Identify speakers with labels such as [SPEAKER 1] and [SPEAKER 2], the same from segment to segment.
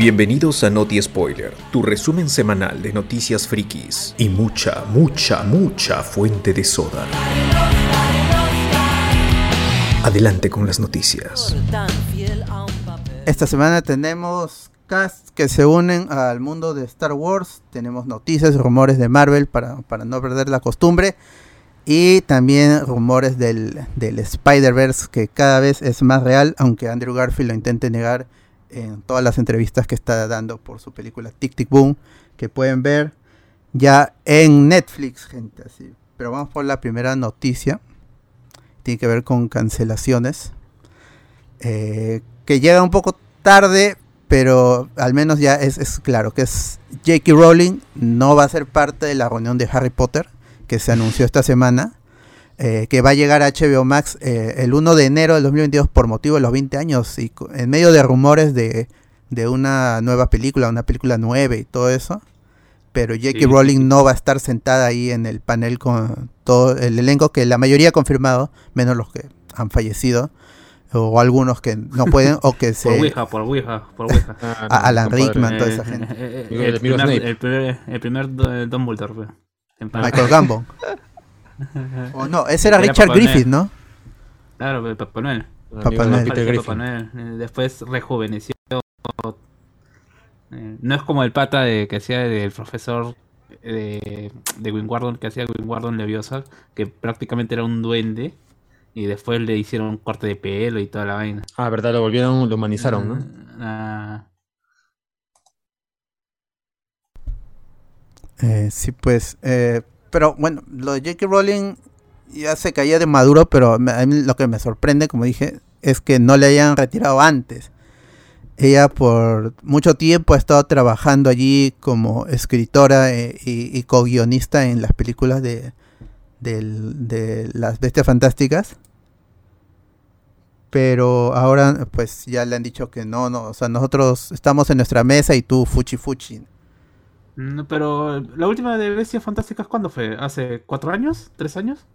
[SPEAKER 1] Bienvenidos a Noti Spoiler, tu resumen semanal de noticias frikis y mucha, mucha, mucha fuente de soda. Adelante con las noticias.
[SPEAKER 2] Esta semana tenemos casts que se unen al mundo de Star Wars. Tenemos noticias, rumores de Marvel para, para no perder la costumbre. Y también rumores del, del Spider-Verse que cada vez es más real, aunque Andrew Garfield lo intente negar en todas las entrevistas que está dando por su película Tic Tic Boom, que pueden ver ya en Netflix, gente. Así. Pero vamos por la primera noticia. Tiene que ver con cancelaciones. Eh, que llega un poco tarde, pero al menos ya es, es claro que es J.K. Rowling no va a ser parte de la reunión de Harry Potter que se anunció esta semana. Eh, que va a llegar a HBO Max eh, el 1 de enero del 2022 por motivo de los 20 años y en medio de rumores de, de una nueva película, una película nueva y todo eso. Pero.
[SPEAKER 3] Sí, sí,
[SPEAKER 2] Rowling
[SPEAKER 3] sí.
[SPEAKER 2] no va a estar sentada ahí en el panel con todo el elenco que la mayoría ha confirmado, menos los que han fallecido o algunos que no pueden o que se
[SPEAKER 3] Por Ouija, por Ouija, por Ouija.
[SPEAKER 2] a- Alan
[SPEAKER 4] compadre.
[SPEAKER 2] Rickman, toda esa
[SPEAKER 3] Eh,
[SPEAKER 2] gente.
[SPEAKER 3] eh, eh,
[SPEAKER 4] Amigo-
[SPEAKER 3] el, primer, el primer, el primer eh, Dumbledore, fue. En plan-
[SPEAKER 2] Michael Gambon. o no, ese era
[SPEAKER 3] Era
[SPEAKER 2] Richard
[SPEAKER 3] Papá Noel.
[SPEAKER 2] Griffith, ¿no?
[SPEAKER 3] Claro, Papá Noel.
[SPEAKER 4] El
[SPEAKER 2] Papá Noel.
[SPEAKER 4] Peter.
[SPEAKER 3] Papá Noel. Eh, Después rejuveneció. Eh, No es como el pata de, que hacía del profesor de, de Wingwardon, que hacía Wingwardon Leviosa, que prácticamente era un duende. Y después le hicieron un corte de pelo y toda la vaina.
[SPEAKER 4] Ah, verdad, lo volvieron, lo humanizaron, ¿no?
[SPEAKER 3] Ah,
[SPEAKER 2] Eh, sí, pues. eh, pero bueno, lo de J.K. Rowling ya se caía de maduro, pero a mí lo que me sorprende, como dije, es que no le hayan retirado antes. Ella por mucho tiempo ha estado trabajando allí como escritora eh, y, co-guionista en las películas de, del- de las bestias fantásticas. Pero ahora pues ya le han dicho que no, no, o sea, nosotros estamos en nuestra mesa y tú fuchi fuchi.
[SPEAKER 3] No, pero la última de Bestias Fantásticas, ¿cuándo fue? ¿Hace cuatro años? ¿Tres años?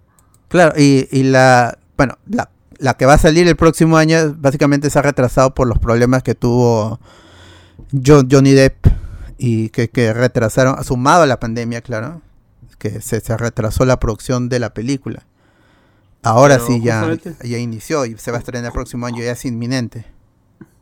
[SPEAKER 2] Claro, y, y la, bueno, la, la que va a salir el próximo año básicamente se ha retrasado por los problemas que tuvo Jo- Johnny Depp y que, que retrasaron, sumado a la pandemia, claro, que se, se retrasó la producción de la película. Ahora
[SPEAKER 3] Pero
[SPEAKER 2] sí ya, ya inició y se va a estrenar el próximo año, ya es inminente.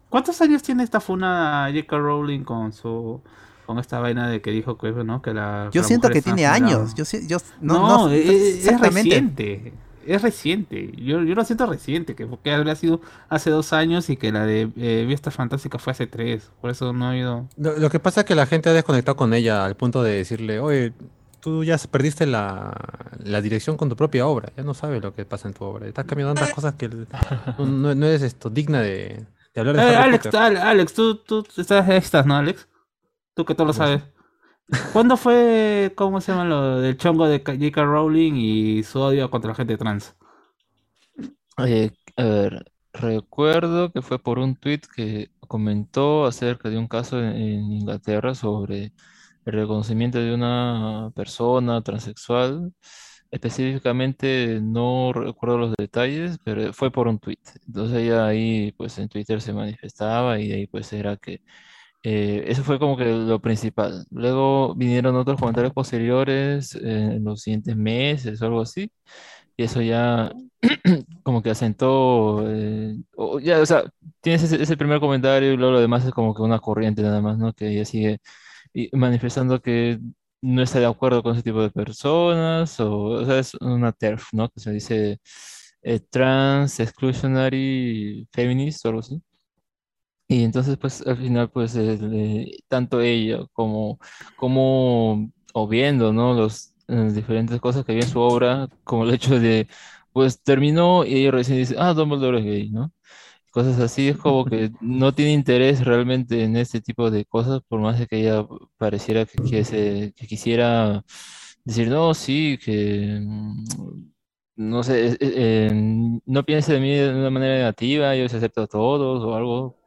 [SPEAKER 3] ¿Cuántos años tiene esta funa J.K. Rowling con su con esta vaina de que dijo que bueno que la
[SPEAKER 2] Yo siento que tiene
[SPEAKER 3] no
[SPEAKER 2] años, yo, si- yo no,
[SPEAKER 3] no,
[SPEAKER 2] no,
[SPEAKER 3] es, es reciente es reciente yo, yo lo siento reciente que porque habría sido hace dos años y que la de eh, Bestias Fantásticas fue hace tres por eso no ha ido.
[SPEAKER 4] Lo, lo que pasa es que la gente ha desconectado con ella al punto de decirle, oye, tú ya perdiste la, la dirección con tu propia obra, ya no sabes lo que pasa en tu obra, estás cambiando tantas cosas que el- no, no- no eres esto digna de, de hablar de
[SPEAKER 3] Eh, Alex
[SPEAKER 4] Potter".
[SPEAKER 3] Al- Alex tú tú estás estás no Alex tú que todo lo sabes ¿Cuándo fue, cómo se llama lo del chongo de J.K. Rowling y su odio contra la gente trans?
[SPEAKER 5] Eh, a ver, recuerdo que fue por un tweet que comentó acerca de un caso en, en Inglaterra sobre el reconocimiento de una persona transexual. Específicamente no recuerdo los detalles, pero fue por un tweet. Entonces ella ahí pues en Twitter se manifestaba y de ahí pues era que eh, eso fue como que lo principal. Luego vinieron otros comentarios posteriores eh, en los siguientes meses o algo así. Y eso ya como que asentó, eh, o ya, o sea, tienes ese, ese primer comentario y luego lo demás es como que una corriente nada más, ¿no? Que ella sigue manifestando que no está de acuerdo con ese tipo de personas, o, o sea, es una TERF, ¿no? Que se dice eh, Trans Exclusionary Feminist o algo así. Y entonces, pues, al final, pues, eh, tanto ella como, como, viendo, ¿no? Los eh, diferentes cosas que había en su obra, como el hecho de, pues, terminó y ella recién dice, ah, Dumbledore es gay, ¿no? Cosas así, es como que no tiene interés realmente en este tipo de cosas, por más de que ella pareciera que, que se- que quisiera decir, no, sí, que, mm, no sé, eh, eh, no piense de mí de una manera negativa, yo se acepto a todos o algo.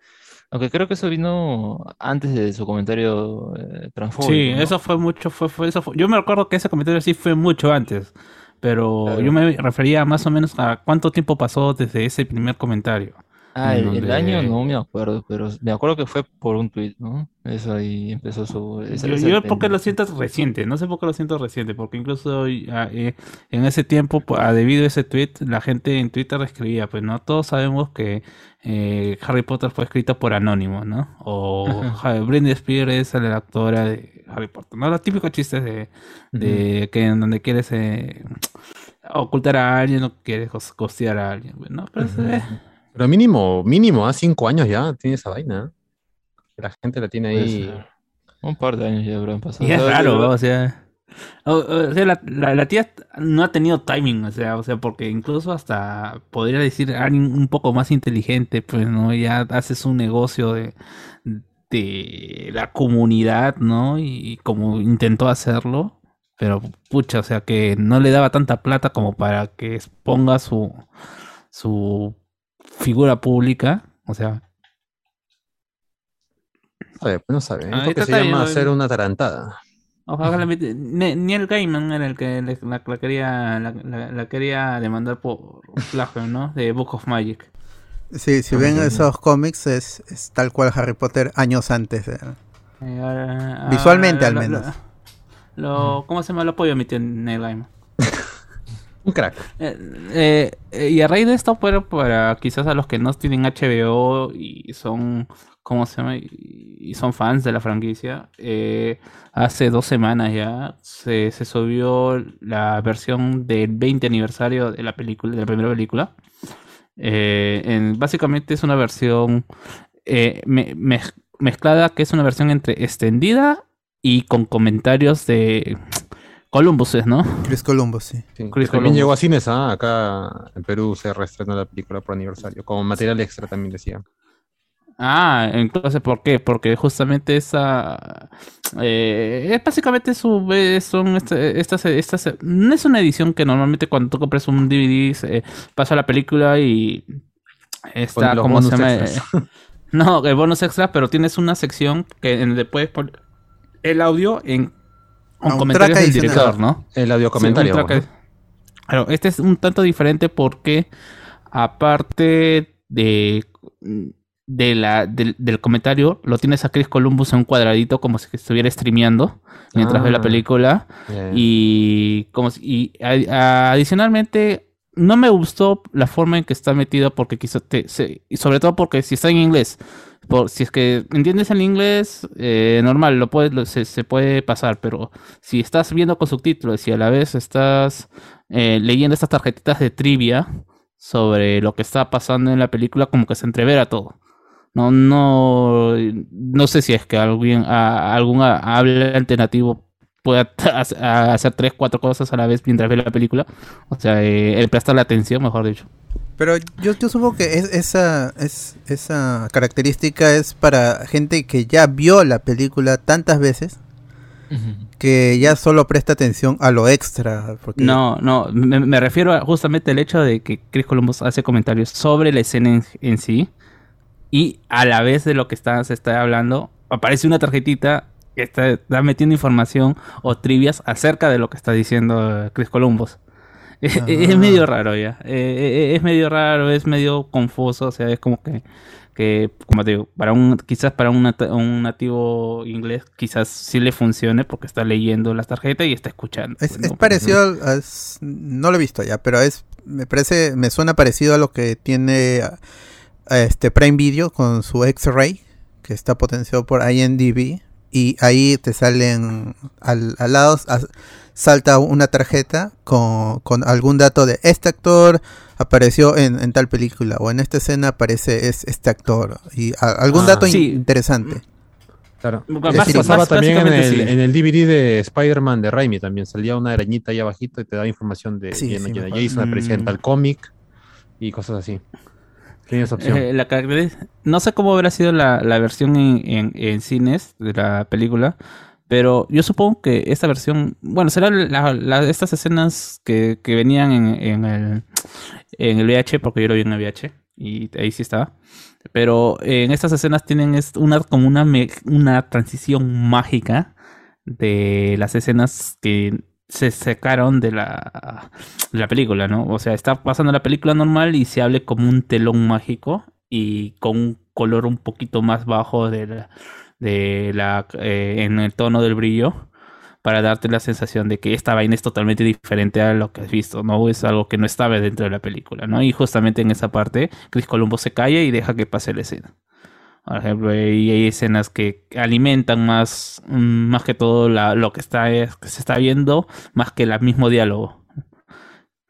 [SPEAKER 5] Aunque creo que eso vino antes de su comentario eh, transfóbico,
[SPEAKER 3] Sí,
[SPEAKER 5] ¿no?
[SPEAKER 3] eso fue mucho, fue, fue, eso fue- yo me recuerdo que ese comentario sí fue mucho antes, pero
[SPEAKER 5] Claro.
[SPEAKER 3] yo me refería más o menos a cuánto tiempo pasó desde ese primer comentario
[SPEAKER 5] Ah, el, el año no me acuerdo, pero me acuerdo que fue por un tweet, ¿no? Eso ahí empezó su... esa-
[SPEAKER 3] Yo, yo porque lo siento reciente, no sé por qué lo siento reciente, porque incluso ah, eh, en ese tiempo, pues, ah, debido a ese tweet, la gente en Twitter escribía, pues no todos sabemos que eh, Harry Potter fue escrito por Anónimo, ¿no? O Britney Spears es la actora de Harry Potter, ¿no? Los típicos chistes de, de que en donde quieres eh, ocultar a alguien o quieres cos- costear a alguien, ¿no? Pero eh,
[SPEAKER 4] Pero mínimo, mínimo, a cinco años ya tiene esa vaina. Que La gente la tiene ahí.
[SPEAKER 5] Un par de años ya habrán pasado.
[SPEAKER 3] Y es raro, ¿no? o sea. O, o sea, la, la- la tía no ha tenido timing, o sea, o sea, porque incluso hasta podría decir alguien un poco más inteligente, pues, ¿no? Ya haces un negocio de, de la comunidad, ¿no? Y como intentó hacerlo, pero pucha, o sea, que no le daba tanta plata como para que exponga su, su figura pública, o sea,
[SPEAKER 4] sabe, pues no sabe. Porque
[SPEAKER 3] está
[SPEAKER 4] se llama hacer una tarantada.
[SPEAKER 3] Ojalá mete- Ne- Neil Gaiman era el que le- la, la quería la, la- la quería demandar por plagio, ¿no? De Book of Magic.
[SPEAKER 2] Sí, si
[SPEAKER 4] Ah,
[SPEAKER 2] ven esos cómics es, es tal cual Harry Potter años antes. eh.
[SPEAKER 3] Ahora-
[SPEAKER 2] Visualmente,
[SPEAKER 3] ah,
[SPEAKER 2] al
[SPEAKER 3] lo-
[SPEAKER 2] menos.
[SPEAKER 3] Lo, ¿Cómo se llama? Lo apoyo a mi tío Neil Gaiman.
[SPEAKER 4] Un crack.
[SPEAKER 3] Eh, eh, y a raíz de esto, pero para quizás a los que no tienen HBO y son, ¿cómo se llama? Y son fans de la franquicia, eh, hace dos semanas ya se, subió la versión del 20 aniversario de la película, de la primera película. En- básicamente es una versión me- mez- mezclada que es una versión entre extendida y con comentarios de Columbus, ¿no?
[SPEAKER 2] Chris Columbus, sí.
[SPEAKER 4] Sí,
[SPEAKER 3] Chris
[SPEAKER 4] también llegó a cines, ¿ah? acá en Perú se reestrenó la película por aniversario, como material extra también decía.
[SPEAKER 3] Ah, entonces, ¿por qué? Porque justamente esa... eh, es básicamente su, eh, son estas, estas... No es una edición que normalmente cuando tú compras un DVD pasa la película y está como se llama... No, el bonus extra, pero tienes una sección que en donde puedes poner el audio en
[SPEAKER 2] Un
[SPEAKER 3] comentarios
[SPEAKER 2] track
[SPEAKER 3] del director, ¿no?
[SPEAKER 4] El audio
[SPEAKER 3] Sí,
[SPEAKER 4] comentario.
[SPEAKER 3] track-
[SPEAKER 4] ¿no?
[SPEAKER 3] Claro, este es un tanto diferente porque aparte de, de la, del, del comentario, lo tienes a Chris Columbus en un cuadradito como si estuviera streameando mientras ve la
[SPEAKER 4] Ah.
[SPEAKER 3] película. Y, como si- y a- a- adicionalmente, no me gustó la forma en que está metido porque quiso, te- se- y sobre todo porque si está en inglés, por, si es que entiendes el inglés, eh, normal, lo puedes, lo- se, puede pasar, pero si estás viendo con subtítulos y a la vez estás eh, leyendo estas tarjetitas de trivia sobre lo que está pasando en la película, como que se entrevera todo. No, no, no sé si es que alguien, algún a- hablante nativo pueda hacer tres, cuatro cosas a la vez mientras ve la película. O sea, eh, el prestarle atención, mejor dicho.
[SPEAKER 2] Pero yo, yo supongo que es, esa, es, esa característica es para gente que ya vio la película tantas veces que ya solo presta atención a lo extra. Porque
[SPEAKER 3] No, no, me, me refiero a justamente al hecho de que Chris Columbus hace comentarios sobre la escena en, en sí y a la vez de lo que está, se está hablando, aparece una tarjetita que está, está metiendo información o trivias acerca de lo que está diciendo eh, Chris Columbus. Es, es medio raro ya, eh, eh, es medio raro, es medio confuso, o sea, es como que, que como te digo, para un, quizás para un, nat- un nativo inglés quizás sí le funcione porque está leyendo las tarjetas y está escuchando.
[SPEAKER 2] Es,
[SPEAKER 3] pues,
[SPEAKER 2] parecido a- no lo he visto ya, pero es me parece me suena parecido a lo que tiene este Prime Video con su X-Ray que está potenciado por IMDb y ahí te salen al, al lado salta una tarjeta con, con algún dato de este actor apareció en, en tal película o en esta escena aparece es, este actor y a- algún
[SPEAKER 4] Ah.
[SPEAKER 2] dato in- interesante.
[SPEAKER 4] Claro.
[SPEAKER 2] Decir,
[SPEAKER 4] pasaba también en el,
[SPEAKER 3] sí.
[SPEAKER 4] en el DVD de Spider-Man de Raimi también. Salía una arañita ahí abajito y te daba información de
[SPEAKER 2] Sí, acuerdo.
[SPEAKER 4] Jason, aparecía en
[SPEAKER 3] Mm.
[SPEAKER 4] tal cómic y cosas así. Tienes opción.
[SPEAKER 3] Eh, la no sé cómo habrá sido la, la versión en, en- en cines de la película, pero yo supongo que esta versión, bueno, serán la- estas escenas que, que venían en, en el, en el VH, porque yo lo vi en el VH y ahí sí estaba. Pero en estas escenas tienen una como una, una transición mágica de las escenas que se sacaron de la, de la película, ¿no? O sea, está pasando la película normal y se hable como un telón mágico y con un color un poquito más bajo de la, de la eh, en el tono del brillo para darte la sensación de que esta vaina es totalmente diferente a lo que has visto, ¿no? Es algo que no estaba dentro de la película, ¿no? Y justamente en esa parte, Chris Colombo se calla y deja que pase la escena. Por ejemplo, y hay escenas que alimentan más, mm, más que todo lo que, está, que se está viendo, más que el mismo diálogo.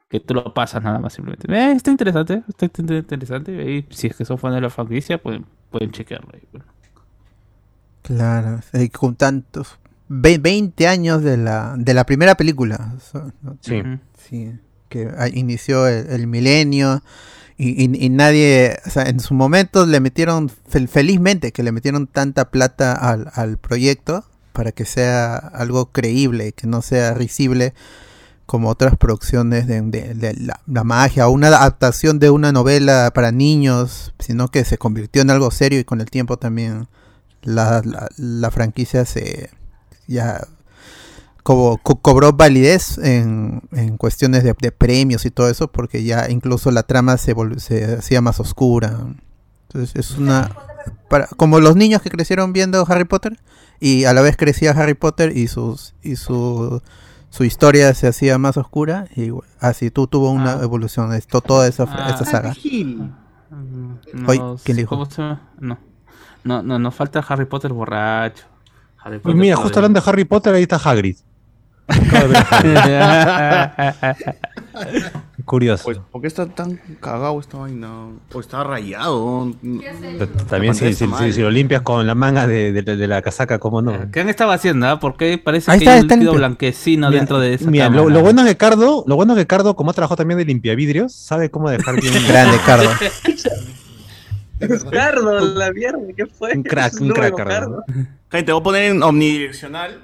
[SPEAKER 3] Que tú lo pasas nada más simplemente. Eh, está interesante, está int- interesante. Y si es que son fans de la franquicia, pueden, pueden chequearlo. ahí, pues.
[SPEAKER 2] Claro, con tantos. ve- 20 años de la, de la primera película.
[SPEAKER 4] Sí.
[SPEAKER 2] Sí, que ah, inició el, el milenio y, y- y nadie, o sea, en su momento le metieron, fel- felizmente que le metieron tanta plata al, al proyecto para que sea algo creíble, que no sea risible como otras producciones de, de- de la, la magia o una adaptación de una novela para niños, sino que se convirtió en algo serio y con el tiempo también la, la- la franquicia se ya co- co- cobró validez en, en cuestiones de, de premios y todo eso, porque ya incluso la trama se, vol- se hacía más oscura. Entonces es una... Para, como los niños que crecieron viendo Harry Potter y a la vez crecía Harry Potter y sus y su, su historia se hacía más oscura y así tú tuvo una
[SPEAKER 3] Ah.
[SPEAKER 2] evolución esto toda esa,
[SPEAKER 3] Ah.
[SPEAKER 2] esta saga
[SPEAKER 3] no,
[SPEAKER 2] ¿quién dijo?
[SPEAKER 3] ¿cómo se llama? No. No, no, nos falta Harry Potter borracho. Harry
[SPEAKER 4] Pues mira,
[SPEAKER 3] todo
[SPEAKER 4] justo
[SPEAKER 3] el-
[SPEAKER 4] hablando de Harry Potter, ahí está Hagrid. Curioso.
[SPEAKER 6] Pues, ¿por qué está tan cagado esta vaina? O está rayado.
[SPEAKER 4] También si, si, si- si lo limpias con la manga de, de- de la casaca, ¿cómo no?
[SPEAKER 3] ¿Qué han estado haciendo? ah? Porque parece
[SPEAKER 2] Ahí
[SPEAKER 3] que
[SPEAKER 2] está,
[SPEAKER 3] hay un
[SPEAKER 2] está
[SPEAKER 3] líquido blanquecino
[SPEAKER 4] Mira,
[SPEAKER 3] dentro de esa
[SPEAKER 4] Mira, lo, lo bueno es que Cardo, lo bueno es que Cardo, como ha trabajado también de limpiavidrios, sabe cómo dejar bien
[SPEAKER 2] grande Cardo
[SPEAKER 7] Cardo, la mierda, ¿qué fue?
[SPEAKER 4] Un crack, un crack, Cardo.
[SPEAKER 6] Gente, voy a poner en omnidireccional.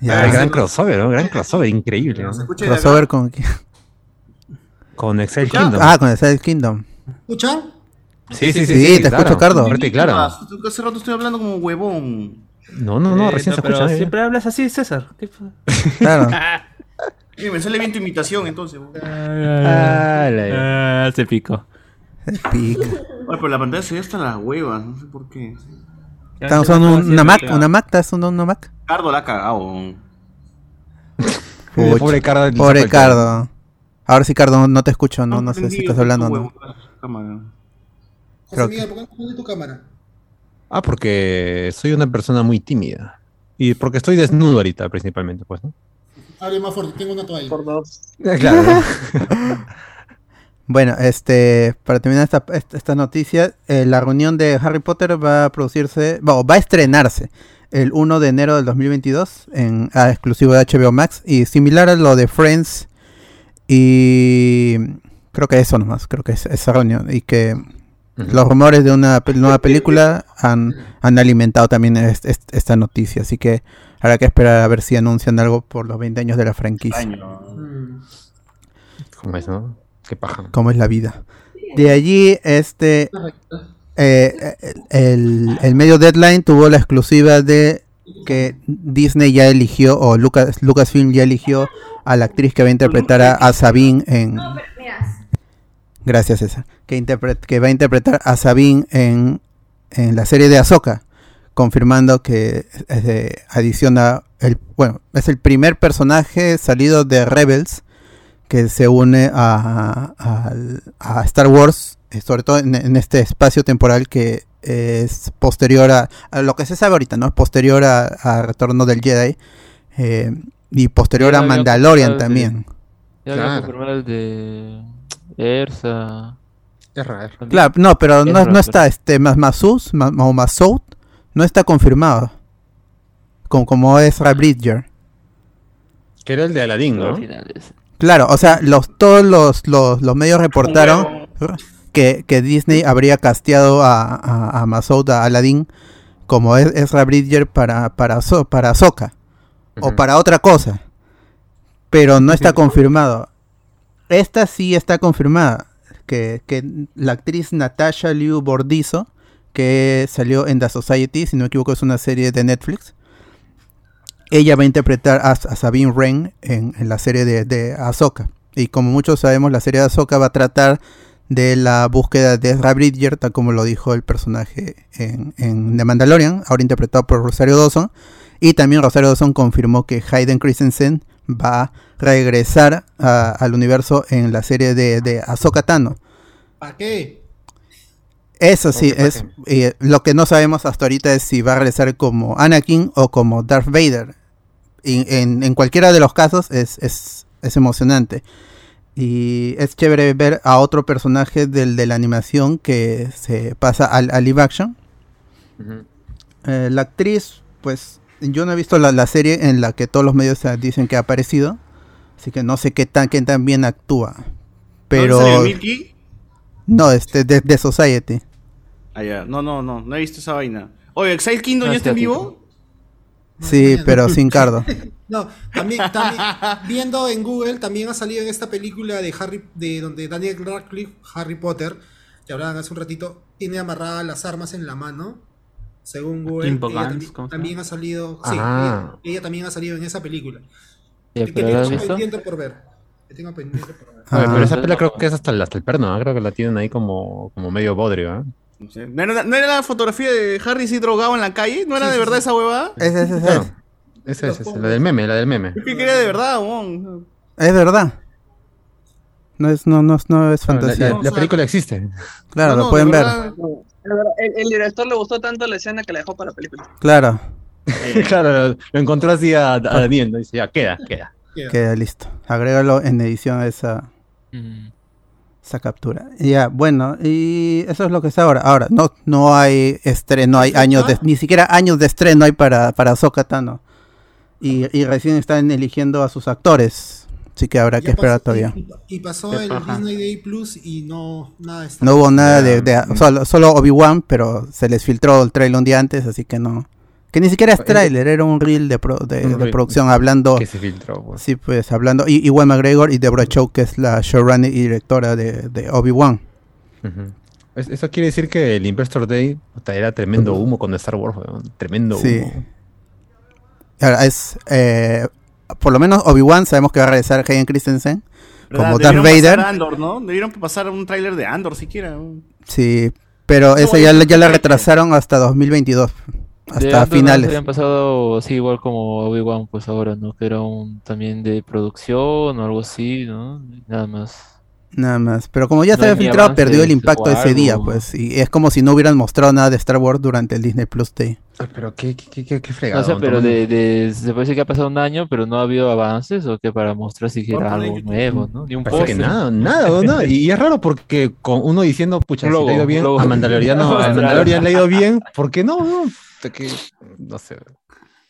[SPEAKER 2] Ya.
[SPEAKER 4] Ah, gran crossover, ¿no? Gran crossover, increíble. ¿no?
[SPEAKER 6] ¿Se
[SPEAKER 2] crossover con
[SPEAKER 4] Con Excel
[SPEAKER 6] ¿Ya?
[SPEAKER 4] Kingdom.
[SPEAKER 2] ah con el Silent Kingdom
[SPEAKER 8] ¿Escuchan?
[SPEAKER 4] sí, sí, sí,
[SPEAKER 2] sí, te escucho, Cardo.
[SPEAKER 4] Fuerte claro.
[SPEAKER 6] Hace rato estoy hablando como huevón.
[SPEAKER 4] No, no, no,
[SPEAKER 3] Eh,
[SPEAKER 4] recién se
[SPEAKER 3] pero
[SPEAKER 4] escucha. ¿eh?
[SPEAKER 3] siempre hablas así, César.
[SPEAKER 2] Claro
[SPEAKER 6] Oye, me sale bien tu imitación entonces. Oye,
[SPEAKER 4] Ah, la-
[SPEAKER 3] Ah, se picó.
[SPEAKER 2] Pica.
[SPEAKER 6] pero la pantalla se ve hasta las huevas, no sé por qué.
[SPEAKER 2] Estamos usando un- una Mac, una Mac, ¿estás usando una Mac?
[SPEAKER 6] Cardo la ha cagado.
[SPEAKER 4] Pobre Cardo.
[SPEAKER 2] Pobre. Cardo. Ahora sí, Cardo, no te escucho, no, no sé si estás hablando o no.
[SPEAKER 8] José Miguel, ¿por qué no pones tu cámara?
[SPEAKER 4] Ah, porque soy una persona muy tímida. Y porque estoy desnudo ahorita, principalmente, pues, ¿no?
[SPEAKER 8] Hable más fuerte, tengo una toalla.
[SPEAKER 7] Por dos.
[SPEAKER 4] Claro.
[SPEAKER 2] Bueno, este, para terminar esta, noticia, eh, la reunión de Harry Potter va a producirse, bueno, va a estrenarse el 1 de enero del 2022 en a exclusivo de HBO Max y similar a lo de Friends y creo que eso nomás, creo que es esa reunión y que los rumores de una nueva película han, han alimentado también est- est- esta noticia, así que habrá que esperar a ver si anuncian algo por los 20 años de la franquicia.
[SPEAKER 4] ¿Cómo es, no? Qué paja.
[SPEAKER 2] cómo es la vida. De allí, este, eh, el, el medio Deadline tuvo la exclusiva de que Disney ya eligió, o Lucas, Lucasfilm ya eligió a la actriz que va a interpretar a, a Sabine en... Gracias, César. Que, interpre- que va a interpretar a Sabine en, en la serie de Ahsoka, confirmando que eh, adiciona el, bueno, es el primer personaje salido de Rebels que se une a, a- a Star Wars, eh, sobre todo en, en este espacio temporal que es posterior a, a lo que se sabe ahorita, ¿no? Posterior a, a Retorno del Jedi eh, y posterior
[SPEAKER 5] Ya
[SPEAKER 2] a Mandalorian también.
[SPEAKER 5] Ya había
[SPEAKER 4] Claro.
[SPEAKER 5] confirmado el de Ersa.
[SPEAKER 4] Erra,
[SPEAKER 2] Claro, no, pero no, no está este más Masus o no está confirmado. Como, como es Bridger.
[SPEAKER 4] Que era el de Aladdin, ¿no?
[SPEAKER 2] Claro, o sea, los, todos los, los, los medios reportaron que, que Disney habría casteado a, a, a Masoud, a Aladdin, como es Ezra Bridger para, para, So- para Ahsoka, o para otra cosa. Pero no está confirmado. Esta sí está confirmada. Que, que la actriz Natasha Liu Bordizo, que salió en The Society, si no me equivoco es una serie de Netflix. Ella va a interpretar a, a Sabine Wren en, la serie de, de Ahsoka. Y como muchos sabemos, la serie de Ahsoka va a tratar de la búsqueda de Ezra Bridger, tal como lo dijo el personaje en, en The Mandalorian, ahora interpretado por Rosario Dawson. Y también Rosario Dawson confirmó que Hayden Christensen va a regresar al universo en la serie de, de Ahsoka Tano.
[SPEAKER 8] ¿Para qué?
[SPEAKER 2] Eso sí,
[SPEAKER 4] ¿Para
[SPEAKER 2] es eh, lo que no sabemos hasta ahorita es si va a regresar como Anakin o como Darth Vader. Y en, en cualquiera de los casos es, es, es emocionante. Y es chévere ver a otro personaje del, de la animación que se pasa al, al live action. Eh, la actriz, pues yo no he visto la, la serie en la que todos los medios dicen que ha aparecido. Así que no sé qué tan, qué tan bien actúa. Pero...
[SPEAKER 6] ¿Dónde salió?
[SPEAKER 2] No, este, de, de Society.
[SPEAKER 6] Ah, ya. No, no, no. No he visto esa vaina. Oye, ¿Exile Kingdom
[SPEAKER 5] No,
[SPEAKER 6] ya está en vivo?
[SPEAKER 2] Sí, pero sin cardo.
[SPEAKER 8] No, también, también viendo en Google también ha salido en esta película de Harry, de donde Daniel Radcliffe, Harry Potter, que hablaban hace un ratito, tiene amarradas las armas en la mano. Según Google, ella,
[SPEAKER 3] Gans,
[SPEAKER 8] tambi-
[SPEAKER 3] ¿cómo se
[SPEAKER 8] también, ha salido. Sí,
[SPEAKER 4] Ah.
[SPEAKER 8] ella, ella también ha salido en esa película.
[SPEAKER 5] Ya,
[SPEAKER 8] Que
[SPEAKER 5] pero ¿la
[SPEAKER 8] tengo
[SPEAKER 5] has visto?
[SPEAKER 8] pendiente por ver. Que tengo pendiente por ver.
[SPEAKER 4] Oye, pero
[SPEAKER 2] Ah.
[SPEAKER 4] esa pela creo que es hasta el, hasta el perno, ¿ah? creo que la tienen ahí como, como medio bodrio. ¿ah?
[SPEAKER 6] No sé. ¿No era, no era la fotografía de Harry así drogado en la calle? ¿No era
[SPEAKER 8] Sí,
[SPEAKER 6] de
[SPEAKER 8] sí,
[SPEAKER 6] verdad
[SPEAKER 8] sí.
[SPEAKER 6] esa huevada?
[SPEAKER 2] Es, es, es,
[SPEAKER 4] Claro.
[SPEAKER 2] es.
[SPEAKER 4] Esa es, esa, la del meme, la del meme.
[SPEAKER 6] Yo creí que era de verdad, weón.
[SPEAKER 2] Es verdad. No es, no, no, no es
[SPEAKER 4] La, la-
[SPEAKER 2] fantasía.
[SPEAKER 4] la película existe.
[SPEAKER 2] Claro,
[SPEAKER 6] No,
[SPEAKER 2] lo pueden
[SPEAKER 6] de
[SPEAKER 2] ver.
[SPEAKER 6] verdad.
[SPEAKER 7] Es El, el director le gustó tanto la escena que la dejó para la película.
[SPEAKER 2] Claro,
[SPEAKER 4] claro, lo, lo encontró así a, a Daniel, ¿no? Dice, ya, queda, queda.
[SPEAKER 8] Queda.
[SPEAKER 2] queda listo. Agrégalo en edición a esa,
[SPEAKER 5] Mm.
[SPEAKER 2] esa captura. Ya, bueno, y eso es lo que está ahora. Ahora, no, no hay estreno, hay años de, ni siquiera años de estreno hay para, para Ahsoka Tano. Y, y recién están eligiendo a sus actores. Así que habrá que esperar
[SPEAKER 8] pasó-
[SPEAKER 2] todavía.
[SPEAKER 8] Y, y pasó el
[SPEAKER 3] Ajá.
[SPEAKER 8] Disney Day Plus y no nada está.
[SPEAKER 2] No hubo nada de, de- solo, solo Obi-Wan, pero se les filtró el trailer un día antes, así que no. Que ni siquiera es trailer, era un reel de, pro- de,
[SPEAKER 4] Un
[SPEAKER 2] de
[SPEAKER 4] reel.
[SPEAKER 2] producción hablando.
[SPEAKER 4] Que se filtró. pues.
[SPEAKER 2] Sí, pues hablando. Y Iwan McGregor y Deborah Chow, que es la showrunner y directora de, de Obi-Wan.
[SPEAKER 4] Es- Eso quiere decir que el Investor Day puta, era tremendo humo con Star Wars, weón. Tremendo
[SPEAKER 2] Sí.
[SPEAKER 4] humo.
[SPEAKER 2] Ahora es. eh, por lo menos Obi-Wan sabemos que va a regresar Hayden Christensen. Como Darth Vader.
[SPEAKER 6] Andor, ¿no? Debieron pasar un tráiler de Andor siquiera.
[SPEAKER 2] Sí, pero ese ya, ya la retrasaron hasta 2022.
[SPEAKER 5] De
[SPEAKER 2] Hasta
[SPEAKER 5] no
[SPEAKER 2] finales.
[SPEAKER 5] habían pasado así igual como Obi-Wan, pues ahora, ¿no? Que era un también de producción o algo así, ¿no? Nada más.
[SPEAKER 2] Nada más. Pero como ya
[SPEAKER 5] No
[SPEAKER 2] se había filtrado, perdió el impacto ese día, pues. Y es como si no hubieran mostrado nada de Star Wars durante el Disney Plus Day.
[SPEAKER 4] Ay, Pero qué, qué, qué, qué, qué
[SPEAKER 5] No
[SPEAKER 4] fregado.
[SPEAKER 5] sé, pero de, de, se parece que ha pasado un año, pero no ha habido avances o que para mostrar siquiera algo
[SPEAKER 8] ahí,
[SPEAKER 5] nuevo, ¿no? Ni un
[SPEAKER 4] que
[SPEAKER 5] póster.
[SPEAKER 4] nada, nada. Y, es raro porque con uno diciendo, pucha,
[SPEAKER 5] Un
[SPEAKER 4] si
[SPEAKER 5] logo,
[SPEAKER 4] le ha ido bien,
[SPEAKER 5] logo.
[SPEAKER 4] a al Mandalorian le ha ido bien, ¿por qué no? no? Que- no sé.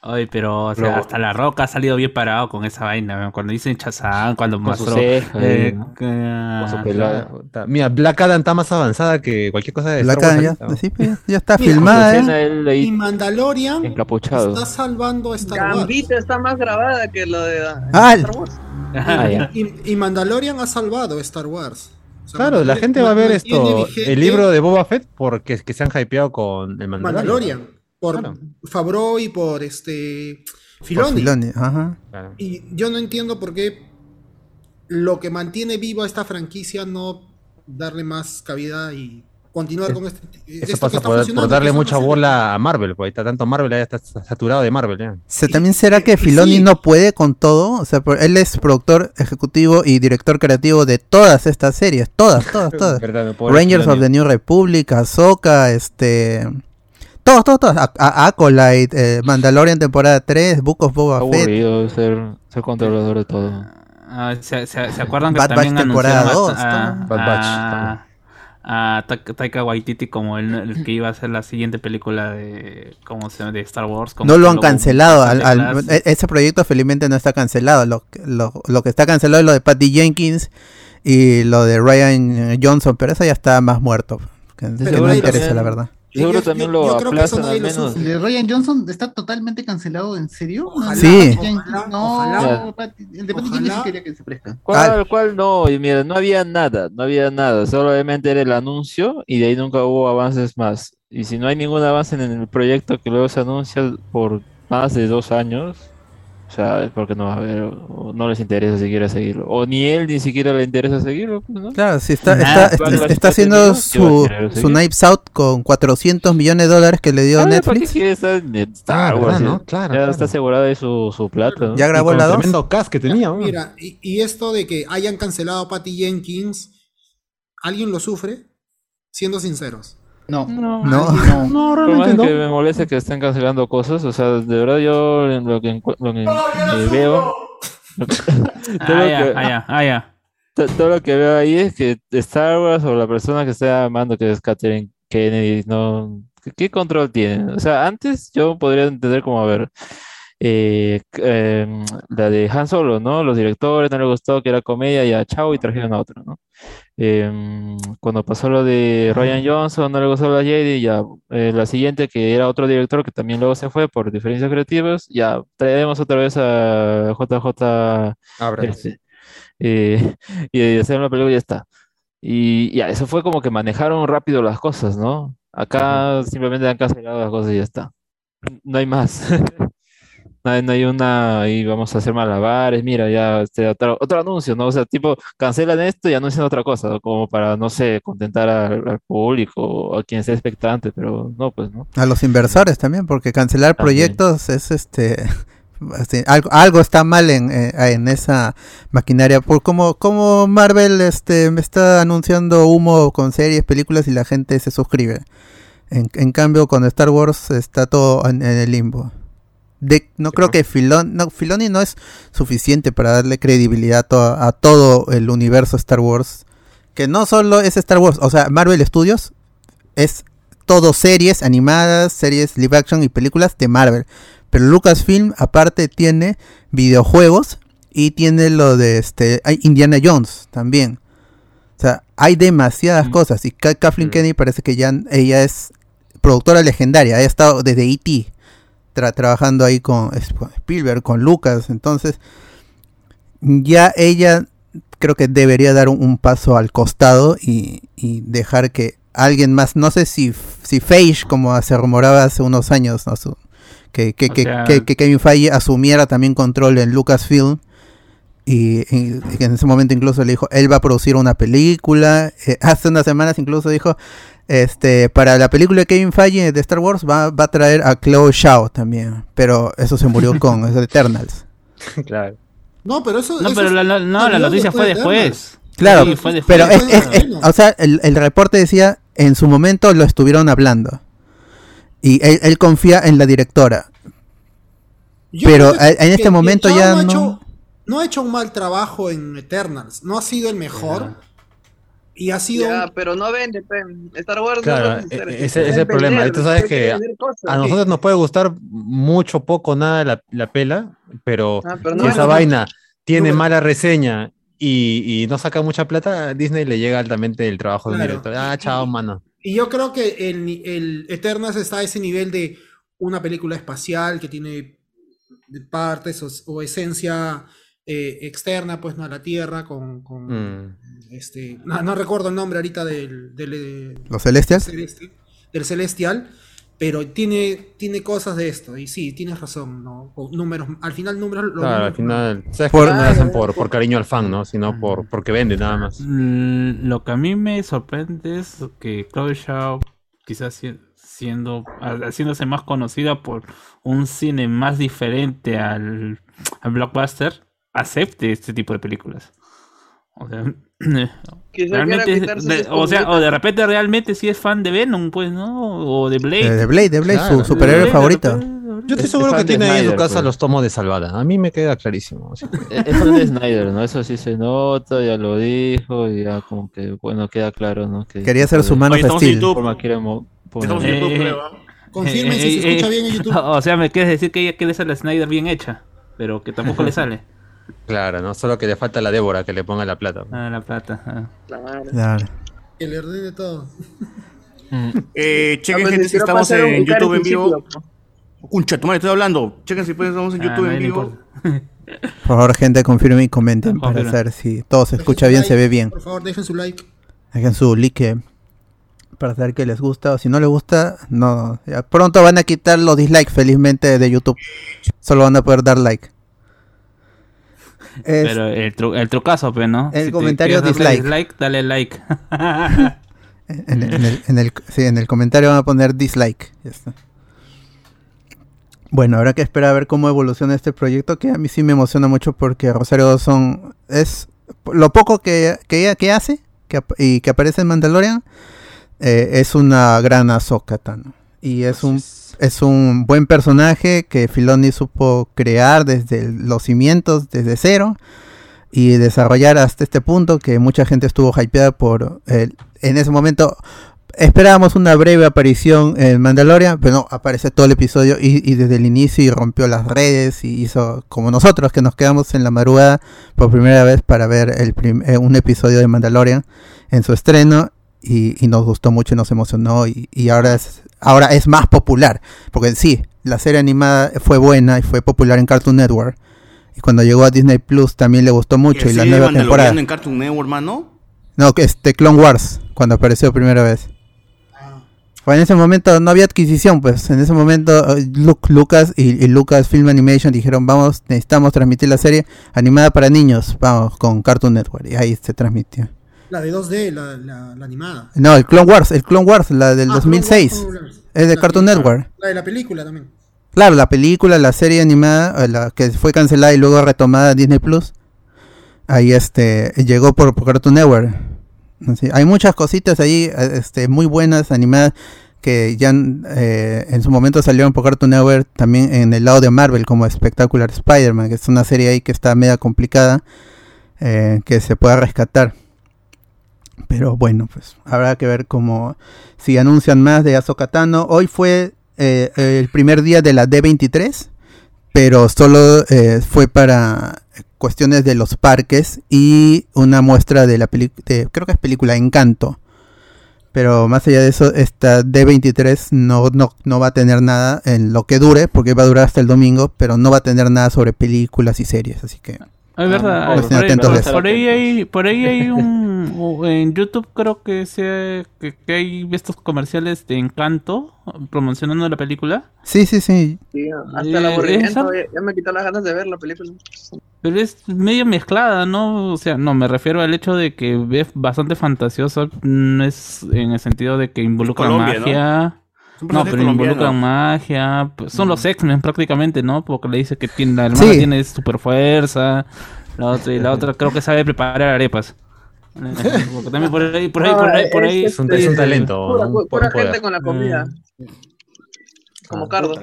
[SPEAKER 3] Ay, pero o sea,
[SPEAKER 5] Luego-
[SPEAKER 3] hasta La Roca ha salido bien parado con esa vaina. Cuando dicen Chazán, cuando
[SPEAKER 5] ceja,
[SPEAKER 3] eh, ah,
[SPEAKER 4] Mira, Black Adam está más avanzada que cualquier cosa de
[SPEAKER 2] Black
[SPEAKER 4] Star Wars
[SPEAKER 2] Adam ya, sí, pues, ya- está
[SPEAKER 8] Mira,
[SPEAKER 2] filmada, ¿eh?
[SPEAKER 8] Y Mandalorian
[SPEAKER 5] encapuchado.
[SPEAKER 8] está salvando a Star Wars.
[SPEAKER 7] Gambita está más grabada que lo de
[SPEAKER 2] Ah,
[SPEAKER 7] Star Wars.
[SPEAKER 5] Ah.
[SPEAKER 8] Y, y Mandalorian ha salvado Star Wars. O sea,
[SPEAKER 4] Claro, la gente va a ver esto,
[SPEAKER 8] vigente
[SPEAKER 4] el libro de Boba Fett, porque que se han hypeado con el Mandalorian.
[SPEAKER 8] Mandalorian. Por
[SPEAKER 4] Claro.
[SPEAKER 8] Favreau y por este
[SPEAKER 2] Por
[SPEAKER 8] Filoni.
[SPEAKER 2] Filoni, ajá.
[SPEAKER 4] Claro.
[SPEAKER 8] Y yo no entiendo por qué lo que mantiene vivo a esta franquicia no darle más cabida y continuar con este.
[SPEAKER 4] Eso
[SPEAKER 8] esto que
[SPEAKER 4] pasa
[SPEAKER 8] está
[SPEAKER 4] por, darle mucha bola a Marvel, ahí está tanto Marvel, ya está saturado de Marvel, ya.
[SPEAKER 2] Se,
[SPEAKER 8] Y-
[SPEAKER 2] también será que
[SPEAKER 8] y
[SPEAKER 2] Filoni
[SPEAKER 8] sí.
[SPEAKER 2] no puede con todo, o sea, por- él es productor ejecutivo y director creativo de todas estas series, todas, todas, todas.
[SPEAKER 4] Verdad,
[SPEAKER 2] Rangers of the New Republic, Ahsoka, este, todos, todos, todos, A- A- Acolyte, eh, Mandalorian temporada 3, Book of Boba Fett,
[SPEAKER 5] Aburrido ser, ser controlador de todo.
[SPEAKER 3] Ah, ¿se, se, se acuerdan que
[SPEAKER 2] Bad Batch
[SPEAKER 3] también
[SPEAKER 2] temporada
[SPEAKER 3] anunciaron
[SPEAKER 2] dos,
[SPEAKER 3] a,
[SPEAKER 2] ¿no?
[SPEAKER 4] Bad Batch,
[SPEAKER 3] a, a Ta- Taika Waititi como el, el que iba a hacer la siguiente película de ¿cómo se de Star Wars? como
[SPEAKER 2] no
[SPEAKER 3] que
[SPEAKER 2] lo han cancelado, al- al- e- ese proyecto felizmente no está cancelado, lo, que- lo, lo que está cancelado es lo de Patty Jenkins y lo de Ryan Johnson, pero eso ya está más muerto, que, que
[SPEAKER 5] seguro
[SPEAKER 2] no
[SPEAKER 5] que
[SPEAKER 2] interesa la verdad.
[SPEAKER 5] Seguro
[SPEAKER 8] Yo-
[SPEAKER 5] también
[SPEAKER 8] yo-
[SPEAKER 5] lo
[SPEAKER 8] yo
[SPEAKER 5] aplazan al menos.
[SPEAKER 8] sufre.
[SPEAKER 9] El de Ryan Johnson está totalmente cancelado, ¿en serio?
[SPEAKER 8] Ojalá,
[SPEAKER 2] Sí.
[SPEAKER 8] Ojalá,
[SPEAKER 9] no,
[SPEAKER 8] ojalá.
[SPEAKER 9] El de Patty quería que se presta.
[SPEAKER 5] ¿Cuál, cuál no? Y mira, no había nada, no había nada, solamente era el anuncio y de ahí nunca hubo avances más. Y si no hay ningún avance en el proyecto que luego se anuncia por más de dos años, O sea, porque no va a ver, o no les interesa siquiera seguirlo. O ni él ni siquiera le interesa seguirlo, pues, ¿no?
[SPEAKER 2] Claro, si está,
[SPEAKER 3] Nada,
[SPEAKER 2] está, está, haciendo
[SPEAKER 5] tenido, ¿qué va a
[SPEAKER 2] su, su? Knives Out con 400 millones de dólares que le dio
[SPEAKER 5] Ah, ¿para qué
[SPEAKER 2] Netflix.
[SPEAKER 5] quiere estar en Star
[SPEAKER 4] Ah, no? Claro,
[SPEAKER 5] Ya
[SPEAKER 4] claro.
[SPEAKER 5] está asegurada de su, su plata. ¿no?
[SPEAKER 2] Ya grabó la 2.
[SPEAKER 4] tremendo cast que tenía. weón.
[SPEAKER 8] Mira, y, y esto de que hayan cancelado a Patty Jenkins, ¿alguien lo sufre? Siendo sinceros.
[SPEAKER 9] No.
[SPEAKER 5] No.
[SPEAKER 2] No.
[SPEAKER 9] No.
[SPEAKER 4] Realmente
[SPEAKER 5] que
[SPEAKER 4] no.
[SPEAKER 5] me moleste que estén cancelando cosas, o sea, de verdad yo lo que, lo que, eh, veo, lo que- todo,
[SPEAKER 3] Ah,
[SPEAKER 5] lo
[SPEAKER 3] ya,
[SPEAKER 5] que,
[SPEAKER 3] ah, ya, ah, ya.
[SPEAKER 5] to- todo lo que veo ahí es que Star Wars o la persona que está amando, que es Catherine Kennedy, no, ¿qué, qué control tiene? O sea, antes yo podría entender como, a ver, eh, em, la de Han Solo, ¿no? Los directores no les gustó que era comedia, ya chao, y trajeron a otro, ¿no? Em, cuando pasó lo de Ryan Johnson, no le gustó la Jedi, ya eh, la siguiente, que era otro director que también luego se fue por diferencias creativas, ya traemos otra vez a JJ este, eh, y hacer una película y ya está. Y ya, eso fue como que manejaron rápido las cosas, ¿no? Acá simplemente han cancelado las cosas y ya está. No hay más. No hay, no hay una, ahí vamos a hacer malabares, mira, ya, este, otro, otro anuncio, ¿no? O sea, tipo, cancelan esto y anuncian otra cosa, ¿no? Como para, no sé, contentar al, al público o a quien sea expectante, pero no, pues, ¿no?
[SPEAKER 2] A los inversores también, porque cancelar
[SPEAKER 5] También.
[SPEAKER 2] proyectos es este. así, algo, algo está mal en, eh, en esa maquinaria. Por como, como Marvel este, me está anunciando humo con series, películas y la gente se suscribe. En, en cambio, con Star Wars está todo en, en el limbo. De, no creo que Filoni no, Filoni no es suficiente para darle credibilidad a, to- a todo el universo Star Wars. Que no solo es Star Wars, o sea, Marvel Studios es todo series animadas, series live action y películas de Marvel. Pero Lucasfilm aparte tiene videojuegos y tiene lo de este Indiana Jones también. O sea, hay demasiadas
[SPEAKER 5] Mm.
[SPEAKER 2] cosas y Ka- Kathleen
[SPEAKER 5] Mm.
[SPEAKER 2] Kennedy parece que ya ella es productora legendaria, ha estado desde E.T. tra- trabajando ahí con Spielberg, con Lucas, entonces ya ella creo que debería dar un, un paso al costado y, y dejar que alguien más, no sé si, si Feige, como se rumoraba hace unos años, ¿no? Su- que, que, que,
[SPEAKER 3] sea-
[SPEAKER 2] que- que Kevin Feige asumiera también control en Lucasfilm y, y- en ese momento incluso le dijo, él va a producir una película, eh, hace unas semanas incluso dijo, este, para la película de Kevin Feige de Star Wars va, va a traer a Chloe Shao también, pero eso se murió con Eternals.
[SPEAKER 4] Claro.
[SPEAKER 8] No, pero eso.
[SPEAKER 3] No,
[SPEAKER 8] eso
[SPEAKER 3] pero
[SPEAKER 8] es-
[SPEAKER 3] la, la- no, la
[SPEAKER 8] salió
[SPEAKER 3] noticia fue
[SPEAKER 8] de
[SPEAKER 3] después.
[SPEAKER 2] Claro,
[SPEAKER 3] Sí, fue después.
[SPEAKER 2] pero es, es- o sea, el, el reporte decía, en su momento lo estuvieron hablando. Y él, él confía en la directora.
[SPEAKER 8] Yo
[SPEAKER 2] Pero
[SPEAKER 8] que-
[SPEAKER 2] en este
[SPEAKER 8] que-
[SPEAKER 2] momento ya no-
[SPEAKER 8] Ha hecho, no ha hecho un mal trabajo en Eternals. No ha sido el mejor. Y ha sido.
[SPEAKER 7] Ya,
[SPEAKER 8] un-
[SPEAKER 7] pero no vende, pe. Star Wars
[SPEAKER 4] Claro,
[SPEAKER 7] no va a ser-
[SPEAKER 4] ese-
[SPEAKER 7] es
[SPEAKER 4] ese es el problema.
[SPEAKER 7] vender,
[SPEAKER 4] Y tú sabes que
[SPEAKER 7] cosas.
[SPEAKER 4] A nosotros nos puede gustar mucho, poco, nada la, la pela, pero
[SPEAKER 7] Ah, pero
[SPEAKER 4] si
[SPEAKER 7] no
[SPEAKER 4] esa vaina tiene
[SPEAKER 8] No,
[SPEAKER 4] mala reseña y, y no saca mucha plata, a Disney le llega altamente el trabajo de un
[SPEAKER 8] Claro.
[SPEAKER 4] director. Ah, chao, mano.
[SPEAKER 8] Y yo creo que el, ni- el Eternals está a ese nivel de una película espacial que tiene partes o, o esencia eh, externa, pues no a la Tierra, con, con,
[SPEAKER 4] Mm.
[SPEAKER 8] este, no, no recuerdo el nombre ahorita del, del, eh,
[SPEAKER 2] ¿Los Celestials?
[SPEAKER 8] celesti- del celestial, pero tiene, tiene cosas de esto. Y sí, tienes razón, ¿no? O números, al final números
[SPEAKER 4] Claro, al final, sabes
[SPEAKER 2] Por-
[SPEAKER 4] que no lo hacen por, por cariño al fan, ¿no? Sino por, porque vende nada más.
[SPEAKER 3] Mm, Lo que a mí me sorprende es que Chloe Shaw, quizás si- siendo, haciéndose más conocida por un cine más diferente al, al blockbuster, acepte este tipo de películas. O sea, realmente, de- o sea, o de repente realmente sí es fan de Venom, pues, ¿no? O de Blade.
[SPEAKER 2] De, de Blade, de Blade,
[SPEAKER 4] Claro.
[SPEAKER 2] su superhéroe favorito.
[SPEAKER 3] repente-
[SPEAKER 4] Yo estoy
[SPEAKER 5] Es-
[SPEAKER 4] seguro
[SPEAKER 5] es
[SPEAKER 4] que tiene ahí en su casa
[SPEAKER 5] pues.
[SPEAKER 4] los tomos de Salvada. A mí me queda clarísimo. así.
[SPEAKER 5] Es de Snyder, ¿no? Eso sí se nota, ya lo dijo, ya como que, bueno, queda claro, ¿no? Que
[SPEAKER 2] Quería ser su
[SPEAKER 5] de
[SPEAKER 2] Man
[SPEAKER 6] Oye,
[SPEAKER 2] of
[SPEAKER 6] estamos en
[SPEAKER 2] Steel.
[SPEAKER 6] YouTube.
[SPEAKER 5] forma quiere mo- poner-
[SPEAKER 6] Estamos en YouTube,
[SPEAKER 3] Eh,
[SPEAKER 6] creo. ¿ah?
[SPEAKER 8] Confirmen si
[SPEAKER 3] Eh,
[SPEAKER 8] se
[SPEAKER 3] eh,
[SPEAKER 8] escucha
[SPEAKER 3] eh,
[SPEAKER 8] bien en YouTube.
[SPEAKER 3] O sea, me quieres decir que ella quiere ser la Snyder bien hecha, pero que tampoco le sale.
[SPEAKER 4] Claro, ¿no? Solo que le falta a la Débora que le ponga la plata.
[SPEAKER 3] Ah, la plata. ah.
[SPEAKER 7] Claro.
[SPEAKER 2] Claro.
[SPEAKER 8] Que le ordene todo.
[SPEAKER 5] Mm.
[SPEAKER 6] Eh, chequen, gente,
[SPEAKER 7] si
[SPEAKER 6] estamos en YouTube en vivo. Concha, tu madre, estoy hablando. Chequen si pueden, estamos en
[SPEAKER 3] Ah,
[SPEAKER 6] YouTube en vivo.
[SPEAKER 2] Por favor, gente, confirmen y comenten para saber si todo se escucha
[SPEAKER 8] Dejen
[SPEAKER 2] bien,
[SPEAKER 8] like,
[SPEAKER 2] se ve bien.
[SPEAKER 8] Por favor, dejen su like.
[SPEAKER 2] Dejen su like para saber que les gusta o si no les gusta, no. ya pronto van a quitar los dislikes felizmente de YouTube. Solo van a poder dar like. Es-
[SPEAKER 3] Pero el, tru- el trucazo, pues, ¿no?
[SPEAKER 2] El
[SPEAKER 3] te
[SPEAKER 2] comentario
[SPEAKER 3] darle
[SPEAKER 2] dislike.
[SPEAKER 3] dale like.
[SPEAKER 2] En, el- en el, en el- sí, en el comentario van a poner dislike. Ya está. Bueno, habrá que esperar a ver cómo evoluciona este proyecto, que a mí sí me emociona mucho porque Rosario Dawson es lo poco que, que, que hace que, y que aparece en Mandalorian, eh, es una gran Ahsoka Tano. Y es un, es un buen personaje que Filoni supo crear desde los cimientos, desde cero, y desarrollar hasta este punto que mucha gente estuvo hypeada por el- en ese momento esperábamos una breve aparición en Mandalorian, pero no, aparece todo el episodio y, y desde el inicio y rompió las redes y hizo como nosotros que nos quedamos en la madrugada por primera vez para ver el prim- eh, un episodio de Mandalorian en su estreno y, y nos gustó mucho y nos emocionó y, y ahora es ahora es más popular. Porque sí la serie animada fue buena y fue popular en Cartoon Network. Y cuando llegó a Disney Plus también le gustó mucho y la nueva temporada.
[SPEAKER 6] en Cartoon Network, mano?
[SPEAKER 2] no, que este Clone Wars, cuando apareció primera vez. Fue en ese momento no había adquisición, pues. En ese momento eh, Lu- Lucas y, y Lucas Film Animation dijeron, vamos, necesitamos transmitir la serie animada para niños, vamos, con Cartoon Network, y ahí se transmitió.
[SPEAKER 8] La de 2D, la, la, la animada.
[SPEAKER 2] No, el Clone Wars, el Clone Wars, la del
[SPEAKER 8] Ah,
[SPEAKER 2] 2006,
[SPEAKER 8] Clone Wars,
[SPEAKER 2] es de
[SPEAKER 8] la
[SPEAKER 2] Cartoon
[SPEAKER 8] película.
[SPEAKER 2] Network.
[SPEAKER 8] La de la película también.
[SPEAKER 2] Claro, la película, la serie animada, eh, la que fue cancelada y luego retomada en Disney Plus, ahí este llegó por, por Cartoon Network. Así, hay muchas cositas ahí, eh, este, muy buenas animadas que ya eh, en su momento salieron por Cartoon Network también en el lado de Marvel como Spectacular Spider-Man, que es una serie ahí que está media complicada eh, que se pueda rescatar. Pero bueno, pues habrá que ver cómo si anuncian más de Ahsoka Tano. Hoy fue eh, el primer día de la D23, pero solo eh, fue para cuestiones de los parques y una muestra de la película, creo que es película Encanto. Pero más allá de eso, esta D23 no, no, no va a tener nada en lo que dure, porque va a durar hasta el domingo, pero no va a tener nada sobre películas y series, así que...
[SPEAKER 3] Es verdad,
[SPEAKER 2] Pues
[SPEAKER 3] por, ahí, por- ahí hay, por ahí hay un en YouTube creo que sea que, que hay estos comerciales de Encanto promocionando la película,
[SPEAKER 2] Sí, sí, sí.
[SPEAKER 7] Sí, hasta el
[SPEAKER 3] Eh,
[SPEAKER 7] aburrimiento
[SPEAKER 3] esa-
[SPEAKER 7] ya, ya me quitó las ganas de ver la película.
[SPEAKER 3] pero es medio mezclada, ¿no? O sea, no me refiero al hecho de que es bastante fantasioso, no es en el sentido de que involucra magia. No, pero involucran magia. pues, son los X-Men prácticamente, ¿no? Porque le dice que tiene, la hermana
[SPEAKER 2] Sí.
[SPEAKER 3] tiene super fuerza. La otra, y la otra creo que sabe preparar arepas. Porque también por ahí, por ahí, por ahí, por ahí.
[SPEAKER 4] Es un, es un talento.
[SPEAKER 7] Pura,
[SPEAKER 4] un-
[SPEAKER 7] pura gente con la comida. Como Cardo.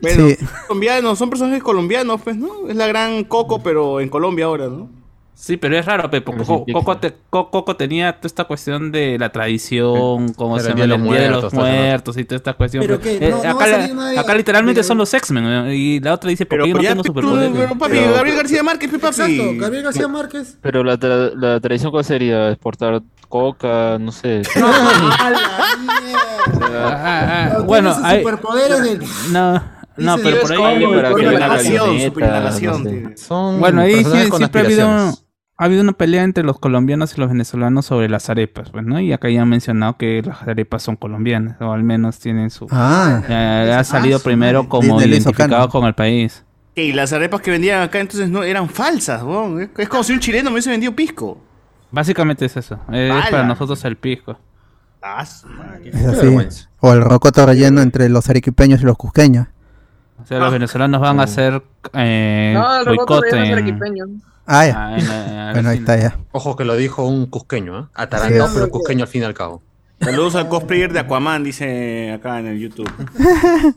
[SPEAKER 6] Bueno,
[SPEAKER 2] Sí.
[SPEAKER 6] colombianos, son personajes colombianos, pues, ¿no? Es la gran Coco, pero en Colombia ahora, ¿no?
[SPEAKER 3] Sí, pero es raro, pe, porque Coco, te- Co- Coco tenía toda esta cuestión de la tradición, como
[SPEAKER 4] Pero
[SPEAKER 3] se llama, el Día de los
[SPEAKER 4] Muertos, ¿no?
[SPEAKER 3] muertos y toda esta cuestión.
[SPEAKER 8] Pero que no-
[SPEAKER 3] Eh,
[SPEAKER 8] no
[SPEAKER 3] acá, literalmente son los X-Men, ¿no? y la otra dice, ¿por
[SPEAKER 6] Pero
[SPEAKER 3] qué yo no tengo superpoderes?
[SPEAKER 6] pero, papi,
[SPEAKER 5] Pero-
[SPEAKER 6] Gabriel García Márquez, papi.
[SPEAKER 8] Exacto, Gabriel García Márquez.
[SPEAKER 5] Pero la, tra- la tradición, ¿cuál sería? Exportar coca, no sé.
[SPEAKER 8] ¡A la mierda!
[SPEAKER 3] Ah, ah, bueno, hay-
[SPEAKER 8] superpoderes del-
[SPEAKER 3] no, no, pero por ahí...
[SPEAKER 5] no.
[SPEAKER 4] Son
[SPEAKER 3] Bueno, ahí sí,
[SPEAKER 4] personajes con
[SPEAKER 3] siempre ha habido. Ha habido una pelea entre los colombianos y los venezolanos sobre las arepas, pues, ¿no? Y acá ya han mencionado que las arepas son colombianas, o al menos tienen su...
[SPEAKER 2] Ah,
[SPEAKER 3] eh, ha salido
[SPEAKER 8] su
[SPEAKER 3] primero como
[SPEAKER 2] hizo
[SPEAKER 3] identificado con el país.
[SPEAKER 6] Y las arepas que vendían acá entonces no eran falsas. Es- como si un chileno me hubiese vendido pisco.
[SPEAKER 3] Básicamente es eso. Es para nosotros el pisco.
[SPEAKER 6] Ah,
[SPEAKER 2] es así. O el rocoto relleno entre los arequipeños y los cusqueños.
[SPEAKER 3] O sea, los venezolanos van a hacer eh,
[SPEAKER 7] No, el robot
[SPEAKER 3] boicot
[SPEAKER 7] todavía no es
[SPEAKER 3] en-
[SPEAKER 7] arequipeño.
[SPEAKER 2] Ah, ya.
[SPEAKER 3] ah, en la-
[SPEAKER 2] Bueno, ahí está ya.
[SPEAKER 4] Ojo que lo dijo un cusqueño, ¿eh? Atarantado, pero cusqueño al fin y al cabo.
[SPEAKER 6] Saludos al cosplayer de Aquaman, dice acá en el YouTube.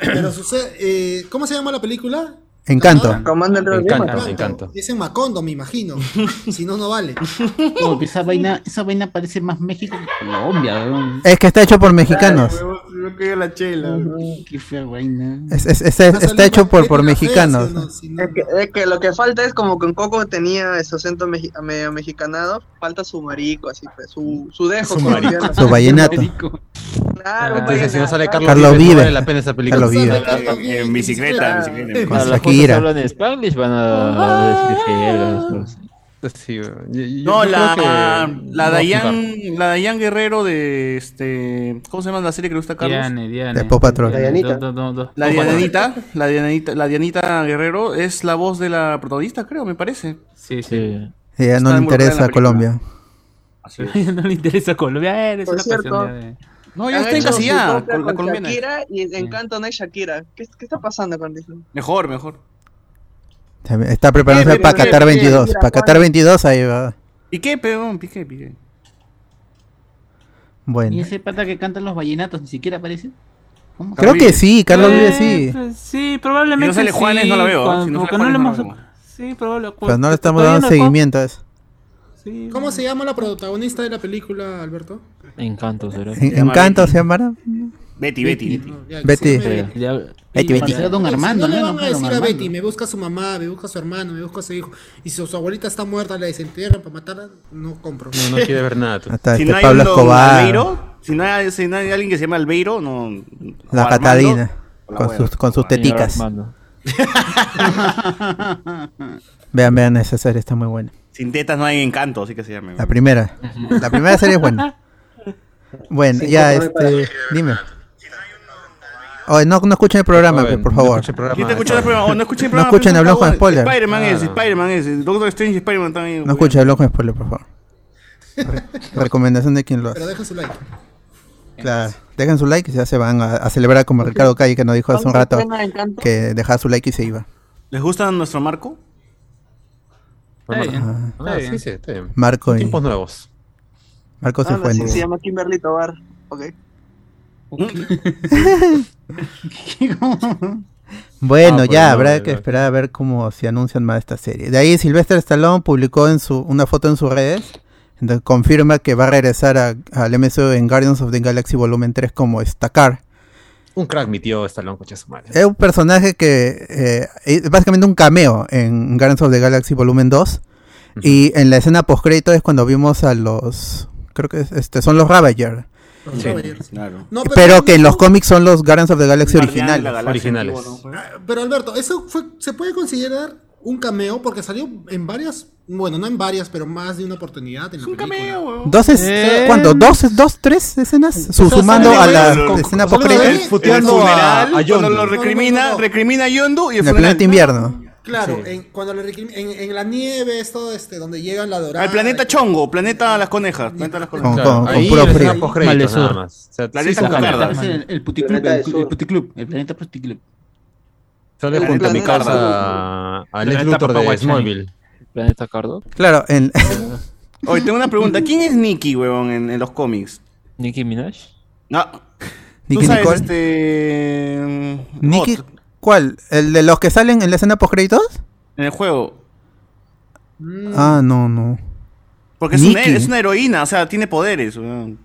[SPEAKER 8] Pero sucede, eh, ¿Cómo se llama la película?
[SPEAKER 2] Encanto.
[SPEAKER 4] Encanto. Encanto.
[SPEAKER 8] Es en Macondo, me imagino. si no, no vale.
[SPEAKER 9] Oh, esa vaina, esa vaina parece más México que Colombia, weón.
[SPEAKER 2] Es que está hecho por mexicanos.
[SPEAKER 6] Me caí la chela.
[SPEAKER 9] Qué fea vaina.
[SPEAKER 2] Es- es- es- está hecho por, por mexicanos.
[SPEAKER 7] Es que, es que lo que falta es como que en Coco tenía ese acento medio mexicanado, falta su marico, así pues, su, su dejo
[SPEAKER 4] Su marico.
[SPEAKER 2] Su vallenato.
[SPEAKER 7] Claro,
[SPEAKER 4] Entonces, si no sale Carlos,
[SPEAKER 2] Carlos
[SPEAKER 4] Vives,
[SPEAKER 2] Vives.
[SPEAKER 4] no vale la pena esa película.
[SPEAKER 2] Carlos Vives.
[SPEAKER 6] En, bicicleta, en bicicleta.
[SPEAKER 5] Para que hablan en Spanglish van a.
[SPEAKER 4] Sí, weón. Yo- yo-
[SPEAKER 6] No, la,
[SPEAKER 4] que
[SPEAKER 6] la
[SPEAKER 4] a
[SPEAKER 6] Dayan, la Dayan Guerrero de este. ¿Cómo se llama la serie que le gusta a Carlos?
[SPEAKER 3] Diane, Diane.
[SPEAKER 2] De Paw Patrol.
[SPEAKER 10] Dianita.
[SPEAKER 3] Do- do- do-
[SPEAKER 6] La. Dianita, la Dianita, la Dianita Guerrero es la voz de la protagonista, creo, me parece.
[SPEAKER 3] Sí, sí.
[SPEAKER 2] Ya no le interesa a Colombia.
[SPEAKER 6] Así es.
[SPEAKER 3] no le interesa Colombia. Eres
[SPEAKER 7] Por
[SPEAKER 3] una
[SPEAKER 7] cierto.
[SPEAKER 3] de-
[SPEAKER 6] No, ya está encasillada con la
[SPEAKER 7] con
[SPEAKER 6] colombiana.
[SPEAKER 7] Shakira y en Encanto no hay Shakira. ¿Qué, qué está pasando con Disney?
[SPEAKER 6] Mejor, mejor.
[SPEAKER 2] Está preparándose para Qatar
[SPEAKER 7] bien,
[SPEAKER 2] 22.
[SPEAKER 7] mira,
[SPEAKER 2] Para Qatar
[SPEAKER 7] Juan.
[SPEAKER 2] 22 ahí va.
[SPEAKER 6] Piqué, peón, piqué, piqué.
[SPEAKER 2] Bueno.
[SPEAKER 9] ¿Y ese pata que canta los vallenatos ni siquiera aparece? ¿Cómo?
[SPEAKER 2] Creo que sí, Carlos
[SPEAKER 3] Eh,
[SPEAKER 2] Vive sí.
[SPEAKER 3] pues, sí, probablemente.
[SPEAKER 6] Si no sale Juanes,
[SPEAKER 3] sí,
[SPEAKER 6] no la veo, ¿eh?
[SPEAKER 3] cuando-
[SPEAKER 6] Si no sale
[SPEAKER 3] porque no le
[SPEAKER 6] Juanes, no.
[SPEAKER 3] Sí.
[SPEAKER 2] Pero no le estamos
[SPEAKER 3] todavía
[SPEAKER 2] dando seguimiento a eso.
[SPEAKER 3] Sí,
[SPEAKER 8] ¿Cómo se llama la protagonista de la película, Alberto?
[SPEAKER 5] Encanto, será.
[SPEAKER 2] Encanto se llamará.
[SPEAKER 6] Betty, Betty, Betty.
[SPEAKER 8] No, ya, que
[SPEAKER 2] Betty.
[SPEAKER 3] Ya-
[SPEAKER 2] Betty, Betty.
[SPEAKER 9] Será Don Armando,
[SPEAKER 8] si no le van a decir a. Betty, me busca su mamá, me busca su hermano, me busca su hijo. Y si su abuelita está muerta, la desentierran para matarla, no compro.
[SPEAKER 4] No, no quiere ver nada.
[SPEAKER 2] Hasta
[SPEAKER 6] Si
[SPEAKER 2] este
[SPEAKER 6] no hay
[SPEAKER 2] Pablo Escobar.
[SPEAKER 6] Albeiro, si no hay, si no hay alguien que se llama Albeiro, no.
[SPEAKER 2] La Catalina. Con sus, con sus
[SPEAKER 5] Señor
[SPEAKER 2] teticas. Vean, vean, esa serie está muy buena.
[SPEAKER 6] Sin tetas no hay encanto, así que se llama.
[SPEAKER 2] La primera. La primera serie es buena. Bueno,
[SPEAKER 10] Sí,
[SPEAKER 2] ya, este. Dime. Oye, no, no escuchen el programa,
[SPEAKER 4] Oye,
[SPEAKER 2] por
[SPEAKER 4] no
[SPEAKER 2] favor.
[SPEAKER 4] el programa.
[SPEAKER 6] ¿Quién te escucha el programa? Oh, no escuché el
[SPEAKER 2] No
[SPEAKER 6] programa.
[SPEAKER 2] escuchen,
[SPEAKER 6] pues,
[SPEAKER 2] hablamos con spoiler.
[SPEAKER 6] Spider-Man es,
[SPEAKER 4] Claro.
[SPEAKER 6] Spider-Man es. Doctor Strange y Spider-Man también.
[SPEAKER 2] No escuchen, hablamos con spoiler, por favor. Re- Recomendación de quien lo
[SPEAKER 8] Pero
[SPEAKER 2] hace.
[SPEAKER 8] dejen su like.
[SPEAKER 2] Claro. Dejen su like y ya se van a, a celebrar como Ricardo Calle que nos dijo hace un
[SPEAKER 7] ¿Cuándo
[SPEAKER 2] rato que dejaba su like y se iba.
[SPEAKER 6] ¿Les gusta nuestro marco?
[SPEAKER 3] Está bien,
[SPEAKER 2] Ah,
[SPEAKER 4] Ah,
[SPEAKER 3] está
[SPEAKER 4] sí,
[SPEAKER 3] bien.
[SPEAKER 4] sí, está bien.
[SPEAKER 2] Marco y
[SPEAKER 4] Tiempos nuevos.
[SPEAKER 2] Marco se
[SPEAKER 7] Ah,
[SPEAKER 2] fue.
[SPEAKER 7] sí,
[SPEAKER 2] ¿no?
[SPEAKER 7] se llama Kimberly Tobar. Ok.
[SPEAKER 2] Bueno,
[SPEAKER 4] Ah, por
[SPEAKER 2] ya habrá que
[SPEAKER 4] ¿no?
[SPEAKER 2] esperar a ver cómo se anuncian más esta serie. De ahí Sylvester Stallone publicó en su una foto en sus redes, donde confirma que va a regresar a- al MCU en Guardians of the Galaxy Volumen 3 como Stakar.
[SPEAKER 4] Un crack, mi tío Stallone, coche su madre.
[SPEAKER 2] Es un personaje que eh, es básicamente un cameo en Guardians of the Galaxy Volumen 2. Y en la escena postcrédito es cuando vimos a los creo que es- este son los Ravager,
[SPEAKER 4] Sí.
[SPEAKER 6] Claro.
[SPEAKER 8] No,
[SPEAKER 2] pero que en los cómics son los Guardians of the Galaxy
[SPEAKER 6] Guardián de la
[SPEAKER 2] originales.
[SPEAKER 6] Galaxia
[SPEAKER 4] Originales.
[SPEAKER 6] antiguo, ¿no?
[SPEAKER 8] Ah, Pero Alberto, eso fue, se puede considerar un cameo porque salió en varias, bueno, no en varias, pero más de una oportunidad en
[SPEAKER 6] Es
[SPEAKER 8] la
[SPEAKER 6] un
[SPEAKER 8] película.
[SPEAKER 6] cameo.
[SPEAKER 2] Dos es,
[SPEAKER 3] Eh.
[SPEAKER 2] ¿Cuánto? ¿Dos, dos, tres escenas?
[SPEAKER 8] Sea,
[SPEAKER 2] sumando a la
[SPEAKER 6] sale-
[SPEAKER 2] escena
[SPEAKER 4] Puteando
[SPEAKER 6] funeral,
[SPEAKER 4] a- a
[SPEAKER 6] cuando lo recrimina,
[SPEAKER 8] No, no, no.
[SPEAKER 6] recrimina a Yondu y el
[SPEAKER 2] En el planeta invierno.
[SPEAKER 8] Claro, en, cuando le en, en la nieve es todo este, donde llegan la dorada.
[SPEAKER 6] Al planeta Chongo, planeta las conejas. Planeta las
[SPEAKER 2] Con,
[SPEAKER 6] conejas.
[SPEAKER 2] con- con
[SPEAKER 4] ahí
[SPEAKER 2] puro
[SPEAKER 4] es
[SPEAKER 2] frío.
[SPEAKER 4] una postcréditos,
[SPEAKER 3] Malesur.
[SPEAKER 4] nada más. O sea,
[SPEAKER 6] La
[SPEAKER 4] sí
[SPEAKER 6] con
[SPEAKER 9] el, el puticlub,
[SPEAKER 10] Planeta
[SPEAKER 9] el, puticlub, el planeta puticlub.
[SPEAKER 4] Sale
[SPEAKER 6] El
[SPEAKER 4] junto a mi
[SPEAKER 6] planeta
[SPEAKER 4] causa a Lex
[SPEAKER 3] Planeta
[SPEAKER 4] Luthor de. Smallville.
[SPEAKER 5] Planeta Cardo.
[SPEAKER 2] Claro, en,
[SPEAKER 6] Oye, tengo una pregunta. ¿Quién es Nicky, weón, en, en los cómics?
[SPEAKER 5] Nicki Minaj.
[SPEAKER 6] No. ¿Tú
[SPEAKER 2] Nicki
[SPEAKER 6] sabes
[SPEAKER 2] Nicole.
[SPEAKER 6] este.
[SPEAKER 2] Nicky,
[SPEAKER 6] Bot,
[SPEAKER 2] ¿cuál? ¿El de los que salen en la escena post créditos?
[SPEAKER 6] en el juego?
[SPEAKER 8] Mm,
[SPEAKER 2] Ah, no, no.
[SPEAKER 6] Porque es una,
[SPEAKER 2] Nicky.
[SPEAKER 6] es una heroína, o sea, tiene poderes. weón.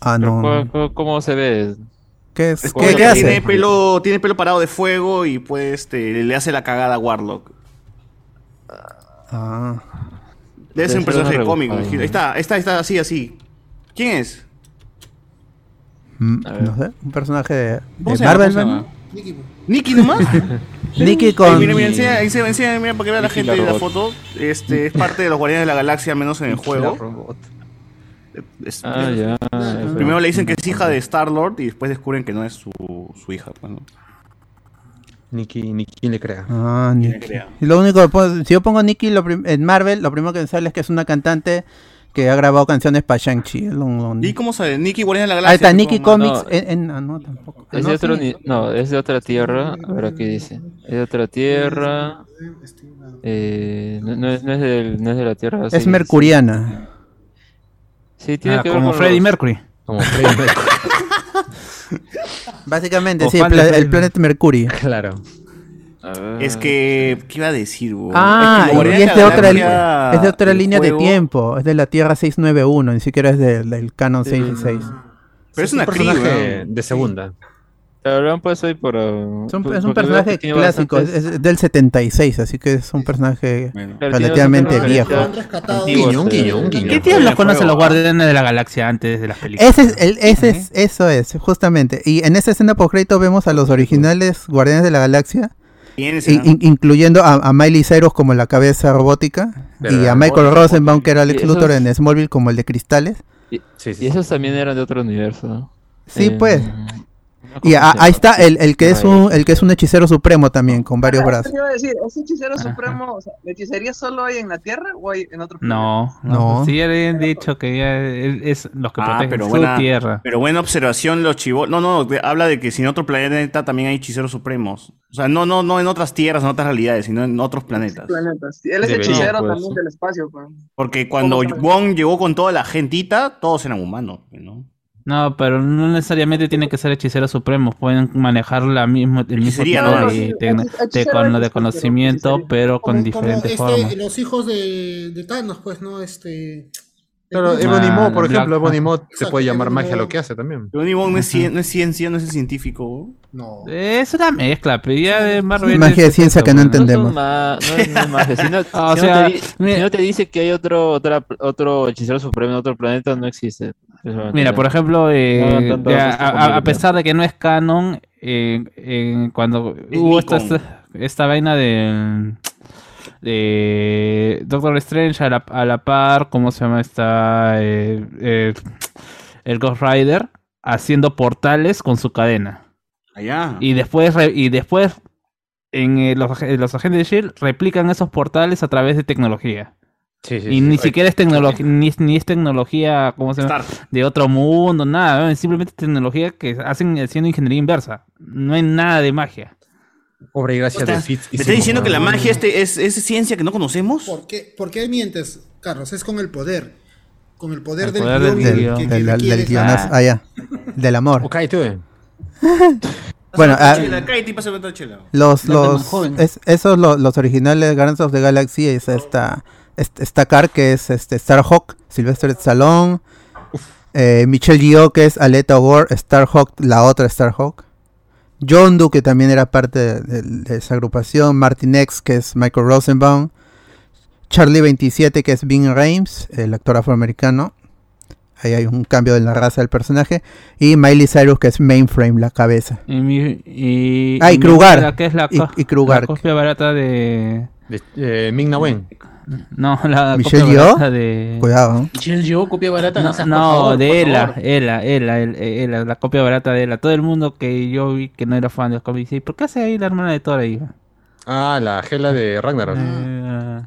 [SPEAKER 2] Ah,
[SPEAKER 5] Pero
[SPEAKER 2] no.
[SPEAKER 5] ¿cuál-
[SPEAKER 2] no.
[SPEAKER 5] cuál- ¿Cómo se ve?
[SPEAKER 2] ¿Qué, es, ¿qué,
[SPEAKER 6] que
[SPEAKER 2] qué hace?
[SPEAKER 6] tiene pelo, tiene pelo parado de fuego y pues este, le hace la cagada a Warlock.
[SPEAKER 2] Ah.
[SPEAKER 6] Debe ser un
[SPEAKER 5] Debe ser
[SPEAKER 6] personaje
[SPEAKER 5] una
[SPEAKER 6] cómico.
[SPEAKER 5] rebuscada.
[SPEAKER 6] Ahí está, ahí está, ahí está, así, así. ¿Quién es?
[SPEAKER 2] Mm,
[SPEAKER 5] A ver.
[SPEAKER 2] no sé, un personaje de,
[SPEAKER 6] ¿Cómo
[SPEAKER 2] de
[SPEAKER 6] se llama?
[SPEAKER 2] Marvel,
[SPEAKER 6] ¿Cómo se
[SPEAKER 2] ¿no?
[SPEAKER 6] llama?
[SPEAKER 8] Nicky,
[SPEAKER 6] ¿Nicky nomás?
[SPEAKER 2] Nicky
[SPEAKER 6] Ahí,
[SPEAKER 2] con...
[SPEAKER 6] mira, mira, enseña, ahí se enseña, mira, para que vea la
[SPEAKER 5] Nicky
[SPEAKER 6] gente
[SPEAKER 5] la
[SPEAKER 6] la foto. Este, es parte de los Guardianes de la Galaxia, menos en el juego. Es-
[SPEAKER 5] Ah, ya.
[SPEAKER 6] Primero le dicen que es hija de Star-Lord y después descubren que no es su, su hija. pues, ¿no?
[SPEAKER 4] Ni, qui- ni quien le crea.
[SPEAKER 2] Ah,
[SPEAKER 6] ¿Quién
[SPEAKER 2] Nicky.
[SPEAKER 6] crea?
[SPEAKER 2] Y lo único que puedo- si yo pongo Nicky en Marvel, lo primero que me sale es que es una cantante que ha grabado canciones para Shang-Chi.
[SPEAKER 6] ¿Y cómo sabe? Nicky Guardianes de la
[SPEAKER 2] Ahí
[SPEAKER 6] Galaxia.
[SPEAKER 2] está,
[SPEAKER 6] pues,
[SPEAKER 2] Nicky Comics.
[SPEAKER 5] No.
[SPEAKER 2] en- en- ah, no, tampoco.
[SPEAKER 5] Es
[SPEAKER 2] no,
[SPEAKER 5] de otro
[SPEAKER 2] sí.
[SPEAKER 5] ni- no, es de otra tierra. A ver qué dice. Es de otra tierra. Eh, no, no es, no, es del- no es de la tierra.
[SPEAKER 2] Es mercuriana.
[SPEAKER 5] Sí, sí, tiene
[SPEAKER 3] Ah,
[SPEAKER 5] que ver
[SPEAKER 3] como
[SPEAKER 5] con
[SPEAKER 3] Freddie
[SPEAKER 5] los-
[SPEAKER 3] Mercury.
[SPEAKER 4] Como Freddie Mercury.
[SPEAKER 2] Básicamente,
[SPEAKER 3] O
[SPEAKER 2] sí, el,
[SPEAKER 3] de
[SPEAKER 2] pla- el planeta Mercurio.
[SPEAKER 4] claro.
[SPEAKER 6] Es que, ¿qué iba a decir, weón?
[SPEAKER 2] Ah,
[SPEAKER 6] Es que
[SPEAKER 2] y es
[SPEAKER 6] de
[SPEAKER 2] otra,
[SPEAKER 6] Galaxia
[SPEAKER 2] es de otra línea de tiempo. Es de la Tierra 691, ni siquiera es del, del canon 616.
[SPEAKER 6] Pero es
[SPEAKER 4] un
[SPEAKER 6] una Kree,
[SPEAKER 4] personaje de segunda.
[SPEAKER 5] Ahí por. uh,
[SPEAKER 2] Es un,
[SPEAKER 5] por-
[SPEAKER 2] es un personaje clásico, es,
[SPEAKER 5] bastantes-
[SPEAKER 2] es del 76, así que es un personaje
[SPEAKER 6] Bueno.
[SPEAKER 2] Relativamente viejo.
[SPEAKER 4] Guiño, un guiño, un guiño.
[SPEAKER 3] ¿Qué tíos los conocen los
[SPEAKER 6] ah.
[SPEAKER 3] guardianes de la galaxia antes de las películas?
[SPEAKER 2] Ese es, el, ese es, eso es, justamente. Y en esa escena post crédito vemos a los originales Guardianes de la Galaxia in-
[SPEAKER 6] ¿no?
[SPEAKER 2] in- incluyendo a, a Miley Cyrus como la cabeza robótica y a Michael Rosenbaum que era
[SPEAKER 5] y
[SPEAKER 2] Lex
[SPEAKER 5] esos-
[SPEAKER 2] Luthor en Smallville como el de cristales.
[SPEAKER 5] Y,
[SPEAKER 4] Sí, sí,
[SPEAKER 5] y esos también eran de otro universo. ¿no?
[SPEAKER 2] Sí,
[SPEAKER 5] Eh,
[SPEAKER 2] pues.
[SPEAKER 5] ¿Cómo
[SPEAKER 2] Y a- ahí está el, el que es un el que es un hechicero supremo también con varios
[SPEAKER 7] Ah,
[SPEAKER 2] brazos.
[SPEAKER 7] ¿qué te iba a decir? ¿Ese hechicero
[SPEAKER 3] Ajá.
[SPEAKER 7] supremo, o sea, la hechicería solo hay en la Tierra o hay en otro planeta?
[SPEAKER 3] No,
[SPEAKER 2] No.
[SPEAKER 3] no. Sí, ya habían dicho que ya es los que
[SPEAKER 6] Ah,
[SPEAKER 3] protegen
[SPEAKER 6] pero
[SPEAKER 3] su
[SPEAKER 6] buena-
[SPEAKER 3] tierra.
[SPEAKER 6] Pero buena observación, los chivos. No, no, de- habla de que si en otro planeta también hay hechiceros supremos. O sea, no, no, no en otras tierras, en otras realidades, sino en otros planetas.
[SPEAKER 7] Planetas. Él es
[SPEAKER 5] Debería,
[SPEAKER 7] hechicero
[SPEAKER 5] pues,
[SPEAKER 7] también
[SPEAKER 5] sí.
[SPEAKER 7] del espacio, pues.
[SPEAKER 6] Porque cuando. Wong llegó con toda la gentita, todos eran humanos, ¿no?
[SPEAKER 3] No, pero no necesariamente tienen que ser hechiceros supremos, pueden manejar la mismo, el mismo tipo
[SPEAKER 6] ¿no?
[SPEAKER 3] de, de- de con- de conocimiento, pero con
[SPEAKER 8] Como,
[SPEAKER 3] diferentes
[SPEAKER 8] como este,
[SPEAKER 3] formas.
[SPEAKER 8] los hijos de, de Thanos, pues, ¿no? Este.
[SPEAKER 4] Claro, Ebony
[SPEAKER 3] Ah,
[SPEAKER 4] Maw, por ejemplo, Ebony Maw se puede llamar
[SPEAKER 8] Ebony
[SPEAKER 4] magia lo que hace también.
[SPEAKER 6] Pero ni Wong no es, no es ciencia, no es científico.
[SPEAKER 8] No.
[SPEAKER 3] Es una mezcla, pero ya de Marvel.
[SPEAKER 2] Magia de ciencia que no entendemos.
[SPEAKER 5] no es, no es magia. Si no,
[SPEAKER 3] o
[SPEAKER 5] si no
[SPEAKER 3] sea,
[SPEAKER 5] te, di-
[SPEAKER 3] mira-
[SPEAKER 5] si no te dice que hay otro, otra, otro hechicero supremo en otro planeta, no existe.
[SPEAKER 3] Mira, por ejemplo, eh,
[SPEAKER 5] No
[SPEAKER 3] a, pesar de que no es canon, eh, eh, cuando
[SPEAKER 6] Es
[SPEAKER 3] hubo esta, esta, esta vaina de, de Doctor Strange a la, a la par, ¿cómo se llama esta? Eh, eh, el Ghost Rider haciendo portales con su cadena.
[SPEAKER 6] Allá.
[SPEAKER 3] Y después, y después en eh, los, los agentes de Shield replican esos portales a través de tecnología.
[SPEAKER 4] Sí, sí,
[SPEAKER 3] y
[SPEAKER 4] sí.
[SPEAKER 3] ni siquiera es tecnología, ni, ni es tecnología, ¿cómo se llama? De otro mundo, nada, es simplemente tecnología que hacen haciendo ingeniería inversa. No hay nada de magia.
[SPEAKER 4] Obra y gracia de
[SPEAKER 6] ¿Me
[SPEAKER 4] Fitz. y
[SPEAKER 6] estás diciendo que la magia este es, es ciencia que no conocemos?
[SPEAKER 8] ¿Por qué, ¿Por qué mientes, Carlos? Es con el poder. Con el poder
[SPEAKER 3] El
[SPEAKER 8] del
[SPEAKER 3] poder del
[SPEAKER 8] que- que-
[SPEAKER 2] Del, del,
[SPEAKER 8] requieres.
[SPEAKER 2] guionazo. Ah, ya. Del amor.
[SPEAKER 4] Ok, tú.
[SPEAKER 2] Bueno, ah, los, los, es- esos los, los originales Guardians of the Galaxy es esta, est- esta car que es este Starhawk, Sylvester Stallone, eh, Michelle Yeoh que es Aleta War, Starhawk, la otra Starhawk, John Doe que también era parte de, de- de esa agrupación, Martin X que es Michael Rosenbaum, Charlie 27 que es Vin Rames, el actor afroamericano. Ahí hay un cambio en la raza del personaje. Y Miley Cyrus, que es Mainframe, la cabeza.
[SPEAKER 3] Y, mi- y,
[SPEAKER 2] Ah, y Krugar.
[SPEAKER 3] que es la,
[SPEAKER 2] y Krugar.
[SPEAKER 3] la copia barata de.
[SPEAKER 4] De, eh, Ming Na Wen.
[SPEAKER 3] No, la
[SPEAKER 2] Michelle
[SPEAKER 3] copia
[SPEAKER 2] Yeoh.
[SPEAKER 3] barata de.
[SPEAKER 2] Cuidado, ¿no?
[SPEAKER 9] Michelle yo, copia barata. No,
[SPEAKER 3] No, no,
[SPEAKER 9] favor,
[SPEAKER 3] de Ela. Ela, Ela, el- Ela, la copia barata de Ela. Todo el mundo que yo vi que no era fan de los cómics dice, ¿por qué hace ahí la hermana de Thor ahí?
[SPEAKER 4] Ah, la Gela de Ragnarok.
[SPEAKER 3] Eh,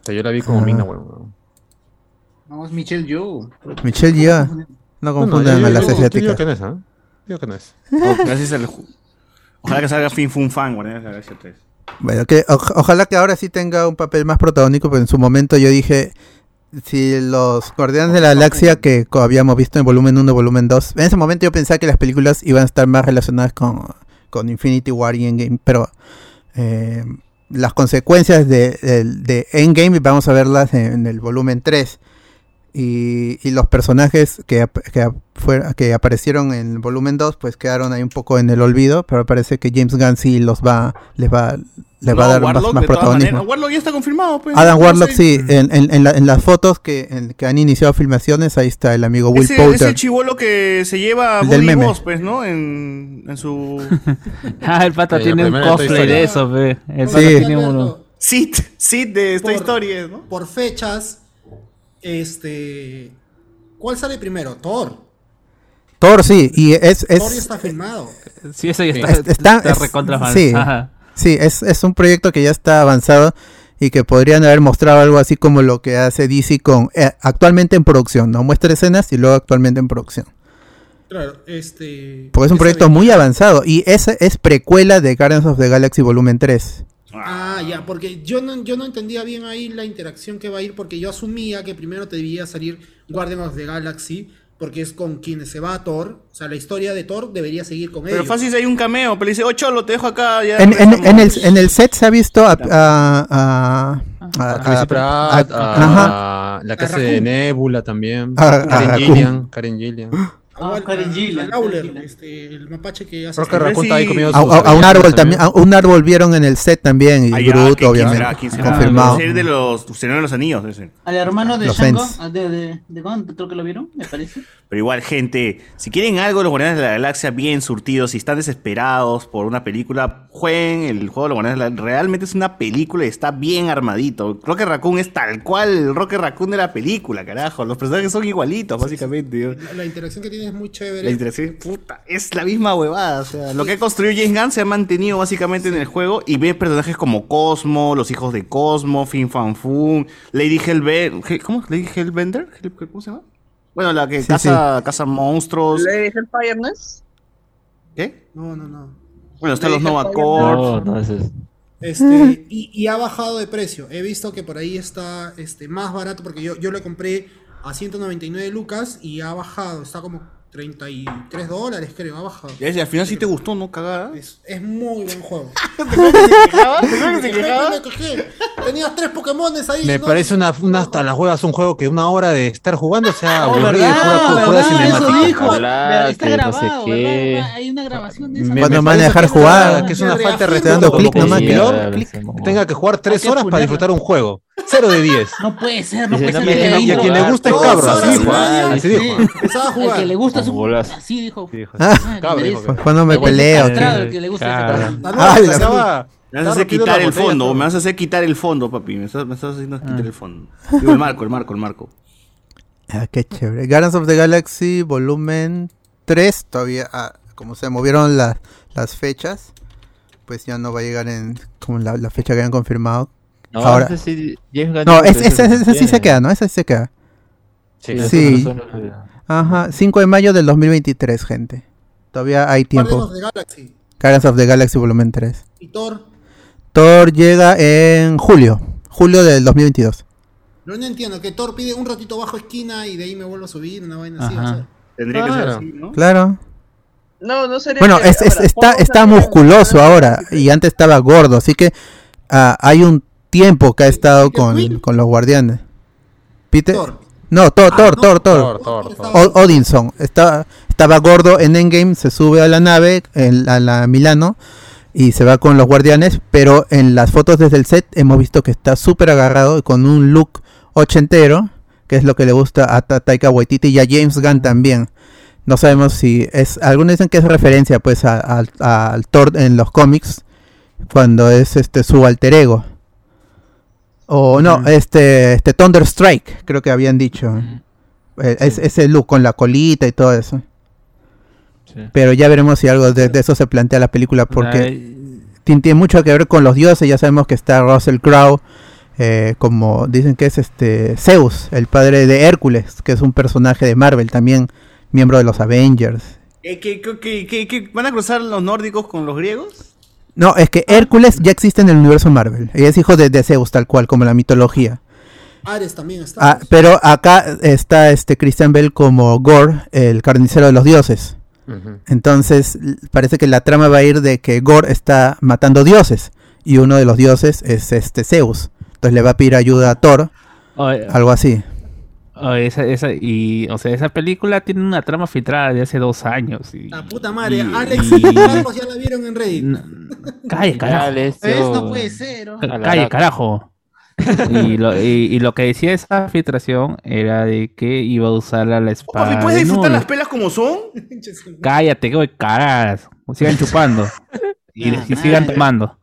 [SPEAKER 4] O sea, yo la vi como
[SPEAKER 2] Ah.
[SPEAKER 4] Ming Na Wen. weón.
[SPEAKER 9] No, es Michelle yo.
[SPEAKER 2] Michelle Yeoh. No
[SPEAKER 4] No, no,
[SPEAKER 2] confundan
[SPEAKER 4] yo-
[SPEAKER 2] a las
[SPEAKER 4] yo- yo digo
[SPEAKER 2] asiáticas.
[SPEAKER 4] que no es, ¿ah? Digo que no es.
[SPEAKER 6] Gracias al Ojalá que salga Fin Fun Fan, de la Galaxia 3.
[SPEAKER 2] Bueno, que oj- ojalá que ahora sí tenga un papel más protagónico, pero en su momento yo dije, si los Guardianes de la Galaxia que habíamos visto en volumen 1 volumen 2, en ese momento yo pensaba que las películas iban a estar más relacionadas con, con Infinity War y Endgame, pero eh, las consecuencias de, del- de Endgame vamos a verlas en, en el volumen 3. Y, y los personajes que, que, fuera- que aparecieron en el volumen 2 pues quedaron ahí un poco en el olvido, pero parece que James Gunn sí los va, les va, les va a
[SPEAKER 6] No,
[SPEAKER 2] dar más,
[SPEAKER 6] Warlock,
[SPEAKER 2] más
[SPEAKER 6] todas
[SPEAKER 2] protagonismo.
[SPEAKER 6] maneras. Warlock ya está confirmado, pues.
[SPEAKER 2] Adam
[SPEAKER 6] No
[SPEAKER 2] Warlock sí, en, en- en la- en las fotos que, en- que han iniciado filmaciones, ahí está el amigo Will
[SPEAKER 6] Ese,
[SPEAKER 2] Poulter.
[SPEAKER 6] ese chivolo que se lleva a Buddy
[SPEAKER 2] meme.
[SPEAKER 6] Boss, pues, ¿no? En, en su...
[SPEAKER 3] Ah, el pata
[SPEAKER 4] Sí,
[SPEAKER 3] tiene un cosplay de eso, pe. El
[SPEAKER 2] Sí.
[SPEAKER 3] pata tiene uno.
[SPEAKER 6] Sid, Sid de
[SPEAKER 8] Por-
[SPEAKER 6] Story, ¿no?
[SPEAKER 8] Por fechas, este. ¿Cuál sale primero? Thor.
[SPEAKER 2] Thor sí, y es... es
[SPEAKER 8] Thor ya está filmado.
[SPEAKER 3] Sí, eso ya
[SPEAKER 4] Sí.
[SPEAKER 3] está,
[SPEAKER 2] Es- está-
[SPEAKER 3] está
[SPEAKER 2] es-
[SPEAKER 3] recontra
[SPEAKER 2] sí.
[SPEAKER 3] Ajá.
[SPEAKER 2] Sí, es, es un proyecto que ya está avanzado y que podrían haber mostrado algo así como lo que hace DC con eh, actualmente en producción, ¿no? Muestra escenas y luego actualmente en producción.
[SPEAKER 8] Claro, este.
[SPEAKER 2] Porque es un proyecto muy avanzado y esa es precuela de Guardians of the Galaxy Volumen 3.
[SPEAKER 8] Ah, ya, porque yo no, yo no entendía bien ahí la interacción que va a ir, porque yo asumía que primero te debía salir Guardians of the Galaxy, porque es con quienes se va a Thor. O sea, la historia de Thor debería seguir con
[SPEAKER 6] Pero
[SPEAKER 8] ellos.
[SPEAKER 6] fácil si hay un cameo, pero le dice, oh, cholo, te dejo acá. Ya
[SPEAKER 2] En, en-
[SPEAKER 6] regresamos".
[SPEAKER 2] en el, en el set se ha visto a... a, a- a-
[SPEAKER 4] A Chrissy Pratt,
[SPEAKER 2] a- ajá.
[SPEAKER 4] a la hace de Nebula también.
[SPEAKER 2] A- a
[SPEAKER 4] Karen. Gillian. Karen Gillian.
[SPEAKER 8] Igual,
[SPEAKER 9] Ah, Karen Gillan, Karen
[SPEAKER 8] este, el mapache que hace.
[SPEAKER 4] Rocket Raccoon está ahí comiendo
[SPEAKER 2] A,
[SPEAKER 4] sus
[SPEAKER 2] a- a un árbol
[SPEAKER 4] también.
[SPEAKER 2] a un árbol vieron en el set también y
[SPEAKER 6] Ah, ya,
[SPEAKER 2] Groot
[SPEAKER 6] ¿quién
[SPEAKER 2] obviamente
[SPEAKER 6] será? ¿Quién será?
[SPEAKER 2] confirmado.
[SPEAKER 6] Ser de los de los Anillos, ser.
[SPEAKER 9] Al hermano de
[SPEAKER 2] Los
[SPEAKER 9] Shango, ah, de, de, de creo que lo vieron, me parece.
[SPEAKER 6] Pero igual, gente, si quieren algo, los Guardianes de la Galaxia bien surtidos, si están desesperados por una película, jueguen el juego de los Guardianes de la Galaxia. Realmente es una película y está bien armadito. Rocket Raccoon es tal cual el Rocket Raccoon de la película, carajo. Los personajes son igualitos, básicamente.
[SPEAKER 8] La, la interacción que tiene es muy chévere.
[SPEAKER 6] La interacción, puta, es la misma huevada. O sea, lo que ha construido James Gunn se ha mantenido básicamente en el juego y ve personajes como Cosmo, los hijos de Cosmo, Fin Fan Fun, Lady Hellbender. ¿Cómo? ¿Lady Hellbender? Hell- ¿Cómo se llama? Bueno, la que
[SPEAKER 2] Sí,
[SPEAKER 6] caza, caza monstruos.
[SPEAKER 7] Lady Hellfire, ¿no es?
[SPEAKER 6] ¿Qué?
[SPEAKER 8] No, no, no.
[SPEAKER 6] Bueno, están los Nova. Corps.
[SPEAKER 5] No, no, ese es.
[SPEAKER 8] Este, y, y ha bajado de precio. He visto que por ahí está este, más barato porque yo, yo lo compré a 199 lucas y ha bajado. Está como 33 dólares, creo. Ha bajado.
[SPEAKER 6] Ya, ya, al final sí te gustó, ¿no? Cagada.
[SPEAKER 8] Es, es muy buen juego.
[SPEAKER 6] ¿Te
[SPEAKER 8] Me quejé, me quejé. Tenías tres Pokémones ahí.
[SPEAKER 4] Me
[SPEAKER 8] ¿no?
[SPEAKER 4] parece una, una hasta las juegas un juego que una hora de estar jugando, o sea,
[SPEAKER 9] Oh,
[SPEAKER 4] aburrido,
[SPEAKER 9] ¿verdad?
[SPEAKER 4] juega- juega
[SPEAKER 9] ¿verdad?
[SPEAKER 4] cinemática.
[SPEAKER 9] Eso dijo.
[SPEAKER 5] Hablar,
[SPEAKER 9] Está
[SPEAKER 5] que no
[SPEAKER 9] grabado,
[SPEAKER 5] sé.
[SPEAKER 9] Hay una grabación de esa.
[SPEAKER 4] Me-
[SPEAKER 2] Cuando
[SPEAKER 4] me
[SPEAKER 2] van a dejar
[SPEAKER 4] que
[SPEAKER 2] jugar.
[SPEAKER 4] que es una falta de como
[SPEAKER 2] clic nomás,
[SPEAKER 5] momento.
[SPEAKER 4] tenga que jugar tres
[SPEAKER 9] que
[SPEAKER 4] horas para disfrutar un juego. Cero de 10.
[SPEAKER 9] No puede ser, no puede ser.
[SPEAKER 4] Y a quien le gusta es cabro, así dijo. Así
[SPEAKER 9] Sí.
[SPEAKER 4] dijo.
[SPEAKER 8] Empezaba a
[SPEAKER 9] El
[SPEAKER 8] jugar.
[SPEAKER 9] que le gusta es un. Así dijo. Ah,
[SPEAKER 2] Cuando me
[SPEAKER 9] El
[SPEAKER 2] peleo.
[SPEAKER 9] el que le gusta.
[SPEAKER 8] Ah,
[SPEAKER 2] Ah, la-
[SPEAKER 6] Me vas a hacer quitar
[SPEAKER 4] la
[SPEAKER 6] el
[SPEAKER 4] botella,
[SPEAKER 6] fondo,
[SPEAKER 4] todo.
[SPEAKER 6] me vas a hacer quitar el fondo, papi. Me estás, me estás haciendo quitar el fondo. Digo, el marco, el marco, el marco.
[SPEAKER 2] Ah, qué chévere. Guardians of the Galaxy volumen 3, todavía, ah, como se movieron las las fechas, pues ya no va a llegar en como la, la fecha que habían confirmado.
[SPEAKER 5] No,
[SPEAKER 2] Ahora-
[SPEAKER 5] ese sí, James Gunn
[SPEAKER 2] No, ese,
[SPEAKER 5] ese
[SPEAKER 2] ese sí se queda, ¿no? Ese sí se queda.
[SPEAKER 4] Sí.
[SPEAKER 2] Sí. Ajá, 5 de mayo del 2023, gente. Todavía hay
[SPEAKER 8] Guardians
[SPEAKER 2] tiempo.
[SPEAKER 8] of the Galaxy.
[SPEAKER 2] Guardians of the Galaxy volumen 3.
[SPEAKER 8] Y Thor.
[SPEAKER 2] Thor llega en julio, julio del 2022.
[SPEAKER 8] No, no entiendo, que Thor pide un ratito bajo esquina y de ahí me vuelvo a subir, una vaina así.
[SPEAKER 3] Ajá.
[SPEAKER 8] o sea.
[SPEAKER 6] Tendría que ser
[SPEAKER 4] Claro.
[SPEAKER 6] así, ¿no?
[SPEAKER 2] Claro.
[SPEAKER 7] No, no sería.
[SPEAKER 2] Bueno,
[SPEAKER 7] que-
[SPEAKER 2] es- es-
[SPEAKER 7] ahora,
[SPEAKER 2] está,
[SPEAKER 7] ¿cómo
[SPEAKER 2] está musculoso ahora y antes estaba gordo, así que ah, hay un tiempo que ha estado
[SPEAKER 8] ¿Peter
[SPEAKER 2] con, los guardianes. Peter,
[SPEAKER 8] Thor.
[SPEAKER 2] no, Thor,
[SPEAKER 8] Ah,
[SPEAKER 2] Thor,
[SPEAKER 8] no,
[SPEAKER 2] Thor, Thor.
[SPEAKER 4] Thor, Thor,
[SPEAKER 2] Odinson estaba, estaba gordo en Endgame, se sube a la nave, en, a la Milano, y se va con los guardianes, pero en las fotos desde el set hemos visto que está súper agarrado y con un look ochentero, que es lo que le gusta a Ta- Taika Waititi y a James Gunn también. No sabemos si es, algunos dicen que es referencia pues al Thor en los cómics, cuando es este su alter ego. O no, este, este Thunder Strike, creo que habían dicho. Eh, es- ese look con la colita y todo eso.
[SPEAKER 5] Sí.
[SPEAKER 2] Pero ya veremos si algo de, de eso se plantea la película porque tiene mucho que ver con los dioses. Ya sabemos que está Russell Crowe, eh, como dicen que es este Zeus, el padre de Hércules, que es un personaje de Marvel también, miembro de los Avengers.
[SPEAKER 6] Eh, ¿qué- qué- qué- qué- qué- van a cruzar los nórdicos con los griegos?
[SPEAKER 2] No, es que Hércules ya existe en el universo Marvel. Ella es hijo de, de Zeus, tal cual, como la mitología.
[SPEAKER 8] Ares también está.
[SPEAKER 2] Ah, pero acá está este Christian Bell como Gore, el carnicero de los dioses. Entonces, parece que la trama va a ir de que Gore está matando dioses. Y uno de los dioses es este Zeus. Entonces le va a pedir ayuda a Thor, algo así.
[SPEAKER 3] Oye, esa, esa, y, o sea, esa película tiene una trama filtrada de hace dos años. Y,
[SPEAKER 8] La puta madre,
[SPEAKER 3] y-
[SPEAKER 8] Alex
[SPEAKER 3] y-
[SPEAKER 8] y Carlos ya la vieron en Reddit.
[SPEAKER 3] No, Calle, carajo.
[SPEAKER 9] No puede ser. ¿no?
[SPEAKER 3] Calle, carajo. y, lo, y, y lo que decía esa filtración era de que iba a usar a la espada.
[SPEAKER 6] ¿puedes
[SPEAKER 3] de
[SPEAKER 6] disfrutar
[SPEAKER 3] Null.
[SPEAKER 6] las pelas como son?
[SPEAKER 3] Cállate, que voy caras. Sigan chupando. y, y sigan tomando.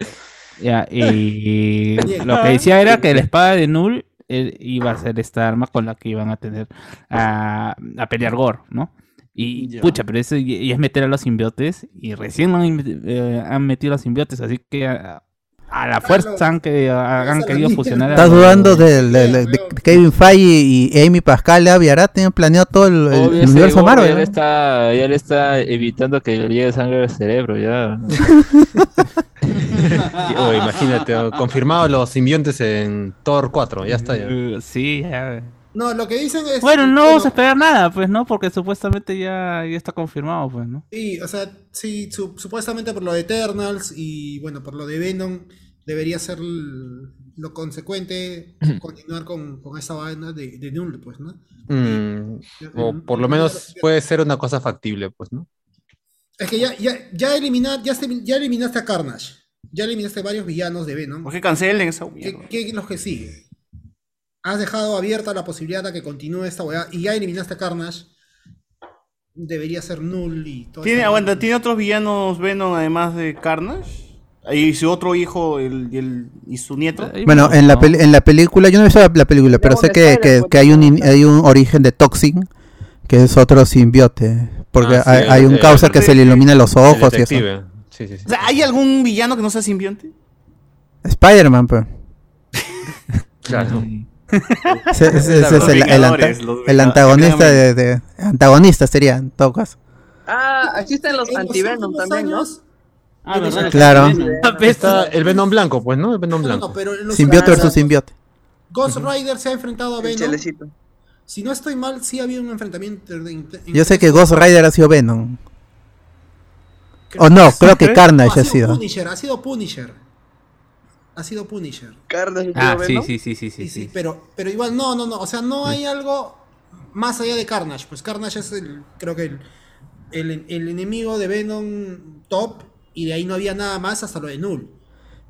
[SPEAKER 3] Ya, y lo que decía era que la espada de Null iba a ser esta arma con la que iban a tener a, a pelear Gore, ¿no? Y pucha, pero eso y, y es meter a los simbiotes y recién han, eh, han metido a los simbiotes, así que a, a la fuerza han, que, han
[SPEAKER 8] la
[SPEAKER 3] querido fusionar. a
[SPEAKER 2] ¿Estás dudando de, de- de- de Kevin Feige y Amy Pascal y Avi Arad? Tienen planeado todo el, el
[SPEAKER 5] Obvio,
[SPEAKER 2] universo Marvel.
[SPEAKER 5] Ya le, está, ya le está evitando que le llegue sangre al cerebro, ya.
[SPEAKER 4] Oh, imagínate, confirmado los simbiontes en Thor 4, ya está. Ya.
[SPEAKER 3] Uh, Sí, ya.
[SPEAKER 8] No, lo que dicen es.
[SPEAKER 3] Bueno, no vamos a esperar nada, pues, ¿no? Porque supuestamente ya, ya está confirmado, pues, ¿no?
[SPEAKER 8] Sí, o sea, sí, su- supuestamente por lo de Eternals y bueno, por lo de Venom, debería ser lo consecuente continuar con, con esta vaina de, de Null, pues, ¿no?
[SPEAKER 4] Mm, o por lo menos puede ser una cosa factible, pues, ¿no?
[SPEAKER 8] Es que ya, ya, ya, elimina- ya, se- ya eliminaste a Carnage. Ya eliminaste varios villanos de Venom.
[SPEAKER 6] ¿Por qué cancelen esa
[SPEAKER 8] ¿Qué, qué es lo que sigue? Has dejado abierta la posibilidad de que continúe esta weá y ya eliminaste a Carnage. Debería ser Null y todo
[SPEAKER 6] ¿Tiene, aguanta, ¿Tiene otros villanos Venom además de Carnage? ¿Y su otro hijo el, y, el- y su nieto?
[SPEAKER 2] Bueno, en la, peli- en la película, yo no he visto la, la película, pero sé que, que- que hay, un, hay un origen de Toxin, que es otro simbiote. Porque
[SPEAKER 4] Ah, sí,
[SPEAKER 2] hay, un causa que se le ilumina los ojos y eso.
[SPEAKER 4] detective. Sí, sí, sí.
[SPEAKER 6] O sea, ¿Hay algún villano que no sea simbionte?
[SPEAKER 2] Spider-Man, pues.
[SPEAKER 4] Claro.
[SPEAKER 2] Ese, es el, anta- antagonista de, de- Antagonista sería, en todo caso.
[SPEAKER 7] Ah, existen los
[SPEAKER 8] En los
[SPEAKER 7] anti-Venom también, ¿no?
[SPEAKER 9] Ah, verdad.
[SPEAKER 2] Claro.
[SPEAKER 4] Está el Venom blanco, pues, ¿no? El Venom
[SPEAKER 8] No, no,
[SPEAKER 4] blanco.
[SPEAKER 8] pero
[SPEAKER 2] Simbiote versus simbiote.
[SPEAKER 8] Ghost Rider se ha enfrentado a Venom. Si no estoy mal, sí ha habido un enfrentamiento.
[SPEAKER 2] Yo sé que Ghost Rider ha sido Venom.
[SPEAKER 8] creo
[SPEAKER 2] O no,
[SPEAKER 8] que-
[SPEAKER 2] creo que
[SPEAKER 6] ¿Sí?
[SPEAKER 2] Carnage ha sido.
[SPEAKER 8] Punisher, ha sido Punisher. Ha sido Punisher.
[SPEAKER 7] Carnage y
[SPEAKER 3] Ah, sí, sí, sí, sí,
[SPEAKER 8] Sí,
[SPEAKER 3] sí,
[SPEAKER 8] sí,
[SPEAKER 3] sí.
[SPEAKER 8] pero, pero igual, no, no, no. O sea, no hay algo más allá de Carnage. Pues Carnage es el, creo que el, el, el enemigo de Venom top. Y de ahí no había nada más hasta lo de Null.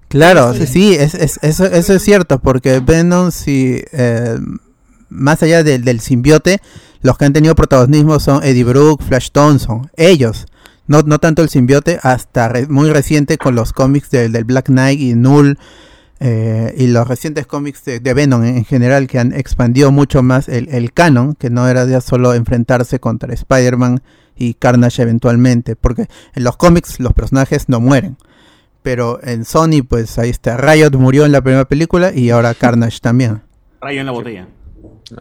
[SPEAKER 2] Claro,
[SPEAKER 8] Sí,
[SPEAKER 2] es, es- eso, eso es cierto, porque Venom, si, eh, más allá del, del simbiote, los que han tenido protagonismo son Eddie Brooke, Flash Thompson, ellos. No, no tanto el simbiote, hasta re- muy reciente con los cómics del, del Black Knight y Null, eh, y los recientes cómics de, de Venom en, en general, que han expandido mucho más el, el canon, que no era ya solo enfrentarse contra Spider-Man y Carnage eventualmente, porque en los cómics los personajes no mueren. Pero en Sony, pues ahí está. Riot murió en la primera película y ahora Carnage también.
[SPEAKER 6] Rayo en la botella.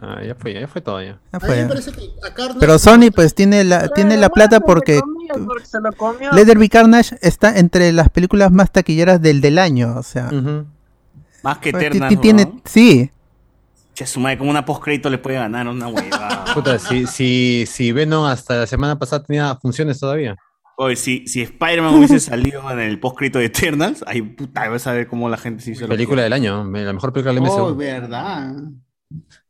[SPEAKER 4] Ah, ya fue, ya fue todo ya.
[SPEAKER 2] Ya
[SPEAKER 8] A mí
[SPEAKER 2] fue.
[SPEAKER 8] me parece que a Carnage.
[SPEAKER 2] Pero Sony, pues tiene la, tiene la plata porque
[SPEAKER 7] Se lo comió.
[SPEAKER 2] Carnage está entre las películas más taquilleras del, del año. O sea.
[SPEAKER 6] Más que
[SPEAKER 2] pues,
[SPEAKER 6] Eternas,
[SPEAKER 2] ti- tiene,
[SPEAKER 6] ¿no?
[SPEAKER 2] sí.
[SPEAKER 6] Che, su madre, como una postcrédito le puede ganar una huevada.
[SPEAKER 4] Puta, si, si, si Venom hasta la semana pasada tenía funciones todavía.
[SPEAKER 6] Oye, si, si Spider-Man hubiese salido en el postcrédito de Eternals, ahí puta, vas a ver cómo la gente se hizo
[SPEAKER 4] Película del año, la mejor película del MCU.
[SPEAKER 9] Oh, verdad.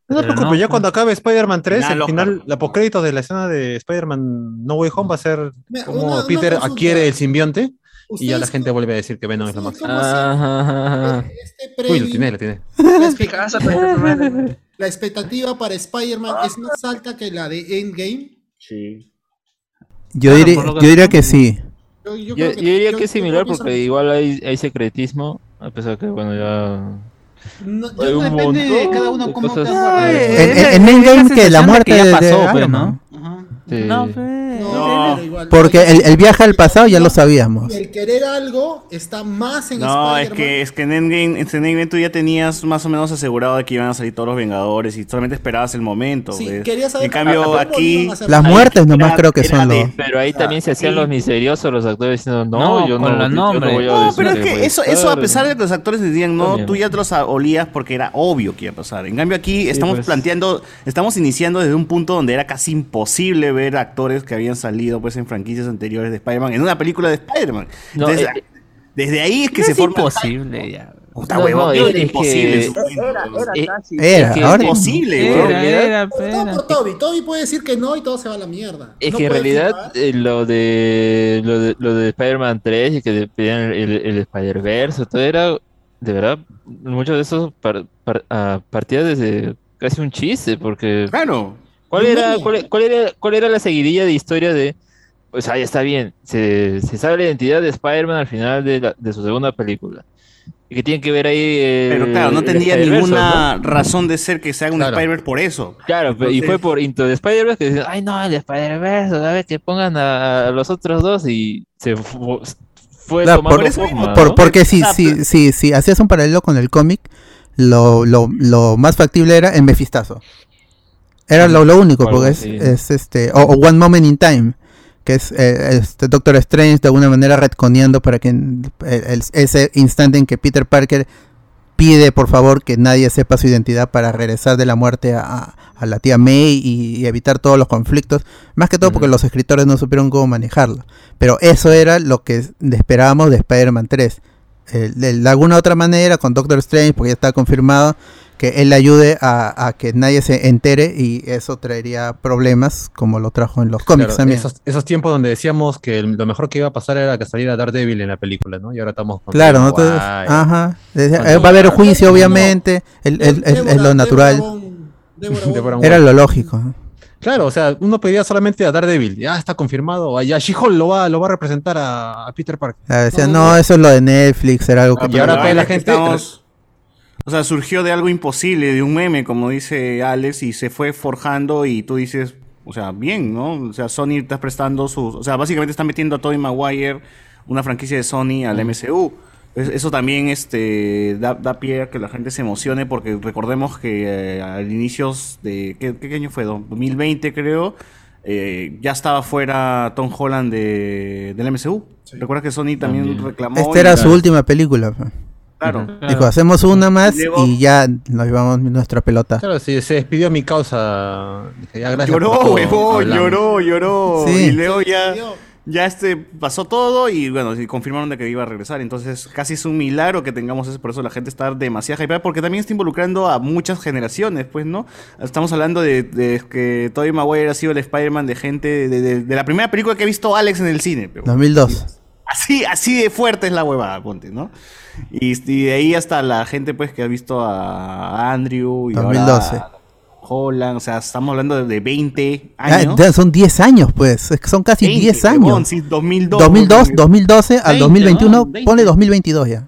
[SPEAKER 4] No te
[SPEAKER 3] Pero
[SPEAKER 4] preocupes,
[SPEAKER 3] no,
[SPEAKER 4] ya cuando acabe Spider-Man 3,
[SPEAKER 6] Final
[SPEAKER 4] el
[SPEAKER 6] Oscar.
[SPEAKER 4] final, la postcrédito de la escena de Spider-Man No Way Home va a ser como Peter adquiere el simbionte y ya
[SPEAKER 8] ¿Ustedes
[SPEAKER 4] la gente vuelve a decir que Venom es lo máximo.
[SPEAKER 5] Ajá.
[SPEAKER 8] este
[SPEAKER 4] Uy, lo tiene, lo tiene.
[SPEAKER 8] La expectativa- para Spider-Man es más alta que la de Endgame.
[SPEAKER 6] Sí.
[SPEAKER 2] Yo,
[SPEAKER 3] Claro,
[SPEAKER 2] diría,
[SPEAKER 3] que-
[SPEAKER 2] yo diría que sí.
[SPEAKER 8] Yo, yo
[SPEAKER 5] Yo,
[SPEAKER 8] creo
[SPEAKER 5] yo diría
[SPEAKER 8] yo-
[SPEAKER 5] que es similar porque igual hay, hay secretismo, a pesar que, bueno, ya...
[SPEAKER 8] No, yo-
[SPEAKER 9] Depende de cada uno cómo
[SPEAKER 5] cosas.
[SPEAKER 9] te.
[SPEAKER 2] En, en- en Endgame que la muerte
[SPEAKER 3] que ya
[SPEAKER 2] de, de
[SPEAKER 3] pasó,
[SPEAKER 2] Iron
[SPEAKER 3] pues,
[SPEAKER 2] Man.
[SPEAKER 9] Ajá.
[SPEAKER 5] Sí.
[SPEAKER 3] No,
[SPEAKER 8] no,
[SPEAKER 3] fe.
[SPEAKER 6] No.
[SPEAKER 8] pero igual-
[SPEAKER 2] Porque el, el viaje al pasado ya lo sabíamos.
[SPEAKER 8] El querer algo está más en
[SPEAKER 6] No, es que, es que en Endgame, en Endgame tú ya tenías más o menos asegurado de que iban a salir todos los Vengadores y solamente esperabas el momento.
[SPEAKER 8] Sí,
[SPEAKER 6] ¿ves?
[SPEAKER 8] quería saber
[SPEAKER 6] en cambio, aquí...
[SPEAKER 2] Las muertes nomás
[SPEAKER 6] Era-
[SPEAKER 2] creo que son
[SPEAKER 6] de-
[SPEAKER 2] los...
[SPEAKER 5] Pero ahí también se hacían los misteriosos los actores diciendo, no,
[SPEAKER 3] No,
[SPEAKER 5] yo no,
[SPEAKER 3] los
[SPEAKER 5] yo no
[SPEAKER 3] nombres.
[SPEAKER 5] voy a
[SPEAKER 6] pero es que eso, eso a
[SPEAKER 5] estar".
[SPEAKER 6] pesar de que los actores decían no, tú ya te los olías porque era obvio que iba a pasar. En cambio aquí estamos
[SPEAKER 5] pues.
[SPEAKER 6] planteando, estamos iniciando desde un punto donde era casi imposible ver actores que habían salido pues en franquicias anteriores de Spider-Man en una película de Spider-Man.
[SPEAKER 5] No,
[SPEAKER 6] Entonces,
[SPEAKER 5] eh,
[SPEAKER 6] desde ahí es que
[SPEAKER 3] No
[SPEAKER 6] se
[SPEAKER 3] es
[SPEAKER 6] forma...
[SPEAKER 3] imposible ya.
[SPEAKER 6] Puta
[SPEAKER 5] No,
[SPEAKER 6] huevón,
[SPEAKER 5] no,
[SPEAKER 6] era
[SPEAKER 5] que-
[SPEAKER 6] imposible
[SPEAKER 7] Era, era
[SPEAKER 5] Eh,
[SPEAKER 7] casi.
[SPEAKER 2] Era, ahora
[SPEAKER 6] Imposible,
[SPEAKER 3] Era, era,
[SPEAKER 8] Todo
[SPEAKER 3] era.
[SPEAKER 8] por Toby. Toby puede decir que no y todo se va a la mierda.
[SPEAKER 5] Es
[SPEAKER 8] No
[SPEAKER 5] que en realidad eh, lo de lo de, lo de Spider-Man 3 y que pedían el, el Spider-Verse, todo era, de verdad, muchos de esos par- par- partía desde casi un chiste, porque
[SPEAKER 6] Claro.
[SPEAKER 5] ¿Cuál era, cuál, cuál era, cuál era la seguidilla de historia de, pues ahí está bien, se, se sabe la identidad de Spider-Man al final de, la- de su segunda película, y que tiene que ver ahí el-
[SPEAKER 6] Pero claro, no
[SPEAKER 5] el
[SPEAKER 6] tendría
[SPEAKER 5] Spider-Verse,
[SPEAKER 6] ninguna
[SPEAKER 5] ¿no?
[SPEAKER 6] razón de ser que se haga un
[SPEAKER 4] Claro.
[SPEAKER 6] Spider-Man por eso.
[SPEAKER 5] Claro, y fue por Into the Spider-Verse que decían, ay no, el Spider-Verse, a ver que pongan a, a los otros dos y se fu- fue
[SPEAKER 2] Claro,
[SPEAKER 5] tomando
[SPEAKER 2] por,
[SPEAKER 6] eso mismo,
[SPEAKER 5] forma,
[SPEAKER 2] por-
[SPEAKER 5] ¿no?
[SPEAKER 2] porque si,
[SPEAKER 6] Ah,
[SPEAKER 2] si, si, si hacías un paralelo con el cómic, lo, lo, lo más factible era en Mefistazo. Era lo, lo único, porque es, es este, o, o One Moment in Time, que es eh, este Doctor Strange de alguna manera retconeando para que el- el- ese instante en que Peter Parker pide por favor que nadie sepa su identidad para regresar de la muerte a, a- la tía May y, y evitar todos los conflictos, más que todo porque los escritores no supieron cómo manejarlo. Pero eso era lo que esperábamos de Spider-Man 3. eh, de, de alguna otra manera con Doctor Strange, porque ya está confirmado que él le ayude a, a que nadie se entere y eso traería problemas como lo trajo en los cómics
[SPEAKER 4] Claro,
[SPEAKER 2] también.
[SPEAKER 4] Esos, esos tiempos donde decíamos que el- lo mejor que iba a pasar era que saliera Daredevil en la película, ¿no? Y ahora estamos con
[SPEAKER 2] Claro, ¿no? Ajá. Eh, va a haber juicio, obviamente, el- el- el- es lo natural. Era lo lógico.
[SPEAKER 4] Claro, o sea, uno pedía solamente a Daredevil, ya está confirmado, ya She-Hulk lo va, lo va a representar a, a Peter Parker.
[SPEAKER 2] Ah, decía,
[SPEAKER 8] No,
[SPEAKER 2] no,
[SPEAKER 8] no.
[SPEAKER 2] eso es lo de Netflix, era algo que...
[SPEAKER 6] Ah,
[SPEAKER 4] Y
[SPEAKER 6] pero
[SPEAKER 4] ahora
[SPEAKER 6] la que
[SPEAKER 4] gente-
[SPEAKER 6] estamos- o sea, surgió de algo imposible, de un meme, como dice Alex, y se fue forjando y tú dices, o sea, bien, ¿no? O sea, Sony está prestando sus... O sea, básicamente está metiendo a Tobey Maguire, una franquicia de Sony, al MCU. Es- Eso también este, da, da pie a que la gente se emocione porque recordemos que eh, al inicios de... ¿qué, qué año fue? 2020 creo. eh, ya estaba fuera Tom Holland de, del MCU. ¿Recuerdas que Sony también,
[SPEAKER 5] También.
[SPEAKER 6] reclamó?
[SPEAKER 2] Esta
[SPEAKER 6] y-
[SPEAKER 2] era su última película.
[SPEAKER 6] Claro.
[SPEAKER 2] Dijo, hacemos una más
[SPEAKER 6] Y luego-
[SPEAKER 2] y ya nos llevamos nuestra pelota.
[SPEAKER 4] Claro, sí, se despidió mi causa. Dije, ya, gracias
[SPEAKER 6] Lloró,
[SPEAKER 4] todo,
[SPEAKER 6] huevón, lloró, lloró.
[SPEAKER 2] Sí.
[SPEAKER 6] Y luego ya, ya este pasó todo y bueno, confirmaron de que iba a regresar. Entonces casi es un milagro que tengamos eso, por eso la gente está demasiado hypeada, porque también está involucrando a muchas generaciones, pues, ¿no? Estamos hablando de, de que Tobey Maguire ha sido el Spider-Man de gente, de, de- de la primera película que ha visto Alex en el cine. pero-
[SPEAKER 2] 2002.
[SPEAKER 6] Así, así de fuerte es la huevada, ponte, ¿no? Y, y de ahí hasta la gente pues que ha visto a Andrew y ahora
[SPEAKER 2] 2012.
[SPEAKER 6] a Holland, o sea, estamos hablando de, de 20
[SPEAKER 2] Ah,
[SPEAKER 6] años.
[SPEAKER 2] son 10 años, pues. es que son casi
[SPEAKER 6] 20,
[SPEAKER 2] 10
[SPEAKER 6] huevón,
[SPEAKER 2] años.
[SPEAKER 6] sí, 2002.
[SPEAKER 2] 2002, 2012 al
[SPEAKER 9] 20,
[SPEAKER 2] 2021,
[SPEAKER 9] ¿no? 20.
[SPEAKER 2] ponle 2022 ya.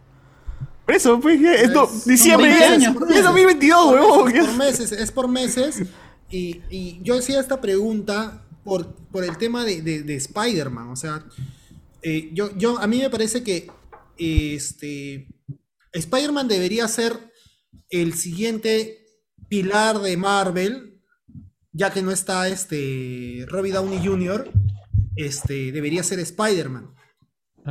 [SPEAKER 6] Por eso, pues, es do- diciembre,
[SPEAKER 9] son
[SPEAKER 6] ya
[SPEAKER 9] 20
[SPEAKER 6] es,
[SPEAKER 9] años,
[SPEAKER 6] ya es 2022,
[SPEAKER 8] Por
[SPEAKER 6] huevón.
[SPEAKER 8] meses,
[SPEAKER 6] ya.
[SPEAKER 8] por meses, es por meses. Y, y yo hacía esta pregunta por, por el tema de, de- de Spider-Man. O sea, eh, yo, yo, a mí me parece que este, Spider-Man debería ser el siguiente pilar de Marvel, ya que no está este Robbie Downey Jr., este, debería ser Spider-Man.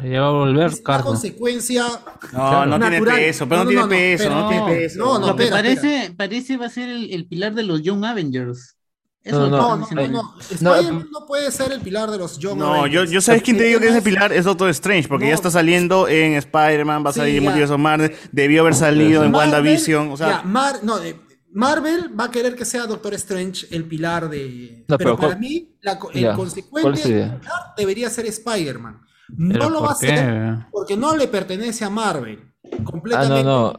[SPEAKER 3] Ya va a volver,
[SPEAKER 8] Es una consecuencia
[SPEAKER 6] No, no tiene peso, pero no,
[SPEAKER 8] No,
[SPEAKER 6] tiene
[SPEAKER 8] no,
[SPEAKER 6] peso, no,
[SPEAKER 8] no,
[SPEAKER 6] tiene peso.
[SPEAKER 8] no, no,
[SPEAKER 9] que
[SPEAKER 8] espera,
[SPEAKER 9] parece, parece va a ser el, el pilar de los Young Avengers. Eso
[SPEAKER 5] No,
[SPEAKER 8] No, no, no,
[SPEAKER 9] diciendo.
[SPEAKER 8] no.
[SPEAKER 5] No,
[SPEAKER 8] Spider-Man no puede ser el pilar de los Young
[SPEAKER 6] No, yo, yo sabes quién te digo que es el
[SPEAKER 8] Porque
[SPEAKER 6] pilar, es Doctor Strange, porque
[SPEAKER 8] No.
[SPEAKER 6] ya está saliendo en Spider-Man, va a
[SPEAKER 8] Sí,
[SPEAKER 6] salir en
[SPEAKER 8] ya.
[SPEAKER 6] Multiverso Marvel, debió haber salido en
[SPEAKER 8] Marvel-
[SPEAKER 6] WandaVision, o sea,
[SPEAKER 8] ya, Mar- no, eh, Marvel va a querer que sea Doctor Strange el pilar de.
[SPEAKER 5] No,
[SPEAKER 8] pero,
[SPEAKER 5] pero
[SPEAKER 8] para
[SPEAKER 5] ¿cuál-
[SPEAKER 8] mí, el
[SPEAKER 5] Ya, ¿cuál es
[SPEAKER 8] consecuente debería ser Spider-Man. No
[SPEAKER 3] ¿Pero
[SPEAKER 8] lo va a hacer porque no le pertenece a Marvel. Completamente
[SPEAKER 5] Ah, no, no.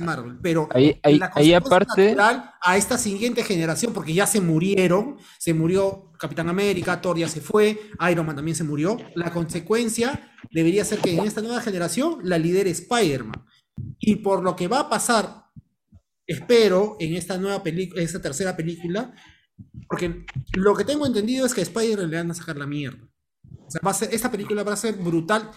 [SPEAKER 8] A Marvel. Pero
[SPEAKER 5] Ahí- ahí-
[SPEAKER 8] la
[SPEAKER 5] ahí
[SPEAKER 8] consecuencia
[SPEAKER 5] aparte-
[SPEAKER 8] a esta siguiente generación, porque ya se murieron, se murió Capitán América, Thor ya se fue, Iron Man también se murió. La consecuencia debería ser que en esta nueva generación la lidere Spider-Man. Y por lo que va a pasar, espero, en esta nueva película, esta tercera película, porque lo que tengo entendido es que a Spider le van a sacar la mierda. O sea, va a ser, esta película va a ser brutal.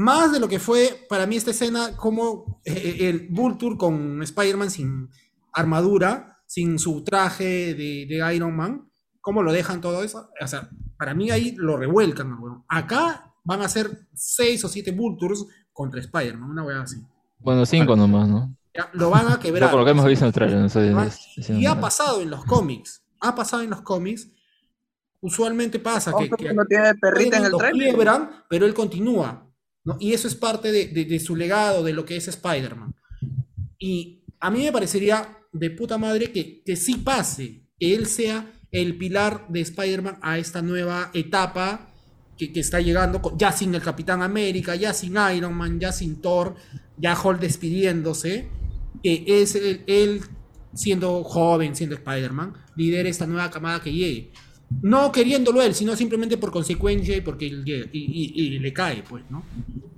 [SPEAKER 8] Más de lo que fue para mí esta escena, como eh, el Vulture con Spider-Man sin armadura, sin su traje de, de Iron Man, cómo lo dejan todo eso. O sea, para mí ahí lo revuelcan. ¿no, weón? Acá van a ser seis o siete Vultures contra Spider-Man, una wea así.
[SPEAKER 5] Bueno, cinco nomás, ¿no?
[SPEAKER 8] Ya, lo van a quebrar.
[SPEAKER 5] por lo que hemos visto en el trailer, no sé.
[SPEAKER 8] Ah,
[SPEAKER 5] es-
[SPEAKER 8] Y ha pasado en los cómics. Ha pasado en los cómics. Usualmente pasa que, que
[SPEAKER 7] no tiene perrita en el
[SPEAKER 8] lo
[SPEAKER 7] trailer.
[SPEAKER 8] quiebran, pero él continúa. Y eso es parte de, de- su legado, de lo que es Spider-Man. Y a mí me parecería de puta madre que, que sí pase, que él sea el pilar de Spider-Man a esta nueva etapa que, que está llegando, ya sin el Capitán América, ya sin Iron Man, ya sin Thor, ya Hulk despidiéndose, que es él, él siendo joven, siendo Spider-Man, lidera esta nueva camada que llegue. No queriéndolo él, sino simplemente por consecuencia y porque y, y- y le cae, pues, ¿no?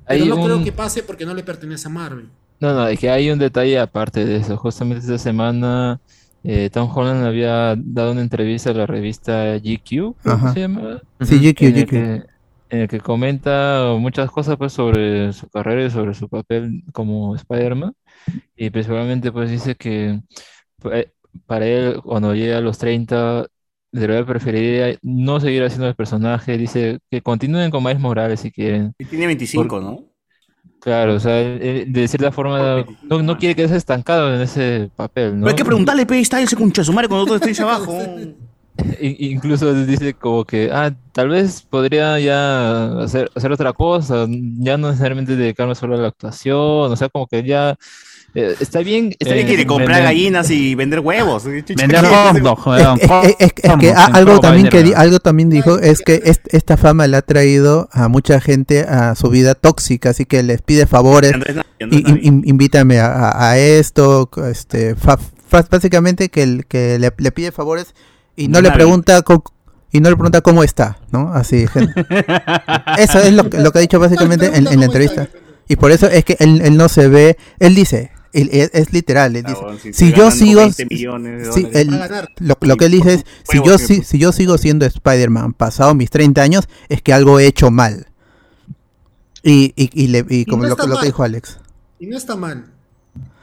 [SPEAKER 8] Pero
[SPEAKER 5] Hay
[SPEAKER 8] no creo
[SPEAKER 5] un-
[SPEAKER 8] que pase porque no le pertenece a Marvel.
[SPEAKER 5] No, no, es que hay un detalle aparte de eso. Justamente esta semana eh, Tom Holland había dado una entrevista a la revista GQ, creo
[SPEAKER 2] Ajá.
[SPEAKER 5] se llama,
[SPEAKER 2] Sí, GQ,
[SPEAKER 5] en el
[SPEAKER 2] GQ.
[SPEAKER 5] que, en el que comenta muchas cosas pues sobre su carrera y sobre su papel como Spider-Man. Y principalmente pues dice que pues, para él cuando llega a los 30 de verdad preferiría no seguir haciendo el personaje. Dice que continúen con Miles Morales si quieren.
[SPEAKER 6] y tiene 25,
[SPEAKER 5] Por-
[SPEAKER 6] ¿no?
[SPEAKER 5] Claro, o sea, de cierta forma no, no quiere quedarse estancado en ese papel, ¿no?
[SPEAKER 6] Pero hay que preguntarle, pe, está ese concha su madre cuando todo esté abajo.
[SPEAKER 5] Incluso dice como que, ah, tal vez podría ya hacer, hacer otra cosa, ya no necesariamente dedicarme solo a la actuación, o sea, como que ya eh, está bien. Está
[SPEAKER 6] ¿Qué
[SPEAKER 5] bien
[SPEAKER 6] quiere
[SPEAKER 5] que-
[SPEAKER 6] comprar
[SPEAKER 3] vender-
[SPEAKER 6] gallinas y vender huevos?
[SPEAKER 3] Vender dog,
[SPEAKER 2] Es, es- es- que algo también que di- algo también dijo es que est- esta fama le ha traído a mucha gente a su vida tóxica, así que les pide favores.
[SPEAKER 6] Andrés Navi, Andrés
[SPEAKER 2] y- in- invítame a, a- a esto, este, fa- fa- básicamente que, el, que le, le pide favores y no le pregunta co- y no le pregunta cómo está, ¿no? Así, eso es lo, que- lo que ha dicho básicamente en, en la entrevista. Y por eso es que él, él no se ve, él dice, él- es, es literal, él
[SPEAKER 6] Ah,
[SPEAKER 2] dice,
[SPEAKER 6] si
[SPEAKER 2] si yo sigo,
[SPEAKER 6] 20 millones de
[SPEAKER 2] si lo, lo que él dice es, si yo, si, si yo sigo siendo Spider-Man pasado mis 30 años, es que algo he hecho mal. Y, y, y, le- y como
[SPEAKER 8] no
[SPEAKER 2] lo, lo que dijo Alex.
[SPEAKER 8] Y no está mal.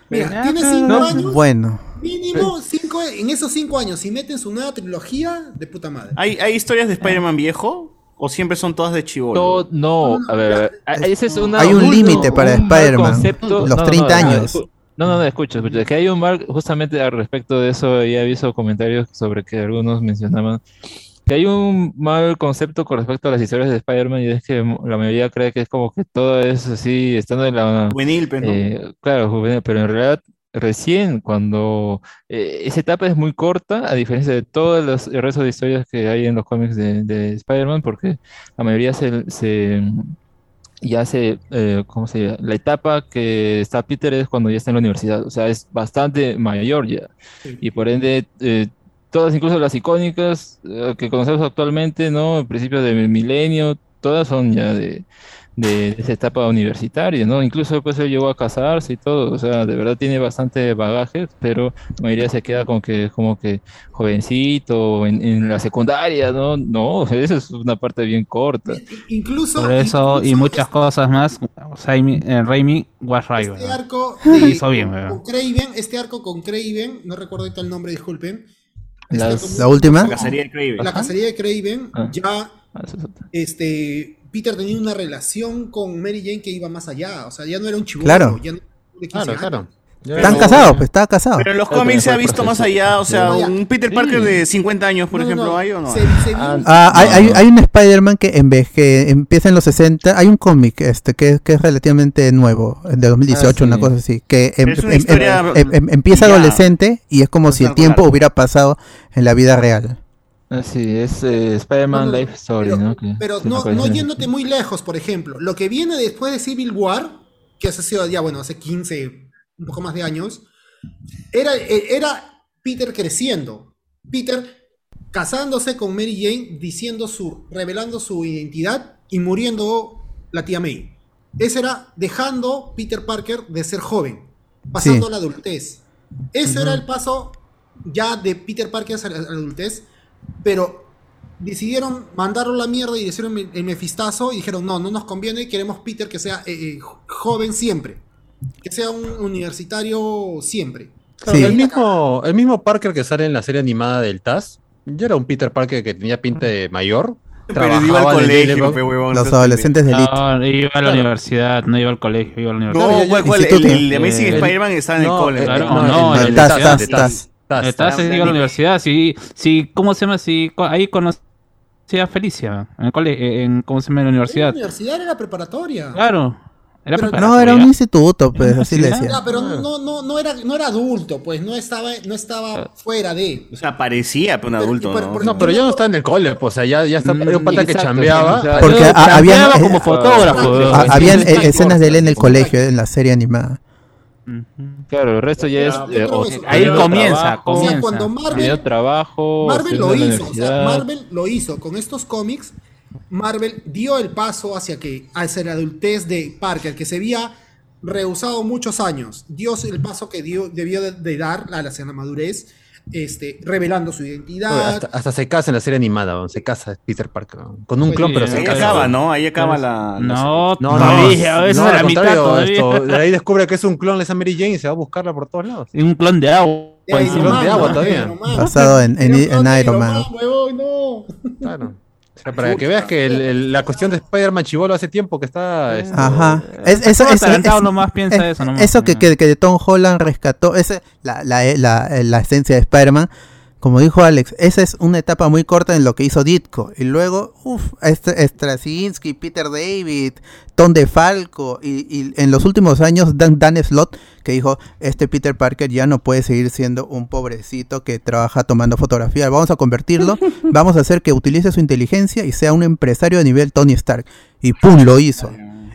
[SPEAKER 8] Mira, tiene
[SPEAKER 3] pero
[SPEAKER 8] 5
[SPEAKER 3] no-
[SPEAKER 8] años.
[SPEAKER 2] Bueno,
[SPEAKER 8] Mínimo cinco, en esos 5 años, si meten su nueva trilogía, de puta madre.
[SPEAKER 6] ¿Hay, ¿Hay historias de Spider-Man viejo? ¿O siempre son todas de chivolo?
[SPEAKER 5] To- no, a ver, a- ese es una,
[SPEAKER 2] Hay un límite para Spider-Man, los 30 años.
[SPEAKER 5] No, no, no, escucha, escucha, que hay un mal, justamente al respecto de eso, ya he visto comentarios sobre que algunos mencionaban que hay un mal concepto con respecto a las historias de Spider-Man y es que la mayoría cree que es como que todo es así, estando en la...
[SPEAKER 6] Juvenil, pues, ¿no?
[SPEAKER 5] Eh, claro, juvenil, pero en realidad recién cuando eh, esa etapa es muy corta, a diferencia de todos los el resto de historias que hay en los cómics de, de Spider-Man, porque la mayoría se, se ya se, eh, ¿cómo se llama? La etapa que está Peter es cuando ya está en la universidad, o sea, es bastante mayor ya, y por ende eh, todas, incluso las icónicas eh, que conocemos actualmente, ¿no? Principios del milenio, todas son ya de, de esa etapa universitaria, ¿no? Incluso pues él llegó a casarse y todo, o sea, de verdad tiene bastante bagaje, pero la mayoría se queda como que, como que jovencito, en, en la secundaria, ¿no? No, eso es una parte bien corta.
[SPEAKER 8] Incluso.
[SPEAKER 3] Por eso y muchas
[SPEAKER 8] este-
[SPEAKER 3] cosas más, Raimi, eh, Raimi was right,
[SPEAKER 8] Este arco de-
[SPEAKER 3] hizo bien,
[SPEAKER 8] con, con Craven, este arco con Craven, no recuerdo ahorita el nombre, disculpen. Este
[SPEAKER 5] Las-
[SPEAKER 2] la última.
[SPEAKER 6] La cacería de Kraven.
[SPEAKER 8] La cacería de Craven,
[SPEAKER 5] Ah.
[SPEAKER 8] ya
[SPEAKER 5] Ah, es
[SPEAKER 8] este Peter tenía una relación con Mary Jane que iba más allá, o sea, ya no era un chivo,
[SPEAKER 2] Claro.
[SPEAKER 8] ya no era de 15
[SPEAKER 4] Claro,
[SPEAKER 8] años.
[SPEAKER 4] claro. Ya
[SPEAKER 2] están
[SPEAKER 4] no-
[SPEAKER 2] casados, pues estaba casado.
[SPEAKER 6] Pero en los cómics se ha visto más allá, o sea, un Peter
[SPEAKER 5] Sí.
[SPEAKER 6] Parker de 50 años, por ejemplo,
[SPEAKER 8] no.
[SPEAKER 6] ¿hay o no?
[SPEAKER 8] Se- se vio-
[SPEAKER 5] Ah,
[SPEAKER 2] Ah, hay, hay,
[SPEAKER 5] No.
[SPEAKER 2] hay un Spider-Man que en vez que empieza en los 60, hay un cómic este que, que es relativamente nuevo, de 2018,
[SPEAKER 5] Ah,
[SPEAKER 2] una
[SPEAKER 5] sí.
[SPEAKER 2] cosa así, que em-
[SPEAKER 6] una
[SPEAKER 2] em- em- em- empieza adolescente y es como si el tiempo hubiera pasado en la vida real.
[SPEAKER 5] Ah, sí, es eh, Spider-Man Life Story,
[SPEAKER 8] pero,
[SPEAKER 5] ¿no? Que
[SPEAKER 8] pero no, yéndote muy lejos, por ejemplo, lo que viene después de Civil War, que ha sido ya, bueno, hace 15, un poco más de años, era, eh, era Peter creciendo. Peter casándose con Mary Jane, diciendo su, revelando su identidad y muriendo la tía May. Ese era dejando Peter Parker de ser joven, pasando
[SPEAKER 2] Sí.
[SPEAKER 8] a la adultez. Ese era el paso ya de Peter Parker a la adultez, pero decidieron mandarlo a la mierda y hicieron el, mefistazo y dijeron, no, no nos conviene, queremos Peter que sea eh, eh, jo- joven siempre, que sea un universitario siempre.
[SPEAKER 4] Claro,
[SPEAKER 2] Sí.
[SPEAKER 4] el, mismo, el mismo Parker que sale en la serie animada del TAS, ya era un Peter Parker que tenía pinta de mayor.
[SPEAKER 6] Pero iba al colegio,
[SPEAKER 4] Daily
[SPEAKER 6] pe, huevón,
[SPEAKER 2] Los adolescentes de Elite.
[SPEAKER 3] No, iba a la
[SPEAKER 4] Claro.
[SPEAKER 3] universidad, no iba al colegio, iba a la
[SPEAKER 6] No,
[SPEAKER 3] universidad.
[SPEAKER 4] Claro,
[SPEAKER 6] ¿cuál, cuál?
[SPEAKER 2] instituto.
[SPEAKER 6] El, el Amazing
[SPEAKER 5] Eh,
[SPEAKER 6] Spider-Man está en el
[SPEAKER 4] No,
[SPEAKER 6] cole.
[SPEAKER 4] eh,
[SPEAKER 3] Claro,
[SPEAKER 4] no,
[SPEAKER 3] no,
[SPEAKER 4] el-
[SPEAKER 3] el
[SPEAKER 4] el
[SPEAKER 2] Tas,
[SPEAKER 4] TAS,
[SPEAKER 2] tas,
[SPEAKER 3] Estás
[SPEAKER 6] Está-
[SPEAKER 3] en la universidad, sí, sí, ¿cómo se llama? Sí, ahí conocí a Felicia, en el cole, en, ¿cómo se llama? En la
[SPEAKER 8] Era
[SPEAKER 3] universidad.
[SPEAKER 8] universidad era preparatoria.
[SPEAKER 3] Claro, era
[SPEAKER 8] Pero-
[SPEAKER 2] No, era un
[SPEAKER 3] preparatoria.
[SPEAKER 2] instituto, pues así le decía.
[SPEAKER 8] Ya, pero no, no, no, era, no era adulto, pues no estaba, no estaba fuera de.
[SPEAKER 6] O sea, parecía un adulto,
[SPEAKER 8] por-
[SPEAKER 6] ¿no?
[SPEAKER 8] por-
[SPEAKER 4] No, pero ya no está en el cole, pues, o sea, ya, ya está,
[SPEAKER 5] Mm,
[SPEAKER 4] era un pata que
[SPEAKER 5] exacto,
[SPEAKER 4] chambeaba.
[SPEAKER 5] sí, o sea,
[SPEAKER 2] Porque
[SPEAKER 5] yo
[SPEAKER 2] a- habían-
[SPEAKER 5] chambeaba
[SPEAKER 2] eh,
[SPEAKER 5] como fotógrafo.
[SPEAKER 8] ah.
[SPEAKER 2] Ah, habían eh, escenas de él en el colegio, en la serie animada.
[SPEAKER 5] Claro, el resto ya es... Eh, o-.
[SPEAKER 3] Ahí comienza,
[SPEAKER 5] trabajo,
[SPEAKER 8] O sea,
[SPEAKER 3] comienza.
[SPEAKER 8] cuando Marvel,
[SPEAKER 5] trabajo,
[SPEAKER 8] Marvel lo hizo, o sea,
[SPEAKER 5] universidad.
[SPEAKER 8] Marvel lo hizo con estos cómics. Marvel dio el paso hacia que hacia la adultez de Parker, que se había rehusado muchos años. Dio el paso que dio, debió de, de dar a la, hacia la madurez, este, revelando su
[SPEAKER 4] Oye,
[SPEAKER 8] identidad.
[SPEAKER 4] hasta, hasta se casa en la serie animada, se casa Peter Parker. Con un
[SPEAKER 8] Oye,
[SPEAKER 4] clon, pero
[SPEAKER 3] sí,
[SPEAKER 4] se
[SPEAKER 6] Ahí
[SPEAKER 4] casa.
[SPEAKER 6] acaba. ¿no? Ahí acaba la... la-
[SPEAKER 3] No,
[SPEAKER 4] No,
[SPEAKER 3] no,
[SPEAKER 4] no, no,
[SPEAKER 3] la mitad
[SPEAKER 4] esto, de ahí descubre que es un clon de esa Mary Jane y se va a buscarla por todos lados.
[SPEAKER 3] Y un clon de agua. Encima.
[SPEAKER 4] clon de agua todavía.
[SPEAKER 2] Basado en- en-
[SPEAKER 8] un
[SPEAKER 2] Iron Man.
[SPEAKER 8] huevón, no.
[SPEAKER 4] Claro. O sea, para que veas que el- el- la cuestión de Spider-Man Chivolo hace tiempo que está. este,
[SPEAKER 2] Ajá. Es, eso, es- es-
[SPEAKER 3] nomás, piensa
[SPEAKER 2] es-
[SPEAKER 3] eso nomás.
[SPEAKER 2] Eso que, que, que Tom Holland rescató, esa la, la, la, la esencia de Spider-Man, como dijo Alex, esa es una etapa muy corta en lo que hizo Ditko. Y luego, uff, Straczynski, Peter David, Tom DeFalco. Y, y en los últimos años, Dan, Dan Slott, que dijo, este Peter Parker ya no puede seguir siendo un pobrecito que trabaja tomando fotografía. Vamos a convertirlo, vamos a hacer que utilice su inteligencia y sea un empresario de nivel Tony Stark. Y pum, lo hizo.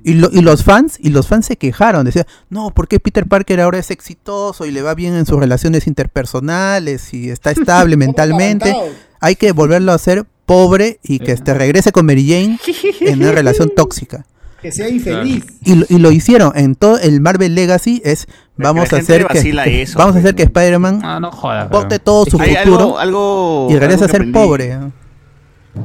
[SPEAKER 2] Y, lo- y los fans, y los fans se quejaron, decían, no, ¿por qué Peter Parker ahora es exitoso y le va bien en sus relaciones interpersonales y está estable mentalmente? Hay que volverlo a hacer pobre y que este, regrese con Mary Jane en una relación tóxica.
[SPEAKER 8] Que sea infeliz.
[SPEAKER 2] Y lo, y lo hicieron en todo el Marvel Legacy es vamos a hacer que,
[SPEAKER 6] eso,
[SPEAKER 2] vamos a
[SPEAKER 6] pues,
[SPEAKER 2] hacer que Spider-Man
[SPEAKER 3] Ah, no jodas.
[SPEAKER 2] bote todo su
[SPEAKER 6] Hay
[SPEAKER 2] futuro
[SPEAKER 6] algo, algo,
[SPEAKER 2] y regrese
[SPEAKER 6] algo
[SPEAKER 2] a ser
[SPEAKER 6] aprendí.
[SPEAKER 2] pobre.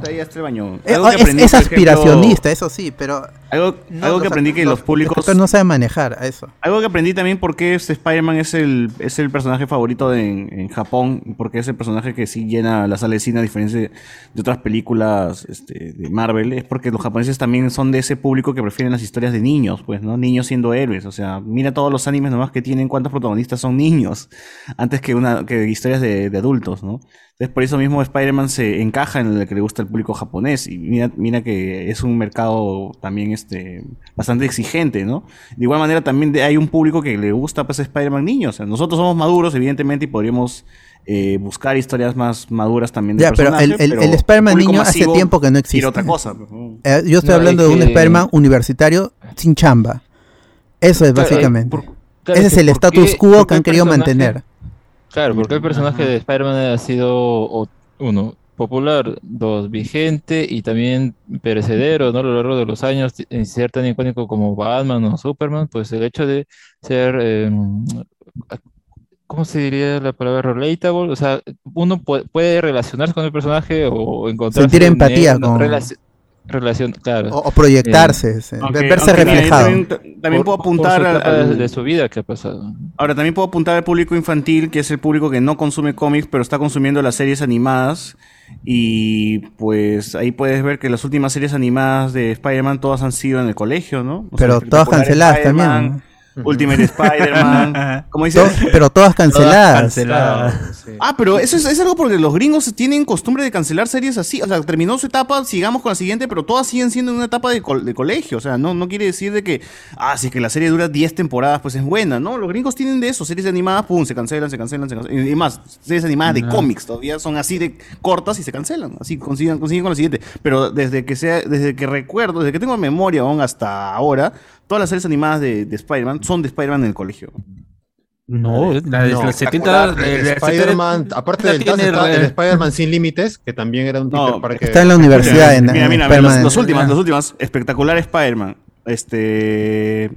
[SPEAKER 6] Ahí está el baño.
[SPEAKER 2] Eh,
[SPEAKER 6] Algo que
[SPEAKER 2] es,
[SPEAKER 6] aprendí,
[SPEAKER 2] es
[SPEAKER 6] ejemplo,
[SPEAKER 2] aspiracionista, eso sí, pero
[SPEAKER 6] Algo,
[SPEAKER 2] no,
[SPEAKER 6] algo que aprendí que los públicos...
[SPEAKER 2] no saben manejar a eso.
[SPEAKER 6] Algo que aprendí también porque este Spider-Man es el, es el personaje favorito de- en, en Japón, porque es el personaje que sí llena la sala de cine a diferencia de, de otras películas este, de Marvel, es porque los japoneses también son de ese público que prefieren las historias de niños, pues, ¿no? Niños siendo héroes, o sea, mira todos los animes nomás que tienen cuántos protagonistas son niños, antes que una que historias de, de adultos, ¿no? Entonces por eso mismo Spider-Man se encaja en el que le gusta al público japonés y mira, mira que es un mercado también este bastante exigente, ¿no? De igual manera también de- hay un público que le gusta pues Spider-Man niños, o sea, nosotros somos maduros evidentemente y podríamos eh, buscar historias más maduras también del
[SPEAKER 2] Ya, pero el, el, el Spider-Man niño hace tiempo que no existe.
[SPEAKER 6] otra cosa. pues, ¿no?
[SPEAKER 2] Eh, yo estoy
[SPEAKER 5] No,
[SPEAKER 2] hablando
[SPEAKER 5] es
[SPEAKER 2] de un
[SPEAKER 5] que-
[SPEAKER 2] Spider-Man universitario sin chamba. Eso es
[SPEAKER 5] Claro, eh,
[SPEAKER 2] básicamente.
[SPEAKER 5] por- claro,
[SPEAKER 2] Ese es el status
[SPEAKER 5] qué-
[SPEAKER 2] quo que han querido
[SPEAKER 5] personaje-
[SPEAKER 2] mantener.
[SPEAKER 5] Claro, porque el personaje de Spider-Man ha sido, uno, popular, dos, vigente y también perecedero, ¿no? A lo largo de los años, en ser tan icónico como Batman o Superman, pues el hecho de ser, eh, ¿cómo se diría la palabra relatable? O sea, uno puede, relacionarse con el personaje o encontrar
[SPEAKER 2] Sentir empatía con-
[SPEAKER 5] relación, claro.
[SPEAKER 2] O, o proyectarse, se-
[SPEAKER 6] Aunque-
[SPEAKER 2] verse
[SPEAKER 6] aunque
[SPEAKER 2] reflejado.
[SPEAKER 6] También, también puedo
[SPEAKER 5] Por-
[SPEAKER 6] apuntar
[SPEAKER 5] su
[SPEAKER 6] al-
[SPEAKER 5] de su vida que ha pasado.
[SPEAKER 6] Ahora, también puedo apuntar al público infantil, que es el público que no consume cómics, pero está consumiendo las series animadas. Y pues ahí puedes ver que las últimas series animadas de Spider-Man todas han sido en el colegio, ¿no? O sea,
[SPEAKER 2] Pero todas canceladas también.
[SPEAKER 6] Ultimate Spider-Man. ¿Cómo dice?
[SPEAKER 2] To- pero todas canceladas.
[SPEAKER 3] canceladas.
[SPEAKER 6] Ah, pero eso es, es algo porque los gringos tienen costumbre de cancelar series así. O sea, terminó su etapa, sigamos con la siguiente, pero todas siguen siendo en una etapa de, de colegio. O sea, no, no quiere decir de que, ah, si es que la serie dura 10 temporadas, pues es buena. No, los gringos tienen de eso. Series animadas, pum, se cancelan, se cancelan, se cancelan. Y más, series animadas de cómics todavía son así de cortas y se cancelan. Así consiguen, consiguen con la siguiente. Pero desde que sea, desde que recuerdo, desde que tengo memoria aún hasta ahora, todas las series animadas de, de Spider-Man son de Spider-Man en el colegio.
[SPEAKER 3] No, la de
[SPEAKER 4] No,
[SPEAKER 3] los 70.
[SPEAKER 4] El
[SPEAKER 3] el- el
[SPEAKER 4] Spider-Man,
[SPEAKER 3] 70
[SPEAKER 4] aparte del
[SPEAKER 3] tiene
[SPEAKER 4] está el Spider-Man Sin Límites, que también era un
[SPEAKER 6] No,
[SPEAKER 4] Parker.
[SPEAKER 2] Está en la universidad. en,
[SPEAKER 6] mira,
[SPEAKER 2] en
[SPEAKER 6] mira, mira,
[SPEAKER 2] Spider-Man.
[SPEAKER 6] los, los últimos, los últimos. Espectacular Spider-Man. Este. eh,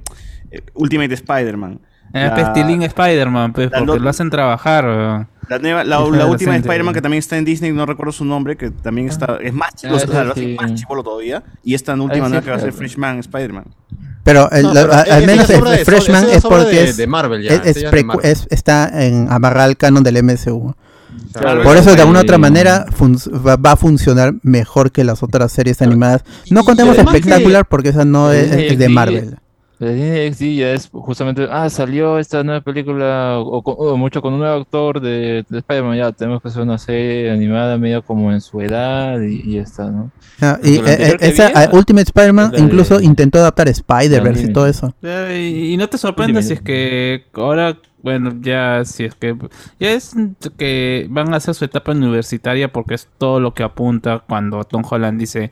[SPEAKER 6] Ultimate Spider-Man.
[SPEAKER 3] Eh,
[SPEAKER 6] La-
[SPEAKER 3] Pestilín Spider-Man, pues,
[SPEAKER 6] la
[SPEAKER 3] porque lo hacen trabajar.
[SPEAKER 6] La, nueva- la,
[SPEAKER 3] Hija
[SPEAKER 6] la
[SPEAKER 3] de
[SPEAKER 6] última
[SPEAKER 3] adolescente,
[SPEAKER 6] Spider-Man que también está en Disney, no recuerdo su nombre, que también está. Es más chico,
[SPEAKER 5] Ah,
[SPEAKER 6] o sea,
[SPEAKER 5] ese
[SPEAKER 6] lo hace
[SPEAKER 5] sí.
[SPEAKER 6] más chivolo todavía. Y esta última
[SPEAKER 5] sí,
[SPEAKER 6] nueva que va a ser. Freshman Spider-Man.
[SPEAKER 2] Pero, el-
[SPEAKER 4] No,
[SPEAKER 2] la-
[SPEAKER 4] pero
[SPEAKER 2] a-
[SPEAKER 4] es-
[SPEAKER 2] al menos el,
[SPEAKER 4] de-
[SPEAKER 2] el Freshman es porque
[SPEAKER 4] de-
[SPEAKER 2] es,
[SPEAKER 4] de Marvel ya,
[SPEAKER 2] es- es
[SPEAKER 4] de Marvel.
[SPEAKER 2] es- está en amarrar al canon del MCU.
[SPEAKER 5] Claro,
[SPEAKER 2] Por eso de alguna otra manera va, va a funcionar mejor que las otras series animadas. No contemos espectacular porque esa no es, de. Marvel.
[SPEAKER 5] La Disney XD ya es justamente, ah, salió esta nueva película, o, mucho con un nuevo actor de, de Spider-Man, ya tenemos que hacer una serie animada medio como en su edad y, y ya está, ¿no?
[SPEAKER 2] Ah,
[SPEAKER 5] Porque
[SPEAKER 2] y eh, eh, esa ah, Ultimate Spider-Man
[SPEAKER 5] de-
[SPEAKER 2] incluso intentó adaptar Spider-Verse y todo eso.
[SPEAKER 3] Eh, Y, y no te sorprendes si es que ahora, bueno, ya si es que ya es que van a hacer su etapa universitaria porque es todo lo que apunta cuando Tom Holland dice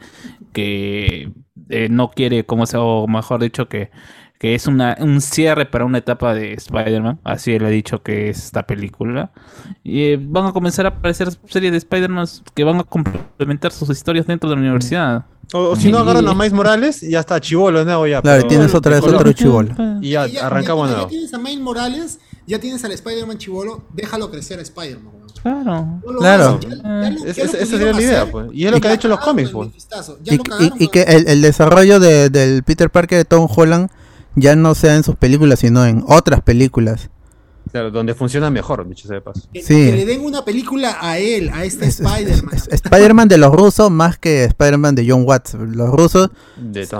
[SPEAKER 3] que eh, no quiere, como se, o mejor dicho, que, que es una, un cierre para una etapa de Spider-Man. Así él ha dicho que es esta película. Y eh, van a comenzar a aparecer series de Spider-Man que van a complementar sus historias dentro de la universidad.
[SPEAKER 4] O, o si no agarran a Miles Morales, y ya está chivolo nuevo ya.
[SPEAKER 2] Claro,
[SPEAKER 4] pero-
[SPEAKER 2] tienes otra vez otro chivolo.
[SPEAKER 4] Y ya,
[SPEAKER 8] Y ya-
[SPEAKER 4] arrancamos
[SPEAKER 8] ya, ya
[SPEAKER 4] nuevo.
[SPEAKER 8] tienes a Miles Morales, ya tienes al Spider-Man chivolo, déjalo crecer a Spider-Man.
[SPEAKER 3] Claro.
[SPEAKER 8] No
[SPEAKER 2] Claro.
[SPEAKER 8] hagas, ya- ya lo-
[SPEAKER 4] Es-
[SPEAKER 8] ya lo
[SPEAKER 4] es- esa sería la idea, pues. Y es lo que han hecho los cómics, pues.
[SPEAKER 2] Y, que el, el desarrollo de- del Peter Parker de Tom Holland ya no sea en sus películas, sino en otras películas.
[SPEAKER 4] Claro, donde funciona mejor, dicho sea de paso.
[SPEAKER 8] Que,
[SPEAKER 2] Sí.
[SPEAKER 8] que le den una película a él, a este
[SPEAKER 2] Es- es-
[SPEAKER 8] Spider-Man.
[SPEAKER 2] es- es Spider-Man de los rusos más que Spider-Man de John Watts. Los rusos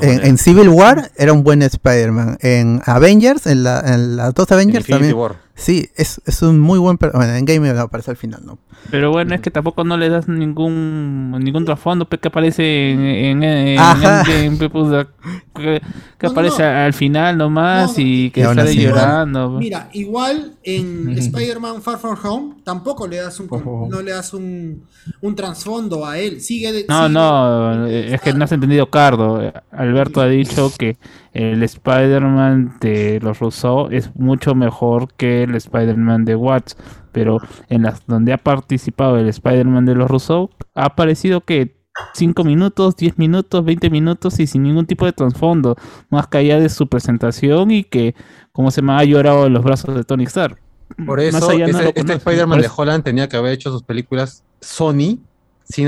[SPEAKER 2] en, Civil War era un buen Spider-Man. En Avengers, en, la, en las dos
[SPEAKER 4] En
[SPEAKER 2] Avengers
[SPEAKER 4] Infinity
[SPEAKER 2] también.
[SPEAKER 4] War.
[SPEAKER 2] Sí, es, es un muy buen... Bueno, en Game no aparece al final, ¿no?
[SPEAKER 3] Pero bueno, es que tampoco no le das ningún ningún trasfondo pe, que aparece en, en, en
[SPEAKER 2] Ajá.
[SPEAKER 3] Puta, que, que
[SPEAKER 8] No,
[SPEAKER 3] aparece
[SPEAKER 8] no.
[SPEAKER 3] al final nomás
[SPEAKER 8] No, no.
[SPEAKER 3] y que sale
[SPEAKER 2] así.
[SPEAKER 3] llorando.
[SPEAKER 8] Mira, igual en. Spider-Man Far From Home tampoco le das un no le das un, un trasfondo a él. Sigue de-
[SPEAKER 3] No,
[SPEAKER 8] sigue-
[SPEAKER 3] no, eh, es que no has entendido, Cardo. Eh, Alberto ha dicho que el Spider-Man de los Rousseau es mucho mejor que el Spider-Man de Watts, pero en las donde ha participado el Spider-Man de los Rousseau ha aparecido que 5 minutos, 10 minutos, 20 minutos y sin ningún tipo de trasfondo, más que allá de su presentación y que como se me ha llorado en los brazos de Tony Stark.
[SPEAKER 4] Por
[SPEAKER 3] Más
[SPEAKER 4] eso,
[SPEAKER 3] allá
[SPEAKER 4] ese- este
[SPEAKER 3] conozco.
[SPEAKER 4] Spider-Man de Holland tenía que haber hecho sus películas Sony sin,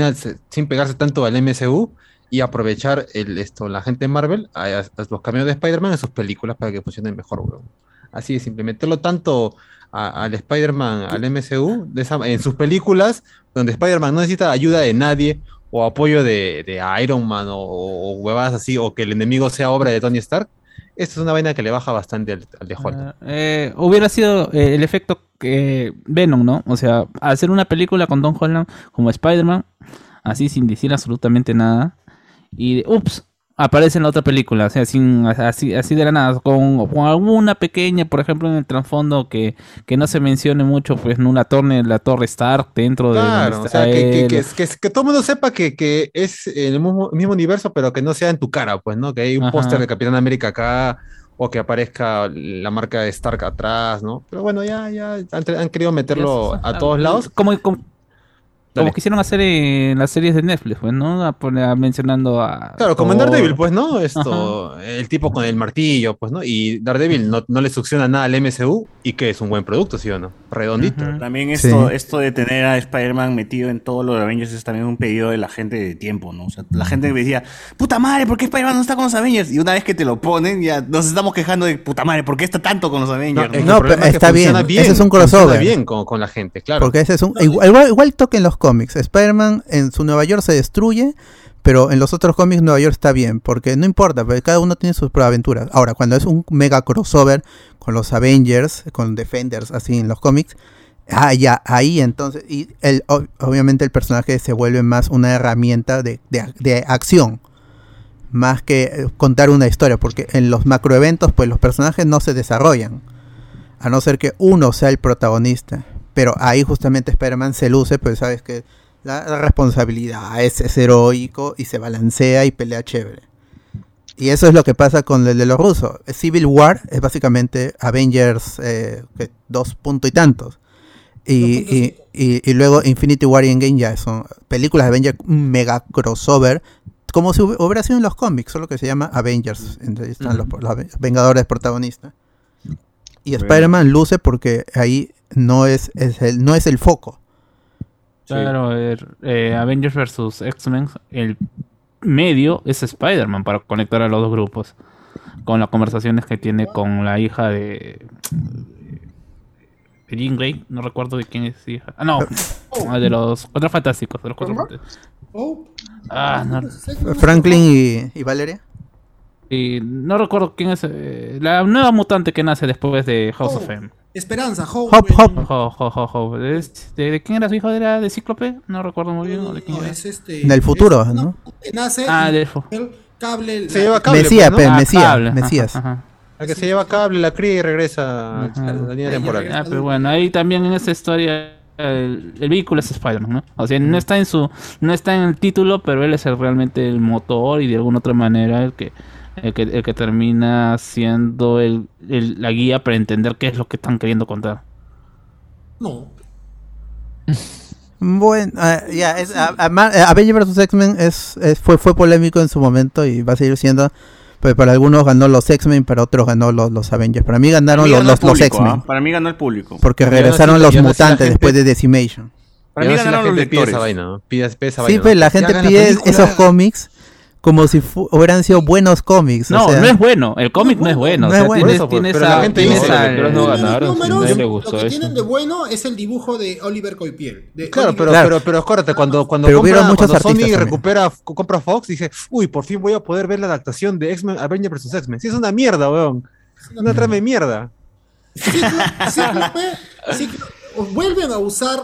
[SPEAKER 4] sin pegarse tanto al MCU y aprovechar el, esto, la gente de Marvel, los cambios de Spider-Man en sus películas para que funcionen mejor, weón. Así es, implementarlo tanto al Spider-Man, al MCU, en sus películas, donde Spider-Man no necesita ayuda de nadie o apoyo de, Iron Man o, o huevadas así, o que el enemigo sea obra de Tony Stark. Esta es una vaina que le baja bastante al, de Holland.
[SPEAKER 3] Eh, hubiera sido eh, el efecto que Venom, ¿no? O sea, hacer una película con Tom Holland como Spider-Man, así sin decir absolutamente nada, y de, ups, aparece en la otra película, o sea, sin, así, así de la nada, con, con alguna pequeña, por ejemplo, en el trasfondo que, que no se mencione mucho, pues, en una torre, la torre Stark dentro de
[SPEAKER 4] Claro,
[SPEAKER 3] donde
[SPEAKER 4] o sea, que, que, todo el mundo sepa que, que es el mismo, mismo universo, pero que no sea en tu cara, pues, ¿no? Que hay un póster de Capitán América acá, o que aparezca la marca de Stark atrás, ¿no? Pero bueno, ya, ya han, han querido meterlo a todos lados.
[SPEAKER 3] Como, como,
[SPEAKER 4] Dale.
[SPEAKER 3] como quisieron hacer en las series de Netflix, pues, ¿no? A poner- a- mencionando a...
[SPEAKER 4] Claro, como en. Daredevil, pues, ¿no? Esto, el tipo con el martillo, pues, ¿no? Y Daredevil no, no le succiona nada al MCU y que es un buen producto, ¿sí o no? Redondito.
[SPEAKER 6] También esto,
[SPEAKER 2] Sí.
[SPEAKER 6] esto de tener a Spider-Man metido en todo lo de Avengers es también un pedido de la gente de tiempo, ¿no? O sea, la gente me decía, puta madre, ¿por qué Spider-Man no está con los Avengers? Y una vez que te lo ponen, ya nos estamos quejando de puta madre, ¿por qué está tanto con los Avengers?
[SPEAKER 2] No, pero
[SPEAKER 4] es que
[SPEAKER 2] está
[SPEAKER 4] funciona
[SPEAKER 2] bien, ese es un crossover.
[SPEAKER 4] funciona bien con, con la gente, claro.
[SPEAKER 2] Porque ese es un... Igual, igual, igual toque en los cómics. Spider-Man en su Nueva York se destruye, pero en los otros cómics Nueva York está bien. Porque no importa, porque cada uno tiene sus aventuras. Ahora, cuando es un mega crossover con los Avengers, con Defenders, así en los cómics... Ah, ya, ahí entonces... Y el, ob- obviamente el personaje se vuelve más una herramienta de, de- de acción. Más que eh, contar una historia. Porque en los macroeventos, pues los personajes no se desarrollan. A no ser que uno sea el protagonista. Pero ahí justamente Spider-Man se luce, pues sabes que la, la responsabilidad es, es heroico y se balancea y pelea chévere. Y eso es lo que pasa con el de los rusos. Civil War es básicamente Avengers eh, dos punto y tantos. Y, y, y- y luego Infinity War y Endgame ya son películas de Avengers mega crossover. Como si hub- hubiera sido en los cómics, solo que se llama Avengers. Entre ahí están los, los Vengadores protagonistas. Y Spider-Man luce porque ahí no es, es el, no es el foco.
[SPEAKER 3] Claro, eh, Avengers vs. X-Men, el medio es Spider-Man para conectar a los dos grupos. Con las conversaciones que tiene con la hija de. de Jean Grey, no recuerdo de quién es hija. Ah, no, ah, de los Cuatro Fantásticos. De los Cuatro Fantásticos.
[SPEAKER 8] Oh,
[SPEAKER 3] Ah, no,
[SPEAKER 2] Franklin y, y Valeria.
[SPEAKER 3] Y no recuerdo quién es. eh, la nueva mutante que nace después de House of. M.
[SPEAKER 8] Esperanza, Hope.
[SPEAKER 2] Hop, hop.
[SPEAKER 3] Jo, jo, jo, jo. ¿Es- ¿De, de quién era su hijo? ¿Era de Cíclope? No recuerdo muy bien. ¿o de quién
[SPEAKER 8] No,
[SPEAKER 3] era?
[SPEAKER 8] es este.
[SPEAKER 2] Del futuro,
[SPEAKER 8] es-
[SPEAKER 2] ¿no?
[SPEAKER 8] Nace
[SPEAKER 3] Ah,
[SPEAKER 8] y el cable.
[SPEAKER 4] Se
[SPEAKER 8] la-
[SPEAKER 4] lleva cable,
[SPEAKER 2] Mesías,
[SPEAKER 4] pues, ¿no?
[SPEAKER 2] pe,
[SPEAKER 3] Ah,
[SPEAKER 2] Mesías, Mesías.
[SPEAKER 4] El que se lleva cable, la cría y regresa
[SPEAKER 3] Ajá.
[SPEAKER 4] a la línea temporal.
[SPEAKER 3] Ah, pero bueno, ahí también en esta historia el, el vehículo es Spider-Man, ¿no? O sea, no está en su, no está en el título, pero él es el- realmente el motor y de alguna otra manera el que, el que, el que termina siendo el, el- la guía para entender qué es lo que están queriendo contar.
[SPEAKER 8] No.
[SPEAKER 2] Bueno, ah, ya, ma- eh, Avengers vs. X-Men es, es- fue, fue polémico en su momento y va a seguir siendo. Pues para algunos ganó los X-Men, para otros ganó los, los Avengers. Para mí ganaron
[SPEAKER 6] Para mí
[SPEAKER 2] los, los, los X-Men.
[SPEAKER 6] ¿ah? Para mí ganó el público.
[SPEAKER 2] Porque
[SPEAKER 4] no
[SPEAKER 2] regresaron
[SPEAKER 4] sé-
[SPEAKER 2] los
[SPEAKER 4] no sé la
[SPEAKER 2] mutantes
[SPEAKER 4] gente-
[SPEAKER 2] después de Decimation.
[SPEAKER 6] Para mí
[SPEAKER 4] no sé,
[SPEAKER 6] ganaron
[SPEAKER 4] la
[SPEAKER 6] los
[SPEAKER 4] gente pide esa
[SPEAKER 6] lectores.
[SPEAKER 4] vaina, ¿no? Pide, pide esa
[SPEAKER 2] Sí,
[SPEAKER 4] vaina.
[SPEAKER 2] pues
[SPEAKER 4] ¿no?
[SPEAKER 2] la gente pide esos cómics como si hubieran sido buenos cómics. o
[SPEAKER 3] No,
[SPEAKER 2] sea,
[SPEAKER 3] no es bueno, el cómic no es bueno.
[SPEAKER 2] No
[SPEAKER 3] o
[SPEAKER 2] es
[SPEAKER 3] sea,
[SPEAKER 2] bueno.
[SPEAKER 3] tienes,
[SPEAKER 4] Por eso, pues,
[SPEAKER 3] tienes
[SPEAKER 4] pero la gente dice,
[SPEAKER 5] pero no ganaron, si
[SPEAKER 8] números,
[SPEAKER 5] nadie le gustó
[SPEAKER 8] lo que
[SPEAKER 5] eso.
[SPEAKER 8] tienen de bueno es el dibujo de Oliver Coipiel. de
[SPEAKER 4] Claro,
[SPEAKER 8] Oliver-
[SPEAKER 4] pero,
[SPEAKER 2] Claro.
[SPEAKER 4] pero, pero acuérdate, cuando, cuando,
[SPEAKER 2] Pero
[SPEAKER 4] compra,
[SPEAKER 2] hubieron muchos
[SPEAKER 4] cuando Sony
[SPEAKER 2] también.
[SPEAKER 4] recupera, compra Fox, dice, uy, por fin voy a poder ver la adaptación de X-Men Avengers vs. X-Men. Sí, es una mierda, weón. Una trama de mierda.
[SPEAKER 8] Cíclope, Cíclope- Cíclo- vuelven a usar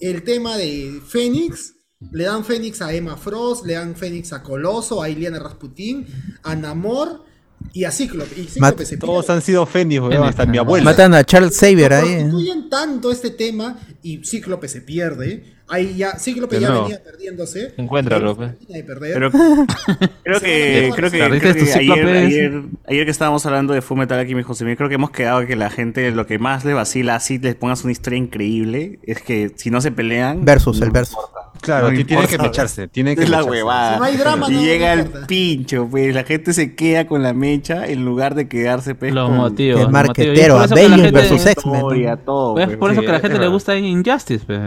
[SPEAKER 8] el tema de Fénix. Le dan Fénix a Emma Frost, le dan Fénix a Coloso, a Iliana Rasputin, a Namor y a Cíclope. Y Cíclope
[SPEAKER 2] Mat-
[SPEAKER 8] se
[SPEAKER 4] Todos han sido Fénix, weón, hasta mi abuela.
[SPEAKER 2] Matan a Charles Xavier ahí. ¿eh?
[SPEAKER 8] Constituyen tanto este tema y Cíclope se pierde. Ahí ya, Cíclope ya venía perdiéndose.
[SPEAKER 5] Encuéntralo,
[SPEAKER 8] Pero
[SPEAKER 5] pues.
[SPEAKER 8] perder.
[SPEAKER 6] Pero creo que, creo que, creo que ayer, ayer, ayer que estábamos hablando de Fullmetal Alchemist, José Miguel, creo que hemos quedado que la gente lo que más le vacila así les pongas una historia increíble es que si no se pelean
[SPEAKER 2] Versus, el versus.
[SPEAKER 4] Claro,
[SPEAKER 6] No
[SPEAKER 4] ti- tiene que
[SPEAKER 6] importa.
[SPEAKER 4] mecharse, tiene que
[SPEAKER 6] es la
[SPEAKER 4] mecharse.
[SPEAKER 6] huevada.
[SPEAKER 8] Si no hay drama,
[SPEAKER 6] y
[SPEAKER 8] no-
[SPEAKER 6] llega
[SPEAKER 8] no
[SPEAKER 6] el
[SPEAKER 8] importa.
[SPEAKER 6] pincho, pues la gente se queda con la mecha en lugar de quedarse pues,
[SPEAKER 3] Los
[SPEAKER 6] con
[SPEAKER 3] motivos.
[SPEAKER 2] El marquetero,
[SPEAKER 3] motivos. Y es por eso que la
[SPEAKER 2] Avengers
[SPEAKER 3] gente-
[SPEAKER 2] versus X-Men.
[SPEAKER 3] Es
[SPEAKER 6] pues,
[SPEAKER 3] por eso que a la
[SPEAKER 6] es
[SPEAKER 3] gente le gusta Injustice, pues.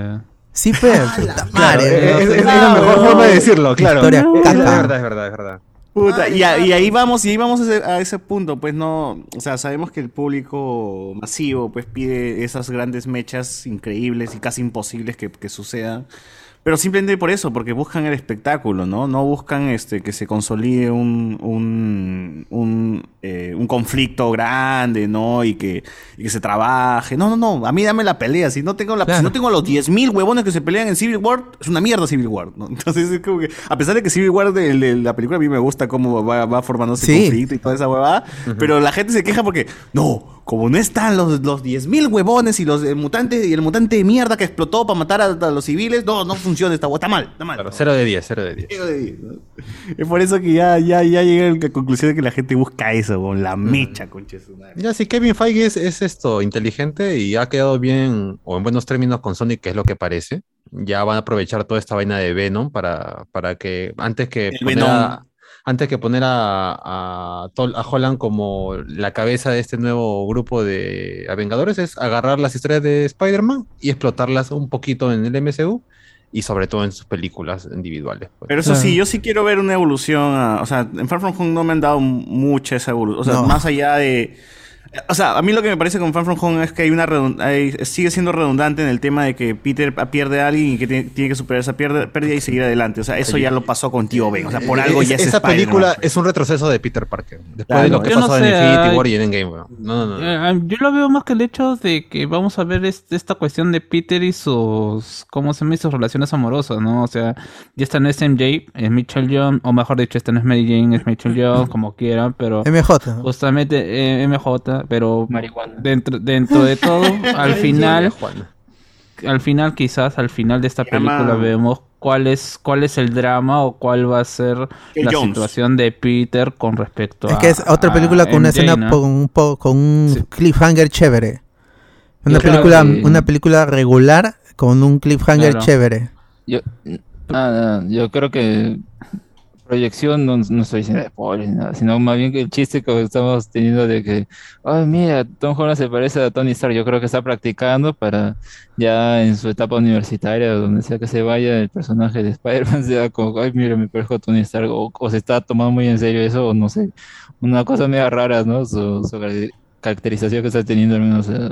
[SPEAKER 2] Sí, pero.
[SPEAKER 8] Ah,
[SPEAKER 2] puta madre.
[SPEAKER 4] es, es- es
[SPEAKER 2] No,
[SPEAKER 4] la mejor
[SPEAKER 2] no.
[SPEAKER 4] forma de decirlo, claro.
[SPEAKER 2] Historia
[SPEAKER 4] es,
[SPEAKER 2] caca.
[SPEAKER 4] verdad, es verdad, es verdad.
[SPEAKER 6] Puta,
[SPEAKER 8] Ay,
[SPEAKER 6] y, a- y ahí vamos, y ahí vamos a ese, a ese punto, pues no, o sea, sabemos que el público masivo pues pide esas grandes mechas increíbles y casi imposibles que, que sucedan, pero simplemente por eso, porque buscan el espectáculo, ¿no? No buscan este que se consolide un, un, un, eh, un conflicto grande, ¿no? Y que, y que se trabaje. No, no, no, a mí dame la pelea, si no tengo la,
[SPEAKER 2] Claro.
[SPEAKER 6] si no tengo los 10.000 huevones que se pelean en Civil War, es una mierda Civil War, ¿no? Entonces es como que, a pesar de que Civil War de, de la película a mí me gusta cómo va, va formándose
[SPEAKER 2] Sí.
[SPEAKER 6] conflicto y toda esa huevada, pero la gente se queja porque, no, como no están los, los 10.000 huevones y los el mutante y el mutante de mierda que explotó para matar a, a los civiles, no, no funciona esta está mal, está mal.
[SPEAKER 4] Claro, 0 de 10, 0 de 10.
[SPEAKER 6] Cero de diez, ¿no? Es por eso que ya, ya, ya llegué a la conclusión de que la gente busca eso, con la mecha, su madre.
[SPEAKER 4] Ya, si Kevin Feige es, es esto, inteligente y ha quedado bien, o en buenos términos con Sonic, que es lo que parece, ya van a aprovechar toda esta vaina de Venom para, para que antes que
[SPEAKER 6] El Venom.
[SPEAKER 4] a, antes que poner a, a, Tol- a Holland como la cabeza de este nuevo grupo de Vengadores, es agarrar las historias de Spider-Man y explotarlas un poquito en el MCU y sobre todo en sus películas individuales. pues.
[SPEAKER 6] Pero eso sí, yo sí quiero ver una evolución. a- o sea, en Far From Home no me han dado mucha esa evolución. O sea,
[SPEAKER 2] No.
[SPEAKER 6] más allá de. O sea, a mí lo que me parece con Far From Home es que hay una hay- sigue siendo redundante en el tema de que Peter pierde a alguien y que tiene, tiene que superar esa pierde- pérdida y seguir adelante. O sea, eso ya lo pasó con Tío Ben. O sea, por algo
[SPEAKER 4] Es-
[SPEAKER 6] ya es
[SPEAKER 4] Esa película es un retroceso de Peter Parker. Después
[SPEAKER 6] Claro,
[SPEAKER 4] de lo que
[SPEAKER 3] no
[SPEAKER 4] pasó
[SPEAKER 3] sé,
[SPEAKER 4] en Infinity. War y en Endgame. No, no, no.
[SPEAKER 3] Eh, yo lo veo más que el hecho de que vamos a ver este- esta cuestión de Peter y sus, ¿cómo se llama? Sus relaciones amorosas, ¿no? O sea, ya está no es MJ, es Mitchell Young, o mejor dicho, esta no es Mary Jane, es Mitchell Young, como quieran, pero
[SPEAKER 2] MJ. ¿no?
[SPEAKER 3] justamente eh, MJ, pero
[SPEAKER 5] Marihuana.
[SPEAKER 3] dentro, dentro de todo, al final, al final quizás, al final de esta
[SPEAKER 6] Se llama-
[SPEAKER 3] película vemos cuál es, cuál es el drama o cuál va a ser
[SPEAKER 6] Joe
[SPEAKER 3] la
[SPEAKER 6] Jones.
[SPEAKER 3] situación de Peter con respecto a
[SPEAKER 2] Es que es otra
[SPEAKER 3] a
[SPEAKER 2] película con una escena
[SPEAKER 3] ¿no?
[SPEAKER 2] con un, po- con un
[SPEAKER 3] Sí.
[SPEAKER 2] cliffhanger chévere. Una
[SPEAKER 3] Claro,
[SPEAKER 2] película,
[SPEAKER 3] sí.
[SPEAKER 2] una película regular con un cliffhanger
[SPEAKER 3] Claro.
[SPEAKER 2] chévere.
[SPEAKER 5] Yo, nada, yo creo que proyección no, no estoy diciendo spoiler ni nada, sino más bien que el chiste que estamos teniendo de que, ay, mira, Tom Holland se parece a Tony Stark. Yo creo que está practicando para ya en su etapa universitaria, donde sea que se vaya, el personaje de Spider-Man sea como, ay, mira, me parezco a Tony Stark, o, o se está tomando muy en serio eso, o no sé, una cosa media rara, ¿no? Su, su caracterización que está teniendo, al menos eh,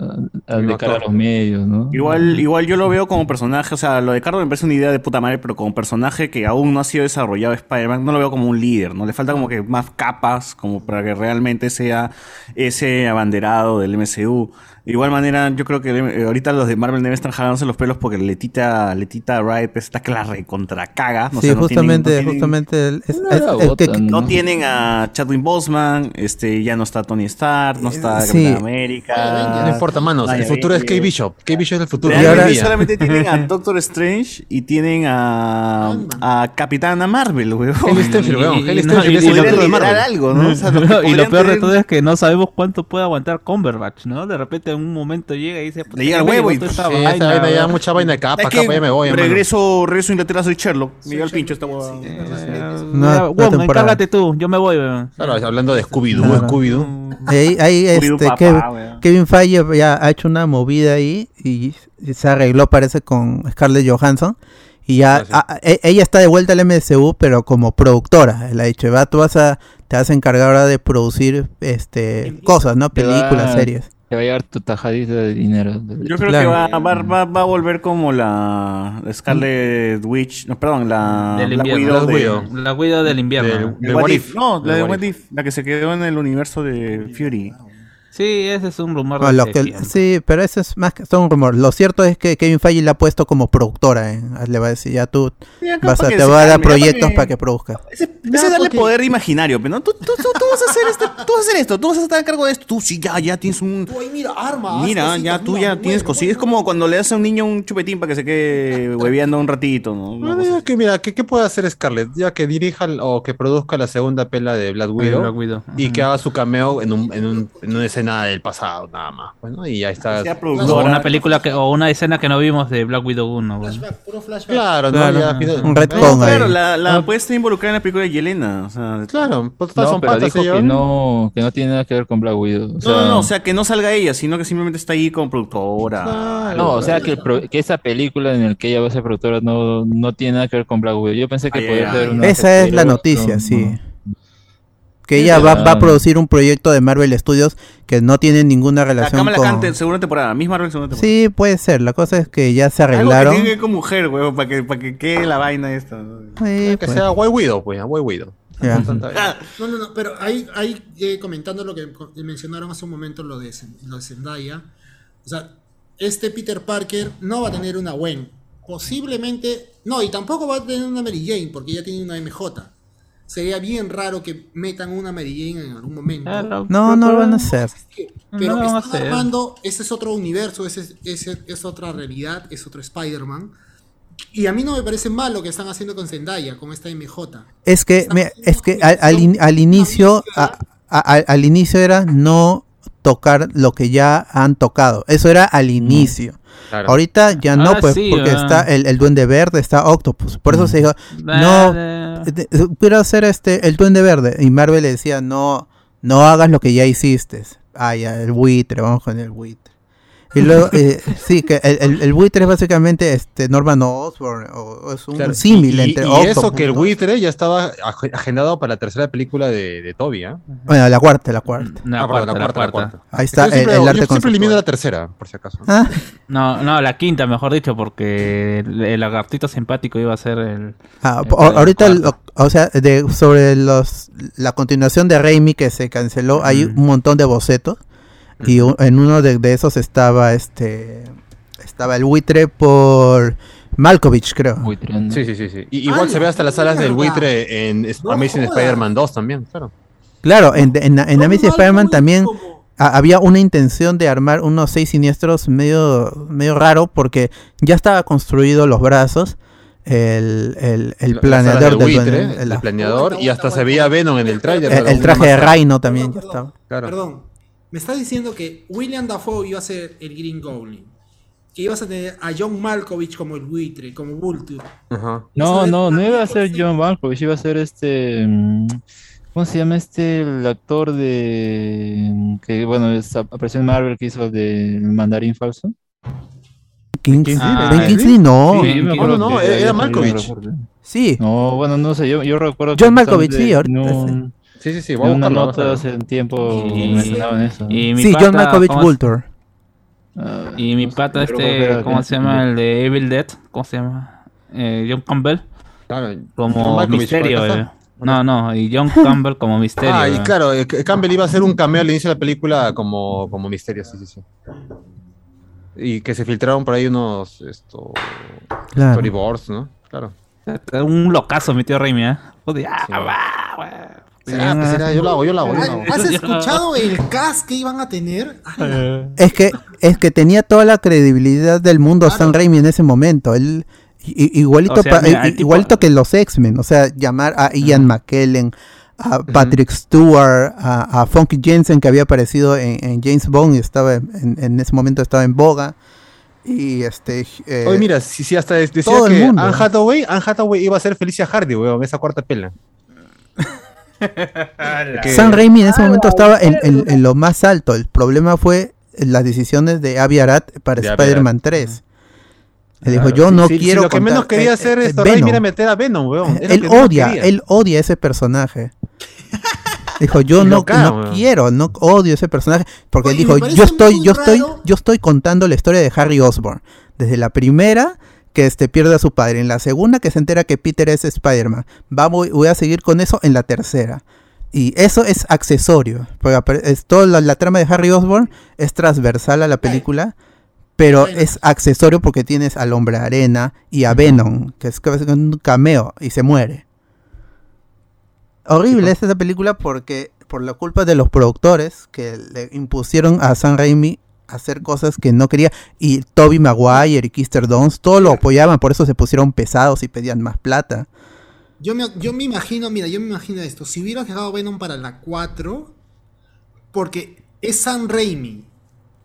[SPEAKER 5] al de cara a los medios, ¿no?
[SPEAKER 6] Igual, igual yo lo veo como personaje, o sea, lo de Carlos me parece una idea de puta madre, pero como personaje que aún no ha sido desarrollado Spider-Man, no lo veo como un líder, ¿no? Le falta como que más capas, como para que realmente sea ese abanderado del MCU. De igual manera, yo creo que eh, ahorita los de Marvel deben estar jalándose los pelos porque Letita, Letita Wright pues, está que la recontra caga.
[SPEAKER 2] sí, justamente, justamente el- es-
[SPEAKER 5] No
[SPEAKER 2] es-
[SPEAKER 5] la
[SPEAKER 2] el que-
[SPEAKER 5] botan,
[SPEAKER 6] No
[SPEAKER 5] ¿no?
[SPEAKER 6] tienen a Chadwick Boseman, este, ya no está Tony Stark, no está
[SPEAKER 2] Sí.
[SPEAKER 6] Capitán América.
[SPEAKER 4] No importa, manos. El futuro es Kate. Bishop. Kate Bishop es el futuro.
[SPEAKER 2] Y ahora-
[SPEAKER 6] solamente tienen a Doctor Strange y tienen a, a Capitana Marvel, weón.
[SPEAKER 4] Stenfield, weón. Haley
[SPEAKER 3] y-
[SPEAKER 4] Stenfield es el
[SPEAKER 3] lo-
[SPEAKER 4] futuro de
[SPEAKER 6] liderar
[SPEAKER 4] Marvel.
[SPEAKER 6] algo, ¿no? O sea, lo que
[SPEAKER 3] y lo
[SPEAKER 6] podrían
[SPEAKER 3] peor de todo es que no sabemos cuánto puede aguantar Cumberbatch, ¿no? De repente en un momento llega y dice... "Puta,
[SPEAKER 6] Le llega
[SPEAKER 3] ya
[SPEAKER 6] el huevo y-
[SPEAKER 3] esta
[SPEAKER 4] Sí, esa
[SPEAKER 3] vaina,
[SPEAKER 4] vaina ya
[SPEAKER 3] weón".
[SPEAKER 4] mucha vaina de capa,
[SPEAKER 6] Es
[SPEAKER 4] capa,
[SPEAKER 6] que
[SPEAKER 4] ya me voy, hermano.
[SPEAKER 6] regreso, regreso a Inglaterra, soy Sherlock. Miguel pincho esta huevada.
[SPEAKER 3] Eh, Wong,
[SPEAKER 2] temporada.
[SPEAKER 3] encárgate tú, yo me voy, weón.
[SPEAKER 4] Claro, hablando de Scooby-Doo,
[SPEAKER 2] Claro.
[SPEAKER 4] Scooby-Doo.
[SPEAKER 2] ahí, ahí, este,
[SPEAKER 6] papá,
[SPEAKER 2] Kevin, Feige ya ha hecho una movida ahí y, se arregló, parece, con Scarlett Johansson. Y ya,
[SPEAKER 4] Ah, sí.
[SPEAKER 2] a- e- ella está de vuelta al MCU, pero como productora. Él ha dicho, va, tú vas a, te vas a encargar ahora de producir este cosas, ¿no? Películas, series.
[SPEAKER 5] Te va a llevar tu tajadita de dinero.
[SPEAKER 6] Yo creo
[SPEAKER 2] Claro.
[SPEAKER 6] que va, va, va, va a volver como la la Scarlet Witch, no, perdón, la
[SPEAKER 3] Del invierno.
[SPEAKER 6] Widow
[SPEAKER 4] Black
[SPEAKER 6] de-
[SPEAKER 4] Widow.
[SPEAKER 3] La guida del invierno.
[SPEAKER 4] Del-
[SPEAKER 6] de
[SPEAKER 4] de
[SPEAKER 6] What
[SPEAKER 4] What
[SPEAKER 6] If.
[SPEAKER 4] If.
[SPEAKER 6] No, la
[SPEAKER 4] De What
[SPEAKER 6] What If, la que se quedó en el universo de Fury.
[SPEAKER 3] Sí, ese es un rumor.
[SPEAKER 2] No,
[SPEAKER 3] de
[SPEAKER 2] lo
[SPEAKER 3] hace
[SPEAKER 2] que- sí, pero eso es más que son un rumor. Lo cierto es que Kevin Feige la ha puesto como productora. ¿eh? Le va a decir, ya tú vas a, te voy a dar proyectos
[SPEAKER 6] para que-
[SPEAKER 2] produzca.
[SPEAKER 6] Ese, ese es darle poder imaginario, pero no, tú, tú, tú, tú vas a hacer este, tú vas a hacer esto, tú vas a estar a cargo de esto, tú sí, ya, ya tienes un...
[SPEAKER 8] Tú ahí mira, arma.
[SPEAKER 6] Mira,
[SPEAKER 8] cositas,
[SPEAKER 6] ya tú
[SPEAKER 8] mira,
[SPEAKER 6] ya
[SPEAKER 8] mueve,
[SPEAKER 6] tienes cosillas. Es como cuando le das a un niño un chupetín para que se quede hueveando un ratito, ¿no?
[SPEAKER 4] No, mira, que, ¿qué puede hacer Scarlett? Ya que dirija o que produzca la segunda pela de Black Widow,
[SPEAKER 3] Black Widow,
[SPEAKER 4] y que haga su cameo en, un, en, un- en una escena del pasado, nada más. Bueno, y ya está.
[SPEAKER 3] O una película que, o una escena que no vimos de Black Widow 1. bueno.
[SPEAKER 8] Flashback, puro flashback.
[SPEAKER 4] Claro, ¿no?
[SPEAKER 2] Claro,
[SPEAKER 4] Ya, final-
[SPEAKER 2] un
[SPEAKER 6] No,
[SPEAKER 2] retcon ahí.
[SPEAKER 6] claro, la, la puede estar involucrada en la película de Yelena. O sea,
[SPEAKER 4] Claro, pues,
[SPEAKER 5] No,
[SPEAKER 4] son
[SPEAKER 5] pero
[SPEAKER 4] patas
[SPEAKER 5] dijo que no, que no tiene nada que ver con Black Widow. O
[SPEAKER 6] no,
[SPEAKER 5] sea,
[SPEAKER 6] no, no, o sea, que no salga ella, sino que simplemente está ahí como productora.
[SPEAKER 4] Claro.
[SPEAKER 5] no, o sea que, el pro- que esa película en la que ella va a ser productora no, no tiene nada que ver con Black Widow. Yo pensé que
[SPEAKER 6] Ay,
[SPEAKER 5] podía
[SPEAKER 6] ay,
[SPEAKER 5] ser
[SPEAKER 6] ay.
[SPEAKER 5] una
[SPEAKER 2] Esa es la noticia,
[SPEAKER 5] no,
[SPEAKER 2] sí. Que ella va, va a producir un proyecto de Marvel Studios que no tiene ninguna
[SPEAKER 6] La
[SPEAKER 2] relación
[SPEAKER 6] Kamala
[SPEAKER 2] con...
[SPEAKER 6] Te- segunda temporada, misma Marvel segunda temporada.
[SPEAKER 2] Sí, puede ser. La cosa es que ya se
[SPEAKER 6] Algo que
[SPEAKER 2] arreglaron.
[SPEAKER 6] tiene que ver con mujer, para que, para que quede la vaina esta.
[SPEAKER 2] Sí,
[SPEAKER 4] Que
[SPEAKER 2] pues,
[SPEAKER 4] sea White Widow, pues, White Widow.
[SPEAKER 6] Ah,
[SPEAKER 8] No, no, no, pero ahí, ahí eh, comentando lo que mencionaron hace un momento, lo de, lo de Zendaya. O sea, este Peter Parker no va a tener una Gwen. Posiblemente, no, y tampoco va a tener una Mary Jane, porque ya tiene una MJ. Sería bien raro que metan una Mary Jane en algún momento.
[SPEAKER 3] Claro,
[SPEAKER 2] No, no lo van a hacer.
[SPEAKER 8] Pero
[SPEAKER 3] No
[SPEAKER 8] están
[SPEAKER 3] hacer.
[SPEAKER 8] armando, ese es otro universo, ese, ese es otra realidad, es otro Spider-Man. Y a mí no me parece mal lo que están haciendo con Zendaya, con esta MJ.
[SPEAKER 2] Es que, mira, es que al, al in- al inicio, a- a- al- al inicio era no tocar lo que ya han tocado. Eso era al inicio.
[SPEAKER 4] Claro.
[SPEAKER 2] Ahorita ya no,
[SPEAKER 3] Ah,
[SPEAKER 2] pues,
[SPEAKER 3] sí,
[SPEAKER 2] porque
[SPEAKER 3] ah.
[SPEAKER 2] está el, el Duende Verde, está Octopus. Por eso se dijo, no, quiero hacer este el Duende Verde. Y Marvel le decía, no, no hagas lo que ya hiciste. Ah, ya, el buitre, vamos con el buitre. Y luego, eh, sí, que el, el, el buitre es básicamente este Norman Osborn, o, o es un
[SPEAKER 4] Claro,
[SPEAKER 2] símil
[SPEAKER 4] y,
[SPEAKER 2] entre
[SPEAKER 4] y
[SPEAKER 2] Octopus,
[SPEAKER 4] eso que el
[SPEAKER 2] ¿no?
[SPEAKER 4] buitre ya estaba ag- agendado para la tercera película de, de Toby, ¿ah?
[SPEAKER 2] Bueno, la cuarta, la cuarta.
[SPEAKER 3] La
[SPEAKER 4] Ah, perdón,
[SPEAKER 3] cuarta, la cuarta.
[SPEAKER 2] Ahí está
[SPEAKER 4] Yo
[SPEAKER 2] el,
[SPEAKER 4] siempre,
[SPEAKER 2] el
[SPEAKER 4] yo
[SPEAKER 2] arte
[SPEAKER 4] siempre
[SPEAKER 2] conceptual.
[SPEAKER 4] elimino la tercera, por si acaso.
[SPEAKER 2] Ah,
[SPEAKER 3] No, no, la quinta, mejor dicho, porque el, el lagartito simpático iba a ser el.
[SPEAKER 2] ah, ahorita, lo- o sea, de, sobre los la continuación de Raimi que se canceló, hay un montón de bocetos. Y en uno de, de esos estaba este estaba el buitre por Malkovich, creo.
[SPEAKER 4] Sí, sí, sí, sí. Y igual
[SPEAKER 8] ¡Hala!
[SPEAKER 4] se ve hasta las alas del buitre en
[SPEAKER 8] No
[SPEAKER 4] Amazing. Spider-Man 2 también, claro.
[SPEAKER 2] Claro, en, en, Amazing Spider-Man también a- había una intención de armar unos seis siniestros medio, medio raro porque ya estaba construido los brazos, el, el, el
[SPEAKER 4] La-
[SPEAKER 2] planeador
[SPEAKER 4] del
[SPEAKER 2] del
[SPEAKER 4] buitre, el
[SPEAKER 2] la-
[SPEAKER 4] planeador, y hasta se veía. Venom en el tráiler.
[SPEAKER 2] el, el traje de. Rhino también ya estaba.
[SPEAKER 4] Claro.
[SPEAKER 8] Perdón, me está diciendo que William Dafoe iba a ser el Green Goblin. Que ibas a tener a John Malkovich como el buitre, como Vulture.
[SPEAKER 4] Ajá.
[SPEAKER 5] No, no, no iba a ser John Malkovich, iba a ser este. mm, ¿Cómo se llama este? El actor de. mm, que bueno, es- apareció en Marvel que hizo de Mandarín Falso.
[SPEAKER 2] Kingsley,
[SPEAKER 3] Ah,
[SPEAKER 2] Ben. Kingsley no.
[SPEAKER 3] Sí,
[SPEAKER 4] No, no, no, era Malkovich.
[SPEAKER 2] Sí,
[SPEAKER 5] No, bueno, no sé, yo, yo recuerdo
[SPEAKER 2] John Malkovich, sí, ahorita
[SPEAKER 5] en
[SPEAKER 2] sí.
[SPEAKER 4] Sí, sí, Vamos a
[SPEAKER 5] una
[SPEAKER 4] buscarlo,
[SPEAKER 5] nota
[SPEAKER 4] vamos a
[SPEAKER 5] hace un tiempo
[SPEAKER 3] Y-
[SPEAKER 5] mencionaban eso.
[SPEAKER 3] Y mi
[SPEAKER 2] sí,
[SPEAKER 3] pata,
[SPEAKER 2] John Malkovich
[SPEAKER 3] ¿cómo-
[SPEAKER 2] Vulture.
[SPEAKER 5] Ah,
[SPEAKER 3] Y mi
[SPEAKER 5] no sé,
[SPEAKER 3] pata, este, ¿cómo se llama? El de Evil Dead, ¿cómo se llama? Eh, John Campbell,
[SPEAKER 4] Claro, John
[SPEAKER 3] como misterio. eh. No, no, y John Campbell como misterio.
[SPEAKER 4] Ah, y
[SPEAKER 3] eh.
[SPEAKER 4] claro, eh, Campbell iba a hacer un cameo al inicio de la película como, como misterio, sí, sí, sí. Y que se filtraron por ahí unos esto,
[SPEAKER 2] Claro.
[SPEAKER 4] storyboards, ¿no? Claro.
[SPEAKER 3] Un locazo mi tío Raimi, ¿eh? Joder, ah,
[SPEAKER 4] Sí. Ah, pues era, yo lo hago, yo lo hago, yo lo hago.
[SPEAKER 8] ¿Has escuchado el cast que iban a tener? Ala.
[SPEAKER 2] Es que, es que tenía toda la credibilidad del mundo Stan Raimi en ese momento. Él, igualito,
[SPEAKER 3] O sea,
[SPEAKER 2] pa-
[SPEAKER 3] mira,
[SPEAKER 2] i-
[SPEAKER 3] el tipo-
[SPEAKER 2] igualito que los X-Men. O sea, llamar a Ian McKellen, a Patrick Stewart, a, a Funky Jensen, que había aparecido en, en James Bond y estaba en, en ese momento estaba en boga. Y este. eh,
[SPEAKER 4] Oye, mira, si, si hasta decía
[SPEAKER 2] todo el
[SPEAKER 4] que
[SPEAKER 2] mundo.
[SPEAKER 4] Anne Hathaway, Anne Hathaway iba a ser Felicia Hardy, weón, esa cuarta pela. Que-
[SPEAKER 2] Sam Raimi en ese momento estaba en, en- en lo más alto. El problema fue las decisiones de Avi Arad para Spider-Man 3. Él dijo,
[SPEAKER 4] Claro,
[SPEAKER 2] yo
[SPEAKER 4] sí,
[SPEAKER 2] no
[SPEAKER 4] sí, sí,
[SPEAKER 2] quiero
[SPEAKER 4] lo que
[SPEAKER 2] contar-
[SPEAKER 4] menos quería
[SPEAKER 2] eh,
[SPEAKER 4] hacer
[SPEAKER 2] eh.
[SPEAKER 4] Raimi era meter a Venom, weón.
[SPEAKER 2] Él odia, él odia ese personaje. Dijo, yo no, quiero, no odio ese personaje. Porque él dijo, yo estoy, yo estoy, yo estoy contando la historia de Harry Osborn. Desde la primera que este pierde a su padre. En la segunda que se entera que Peter es Spider-Man. Voy, voy a seguir con eso en la tercera. Y eso es accesorio. Porque es toda la, la trama de Harry Osborn es transversal a la película, pero es accesorio porque tienes al Hombre Arena y a Venom, que es un cameo y se muere. Horrible es esa película porque por la culpa de los productores que le impusieron a Sam Raimi hacer cosas que no quería y Toby Maguire y Kister Dons todos lo apoyaban, por eso se pusieron pesados y pedían más plata.
[SPEAKER 8] Yo me, yo me imagino, mira, yo me imagino esto. Si hubieras dejado Venom para la 4, porque es Sam Raimi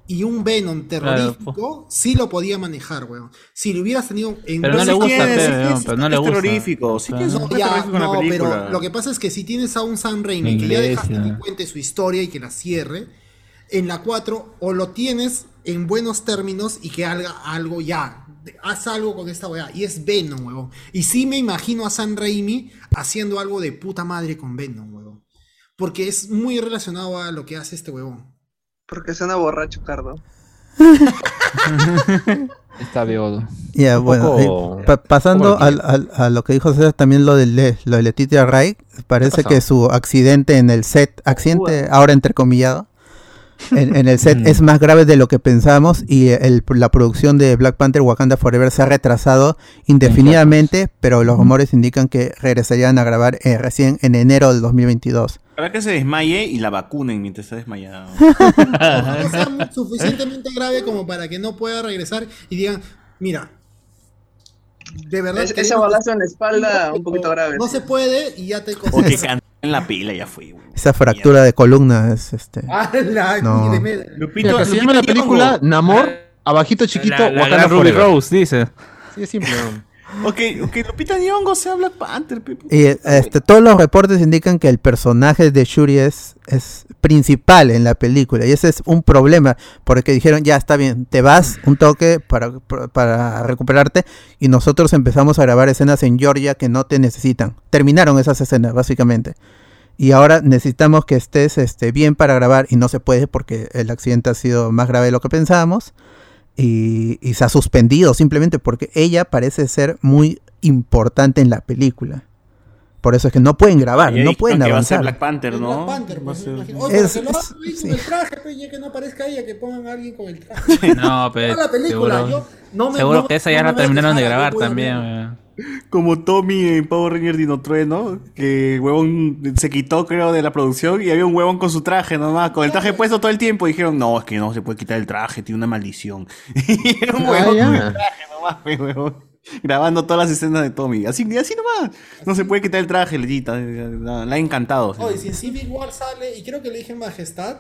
[SPEAKER 8] y un Venom terrorífico, sí lo podía manejar, weón. Si lo hubieras tenido en
[SPEAKER 3] Pero no le gusta,
[SPEAKER 6] tienes,
[SPEAKER 3] pero, no le gusta.
[SPEAKER 6] terroríficos, sí
[SPEAKER 3] Pero
[SPEAKER 6] tienes
[SPEAKER 3] no.
[SPEAKER 8] No, ya, pero lo que pasa es que si tienes a un Sam Raimi que ya dejaste que cuente su historia y que la cierre, en la 4 o lo tienes en buenos términos y que haga algo ya. Haz algo con esta weá. Y es Venom, huevón. Y sí me imagino a Sam Raimi haciendo algo de puta madre con Venom, huevón. Porque es muy relacionado a lo que hace este huevón.
[SPEAKER 7] Porque suena borracho, Cardo.
[SPEAKER 5] Está beodo.
[SPEAKER 2] Ya, bueno,
[SPEAKER 4] poco-
[SPEAKER 2] eh, pa- pasando a lo que dijo César, también lo de, Le- lo de Letitia Wright, parece que su accidente en el set, accidente ahora entrecomillado, en, en el set es más grave de lo que pensamos y el- la producción de Black Panther Wakanda Forever se ha retrasado indefinidamente, pero los rumores indican que regresarían a grabar eh, recién en enero del 2022.
[SPEAKER 6] Para que se desmaye y la vacunen mientras está desmayado.
[SPEAKER 8] No sea suficientemente grave como para que no pueda regresar y digan, mira, de verdad.
[SPEAKER 7] Es- ese balazo en la espalda, un poquito grave.
[SPEAKER 8] No se puede y ya te
[SPEAKER 6] O que en la pila ya fue. güey.
[SPEAKER 2] Esa fractura de columna es este.
[SPEAKER 8] ¡Hala!
[SPEAKER 2] No.
[SPEAKER 8] ni de.
[SPEAKER 6] Lupito,
[SPEAKER 4] Mira, se llama la película. Namor, abajito chiquito,
[SPEAKER 3] La, la
[SPEAKER 4] Wakanda
[SPEAKER 3] Ruby
[SPEAKER 4] Forever.
[SPEAKER 3] Rose, dice.
[SPEAKER 4] Sí, es simple.
[SPEAKER 6] Ok, ok, Lupita Nyong'o sea Black Panther,
[SPEAKER 2] Y este, todos los reportes indican que el personaje de Shuri es, es principal en la película. Y ese es un problema. Porque dijeron, ya está bien, te vas un toque para, para recuperarte. Y nosotros empezamos a grabar escenas en Georgia que no te necesitan. Terminaron esas escenas, básicamente. Y ahora necesitamos que estés este, bien para grabar. Y no se puede porque el accidente ha sido más grave de lo que pensábamos. Y, y se ha suspendido simplemente porque ella parece ser muy importante en la película. Por eso es que no pueden grabar, no pueden
[SPEAKER 6] que va a ser
[SPEAKER 2] avanzar.
[SPEAKER 6] Black Panther, ¿no?
[SPEAKER 8] Black Panther,
[SPEAKER 6] Va a
[SPEAKER 8] pues, imagino. Oye,
[SPEAKER 2] Es-
[SPEAKER 8] pero que lo
[SPEAKER 2] es- sí.
[SPEAKER 8] con el traje, pues, ya que no aparezca ella, que pongan a alguien con el traje.
[SPEAKER 3] No, pero
[SPEAKER 8] la película,
[SPEAKER 3] seguro,
[SPEAKER 8] yo no me-
[SPEAKER 3] seguro
[SPEAKER 8] no-
[SPEAKER 3] que esa
[SPEAKER 8] no
[SPEAKER 3] ya
[SPEAKER 8] me
[SPEAKER 3] la terminaron de grabar también.
[SPEAKER 6] Como Tommy en Power Ranger Dino Trueno, que el huevón se quitó, creo, de la producción y había un huevón con su traje nomás, con el traje puesto todo el tiempo. Y dijeron, no, es que no se puede quitar el traje, tiene una maldición. y era un
[SPEAKER 4] Ah,
[SPEAKER 6] huevón con el traje nomás, huevón. Grabando todas las escenas de Tommy. Así, así nomás. No se puede quitar el traje, Leyita. La, la ha encantado.
[SPEAKER 8] Oye, si en Civil War sale, y creo que le dije Majestad,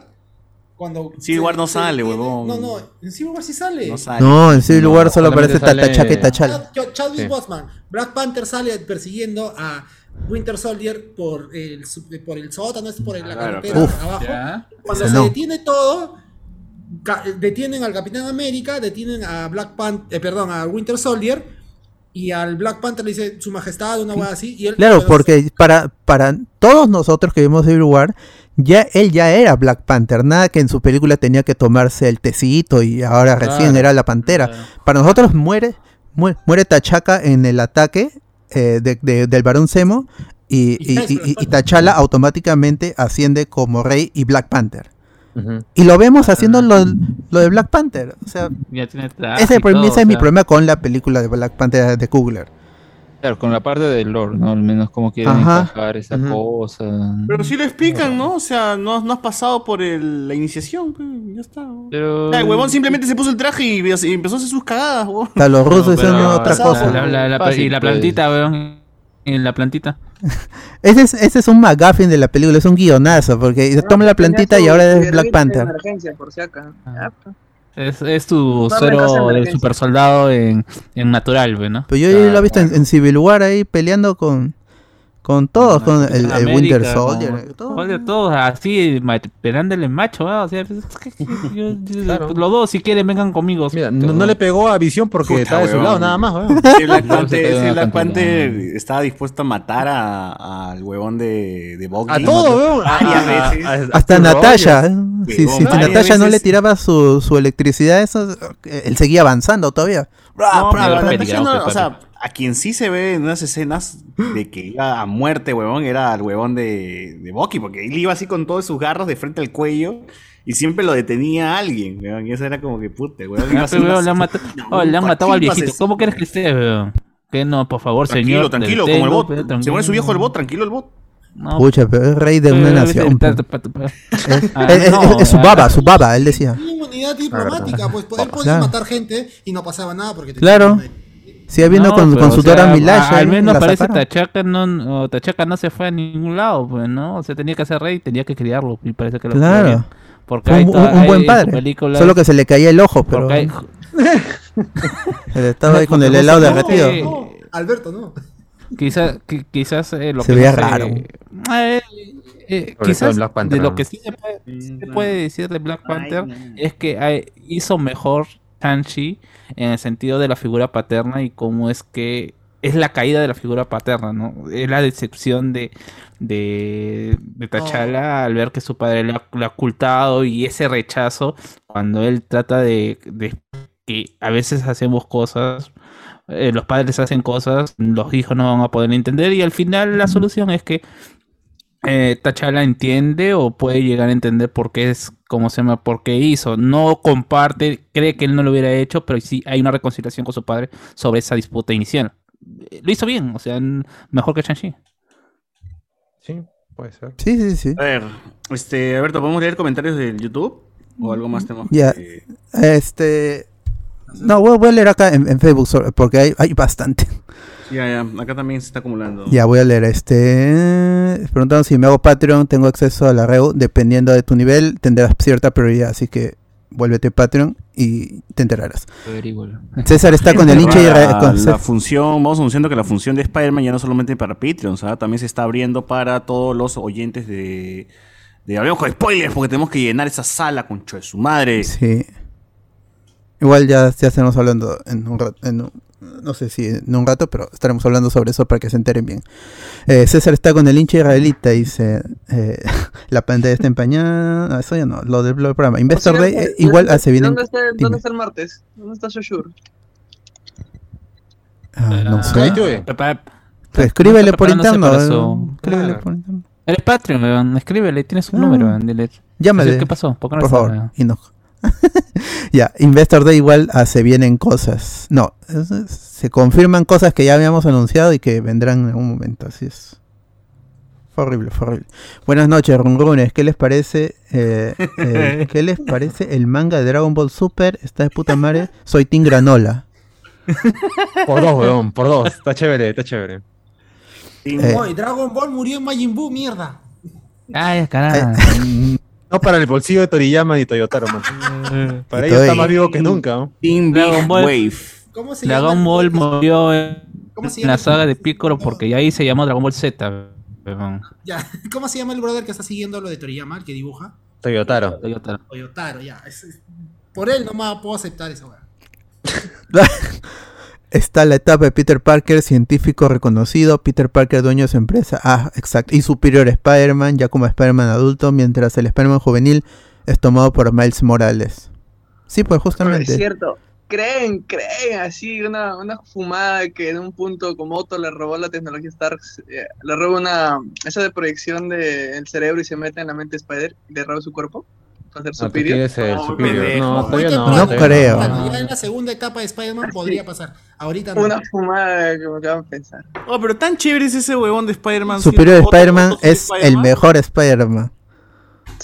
[SPEAKER 8] cuando...
[SPEAKER 6] Civil War no sale, huevón.
[SPEAKER 8] No, no, en Civil War sí sale.
[SPEAKER 6] No sale.
[SPEAKER 2] No, en Civil
[SPEAKER 4] No,
[SPEAKER 2] War solo aparece
[SPEAKER 4] sale-
[SPEAKER 2] Tachala.
[SPEAKER 8] Chad- Chadwick
[SPEAKER 4] Sí.
[SPEAKER 8] Boseman. Black Panther sale persiguiendo a Winter Soldier por el, por el sótano, es por el- la
[SPEAKER 6] Claro,
[SPEAKER 8] carretera
[SPEAKER 2] claro.
[SPEAKER 8] abajo.
[SPEAKER 3] Ya.
[SPEAKER 8] Cuando
[SPEAKER 2] Ese
[SPEAKER 8] se
[SPEAKER 2] no.
[SPEAKER 8] detiene todo, detienen al Capitán América, detienen a Black Panther, perdón, a Winter Soldier, y al Black Panther le dice su majestad, una hueá así, y él...
[SPEAKER 2] Claro, porque para, para todos nosotros que vimos Civil War, ya él ya era Black Panther, nada que en su película tenía que tomarse el tecito y ahora recién era la pantera.
[SPEAKER 3] Claro.
[SPEAKER 2] Para nosotros muere, muere, muere Tachaca en el ataque eh, de- de- del Barón Zemo y, y, y- y- y T'Challa automáticamente asciende como rey y Black Panther. Y lo vemos haciendo lo, lo de Black Panther. O sea, ese,
[SPEAKER 3] todo,
[SPEAKER 2] ese es mi problema con la película de Black Panther de Kugler.
[SPEAKER 5] Claro, con la parte del lore, ¿no? Al menos cómo quieren
[SPEAKER 2] Ajá.
[SPEAKER 5] encajar esa
[SPEAKER 4] Ujú.
[SPEAKER 5] cosa.
[SPEAKER 6] Pero sí lo explican, ¿no? O sea, no, no has pasado por el- la iniciación, pe, ya está.
[SPEAKER 5] Pero...
[SPEAKER 6] Ya, el huevón simplemente se puso el traje y, y empezó a hacer sus cagadas, huevón.
[SPEAKER 2] Sea, los rusos
[SPEAKER 5] No, pero-
[SPEAKER 2] otra cosa.
[SPEAKER 3] La- la- la-
[SPEAKER 5] Fácil,
[SPEAKER 3] y la
[SPEAKER 5] pues.
[SPEAKER 3] plantita, weón. Y la plantita.
[SPEAKER 2] Ese es, ese es un McGuffin de la película, es un guionazo, porque
[SPEAKER 7] No,
[SPEAKER 2] toma la plantita y ahora es Black Panther.
[SPEAKER 7] emergencia, por si acá.
[SPEAKER 3] Ah. Es, es tu
[SPEAKER 7] reemplazo de
[SPEAKER 3] super soldado en, en natural, ¿no?
[SPEAKER 2] Pero yo lo he visto en, en Civil War ahí peleando con, con todos, con el, el
[SPEAKER 3] América,
[SPEAKER 2] Winter Soldier. todo.
[SPEAKER 3] Soldier, todos así, pegándole macho. O sea, pues, es que- que yo- yo-
[SPEAKER 4] Claro.
[SPEAKER 3] los dos, si quieren, vengan conmigo.
[SPEAKER 4] Mira, no, no le pegó a Visión porque
[SPEAKER 6] Puta,
[SPEAKER 4] estaba de su lado, nada más.
[SPEAKER 6] Si Black Panther, estaba dispuesto a matar a- al huevón de, de Bogdan.
[SPEAKER 4] A todo, weón.
[SPEAKER 6] Varias
[SPEAKER 4] A-
[SPEAKER 6] veces.
[SPEAKER 4] a- a-
[SPEAKER 2] Hasta.
[SPEAKER 4] Rogers.
[SPEAKER 2] ¿eh? Si, si, Natasha no le tiraba su, su electricidad, eso, eh, él seguía avanzando todavía.
[SPEAKER 6] No, pero o sea, a quien sí se ve en unas escenas de que iba a muerte, huevón, era al huevón de, de Bucky, porque él iba así con todos sus garros de frente al cuello y siempre lo detenía alguien, huevón, y eso era como que puta,
[SPEAKER 3] Ah, weón,
[SPEAKER 6] más-
[SPEAKER 3] le han matado, oh, le han matado al
[SPEAKER 6] tranquilo,
[SPEAKER 3] viejito. ¿Cómo quieres que esté, weón? Que no, por favor,
[SPEAKER 6] Tranquilo,
[SPEAKER 3] señor.
[SPEAKER 6] tranquilo,
[SPEAKER 3] deténlo,
[SPEAKER 6] como el bot.
[SPEAKER 3] pero
[SPEAKER 6] Se pone
[SPEAKER 3] tranquilo.
[SPEAKER 6] su viejo el bot, tranquilo el bot.
[SPEAKER 3] No,
[SPEAKER 2] Pucha, pero es rey de una
[SPEAKER 3] pero-
[SPEAKER 2] nación.
[SPEAKER 3] pero-
[SPEAKER 2] pe.
[SPEAKER 3] pero- pero-
[SPEAKER 2] Es,
[SPEAKER 3] Ah,
[SPEAKER 2] es- es-
[SPEAKER 3] no,
[SPEAKER 2] es su
[SPEAKER 3] ah,
[SPEAKER 2] baba, su baba, él decía.
[SPEAKER 8] Tiene inmunidad diplomática, pues él podía
[SPEAKER 2] Claro.
[SPEAKER 8] matar gente y no pasaba nada porque tenía
[SPEAKER 2] Claro. Sigue viendo
[SPEAKER 3] No,
[SPEAKER 2] con, su Dora Milaje.
[SPEAKER 3] a- Al menos parece
[SPEAKER 2] sacaron.
[SPEAKER 3] Tachaca no, o Tachaca no se fue a ningún lado, pues, ¿no? O sea, tenía que ser rey, tenía que criarlo. Y parece que lo
[SPEAKER 2] Claro.
[SPEAKER 3] Porque hay
[SPEAKER 2] un, buen
[SPEAKER 3] en
[SPEAKER 2] padre.
[SPEAKER 3] películas-
[SPEAKER 2] Solo que se le caía el ojo, pero
[SPEAKER 3] hay-
[SPEAKER 2] estaba ahí con el helado
[SPEAKER 3] No,
[SPEAKER 2] derretido.
[SPEAKER 3] eh,
[SPEAKER 8] No, Alberto, no.
[SPEAKER 3] Quizás, qui- quizás eh, lo
[SPEAKER 2] Se
[SPEAKER 3] que
[SPEAKER 2] veía
[SPEAKER 3] no sé,
[SPEAKER 2] raro.
[SPEAKER 3] eh, eh, quizás de lo que sí se puede, sí se puede decir de Black Panther es que hay- hizo mejor Shang-Chi en el sentido de la figura paterna y cómo es que es la caída de la figura paterna, ¿no? Es la decepción de, de, de T'Challa al ver que su padre le ha ocultado y ese rechazo cuando él trata de, de que a veces hacemos cosas, eh, los padres hacen cosas, los hijos no van a poder entender y al final la solución es que eh, T'Challa entiende o puede llegar a entender por qué es como se llama, por qué hizo. No comparte, cree que él no lo hubiera hecho, pero sí hay una reconciliación con su padre sobre esa disputa inicial. Eh, Lo hizo bien, o sea, mejor que Shang-Chi.
[SPEAKER 4] Sí, puede ser.
[SPEAKER 2] Sí, sí, sí.
[SPEAKER 6] A ver, este, Alberto, ¿podemos leer comentarios del YouTube? ¿O algo más tenemos
[SPEAKER 2] Ya.
[SPEAKER 6] que-
[SPEAKER 2] Este. No, voy, voy a leer acá en, en Facebook porque hay, hay bastante.
[SPEAKER 6] Ya, ya, acá también se está acumulando.
[SPEAKER 2] Ya voy a leer este. Preguntaron si me hago Patreon, tengo acceso a la REU. Dependiendo de tu nivel, tendrás cierta prioridad. Así que vuélvete Patreon y te enterarás. César está con el hincha y
[SPEAKER 6] la,
[SPEAKER 2] con
[SPEAKER 6] la función, vamos anunciando que la función de Spider-Man ya no solamente para Patreons, ¿ah? también se está abriendo para todos los oyentes de, de Hablemos con Spoilers, porque tenemos que llenar esa sala, concho de su madre.
[SPEAKER 2] Sí. Igual ya, ya estaremos hablando en un rato. En un- no sé si en un rato, pero estaremos hablando sobre eso para que se enteren bien. Eh, César está con el hincha israelita. Dice: eh, La pantalla está empañada. No, eso ya no. Lo del lo del programa. Investor
[SPEAKER 7] Por
[SPEAKER 2] Day eh, igual
[SPEAKER 7] ¿dónde-
[SPEAKER 2] hace bien.
[SPEAKER 7] ¿Dónde está,
[SPEAKER 2] dime.
[SPEAKER 7] ¿Dónde está el martes? ¿Dónde está Shoshur?
[SPEAKER 2] Ah, no sé. Pues escríbele por interno. eh,
[SPEAKER 3] su-
[SPEAKER 2] escríbele
[SPEAKER 4] Claro.
[SPEAKER 2] por interno.
[SPEAKER 3] Eres Patreon, escríbele, tiene su
[SPEAKER 2] Ah.
[SPEAKER 3] número.
[SPEAKER 2] Llámale.
[SPEAKER 3] ¿Qué pasó? ¿Por qué no
[SPEAKER 2] Por favor. Ya, Investor Day igual hace vienen cosas. No, es- es- se confirman cosas que ya habíamos anunciado y que vendrán en algún momento. Así es. Fue horrible, fue horrible. Buenas noches, Runrunes. ¿Qué les parece? eh, eh, ¿Qué les parece el manga de Dragon Ball Super? Está de puta madre. Soy Team Granola.
[SPEAKER 4] Por dos, weón, por dos. Está chévere, está chévere.
[SPEAKER 2] Eh,
[SPEAKER 8] Dragon Ball murió en Majin Buu, mierda.
[SPEAKER 3] Ay, carajo.
[SPEAKER 4] No para el bolsillo de Toriyama ni Toyotaro, man. Para
[SPEAKER 2] Y
[SPEAKER 4] ellos está más vivo que nunca. ¿no?
[SPEAKER 6] Team
[SPEAKER 3] Dragon Ball.
[SPEAKER 6] Wave.
[SPEAKER 8] ¿Cómo se llama?
[SPEAKER 3] Dragon Ball murió en
[SPEAKER 8] ¿Cómo se
[SPEAKER 3] en la saga de Piccolo porque ahí se llamó Dragon Ball Z.
[SPEAKER 8] Ya, ¿Cómo se llama el brother que está siguiendo lo de Toriyama, el que dibuja?
[SPEAKER 4] Toyotaro.
[SPEAKER 3] Toyota.
[SPEAKER 8] Toyotaro, ya. es- es- por él nomás puedo aceptar esa weá.
[SPEAKER 2] Está la etapa de Peter Parker, científico reconocido, Peter Parker dueño de su empresa, ah, exacto, y superior Spider-Man, ya como Spider-Man adulto, mientras el Spider-Man juvenil es tomado por Miles Morales. Sí, pues
[SPEAKER 7] Es
[SPEAKER 2] justamente.
[SPEAKER 7] cierto. Creen, creen, así, una, una fumada que en un punto como Otto le robó la tecnología Stark, eh, le roba una, esa de proyección del cerebro y se mete en la mente de Spider y le roba su cuerpo hacer
[SPEAKER 4] el
[SPEAKER 6] No,
[SPEAKER 4] todavía no.
[SPEAKER 2] creo.
[SPEAKER 8] Ya en la segunda etapa de Spider-Man podría pasar. Ahorita no.
[SPEAKER 7] Una fumada que me acaban de pensar.
[SPEAKER 6] Oh, pero tan chévere es ese huevón de Spider-Man.
[SPEAKER 2] Superior Spider-Man es el mejor Spider-Man.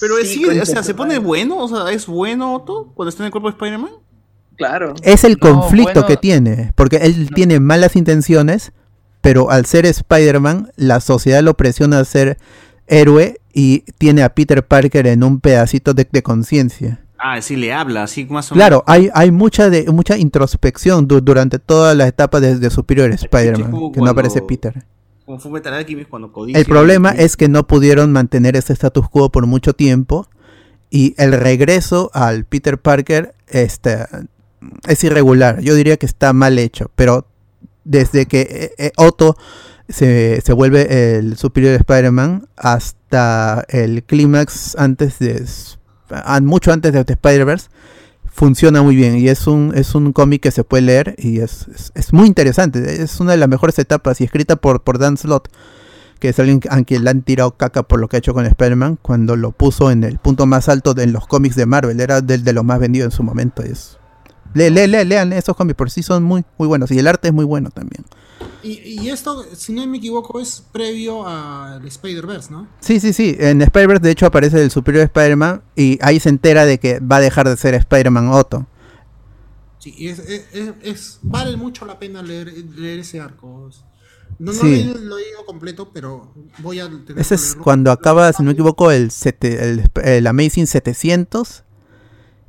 [SPEAKER 6] Pero es-
[SPEAKER 7] Sí,
[SPEAKER 6] o sea, se pone bueno, o sea, es bueno Otto cuando está en el cuerpo de Spider-Man.
[SPEAKER 7] Claro.
[SPEAKER 2] Es el
[SPEAKER 5] No,
[SPEAKER 2] conflicto
[SPEAKER 5] bueno.
[SPEAKER 2] que tiene, porque él tiene malas intenciones, pero al ser Spider-Man, la sociedad lo presiona a ser héroe y tiene a Peter Parker en un pedacito de, de conciencia.
[SPEAKER 6] Ah, sí le habla, así más o
[SPEAKER 2] Claro, hay, hay mucha de mucha introspección du- durante todas las etapas de, de Superior Spider-Man, que no aparece Peter.
[SPEAKER 6] Como fue Metal Alchemist cuando Codicia...
[SPEAKER 2] El problema es que no pudieron mantener ese status quo por mucho tiempo y el regreso al Peter Parker este, es irregular. Yo diría que está mal hecho, pero desde que eh, eh, Otto se, se vuelve el Superior Spider-Man hasta el clímax antes de... mucho antes de Spider-Verse, funciona muy bien y es un es un cómic que se puede leer y es, es, muy interesante. Es una de las mejores etapas y escrita por por Dan Slott que es alguien a quien le han tirado caca por lo que ha hecho con Spider-Man cuando lo puso en el punto más alto de en los cómics de Marvel. Era del de los más vendidos en su momento. Es le, le- le- lean esos cómics por sí son muy muy buenos y el arte es muy bueno también
[SPEAKER 8] Y, y esto, si no me equivoco, es previo al Spider-Verse, ¿no?
[SPEAKER 2] Sí, sí, sí. En Spider-Verse, de hecho, aparece el superior Spider-Man y ahí se entera de que va a dejar de ser Spider-Man Otto.
[SPEAKER 8] Sí, es, es- es- es- vale mucho la pena leer, leer ese arco. No, no
[SPEAKER 2] Sí.
[SPEAKER 8] lo he lo he leído completo, pero voy a tener
[SPEAKER 2] Ese es cuando acaba, si no me equivoco, el, sete- el, el Amazing 700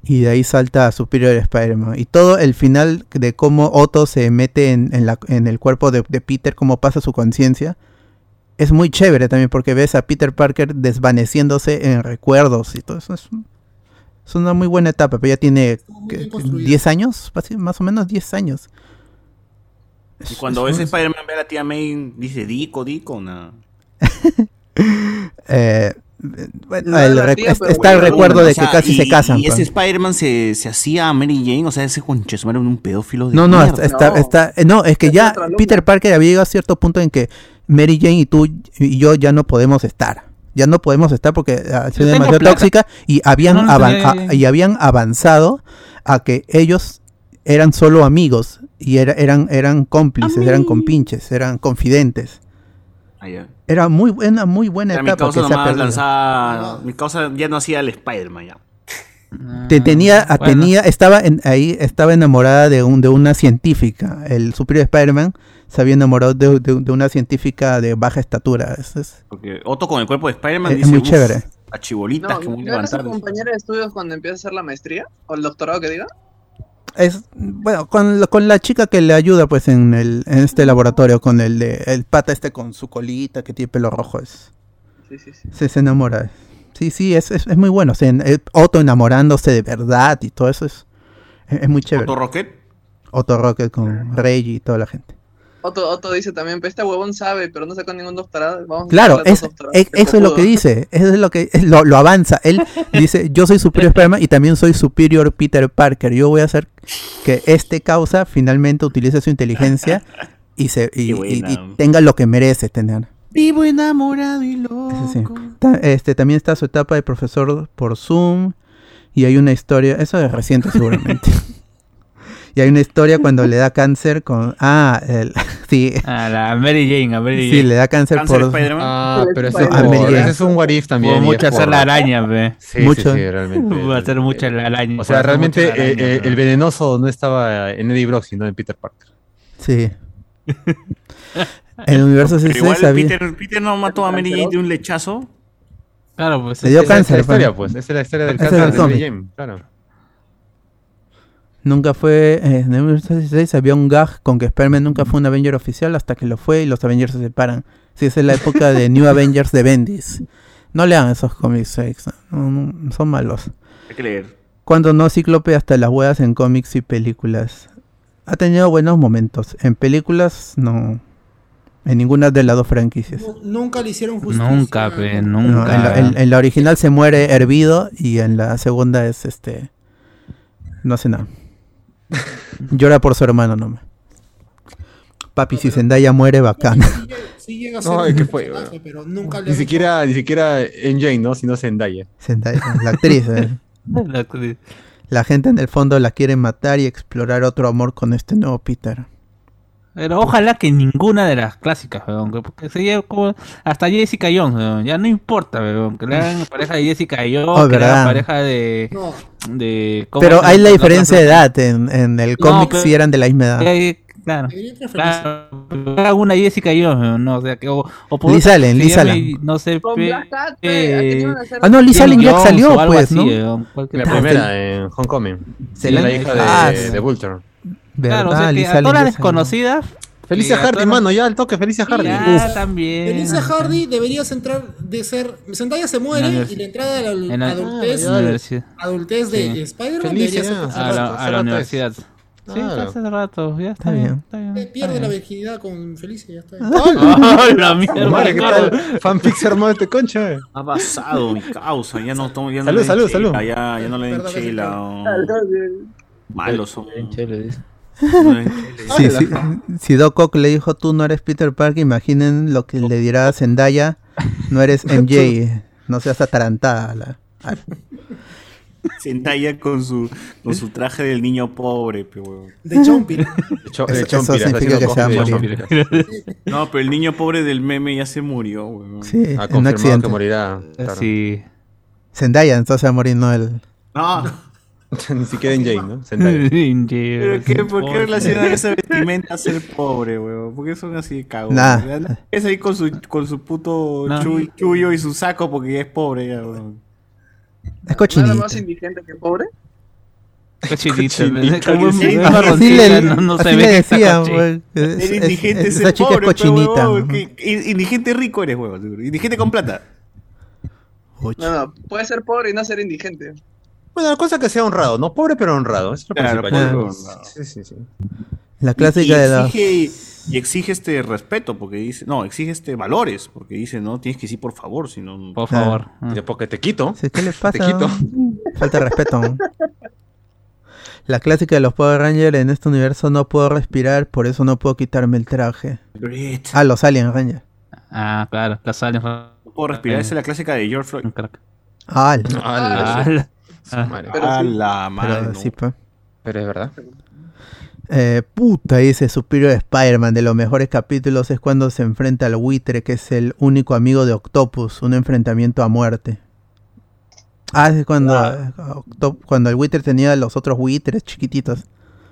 [SPEAKER 2] y de ahí salta a Superior Spider-Man. Y todo el final de cómo Otto se mete en, en la- en el cuerpo de, de Peter, cómo pasa su conciencia, es muy chévere también porque ves a Peter Parker desvaneciéndose en recuerdos y todo eso. Es, un- es una muy buena etapa, pero ya tiene
[SPEAKER 8] Muy
[SPEAKER 2] ¿qué?
[SPEAKER 8] bien construido.
[SPEAKER 2] 10 años, más o menos 10 años.
[SPEAKER 6] Y cuando
[SPEAKER 2] es
[SPEAKER 6] ese
[SPEAKER 2] un-
[SPEAKER 6] Spider-Man ve a la tía May, dice Dico, Dico, nada.
[SPEAKER 2] Eh, bueno,
[SPEAKER 7] No,
[SPEAKER 2] el está el
[SPEAKER 7] bueno,
[SPEAKER 2] recuerdo
[SPEAKER 6] O
[SPEAKER 2] de
[SPEAKER 6] sea,
[SPEAKER 2] que casi
[SPEAKER 6] y-
[SPEAKER 2] se casan.
[SPEAKER 6] Y ese
[SPEAKER 2] pues.
[SPEAKER 6] Spider-Man se, se hacía a Mary Jane, o sea, ese concheso era un pedófilo de
[SPEAKER 2] No, no, está, está,
[SPEAKER 7] No.
[SPEAKER 2] está- eh, no, es que
[SPEAKER 7] Es
[SPEAKER 2] ya. Peter Parker había llegado a cierto punto en que Mary Jane y tú y yo ya no podemos estar. Ya no podemos estar porque ha sido
[SPEAKER 3] Yo tengo
[SPEAKER 2] demasiado
[SPEAKER 3] plata.
[SPEAKER 2] tóxica y habían,
[SPEAKER 3] No, no
[SPEAKER 2] avan-
[SPEAKER 3] tenía-
[SPEAKER 2] a- y habían avanzado a que ellos eran solo amigos y era- eran, eran cómplices, eran compinches, eran confidentes.
[SPEAKER 6] Ah.
[SPEAKER 2] Era muy buena, muy buena
[SPEAKER 6] Era mi
[SPEAKER 2] etapa
[SPEAKER 6] causa
[SPEAKER 2] que se ha
[SPEAKER 6] lanzaba. Mi causa ya no hacía el Spider-Man ya.
[SPEAKER 2] Te- tenía,
[SPEAKER 3] Ah, bueno.
[SPEAKER 2] tenía, estaba en, ahí, estaba enamorada de un, de una científica. El superior Spider-Man se había enamorado de, de- de una científica de baja estatura. Es, es-
[SPEAKER 6] Porque Otto con el cuerpo de Spider-Man
[SPEAKER 2] Es
[SPEAKER 6] dice,
[SPEAKER 2] muy
[SPEAKER 6] "Uf,
[SPEAKER 2] chévere.
[SPEAKER 6] A chibolitas
[SPEAKER 7] No,
[SPEAKER 6] que voy a
[SPEAKER 7] ¿no era su
[SPEAKER 6] levantar.
[SPEAKER 7] compañera de estudios cuando empieza a hacer la maestría? ¿O el doctorado que diga?
[SPEAKER 2] Es- bueno, con, la- con la chica que le ayuda pues en el, en este laboratorio, con el de, el pata este con su colita que tiene pelo rojo, es,
[SPEAKER 7] Sí, sí, sí.
[SPEAKER 2] se, se enamora. Sí, sí, es, es, es muy bueno. Se en- eh, Otto enamorándose de verdad y todo eso es, es, es muy chévere.
[SPEAKER 6] Otto Rocket.
[SPEAKER 2] Otto Rocket con Reggie y toda la gente.
[SPEAKER 7] Otto, Otto dice también, pues este huevón sabe, pero no sacó ningún doctorado. Vamos
[SPEAKER 2] Claro, es, eso es lo que dice, eso es lo que es- lo, lo avanza. Él dice, yo soy superior Spider-Man y también soy superior Peter Parker. Yo voy a hacer que este causa finalmente utilice su inteligencia y se y, tenga lo que merece tener.
[SPEAKER 6] Vivo enamorado y loco.
[SPEAKER 2] Sí, sí. Ta- Este, también está su etapa de profesor por Zoom y hay una historia, eso es reciente seguramente. y hay una historia cuando le da cáncer con ah, el, sí,
[SPEAKER 3] A la Mary Jane, a Mary
[SPEAKER 2] sí,
[SPEAKER 3] Jane.
[SPEAKER 2] le da cáncer,
[SPEAKER 6] Cáncer
[SPEAKER 2] por
[SPEAKER 6] Spider-Man.
[SPEAKER 4] Ah, pero ese,
[SPEAKER 7] Ah,
[SPEAKER 4] es por-
[SPEAKER 2] Mary Jane.
[SPEAKER 4] ese es un what if también.
[SPEAKER 3] Hubo hacer
[SPEAKER 4] por-
[SPEAKER 3] la araña, ve.
[SPEAKER 4] Sí,
[SPEAKER 2] Mucho.
[SPEAKER 4] sí, sí, realmente.
[SPEAKER 3] Va a hacer mucha la araña.
[SPEAKER 4] O sea, realmente
[SPEAKER 3] mucha
[SPEAKER 4] eh, eh, el venenoso no estaba en Eddie Brock, sino en Peter Parker.
[SPEAKER 2] sí. En el universo
[SPEAKER 6] Pero
[SPEAKER 2] 66
[SPEAKER 6] igual
[SPEAKER 2] sabía-
[SPEAKER 6] Peter, Peter no mató a Mary Jane de un lechazo.
[SPEAKER 3] Claro, pues.
[SPEAKER 2] Le dio
[SPEAKER 3] es-
[SPEAKER 4] Esa es
[SPEAKER 2] cáncer,
[SPEAKER 4] la historia,
[SPEAKER 2] pues.
[SPEAKER 4] pues. Esa es la historia del cáncer de Mary. Jane, claro.
[SPEAKER 2] Nunca fue. eh, en el universo 16 había un gag con que Spider-Man nunca fue un Avenger oficial hasta que lo fue y los Avengers se separan. Sí, esa es la época de New Avengers de Bendis. No lean esos cómics, no, no, son malos.
[SPEAKER 6] Hay que leer.
[SPEAKER 2] Cuando no, Cíclope hasta las huevas en cómics y películas. Ha tenido buenos momentos. En películas, no. En ninguna de las dos franquicias.
[SPEAKER 8] Nu- Nunca le hicieron justicia.
[SPEAKER 3] Nunca,
[SPEAKER 2] No,
[SPEAKER 3] nunca.
[SPEAKER 2] en, la, en- en la original se muere hervido y en la segunda es este. No hace nada. Llora por su hermano nomás. Papi, si Zendaya muere, bacán.
[SPEAKER 8] Sí, llega- sí llega a ser
[SPEAKER 4] No,
[SPEAKER 8] un
[SPEAKER 4] ¿qué fue,
[SPEAKER 8] personaje,
[SPEAKER 4] weón?
[SPEAKER 8] pero nunca le
[SPEAKER 4] Ni
[SPEAKER 8] han
[SPEAKER 4] siquiera, ni siquiera MJ, ¿no? Sino Zendaya.
[SPEAKER 2] Zendaya, la actriz. eh.
[SPEAKER 3] La actriz.
[SPEAKER 2] La gente en el fondo la quiere matar y explorar otro amor con este nuevo Peter.
[SPEAKER 3] Pero ojalá que ninguna de las clásicas, weón, que- porque sería como hasta Jessica Jones, weón, ya no importa, weón, que le hagan pareja de Jessica Jones,
[SPEAKER 2] Oh,
[SPEAKER 3] que le hagan pareja de,
[SPEAKER 8] No,
[SPEAKER 3] de ¿cómo
[SPEAKER 2] Pero hay la diferencia de edad. En, en el
[SPEAKER 3] No,
[SPEAKER 2] cómic
[SPEAKER 3] pero-
[SPEAKER 2] sí eran de la misma edad.
[SPEAKER 3] Eh, claro. Claro, pero una Jessica Jones, weón, no, o sea, que, o, o por
[SPEAKER 2] Liz Allen, Liz Allen.
[SPEAKER 3] No sé, eh.
[SPEAKER 2] Ah, no, Liz Allen ya salió, pues,
[SPEAKER 3] así,
[SPEAKER 2] ¿no?
[SPEAKER 3] weón, cualquier
[SPEAKER 4] La
[SPEAKER 2] Ah,
[SPEAKER 4] primera en Homecoming.
[SPEAKER 2] Se
[SPEAKER 4] Sí,
[SPEAKER 2] la-
[SPEAKER 4] hija
[SPEAKER 2] Ah,
[SPEAKER 4] de, de Vulture.
[SPEAKER 3] Claro, o sea,
[SPEAKER 2] ¿Verdad?
[SPEAKER 3] que a todas las desconocidas.
[SPEAKER 4] Felicia
[SPEAKER 3] a
[SPEAKER 4] Hardy,
[SPEAKER 3] todas
[SPEAKER 4] mano, ya al toque, Felicia Hardy.
[SPEAKER 3] Ya,
[SPEAKER 4] Uf.
[SPEAKER 3] también.
[SPEAKER 8] Felicia Hardy deberías entrar de ser. Zendaya se muere
[SPEAKER 3] la
[SPEAKER 8] y la entrada a la
[SPEAKER 3] en la-
[SPEAKER 8] adultez,
[SPEAKER 3] la universidad.
[SPEAKER 8] adultez de
[SPEAKER 3] Sí.
[SPEAKER 8] Spider-Man
[SPEAKER 4] Felicia,
[SPEAKER 8] debería ser con
[SPEAKER 3] A la, a la
[SPEAKER 4] rato
[SPEAKER 3] universidad. Sí,
[SPEAKER 4] Claro.
[SPEAKER 3] hace rato, ya está,
[SPEAKER 2] Está
[SPEAKER 3] bien.
[SPEAKER 2] bien.
[SPEAKER 3] Está bien,
[SPEAKER 8] Eh,
[SPEAKER 3] está
[SPEAKER 8] Pierde la
[SPEAKER 3] bien.
[SPEAKER 8] virginidad con Felicia, ya está.
[SPEAKER 3] ¡Ay, la mierda!
[SPEAKER 4] Madre, ¿qué tal? Fanfic se armó este concha. eh.
[SPEAKER 6] Ha pasado mi causa, ya no tomo, ya no
[SPEAKER 4] Salud, salud,
[SPEAKER 6] chela,
[SPEAKER 4] salud.
[SPEAKER 6] Ya, ya no le den chela. oh. Malos son.
[SPEAKER 5] Chile, dice.
[SPEAKER 2] Sí, si Doc Ock le dijo tú no eres Peter Parker, imaginen lo que le dirá a Zendaya, no eres MJ, no seas atarantada. La...
[SPEAKER 6] Zendaya con su, con su traje del niño pobre, pe, huevón.
[SPEAKER 8] De Chompy.
[SPEAKER 4] De cho- de
[SPEAKER 2] Eso-
[SPEAKER 4] Chompira,
[SPEAKER 2] eso
[SPEAKER 4] está
[SPEAKER 2] significa
[SPEAKER 4] haciendo
[SPEAKER 2] que se va a
[SPEAKER 4] cosplay de
[SPEAKER 2] morir.
[SPEAKER 4] Chompira.
[SPEAKER 6] No, pero el niño pobre del meme ya se murió, huevón.
[SPEAKER 2] Sí,
[SPEAKER 4] Ha
[SPEAKER 2] en un
[SPEAKER 4] que
[SPEAKER 2] accidente.
[SPEAKER 4] morirá. claro.
[SPEAKER 3] Sí.
[SPEAKER 2] Zendaya, entonces va a morir, no el...
[SPEAKER 6] No,
[SPEAKER 4] Ni siquiera en Jane, ¿no?
[SPEAKER 6] ¿pero qué, ¿por qué relacionan esa vestimenta a ser pobre, huevón? ¿Por qué son así de cagos?
[SPEAKER 2] Nah.
[SPEAKER 6] Es ahí con su, con su puto
[SPEAKER 3] No.
[SPEAKER 6] chuy- chullo y su saco porque ya es pobre, ya, huevón.
[SPEAKER 2] Es
[SPEAKER 7] Nada
[SPEAKER 2] cochinita.
[SPEAKER 7] más indigente que pobre.
[SPEAKER 3] Cochinita. Como no, no se ve cochi-
[SPEAKER 2] güey. Es-
[SPEAKER 6] Eres
[SPEAKER 2] es-
[SPEAKER 6] indigente,
[SPEAKER 2] esa
[SPEAKER 6] ser
[SPEAKER 2] chica
[SPEAKER 6] pobre,
[SPEAKER 2] es cochinita.
[SPEAKER 6] Indigente rico eres, seguro. Indigente con plata.
[SPEAKER 7] No, no, puede ser pobre y no ser indigente.
[SPEAKER 4] Bueno, la cosa es que sea honrado, no pobre pero honrado. Eso es lo
[SPEAKER 6] Claro,
[SPEAKER 4] principal.
[SPEAKER 2] pobre,
[SPEAKER 6] honrado.
[SPEAKER 4] Sí, sí, sí.
[SPEAKER 2] La
[SPEAKER 6] Y
[SPEAKER 2] clásica de la...
[SPEAKER 6] exige, y exige este respeto, porque dice, no, exige este valores, porque dice, no, tienes que decir por favor, si no.
[SPEAKER 3] Por
[SPEAKER 2] Claro.
[SPEAKER 3] favor. Ah.
[SPEAKER 4] Porque te quito.
[SPEAKER 2] Sí, ¿Qué le pasa?
[SPEAKER 4] Te quito.
[SPEAKER 2] Falta de respeto. ¿no? La clásica de los Power Rangers en este universo no puedo respirar, por eso no puedo quitarme el traje.
[SPEAKER 6] Brit,
[SPEAKER 2] Ah, los Alien Rangers.
[SPEAKER 3] Ah, claro, la salen.
[SPEAKER 6] No puedo respirar, esa es la clásica de George Floyd.
[SPEAKER 2] Ah,
[SPEAKER 4] Ah,
[SPEAKER 3] Ah,
[SPEAKER 4] madre.
[SPEAKER 6] A
[SPEAKER 7] sí.
[SPEAKER 6] la madre.
[SPEAKER 2] pero
[SPEAKER 6] no.
[SPEAKER 2] sí, pues.
[SPEAKER 4] Pero es verdad.
[SPEAKER 2] Eh, puta, dice Superior Spider-Man. De los mejores capítulos es cuando se enfrenta al buitre, que es el único amigo de Octopus. Un enfrentamiento a muerte. Ah, es cuando, cuando el buitre tenía a los otros buitres chiquititos.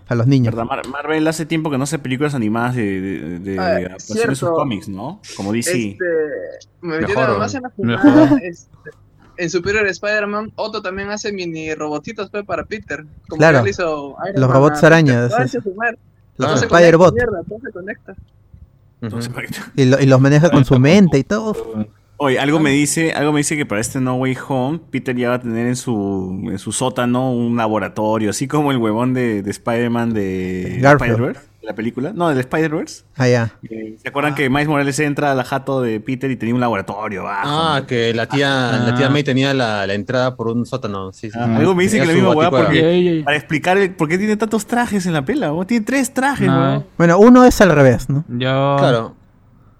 [SPEAKER 2] A los niños.
[SPEAKER 6] ¿Verdad? Mar- Marvel hace tiempo que no hace películas animadas de, de, de-
[SPEAKER 7] Ah,
[SPEAKER 6] de de sus cómics, ¿no? Como DC.
[SPEAKER 7] Este, me
[SPEAKER 4] Mejor,
[SPEAKER 7] nada más en la
[SPEAKER 3] mejor.
[SPEAKER 7] fumada. este, en Superior Spider-Man, Otto también hace mini robotitos pues, para Peter. Como
[SPEAKER 2] Claro.
[SPEAKER 7] que hizo Iron
[SPEAKER 2] Los
[SPEAKER 7] Man
[SPEAKER 2] robots arañas. Los
[SPEAKER 7] Todo se
[SPEAKER 2] Spider-Bot. Y, lo- y los maneja con su mente y todo.
[SPEAKER 6] Oye, algo me dice, algo me dice que para este No Way Home, Peter ya va a tener en su, en su sótano un laboratorio, así como el huevón de, de Spider-Man de
[SPEAKER 2] Garfield.
[SPEAKER 6] De la película. No, del Spider-Verse.
[SPEAKER 2] Ah, ya.
[SPEAKER 6] Eh, ¿Se acuerdan que Miles Morales entra a la jato de Peter y tenía un laboratorio abajo?
[SPEAKER 4] Ah, que la tía, la tía May tenía la, la entrada por un sótano. Sí, sí.
[SPEAKER 6] Ah, algo me dice que la misma hueá porque-. Para explicar el- por qué tiene tantos trajes en la pela. Tiene tres trajes,
[SPEAKER 3] No,
[SPEAKER 6] huevón.
[SPEAKER 2] Bueno, uno es al revés, ¿no?
[SPEAKER 3] Yo.
[SPEAKER 4] Claro.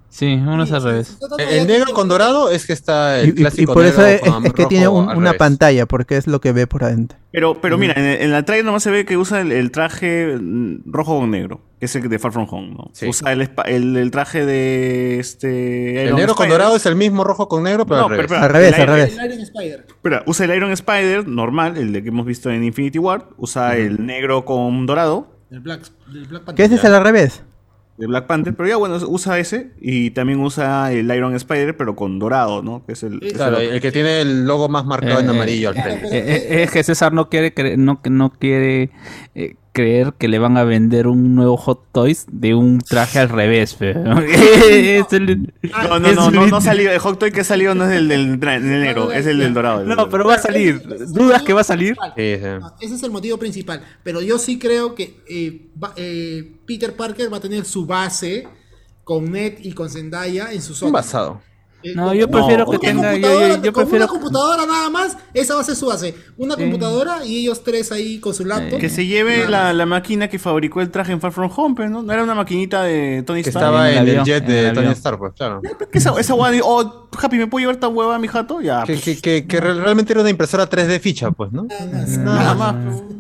[SPEAKER 3] Sí, uno es al revés.
[SPEAKER 4] El, el negro con dorado es que está el
[SPEAKER 2] Y, y- y
[SPEAKER 4] clásico
[SPEAKER 2] por eso
[SPEAKER 4] negro
[SPEAKER 2] es,
[SPEAKER 4] con
[SPEAKER 2] es que tiene un- una
[SPEAKER 4] revés.
[SPEAKER 2] pantalla, porque es lo que ve por adentro.
[SPEAKER 6] Pero, pero mira, en, el- en la trailer nomás se ve que usa el, el traje rojo con negro, que es el de Far From Home, ¿no?
[SPEAKER 4] Sí.
[SPEAKER 6] Usa el, el, el traje de este...
[SPEAKER 4] El
[SPEAKER 6] Iron
[SPEAKER 4] negro con dorado es el mismo rojo con negro, pero
[SPEAKER 6] No,
[SPEAKER 4] al revés.
[SPEAKER 6] pero
[SPEAKER 2] Al revés,
[SPEAKER 6] el
[SPEAKER 2] al revés.
[SPEAKER 8] El Iron Spider.
[SPEAKER 6] Espera, usa el Iron Spider normal, el de que hemos visto en Infinity War. Usa el negro con dorado
[SPEAKER 8] El Black, el Black
[SPEAKER 2] ¿Qué
[SPEAKER 8] Panther.
[SPEAKER 2] ese es el al revés?
[SPEAKER 6] De Black Panther. Pero ya bueno, usa ese. Y también usa el Iron Spider, pero con dorado, ¿no? Que es el...
[SPEAKER 4] Claro,
[SPEAKER 6] el-
[SPEAKER 4] el que tiene el logo más marcado en
[SPEAKER 3] Eh,
[SPEAKER 4] amarillo al frente.
[SPEAKER 3] Eh, eh, es que César no quiere no, no quiere eh, creer que le van a vender un nuevo Hot Toys de un traje al revés. pero- Es el-
[SPEAKER 6] No, no,
[SPEAKER 3] es
[SPEAKER 6] no, no, no salió. El Hot Toy que salió no es el del, del negro, es el del dorado. el
[SPEAKER 3] No, pero va a salir. ¿Dudas que va a salir?
[SPEAKER 4] Sí, sí.
[SPEAKER 8] Ah, Ese es el motivo principal. Pero yo sí creo que eh, va- eh, Peter Parker va a tener su base con Ned y con Zendaya en su
[SPEAKER 4] Un
[SPEAKER 8] zona.
[SPEAKER 4] basado.
[SPEAKER 8] Eh,
[SPEAKER 3] No, yo prefiero
[SPEAKER 8] con
[SPEAKER 3] que
[SPEAKER 8] una
[SPEAKER 3] tenga- yo-
[SPEAKER 8] computadora-
[SPEAKER 3] yo- yo
[SPEAKER 8] con
[SPEAKER 3] prefiero-
[SPEAKER 8] una computadora nada más, esa va a ser su base. Una
[SPEAKER 3] Sí.
[SPEAKER 8] computadora y ellos tres ahí con su laptop.
[SPEAKER 6] Que se lleve
[SPEAKER 8] Nada
[SPEAKER 6] la, la máquina que fabricó el traje en Far From Home, pero no, no era una maquinita de Tony
[SPEAKER 4] Que
[SPEAKER 6] Stark.
[SPEAKER 4] estaba
[SPEAKER 3] en el
[SPEAKER 4] jet
[SPEAKER 3] el
[SPEAKER 4] de Tony. Stark, pues, claro.
[SPEAKER 6] ¿Qué esa, esa guay de, oh, Happy, ¿me puedo llevar esta hueva a mi jato? Ya,
[SPEAKER 4] Que,
[SPEAKER 6] pues,
[SPEAKER 4] que, que, que re- realmente era una impresora 3D ficha, pues, ¿no?
[SPEAKER 6] nada más. pues.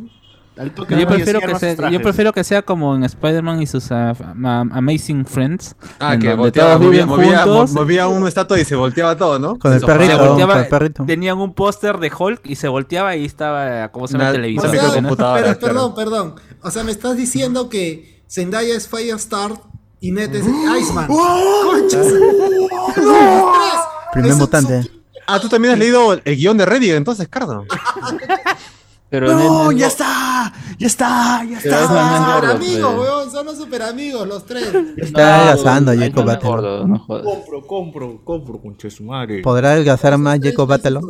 [SPEAKER 6] Al toque
[SPEAKER 3] Yo prefiero, que sea, yo prefiero que sea como en Spider-Man y sus ah, ma- Amazing Friends.
[SPEAKER 4] Ah, que volteaba, movía,
[SPEAKER 3] viven
[SPEAKER 4] movía,
[SPEAKER 3] juntos.
[SPEAKER 4] mo- movía una estatua y se volteaba todo, ¿no?
[SPEAKER 2] Con el perrito,
[SPEAKER 3] se
[SPEAKER 2] con
[SPEAKER 3] volteaba,
[SPEAKER 2] el perrito.
[SPEAKER 3] tenían un póster de Hulk y se volteaba y estaba como se llama el televisor.
[SPEAKER 4] una
[SPEAKER 8] sea,
[SPEAKER 4] microcomputadora,
[SPEAKER 8] pero,
[SPEAKER 4] claro.
[SPEAKER 8] perdón, perdón. O sea, me estás diciendo que Zendaya es Firestar y Ned es Iceman. ¡Conchas! ¡Los tres!
[SPEAKER 2] Primer mutante.
[SPEAKER 4] Ah, tú también has leído el guion de Reddit, entonces, Cardo.
[SPEAKER 5] Pero
[SPEAKER 6] ¡No, ya está! ¡Ya está! ¡Ya está!
[SPEAKER 8] Son super
[SPEAKER 5] gordo,
[SPEAKER 8] amigos,
[SPEAKER 5] pues.
[SPEAKER 8] weón. Son los super amigos, los tres.
[SPEAKER 2] Está adelgazando Jacob
[SPEAKER 5] no jodas.
[SPEAKER 6] Compro, compro, compro, conche su madre.
[SPEAKER 2] ¿Podrá adelgazar más Jacob Battler?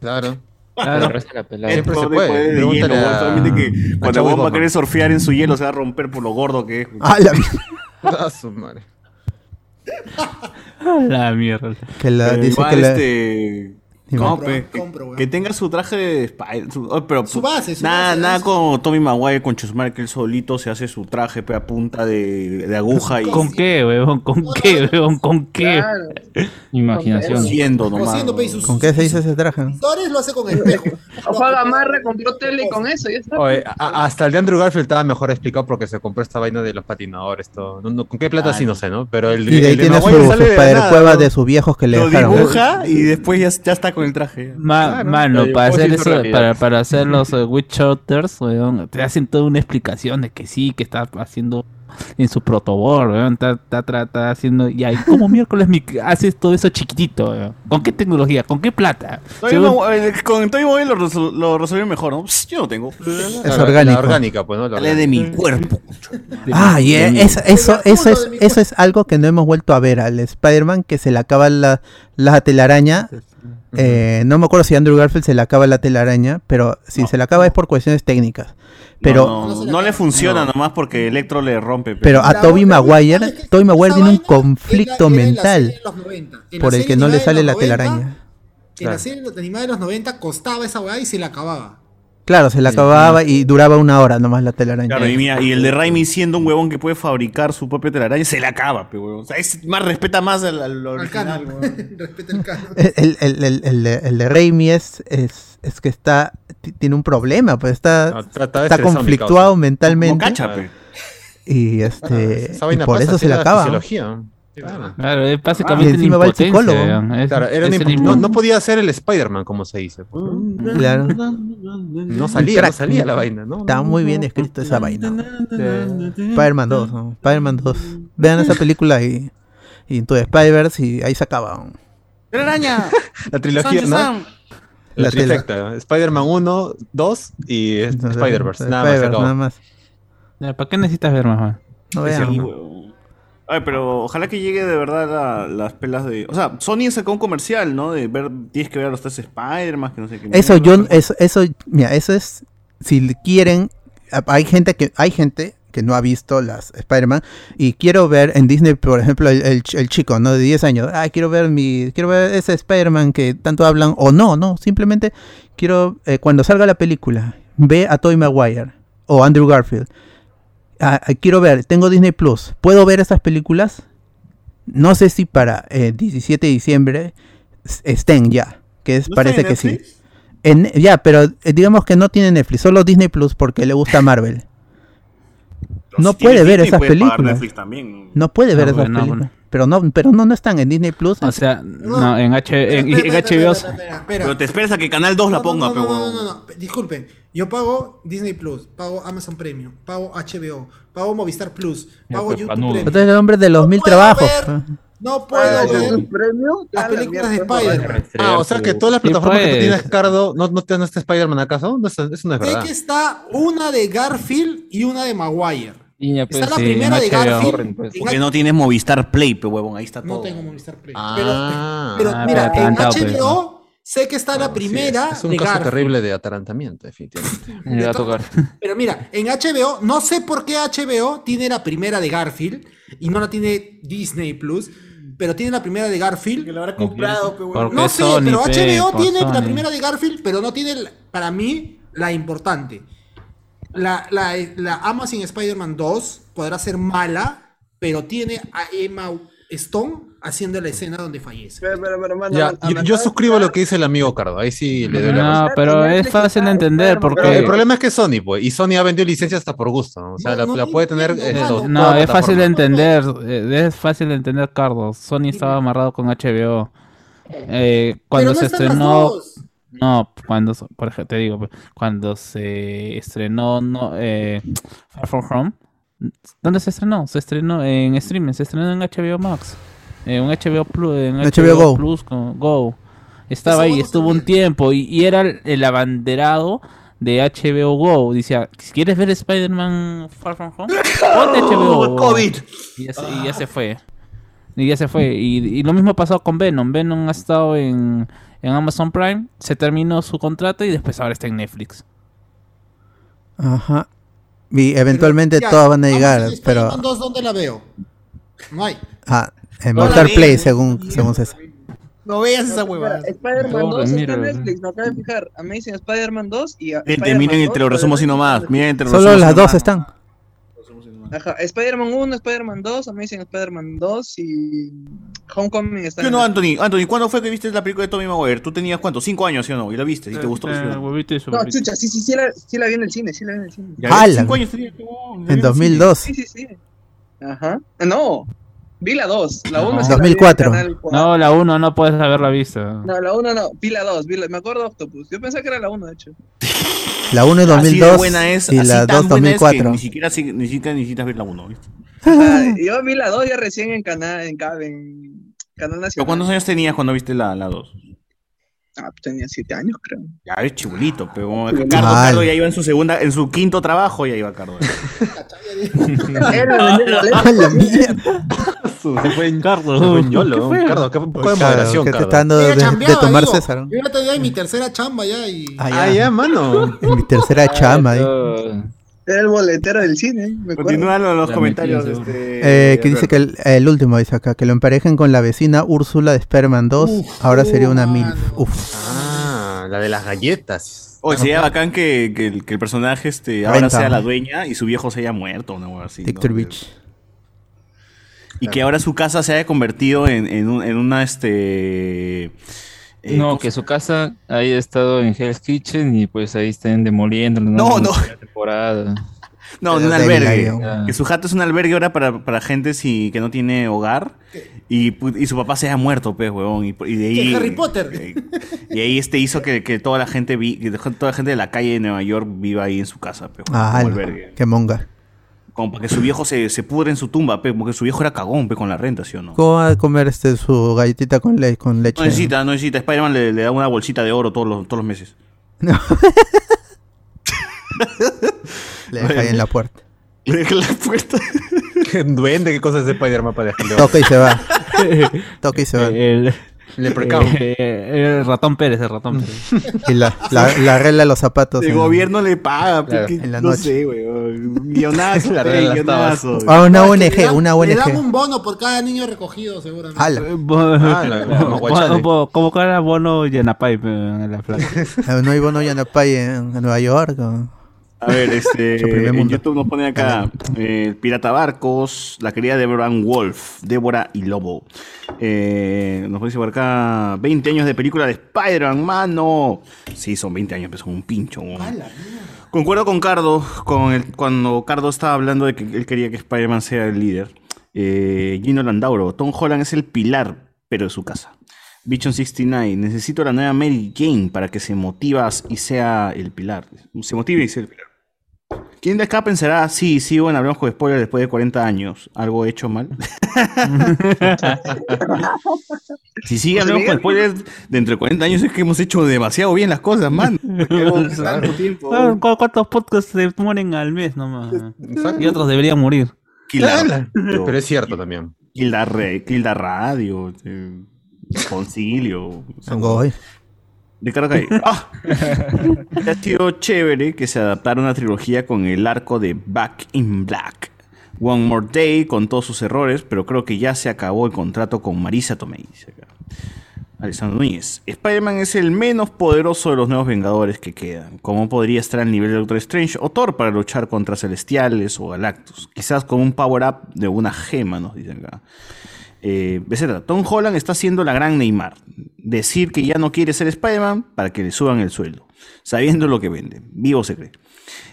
[SPEAKER 4] Claro.
[SPEAKER 3] Claro.
[SPEAKER 5] La.
[SPEAKER 4] Siempre se puede. Pregúntale a-
[SPEAKER 6] solamente que
[SPEAKER 4] a
[SPEAKER 6] cuando vos va a querer surfear en su hielo se va a romper por lo gordo que es.
[SPEAKER 2] Ah, la mierda.
[SPEAKER 4] Ah, su madre.
[SPEAKER 3] La mierda.
[SPEAKER 2] Que la, dice
[SPEAKER 6] igual,
[SPEAKER 2] que la,
[SPEAKER 6] este... No,
[SPEAKER 8] Compro,
[SPEAKER 6] pe,
[SPEAKER 8] compro, weón.
[SPEAKER 6] que tenga su traje de Spider- su- oh, pero
[SPEAKER 8] Su base, su
[SPEAKER 6] nada,
[SPEAKER 8] base,
[SPEAKER 6] nada como Tommy Maguire con Chusmar que él solito se hace su traje pe, a punta de, de aguja y
[SPEAKER 3] ¿Con qué, weón? ¿Con qué, weón? ¿Con qué?
[SPEAKER 7] Claro.
[SPEAKER 5] Imaginación.
[SPEAKER 6] Haciendo nomás.
[SPEAKER 8] Cosiendo, pe, y sus-
[SPEAKER 2] ¿Con qué se hizo ese traje?
[SPEAKER 8] Torres lo hace con espejo.
[SPEAKER 7] Ojo Gamarra compró tele con eso, ya está.
[SPEAKER 4] Oye, a- hasta el de Andrew Garfield estaba mejor explicado porque se compró esta vaina de los patinadores. Todo. No, no, ¿Con qué plata
[SPEAKER 6] Ah,
[SPEAKER 4] sí no sé, no? Pero el,
[SPEAKER 2] Y de ahí
[SPEAKER 4] el
[SPEAKER 2] tiene su,
[SPEAKER 4] Maguire
[SPEAKER 2] su
[SPEAKER 4] sale de nada,
[SPEAKER 2] cueva
[SPEAKER 4] ¿no?
[SPEAKER 2] de sus viejos que le
[SPEAKER 6] Lo
[SPEAKER 2] dejaron.
[SPEAKER 6] dibuja y después ya, ya está con el traje.
[SPEAKER 3] Ma-
[SPEAKER 4] Claro.
[SPEAKER 3] mano, para
[SPEAKER 5] ¿cómo se
[SPEAKER 3] hacer eso, para, para hacer los uh, Witch Shooters, weón, te hacen toda una explicación de que sí, que está haciendo en su protobor, weón, está, está, está haciendo, y ahí, ¿cómo miércoles mi- haces todo eso chiquitito, weón? ¿Con qué tecnología? ¿Con qué plata? Según-
[SPEAKER 6] eh, con Toy Maguire lo, resol- lo resolvió mejor, ¿no? Pss, yo no tengo.
[SPEAKER 2] Es
[SPEAKER 4] La- la orgánica, pues, ¿no? La
[SPEAKER 6] Sale de mi cuerpo.
[SPEAKER 2] Ah, y
[SPEAKER 6] mi-
[SPEAKER 2] eso, eso, es, eso es algo que no hemos vuelto a ver al Spider-Man que se le acaba la, la telaraña. Eh, no me acuerdo si Andrew Garfield se le acaba la telaraña, pero si
[SPEAKER 6] No.
[SPEAKER 2] se le acaba es por cuestiones técnicas. Pero,
[SPEAKER 6] no,
[SPEAKER 8] No se
[SPEAKER 6] no,
[SPEAKER 8] le
[SPEAKER 6] no le
[SPEAKER 8] acaba.
[SPEAKER 6] funciona nomás porque Electro le rompe. pe.
[SPEAKER 2] pero a
[SPEAKER 8] otra-
[SPEAKER 2] Maguire. Tobey Maguire tiene un conflicto
[SPEAKER 8] era- era en la
[SPEAKER 2] mental
[SPEAKER 8] serie de los 90. En
[SPEAKER 2] por
[SPEAKER 8] la
[SPEAKER 2] el que no le sale la
[SPEAKER 8] 90,
[SPEAKER 2] telaraña.
[SPEAKER 8] En la serie animada de los 90 costaba esa weá y se la acababa.
[SPEAKER 2] Claro, se le acababa y duraba una hora nomás la telaraña.
[SPEAKER 6] Claro, y, mira, y el de Raimi siendo un huevón que puede fabricar su propia telaraña, se le acaba, pe, huevón. O sea, es más, respeta más al, al
[SPEAKER 8] Al
[SPEAKER 6] original, huevón.
[SPEAKER 8] Respeta el canon.
[SPEAKER 2] El, el, el, el de, el de Raimi es, es, es que está ti- tiene un problema, pues está,
[SPEAKER 4] No, trata de
[SPEAKER 2] está conflictuado mentalmente
[SPEAKER 6] cacha, pe.
[SPEAKER 2] y este
[SPEAKER 4] Esa
[SPEAKER 2] y por
[SPEAKER 4] pasa,
[SPEAKER 2] eso se le
[SPEAKER 4] la
[SPEAKER 2] acaba.
[SPEAKER 4] Claro.
[SPEAKER 3] Claro, es básicamente una
[SPEAKER 2] va el psicólogo.
[SPEAKER 3] Es-
[SPEAKER 4] Claro, era
[SPEAKER 3] es el
[SPEAKER 4] no, no podía ser el Spider-Man como se dice. pues, ¿no?
[SPEAKER 2] Claro.
[SPEAKER 4] No salía, no salía la vaina, ¿no?
[SPEAKER 2] Está muy bien escrito esa vaina. Spider-Man 2, ¿no? Spider-Man 2. Vean esa película y, y tu Spider-Verse y ahí se acaba. ¿no?
[SPEAKER 6] ¡Telaraña!
[SPEAKER 4] La trilogía, ¿no? La trifecta. Spider-Man 1, 2 y
[SPEAKER 2] Entonces,
[SPEAKER 4] Spider-Verse. Nada acabó.
[SPEAKER 2] nada más.
[SPEAKER 3] ¿Para qué necesitas ver más?
[SPEAKER 2] No
[SPEAKER 6] Sí,
[SPEAKER 2] vean.
[SPEAKER 6] Ay, pero ojalá que llegue de verdad la- las pelas de. O sea, Sony sacó un comercial, ¿no? De ver, tienes que ver a los tres Spider-Man, que no sé qué.
[SPEAKER 2] Eso yo eso, eso mira, eso es si quieren a- hay gente que hay gente que no ha visto las Spider-Man y quiero ver en Disney, por ejemplo, el, el el chico, ¿no? De 10 años, ah, quiero ver mi quiero ver ese Spider-Man que tanto hablan o no, no, simplemente quiero eh, cuando salga la película, ve a Tobey Maguire o Andrew Garfield. Ah, ah, quiero ver, tengo Disney Plus. ¿Puedo ver esas películas? No sé si para el 17 de diciembre estén ya, que es,
[SPEAKER 6] ¿No está
[SPEAKER 2] parece que sí. En- ya, pero eh, digamos que no tiene Netflix, solo Disney Plus porque le gusta Marvel.
[SPEAKER 6] Pero
[SPEAKER 2] no
[SPEAKER 6] si
[SPEAKER 2] puede ver
[SPEAKER 6] Disney,
[SPEAKER 2] esas películas.
[SPEAKER 6] Netflix también.
[SPEAKER 2] No puede ver
[SPEAKER 3] Ah,
[SPEAKER 2] esas
[SPEAKER 3] bueno,
[SPEAKER 2] películas.
[SPEAKER 3] bueno.
[SPEAKER 2] Pero no, pero no, no están en Disney Plus.
[SPEAKER 3] O sea,
[SPEAKER 8] No.
[SPEAKER 3] no, en, H, en, en
[SPEAKER 8] Espera, espera,
[SPEAKER 3] HBO.
[SPEAKER 8] espera, espera, espera.
[SPEAKER 6] Pero te esperas a que Canal 2 la
[SPEAKER 8] No,
[SPEAKER 6] ponga,
[SPEAKER 8] no,
[SPEAKER 6] pe,
[SPEAKER 8] no, no, no, no, no, disculpen. Yo pago Disney Plus, pago Amazon Premium, pago HBO, pago Movistar Plus,
[SPEAKER 5] Ya,
[SPEAKER 8] pago
[SPEAKER 5] pues,
[SPEAKER 8] YouTube
[SPEAKER 5] panudo.
[SPEAKER 8] Premium.
[SPEAKER 2] Usted es el hombre de los
[SPEAKER 8] No
[SPEAKER 2] mil trabajos.
[SPEAKER 8] ver.
[SPEAKER 2] pues.
[SPEAKER 8] No puedo
[SPEAKER 7] Ah,
[SPEAKER 8] ver
[SPEAKER 7] ¿un premio?
[SPEAKER 8] las
[SPEAKER 7] Ah, la
[SPEAKER 8] películas de Spider-Man.
[SPEAKER 4] Ah, o sea que todas las
[SPEAKER 3] Sí,
[SPEAKER 4] plataformas que tú
[SPEAKER 3] pues.
[SPEAKER 4] tienes, Cardo, ¿no, no te no está Spider-Man acaso? No, eso eso no es
[SPEAKER 8] Sé
[SPEAKER 4] verdad.
[SPEAKER 8] que está una de Garfield y una de Maguire.
[SPEAKER 5] Niña, pues,
[SPEAKER 8] Está la
[SPEAKER 3] sí,
[SPEAKER 8] primera de
[SPEAKER 3] HBO.
[SPEAKER 8] Garfield.
[SPEAKER 5] Corren, pues.
[SPEAKER 8] en
[SPEAKER 6] Porque no tienes Movistar Play, pe, huevón. Ahí está todo.
[SPEAKER 8] No tengo Movistar Play.
[SPEAKER 4] Ah.
[SPEAKER 8] pero pero
[SPEAKER 3] Ah,
[SPEAKER 8] mira,
[SPEAKER 3] pero
[SPEAKER 8] en
[SPEAKER 3] adelantado, pues,
[SPEAKER 8] HBO sé que está la
[SPEAKER 4] sí,
[SPEAKER 8] primera
[SPEAKER 4] es, es un
[SPEAKER 8] de
[SPEAKER 4] caso
[SPEAKER 8] Garfield.
[SPEAKER 4] terrible de atarantamiento, definitivamente.
[SPEAKER 5] Me va a tocar.
[SPEAKER 8] Pero mira, en HBO, no sé por qué HBO tiene la primera de Garfield y no la tiene Disney Plus, pero tiene la primera de Garfield.
[SPEAKER 6] lo habrá comprado, pe, huevón.
[SPEAKER 3] Porque
[SPEAKER 8] No sé,
[SPEAKER 3] Sony,
[SPEAKER 8] pero
[SPEAKER 3] pe,
[SPEAKER 8] HBO tiene la primera de Garfield, pero no tiene, la- para mí, la importante. La, la, la Amazon Spider-Man 2 podrá ser mala, pero tiene a Emma Stone haciendo la escena donde fallece.
[SPEAKER 7] Pero, pero, pero, mano,
[SPEAKER 4] Ya,
[SPEAKER 7] mano,
[SPEAKER 4] yo, suscribo lo que dice el amigo Cardo. Ahí sí le doy la razón.
[SPEAKER 3] No, pero es fácil de entender
[SPEAKER 4] Pero el
[SPEAKER 3] porque...
[SPEAKER 4] problema es que Sony, pues, y Sony ha vendido licencias hasta por gusto. ¿no? O sea,
[SPEAKER 8] No,
[SPEAKER 4] la,
[SPEAKER 8] no
[SPEAKER 4] la puede tener.
[SPEAKER 8] entiendo,
[SPEAKER 4] eh, toda
[SPEAKER 3] No, es fácil de entender, eh, es fácil de entender, Carlos. Sony estaba amarrado con HBO. Eh, cuando
[SPEAKER 8] Pero no
[SPEAKER 3] se
[SPEAKER 8] están las
[SPEAKER 3] estrenó,
[SPEAKER 8] dos.
[SPEAKER 3] No, cuando, se- por ejemplo, te digo, cuando se estrenó no, eh, Far From Home, ¿dónde se estrenó? Se estrenó en streaming, se estrenó en HBO Max, en un HBO Plus, en
[SPEAKER 2] HBO
[SPEAKER 3] HBO,
[SPEAKER 2] Go.
[SPEAKER 3] Plus con Go. Estaba ahí, estuvo un tiempo y, y era el, abanderado de HBO Go. Decía, si quieres ver Spider-Man Far From Home, ponte HBO Go.
[SPEAKER 6] COVID.
[SPEAKER 3] Y ya, se, y ya se fue. Y ya se fue. Y, y lo mismo pasó con Venom. Venom ha estado en, en Amazon Prime, se terminó su contrato y después ahora está en Netflix.
[SPEAKER 2] Ajá. Y eventualmente
[SPEAKER 8] Ya,
[SPEAKER 2] todas van a llegar,
[SPEAKER 8] a Spider-Man
[SPEAKER 2] pero...
[SPEAKER 8] 2, ¿dónde la veo? No hay.
[SPEAKER 2] Ah, en Motor
[SPEAKER 6] vi.
[SPEAKER 2] Play, según, según César.
[SPEAKER 6] No veas esa huevada.
[SPEAKER 7] Spider-Man
[SPEAKER 5] No,
[SPEAKER 7] 2 está en Netflix, me acabo de fijar. Amazing Spider-Man 2 y.
[SPEAKER 6] Gente, miren,
[SPEAKER 7] 2,
[SPEAKER 6] te lo resumo así nomás. Miren, te lo
[SPEAKER 2] Solo las dos están.
[SPEAKER 7] Ajá, Spider-Man 1, Spider-Man 2, Amazing Spider-Man 2 y. Homecoming está
[SPEAKER 6] ¿Qué
[SPEAKER 7] en
[SPEAKER 6] no. Anthony? Anthony, ¿cuándo fue que viste la película de Tommy Maguire? Tú tenías, ¿cuánto? ¿Cinco años, sí o no? ¿Y la viste? ¿Y te gustó? ¿Sí o no?
[SPEAKER 7] chucha, sí, sí, sí la, sí la vi en el cine, sí la vi en el cine.
[SPEAKER 6] ¿Ya ves?
[SPEAKER 2] ¡Hala!
[SPEAKER 6] Cinco años tenías.
[SPEAKER 2] En
[SPEAKER 6] el
[SPEAKER 2] 2002.
[SPEAKER 7] Sí, sí, sí. Ajá. No, vi la 2. La 1
[SPEAKER 3] No.
[SPEAKER 7] en
[SPEAKER 2] 2004.
[SPEAKER 7] Canal cuatro.
[SPEAKER 3] No, la 1 no puedes haberla visto.
[SPEAKER 7] No, la 1 no, vi la 2, vi la- me acuerdo de Octopus. Yo pensé que era la 1, de hecho.
[SPEAKER 2] La 1 es
[SPEAKER 6] cine. Así de
[SPEAKER 2] 2002
[SPEAKER 6] buena es,
[SPEAKER 2] y la
[SPEAKER 6] tan
[SPEAKER 2] 2
[SPEAKER 6] buena es que
[SPEAKER 2] 2004.
[SPEAKER 6] Ni siquiera, si- ni siquiera necesitas ver la uno, ¿viste?
[SPEAKER 7] Ajá, yo vi la 2 ya recién en canal, en, en Canal
[SPEAKER 6] ¿Pero
[SPEAKER 7] Nacional.
[SPEAKER 6] cuántos años tenías cuando viste la, la dos?
[SPEAKER 7] Ah, pues tenía 7 años, creo.
[SPEAKER 6] Ya ves, chibulito, pero. Cardo. Cardo ya iba en su segunda, en su quinto trabajo, ya iba Cardo.
[SPEAKER 7] Él me vendió el boleto.
[SPEAKER 2] ¡A la mierda!
[SPEAKER 4] Se fue en
[SPEAKER 3] Carlos,
[SPEAKER 4] se fue en
[SPEAKER 3] ¿qué fue?
[SPEAKER 4] Cardo, ¿qué poco de moderación,
[SPEAKER 2] que te
[SPEAKER 4] Cardo.
[SPEAKER 2] está dando de, tomar
[SPEAKER 8] digo.
[SPEAKER 2] César.
[SPEAKER 8] Yo ya tenía mi tercera chamba ya y.
[SPEAKER 2] Ah,
[SPEAKER 4] Ah,
[SPEAKER 2] ya.
[SPEAKER 4] ya, mano.
[SPEAKER 2] En mi tercera chama. ahí.
[SPEAKER 5] Ah,
[SPEAKER 7] Era el boletero del cine, me.
[SPEAKER 6] Continúan los, los
[SPEAKER 5] La
[SPEAKER 6] comentarios. Este,
[SPEAKER 2] Eh, que dice que el, el último dice acá, que lo emparejen con la vecina Úrsula de Spider-Man 2, ahora sería una MILF.
[SPEAKER 8] mano.
[SPEAKER 2] Uf.
[SPEAKER 4] Ah, la de las galletas.
[SPEAKER 6] Oye, sería bacán que, que el, que el personaje este, ahora
[SPEAKER 2] Renta.
[SPEAKER 6] sea la dueña y su viejo se haya muerto, una hueá así. ¿no?
[SPEAKER 2] Victor Beach.
[SPEAKER 6] Y que ahora su casa se haya convertido en, en, un- en una, este... eh,
[SPEAKER 5] no,
[SPEAKER 6] ¿cómo
[SPEAKER 5] que su casa haya estado en Hell's Kitchen y pues ahí estén demoliendo.
[SPEAKER 6] No, no.
[SPEAKER 5] Temporada.
[SPEAKER 6] No, en un albergue.
[SPEAKER 5] Ah.
[SPEAKER 6] Que su jato es un albergue ahora para, para gente si, que no tiene hogar. Y, y su papá se haya muerto, pues, huevón. Y, y de ahí...
[SPEAKER 8] ¿Qué, Harry Potter?
[SPEAKER 6] eh, Y ahí este hizo que, que toda la gente vi, que dejó- toda la gente de la calle de Nueva York viva ahí en su casa, pues,
[SPEAKER 2] Ah,
[SPEAKER 6] albergue.
[SPEAKER 2] qué monga.
[SPEAKER 6] Como para que su viejo se, se pudre en su tumba, pe, porque su viejo era cagón, pe, con la renta, ¿sí o no?
[SPEAKER 2] ¿Cómo va a comer este su galletita con, le con leche?
[SPEAKER 6] No necesita, no necesita. Spider-Man le, le da una bolsita de oro todos los, todos los meses.
[SPEAKER 2] Le deja ahí en la puerta.
[SPEAKER 6] Le deja la puerta.
[SPEAKER 4] Qué duende, qué cosas de Spider-Man para dejarle.
[SPEAKER 2] Toca y se va. Toca y se va.
[SPEAKER 3] El,
[SPEAKER 4] Leprechaun.
[SPEAKER 3] eh, el ratón Pérez, el ratón Pérez.
[SPEAKER 2] Y la, la, la arregla los zapatos.
[SPEAKER 6] El gobierno le paga, pe,
[SPEAKER 4] Claro,
[SPEAKER 2] en la
[SPEAKER 6] no
[SPEAKER 2] noche.
[SPEAKER 6] sé, weón. Guionazo,
[SPEAKER 4] La regla
[SPEAKER 6] guionazo.
[SPEAKER 2] Ah, una
[SPEAKER 8] le
[SPEAKER 2] ONG,
[SPEAKER 8] dan-
[SPEAKER 2] una
[SPEAKER 8] Le dan
[SPEAKER 2] ONG.
[SPEAKER 8] un bono por cada niño recogido, seguramente.
[SPEAKER 2] Ala.
[SPEAKER 4] La- la Maguachane.
[SPEAKER 3] Como como que era Bono Yanapay en la plaza.
[SPEAKER 2] Eh, No hay bono Yanapay en, en Nueva York. o-
[SPEAKER 6] A ver, este, en. YouTube nos pone acá eh, Pirata Barcos, la querida Deborah Wolf, Débora y Lobo. Eh, nos dice por acá 20 años de película de Spider-Man, mano. Sí, son 20 años, pero son un pincho. Concuerdo con Cardo, con el, cuando Cardo estaba hablando de que él quería que Spider-Man sea el líder. Eh, Gino Landauro, Tom Holland es el pilar, pero de su casa. Bichon 69, necesito la nueva Mary Jane para que se motivas y sea el pilar. Se motive y sea el pilar. ¿Quién de acá pensará, sí, sí, bueno, hablamos con spoilers después de 40 años? ¿Algo hecho mal? si sí, hablamos con spoilers de entre 40 años es que hemos hecho demasiado bien las cosas, man. Llevamos tanto tiempo.
[SPEAKER 3] Ah, ¿cu- ¿Cuántos podcasts se mueren al mes nomás?
[SPEAKER 4] Exacto.
[SPEAKER 3] Y otros deberían morir.
[SPEAKER 6] Kilda,
[SPEAKER 4] Pero es cierto también.
[SPEAKER 6] Kilda, Re- Kilda Radio, eh, Concilio.
[SPEAKER 2] Goy.
[SPEAKER 6] Ricardo Calle. ¡Ah! ha sido chévere que se adaptara una trilogía con el arco de Back in Black. One More Day con todos sus errores, pero creo que ya se acabó el contrato con Marisa Tomei. Alessandro Núñez. Spider-Man es el menos poderoso de los nuevos Vengadores que quedan. ¿Cómo podría estar al nivel de Doctor Strange o Thor para luchar contra Celestiales o Galactus? Quizás con un power-up de una gema, nos dicen acá. Eh, Tom Holland está haciendo la gran Neymar. Decir que ya no quiere ser Spider-Man para que le suban el sueldo. Sabiendo lo que vende. Vivo se cree.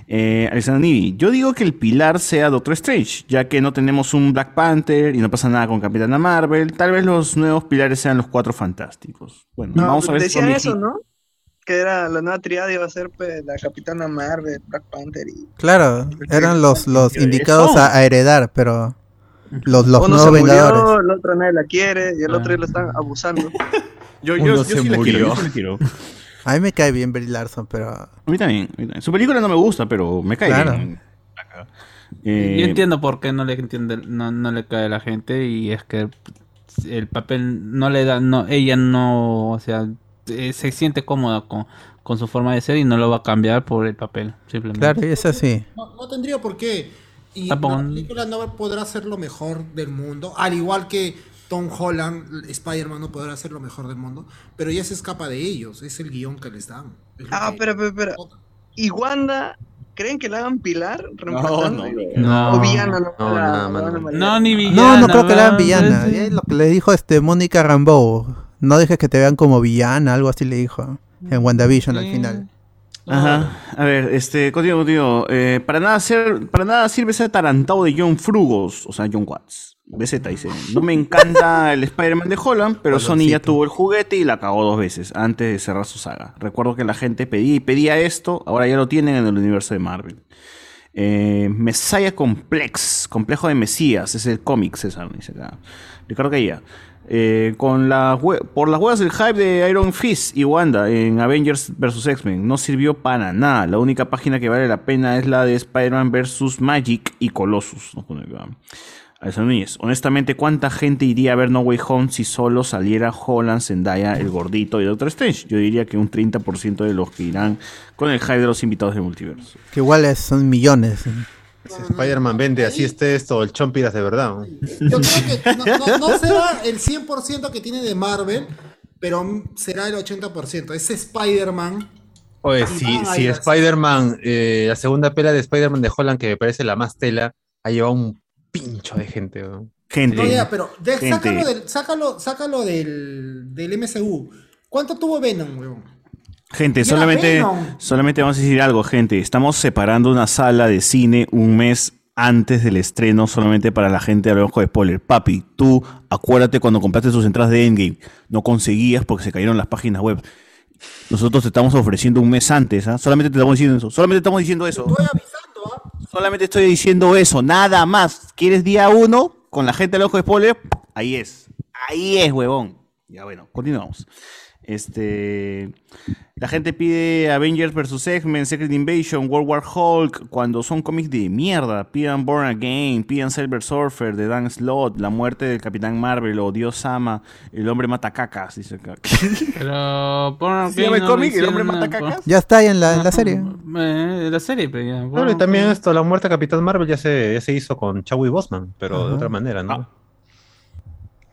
[SPEAKER 6] Eh, Alexander Nivi, yo digo que el pilar sea Doctor Strange, ya que no tenemos un Black Panther y no pasa nada con Capitana Marvel. Tal vez los nuevos pilares sean los cuatro fantásticos. Bueno,
[SPEAKER 7] No,
[SPEAKER 6] vamos a ver si
[SPEAKER 7] decían eso. ¿no? Que era la nueva triada iba a ser pues, la Capitana Marvel, Black Panther y...
[SPEAKER 2] Claro, eran los, los indicados a, a heredar, pero los, los
[SPEAKER 7] Uno
[SPEAKER 2] nuevos
[SPEAKER 7] se murió,
[SPEAKER 2] Vengadores.
[SPEAKER 7] el otro nadie la quiere y el otro lo están abusando.
[SPEAKER 6] Yo,
[SPEAKER 4] Uno
[SPEAKER 6] yo, yo
[SPEAKER 4] se
[SPEAKER 6] sí la
[SPEAKER 4] murió.
[SPEAKER 6] quiero, yo sí la quiero.
[SPEAKER 2] A mí me cae bien Brie Larson, pero
[SPEAKER 6] A mí también, a mí también. Su película no me gusta, pero me cae
[SPEAKER 2] Claro.
[SPEAKER 6] bien. Eh,
[SPEAKER 3] Yo entiendo por qué no le entiende, no, no le cae a la gente y es que el papel no le da, no, ella no, o sea, eh, se siente cómoda con, con su forma de ser y no lo va a cambiar por el papel, simplemente.
[SPEAKER 2] Claro, y es así.
[SPEAKER 8] No, no tendría por qué. Y la película no podrá ser lo mejor del mundo, al igual que Tom Holland, Spider-Man no podrá ser lo mejor del mundo, pero ya se escapa de ellos, es el guion que les dan. es
[SPEAKER 7] Ah,
[SPEAKER 8] que-
[SPEAKER 7] pero, pero, pero. ¿Y Wanda? ¿Creen que la hagan pilar?
[SPEAKER 6] no,
[SPEAKER 7] reemplazando?
[SPEAKER 3] No.
[SPEAKER 7] O villana, no.
[SPEAKER 4] No,
[SPEAKER 7] la- matar.
[SPEAKER 3] No, ni
[SPEAKER 2] No,
[SPEAKER 3] villana.
[SPEAKER 2] no creo que la hagan villana.
[SPEAKER 3] Es-
[SPEAKER 2] lo que le dijo este Mónica Rambeau. No dejes que te vean como villana, algo así le dijo. En WandaVision al
[SPEAKER 3] Sí.
[SPEAKER 2] final.
[SPEAKER 6] Ajá. A ver, este, contigo, contigo. Eh, para nada ser, para nada sirve ese atarantado de John Frugos, o sea, John Watts. BZ dice, no me encanta el Spider-Man de Holland, pero Sony ya tuvo el juguete y la cagó dos veces antes de cerrar su saga. Recuerdo que la gente pedía y pedía esto, ahora ya lo tienen en el universo de Marvel. Eh, Messiah Complex, complejo de Mesías, es el cómic, César, dice acá. Ricardo Caía. Eh, con la por las huevas del hype de Iron Fist y Wanda en Avengers vs. X-Men no sirvió para nada. La única página que vale la pena es la de Spider-Man vs. Magic y Colossus. honestamente, ¿cuánta gente iría a ver No Way Home si solo saliera Holland, Zendaya, el gordito y Doctor Strange? Yo diría que un 30% de los que irán con el hype de los invitados del multiverso.
[SPEAKER 2] Que igual son millones.
[SPEAKER 4] Si Spider-Man vende, así esté esto, el Chompiras de verdad. ¿no?
[SPEAKER 8] Yo creo que no, no- no será el 100% que tiene de Marvel, pero será el 80%. Ese Spider-Man.
[SPEAKER 4] Oye, si, si Spider-Man, eh, la segunda pela de Spider-Man de Holland, que me parece la más tela, ha llevado un pincho de gente. ¿no?
[SPEAKER 6] Gente,
[SPEAKER 8] No, ya, pero de-
[SPEAKER 6] Gente.
[SPEAKER 8] sácalo, del, sácalo, sácalo del, del MCU. ¿Cuánto tuvo Venom, weón?
[SPEAKER 6] Gente, solamente, solamente vamos a decir algo, gente. Estamos separando una sala de cine un mes antes del estreno solamente para la gente de ojo de spoiler. Papi, tú acuérdate cuando compraste tus entradas de Endgame. No conseguías porque se cayeron las páginas web. Nosotros te estamos ofreciendo un mes antes, ¿ah? Solamente te estamos diciendo eso. Solamente estamos diciendo eso.
[SPEAKER 8] Estoy avisando, ¿ah?
[SPEAKER 6] Solamente estoy diciendo eso, nada más. ¿Quieres día uno con la gente del ojo de spoiler? Ahí es. Ahí es, huevón. Ya bueno, continuamos. Este. La gente pide Avengers vs. X-Men, Secret Invasion, World War Hulk, cuando son cómics de mierda. Pidan Born Again, pidan Silver Surfer, de Dan Slott, La muerte del Capitán Marvel o Dios ama, El hombre mata cacas, dice acá.
[SPEAKER 3] Pero por
[SPEAKER 6] ¿Se llama el cómic? ¿El hombre mata cacas?
[SPEAKER 2] Ya está ahí en la, en la serie.
[SPEAKER 3] Eh, la serie, pero ya.
[SPEAKER 4] Bueno, y también esto, la muerte de Capitán Marvel ya se, ya se hizo con Chadwick Bosman, pero de otra manera, ¿no?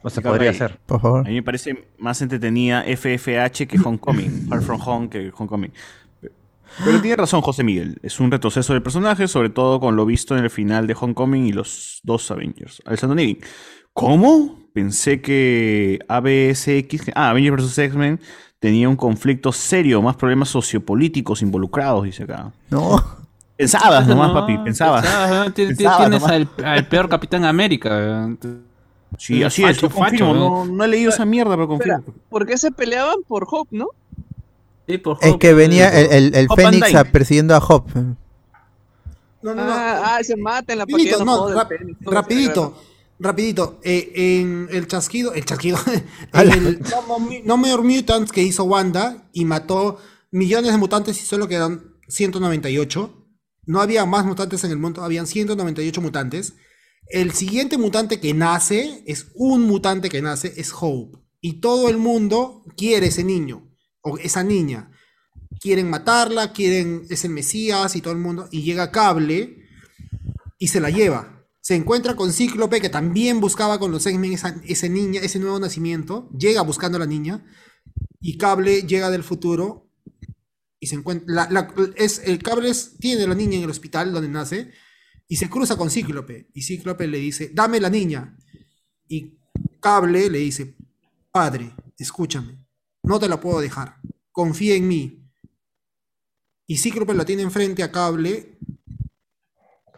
[SPEAKER 4] O se podría hacer.
[SPEAKER 2] Por favor.
[SPEAKER 6] A mí me parece más entretenida FFH que Homecoming, Far From Home que Homecoming. Pero tiene razón José Miguel, es un retroceso del personaje, sobre todo con lo visto en el final de Homecoming y los dos Avengers. Alessandro Nivi, ¿cómo? Pensé que ABSX, ah, Avengers vs. X-Men tenía un conflicto serio, más problemas sociopolíticos involucrados, dice acá.
[SPEAKER 2] No.
[SPEAKER 6] Pensabas nomás,
[SPEAKER 3] No,
[SPEAKER 6] papi, pensabas.
[SPEAKER 3] pensabas, ¿no? Tien- tien-
[SPEAKER 6] Pensabas
[SPEAKER 3] Tienes
[SPEAKER 6] nomás.
[SPEAKER 3] al, al peor Capitán América.
[SPEAKER 6] Sí, así es,
[SPEAKER 3] facho,
[SPEAKER 6] yo confirmo,
[SPEAKER 3] facho,
[SPEAKER 6] no, no he leído esa mierda, pero confirmo.
[SPEAKER 7] ¿por qué se peleaban por Hope, no?
[SPEAKER 3] Sí, por
[SPEAKER 2] Es que venía el, el, el
[SPEAKER 6] Van
[SPEAKER 2] Fénix a- persiguiendo a Hop.
[SPEAKER 8] No, no, no.
[SPEAKER 7] Ah, ah, se mata en la
[SPEAKER 8] Rapidito,
[SPEAKER 7] partida.
[SPEAKER 8] no, rap-
[SPEAKER 7] no,
[SPEAKER 8] rapidito, rapidito. Eh, en el chasquido, el chasquido, en
[SPEAKER 2] Ala.
[SPEAKER 8] el No More Mu- No More Mutants que hizo Wanda y mató millones de mutantes y solo quedan 198. No había más mutantes en el mundo, habían 198 mutantes. El siguiente mutante que nace es un mutante que nace, es Hope. Y todo el mundo quiere ese niño o esa niña. Quieren matarla, quieren, es el Mesías y todo el mundo. Y llega Cable y se la lleva. Se encuentra con Cíclope, que también buscaba con los X-Men ese niña, ese nuevo nacimiento. Llega buscando a la niña. Y Cable llega del futuro. Y se encuentra. la- es, el Cable tiene a la niña en el hospital donde nace. Y se cruza con Cíclope. Y Cíclope le dice: Dame la niña. Y Cable le dice: Padre, escúchame. No te la puedo dejar. Confía en mí. Y Cíclope la tiene enfrente a Cable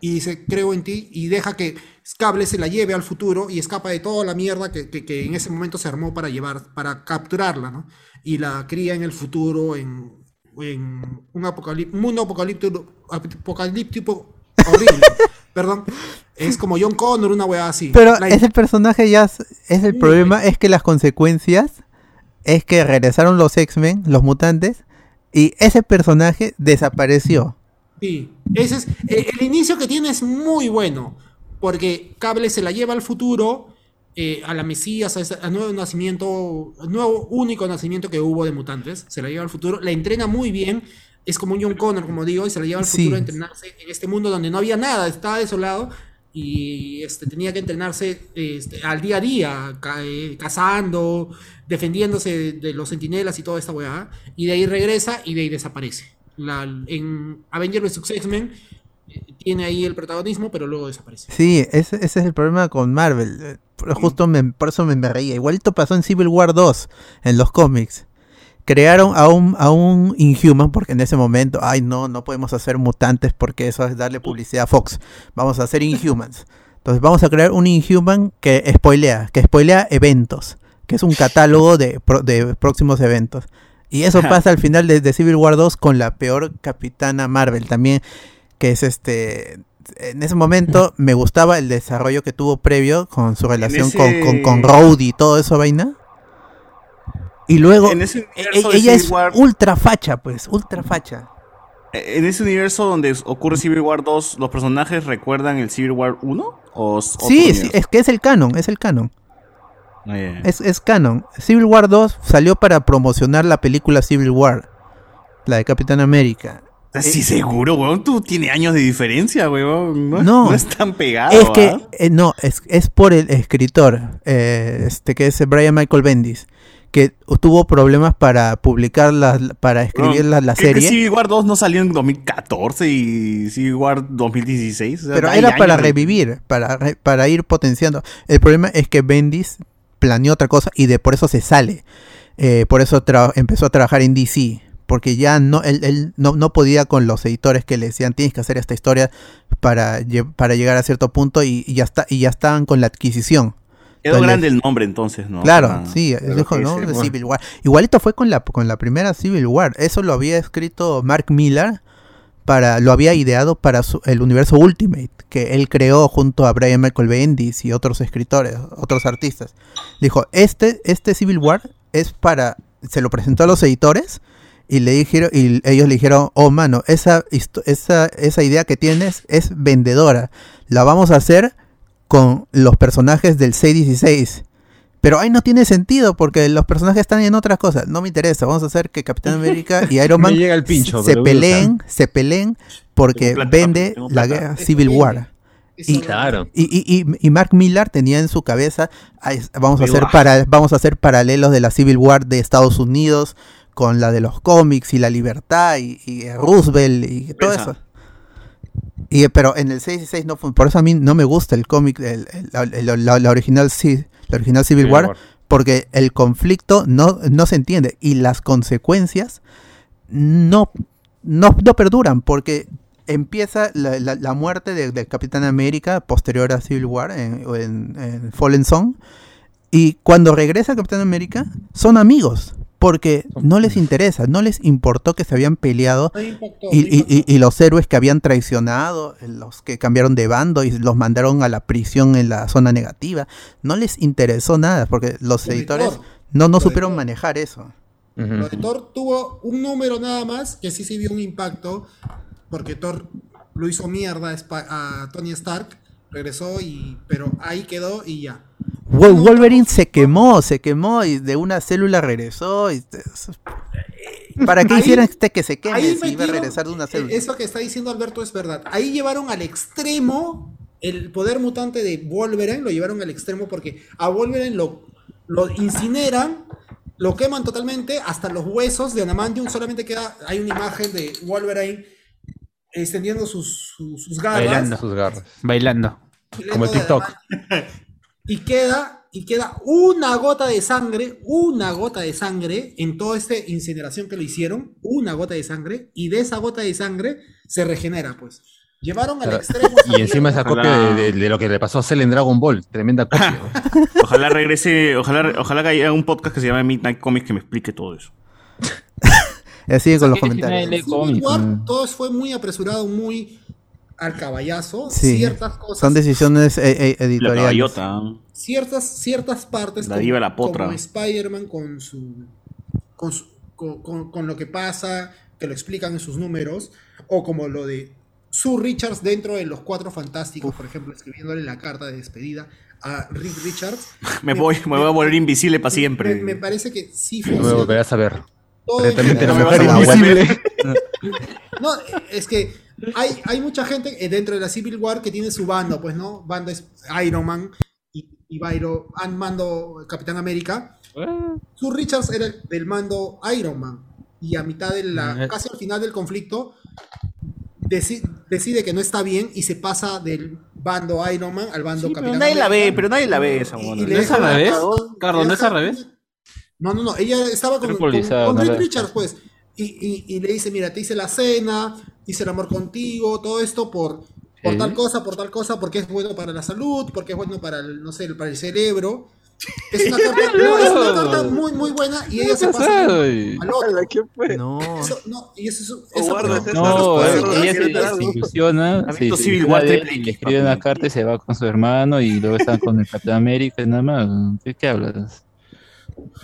[SPEAKER 8] y dice, creo en ti, y deja que Cable se la lleve al futuro y escapa de toda la mierda que, que- que en ese momento se armó para llevar, para capturarla, ¿no? Y la cría en el futuro en, en un, apocalip- un mundo apocalíptico, apocalíptico horrible. Perdón. Es como John Connor, una weá así.
[SPEAKER 2] Pero
[SPEAKER 8] La-
[SPEAKER 2] ese personaje ya es, es el
[SPEAKER 8] Sí,
[SPEAKER 2] problema, es que las consecuencias es que regresaron los X-Men, los mutantes, y ese personaje desapareció.
[SPEAKER 8] Sí, ese es, eh, el inicio que tiene es muy bueno, porque Cable se la lleva al futuro eh, a la Mesías, al nuevo nacimiento, al nuevo único nacimiento que hubo de mutantes, se la lleva al futuro, la entrena muy bien, es como un John Connor, como digo, y se la lleva al
[SPEAKER 2] Sí.
[SPEAKER 8] futuro a entrenarse en este mundo donde no había nada, estaba desolado y este, tenía que entrenarse este, al día a día, ca- eh, cazando, defendiéndose de, de los sentinelas y toda esta weá, y de ahí regresa y de ahí desaparece. La- en Avengers vs. X-Men eh, tiene ahí el protagonismo, pero luego desaparece.
[SPEAKER 2] Sí, ese, ese es el problema con Marvel. eh, Justo me- por eso me, me reía. Igualito pasó en Civil War 2, en los cómics. Crearon a un, a un Inhuman, porque en ese momento, ay no, no podemos hacer mutantes porque eso es darle publicidad a Fox. Vamos a hacer Inhumans. Entonces vamos a crear un Inhuman que spoilea, que spoilea eventos, que es un catálogo de, de próximos eventos. Y eso pasa al final de, de Civil War 2 con la peor capitana Marvel también, que es este... En ese momento me gustaba el desarrollo que tuvo previo con su relación
[SPEAKER 6] ese-
[SPEAKER 2] con, con, con Rhodey y todo eso vaina. Y luego
[SPEAKER 6] En ese
[SPEAKER 2] e- ella es
[SPEAKER 6] War-
[SPEAKER 2] ultra facha, pues, ultra facha.
[SPEAKER 6] Eh, En ese universo donde ocurre Civil War 2, ¿los personajes recuerdan el Civil War 1? ¿O es otro
[SPEAKER 2] Sí, es que es el canon, es el canon.
[SPEAKER 6] Ah.
[SPEAKER 2] Es, es canon. Civil War 2 salió para promocionar la película Civil War, la de Capitán América.
[SPEAKER 6] Sí, seguro, weón. Tú tienes años de diferencia, weón. No,
[SPEAKER 2] No.
[SPEAKER 6] no es tan pegado.
[SPEAKER 2] Es que,
[SPEAKER 6] ¿ah?
[SPEAKER 2] eh, no, es, es por el escritor, eh, este que es Brian Michael Bendis, que tuvo problemas para publicar, la, para escribir la, la
[SPEAKER 6] Creo que
[SPEAKER 2] serie.
[SPEAKER 6] Civil War 2 no salió en 2014 y Civil War 2016. o sea,
[SPEAKER 2] Pero era para
[SPEAKER 6] de-
[SPEAKER 2] revivir, para, re- para ir potenciando. El problema es que Bendis planeó otra cosa y de por eso se sale. Eh, por eso empezó a trabajar en DC. Porque ya no, él, él no, no podía con los editores que le decían tienes que hacer esta historia para, para llegar a cierto punto y, y ya está, y ya estaban con la adquisición.
[SPEAKER 6] Quedó
[SPEAKER 2] Entonces,
[SPEAKER 6] grande el nombre entonces, ¿no?
[SPEAKER 2] Claro,
[SPEAKER 6] Para-
[SPEAKER 2] sí,
[SPEAKER 6] para
[SPEAKER 2] dijo,
[SPEAKER 6] que
[SPEAKER 2] ¿no?
[SPEAKER 6] se-
[SPEAKER 2] De. Civil War. Igualito fue con la, con la primera Civil War. Eso lo había escrito Mark Millar, para, lo había ideado para su- el universo Ultimate, que él creó junto a Brian Michael Bendis y otros escritores, otros artistas. Dijo, este, este Civil War es para, se lo presentó a los editores y le dijeron, y ellos le dijeron, oh mano, esa, esa, esa idea que tienes es vendedora. La vamos a hacer con los personajes del 616. Pero ahí no tiene sentido porque los personajes están en otras cosas. No me interesa. Vamos a hacer que Capitán América y Iron Man
[SPEAKER 4] llega el pincho,
[SPEAKER 2] se peleen, se peleen porque
[SPEAKER 6] plata,
[SPEAKER 2] vende la guerra Civil War. Y,
[SPEAKER 4] Claro.
[SPEAKER 2] y, y- y- y Mark Millar tenía en su cabeza, "Ay, vamos a hacer para, vamos a hacer paralelos de la Civil War de Estados Unidos con la de los cómics y la libertad y, y Roosevelt y todo eso. Y, pero en el 616 no fue, por eso a mí no me gusta el cómic, el- el- el- la, la original, la original Civil
[SPEAKER 4] Civil
[SPEAKER 2] War,
[SPEAKER 4] War.
[SPEAKER 2] porque el conflicto no, no se entiende y las consecuencias no, no, no perduran, porque empieza la, la- la muerte de- del Capitán América posterior a Civil War en, en- en Fallen Song, y cuando regresa Capitán América son amigos, porque no les interesa, no les importó que se habían peleado
[SPEAKER 8] No impactó,
[SPEAKER 2] y,
[SPEAKER 8] no
[SPEAKER 2] y- y-
[SPEAKER 8] impactó.
[SPEAKER 2] y los héroes que habían traicionado, los que cambiaron de bando y los mandaron a la prisión en la zona negativa, no les interesó nada porque los editores no, no supieron manejar eso.
[SPEAKER 8] Lo de Thor tuvo un número nada más que sí se vio un impacto porque Thor lo hizo mierda a Tony Stark, regresó y pero ahí quedó y ya.
[SPEAKER 2] Wol- Wolverine se quemó, se quemó y de una célula regresó. Y, ¿Para qué
[SPEAKER 8] Ahí-
[SPEAKER 2] hicieran este que se queme si iba a regresar de una
[SPEAKER 8] eh,
[SPEAKER 2] célula?
[SPEAKER 8] Eso que está diciendo Alberto es verdad. Ahí llevaron al extremo el poder mutante de Wolverine, lo llevaron al extremo porque a Wolverine lo, lo incineran, lo queman totalmente, hasta los huesos de Adamantium, solamente queda, hay una imagen de Wolverine extendiendo sus, sus, sus garras.
[SPEAKER 3] Bailando.
[SPEAKER 4] Sus garras.
[SPEAKER 3] Bailando.
[SPEAKER 4] Como el TikTok.
[SPEAKER 8] Y queda, y queda una gota de sangre, una gota de sangre en toda esta incineración que lo hicieron, una gota de sangre, y de esa gota de sangre se regenera, pues. Llevaron al
[SPEAKER 4] Claro.
[SPEAKER 8] extremo.
[SPEAKER 4] Y encima esa copia de, de- de lo que le pasó a Cell en Dragon Ball. Tremenda copia. ¿no?
[SPEAKER 6] Ojalá regrese, ojalá, ojalá que haya un podcast que se llame Midnight Comics que me explique todo eso.
[SPEAKER 2] Así con los
[SPEAKER 5] ¿Qué
[SPEAKER 2] comentarios.
[SPEAKER 5] Mm.
[SPEAKER 8] todo fue muy apresurado, muy al caballazo.
[SPEAKER 2] Sí,
[SPEAKER 8] Ciertas cosas.
[SPEAKER 2] son decisiones eh,
[SPEAKER 6] La
[SPEAKER 2] editoriales.
[SPEAKER 6] caballota.
[SPEAKER 8] ciertas, ciertas partes
[SPEAKER 6] La diva la potra.
[SPEAKER 8] como Spider-Man con su, con, su- con, con- con lo que pasa, que lo explican en sus números, o como lo de Sue Richards dentro de los Cuatro Fantásticos, por ejemplo, escribiéndole la carta de despedida a Rick Richards.
[SPEAKER 6] Me voy, me voy a volver invisible para
[SPEAKER 8] Me,
[SPEAKER 6] siempre.
[SPEAKER 8] me parece que sí
[SPEAKER 4] No me
[SPEAKER 8] funciona.
[SPEAKER 4] volverás a ver.
[SPEAKER 8] Todo
[SPEAKER 4] la
[SPEAKER 6] me.
[SPEAKER 8] No, es que hay, hay mucha gente eh, dentro de la Civil War que tiene su bando, pues, ¿no? Bando es Iron Man y, y Byron, mando Capitán América. Sue Richards era el- del mando Iron Man. Y a mitad de la, casi al final del conflicto, deci- decide que no está bien y se pasa del bando Iron Man al bando
[SPEAKER 6] Sí,
[SPEAKER 8] Capitán
[SPEAKER 6] pero nadie la ve, pero nadie la ve esa
[SPEAKER 8] Y-
[SPEAKER 3] ¿No es al revés? Carlos, ¿no es al revés?
[SPEAKER 8] No, no, no, ella estaba con, con, con Rick Richards, pues. Y, y- y le dice, mira, te hice la cena, hice el amor contigo, todo esto por, por
[SPEAKER 5] Sí.
[SPEAKER 8] tal cosa, por tal cosa, porque es bueno para la salud, porque es bueno para el, no sé, para el cerebro. Es una carta, no, es una carta muy, muy buena y ella se pasa al otro.
[SPEAKER 7] Ala, ¿Qué fue?
[SPEAKER 2] No.
[SPEAKER 8] Eso, no, y eso, eso,
[SPEAKER 7] O
[SPEAKER 8] esa-
[SPEAKER 7] guardas esas
[SPEAKER 5] No,
[SPEAKER 7] cosas,
[SPEAKER 5] ella se, ilusiona,
[SPEAKER 6] ¿Has
[SPEAKER 5] se, ilusiona y le escribe una carta y se va con su hermano y luego están con el Capitán América y nada más. ¿Qué, qué hablas?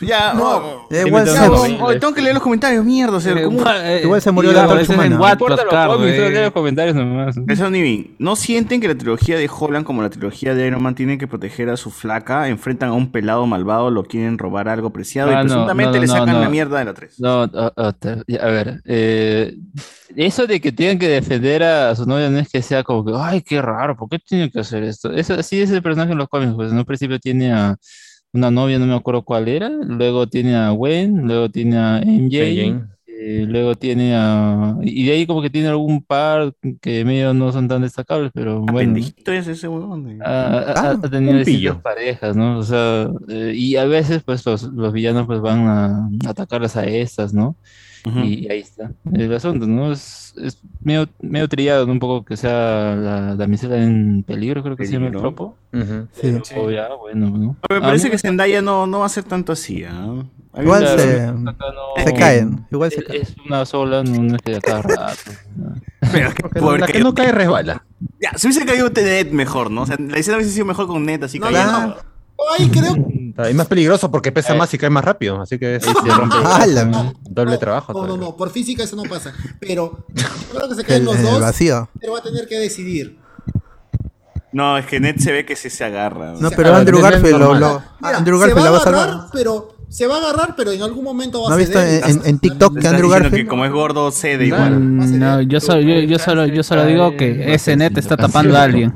[SPEAKER 6] Ya,
[SPEAKER 8] No.
[SPEAKER 6] oh,
[SPEAKER 2] Ya igual se,
[SPEAKER 5] no,
[SPEAKER 6] oh, tengo que leer los comentarios, mierda. O sea,
[SPEAKER 3] Eh,
[SPEAKER 6] ¿cómo?
[SPEAKER 3] eh,
[SPEAKER 2] Igual se murió la humana.
[SPEAKER 5] No los
[SPEAKER 3] claro,
[SPEAKER 5] cómics,
[SPEAKER 3] eh.
[SPEAKER 5] los comentarios nomás.
[SPEAKER 6] Eso, Nivin, ¿no sienten que la trilogía de Holland como la trilogía de Iron Man tienen que proteger a su flaca? Enfrentan a un pelado malvado, lo quieren robar algo preciado
[SPEAKER 5] Ah,
[SPEAKER 6] y
[SPEAKER 5] no,
[SPEAKER 6] presuntamente
[SPEAKER 5] no,
[SPEAKER 6] le sacan
[SPEAKER 5] no.
[SPEAKER 6] la mierda de la 3.
[SPEAKER 5] No, a, a- te- ya, a ver, eh, eso de que tengan que defender a su novia no es que sea como que, ay, qué raro, ¿por qué tienen que hacer esto? Eso, así es el personaje en los cómics, pues en un principio tiene a una novia, no me acuerdo cuál era, luego tiene a Gwen, luego tiene a MJ, eh, luego tiene a... Y de ahí como que tiene algún par que medio no son tan destacables, pero bueno.
[SPEAKER 6] Pendejito es ese huevón.
[SPEAKER 5] Ha, ha-
[SPEAKER 2] Ah,
[SPEAKER 5] ha tenido distintas parejas, ¿no? O sea, eh, y a veces pues los, los villanos pues van a atacarlas a estas, ¿no? Y ahí está el asunto, ¿no? Es, es medio, medio trillado, ¿no? Un poco que sea la damisela en peligro, creo que se llama el tropo.
[SPEAKER 4] Ujú.
[SPEAKER 2] sí.
[SPEAKER 5] Pero ya, bueno, ¿no?
[SPEAKER 6] Me parece
[SPEAKER 5] mí
[SPEAKER 6] que Zendaya no, no va a ser tanto así, ¿ah? Mí
[SPEAKER 2] Igual se,
[SPEAKER 5] no-
[SPEAKER 2] se caen. Igual se
[SPEAKER 5] Es,
[SPEAKER 2] caen.
[SPEAKER 5] es una sola, no es que a cada rato. ¿no?
[SPEAKER 6] Pero que-
[SPEAKER 4] Porque
[SPEAKER 6] pobre
[SPEAKER 4] la que no cae resbala.
[SPEAKER 6] Ya, si hubiese caído Net mejor, ¿no? O sea, la escena hubiese sido mejor con Net, así
[SPEAKER 8] No,
[SPEAKER 2] no.
[SPEAKER 8] Ay, creo
[SPEAKER 4] Es más peligroso porque pesa
[SPEAKER 5] Eh.
[SPEAKER 4] más y cae más rápido. Así que
[SPEAKER 5] se rompe el
[SPEAKER 2] Ah,
[SPEAKER 5] ¿no?
[SPEAKER 4] doble
[SPEAKER 8] no,
[SPEAKER 4] trabajo.
[SPEAKER 8] No, no,
[SPEAKER 4] todavía.
[SPEAKER 8] no, por física eso no pasa. Pero creo que se
[SPEAKER 2] El,
[SPEAKER 8] caen los dos,
[SPEAKER 2] vacío.
[SPEAKER 8] pero va a tener que decidir.
[SPEAKER 6] No, es que Net se ve que sí se agarra.
[SPEAKER 2] No, pero Andrew Garfield lo, lo-
[SPEAKER 8] Mira,
[SPEAKER 2] Andrew
[SPEAKER 8] se
[SPEAKER 2] Garfield la va a
[SPEAKER 8] agarrar,
[SPEAKER 2] salvar.
[SPEAKER 8] pero se va a agarrar, pero en algún momento va
[SPEAKER 2] ¿No
[SPEAKER 8] a
[SPEAKER 2] visto
[SPEAKER 8] ceder.
[SPEAKER 2] en, en- en TikTok que Andrew Garfield?
[SPEAKER 6] que como es gordo, cede igual.
[SPEAKER 3] No, yo solo, yo, yo solo, yo solo digo que ese net está tapando a alguien.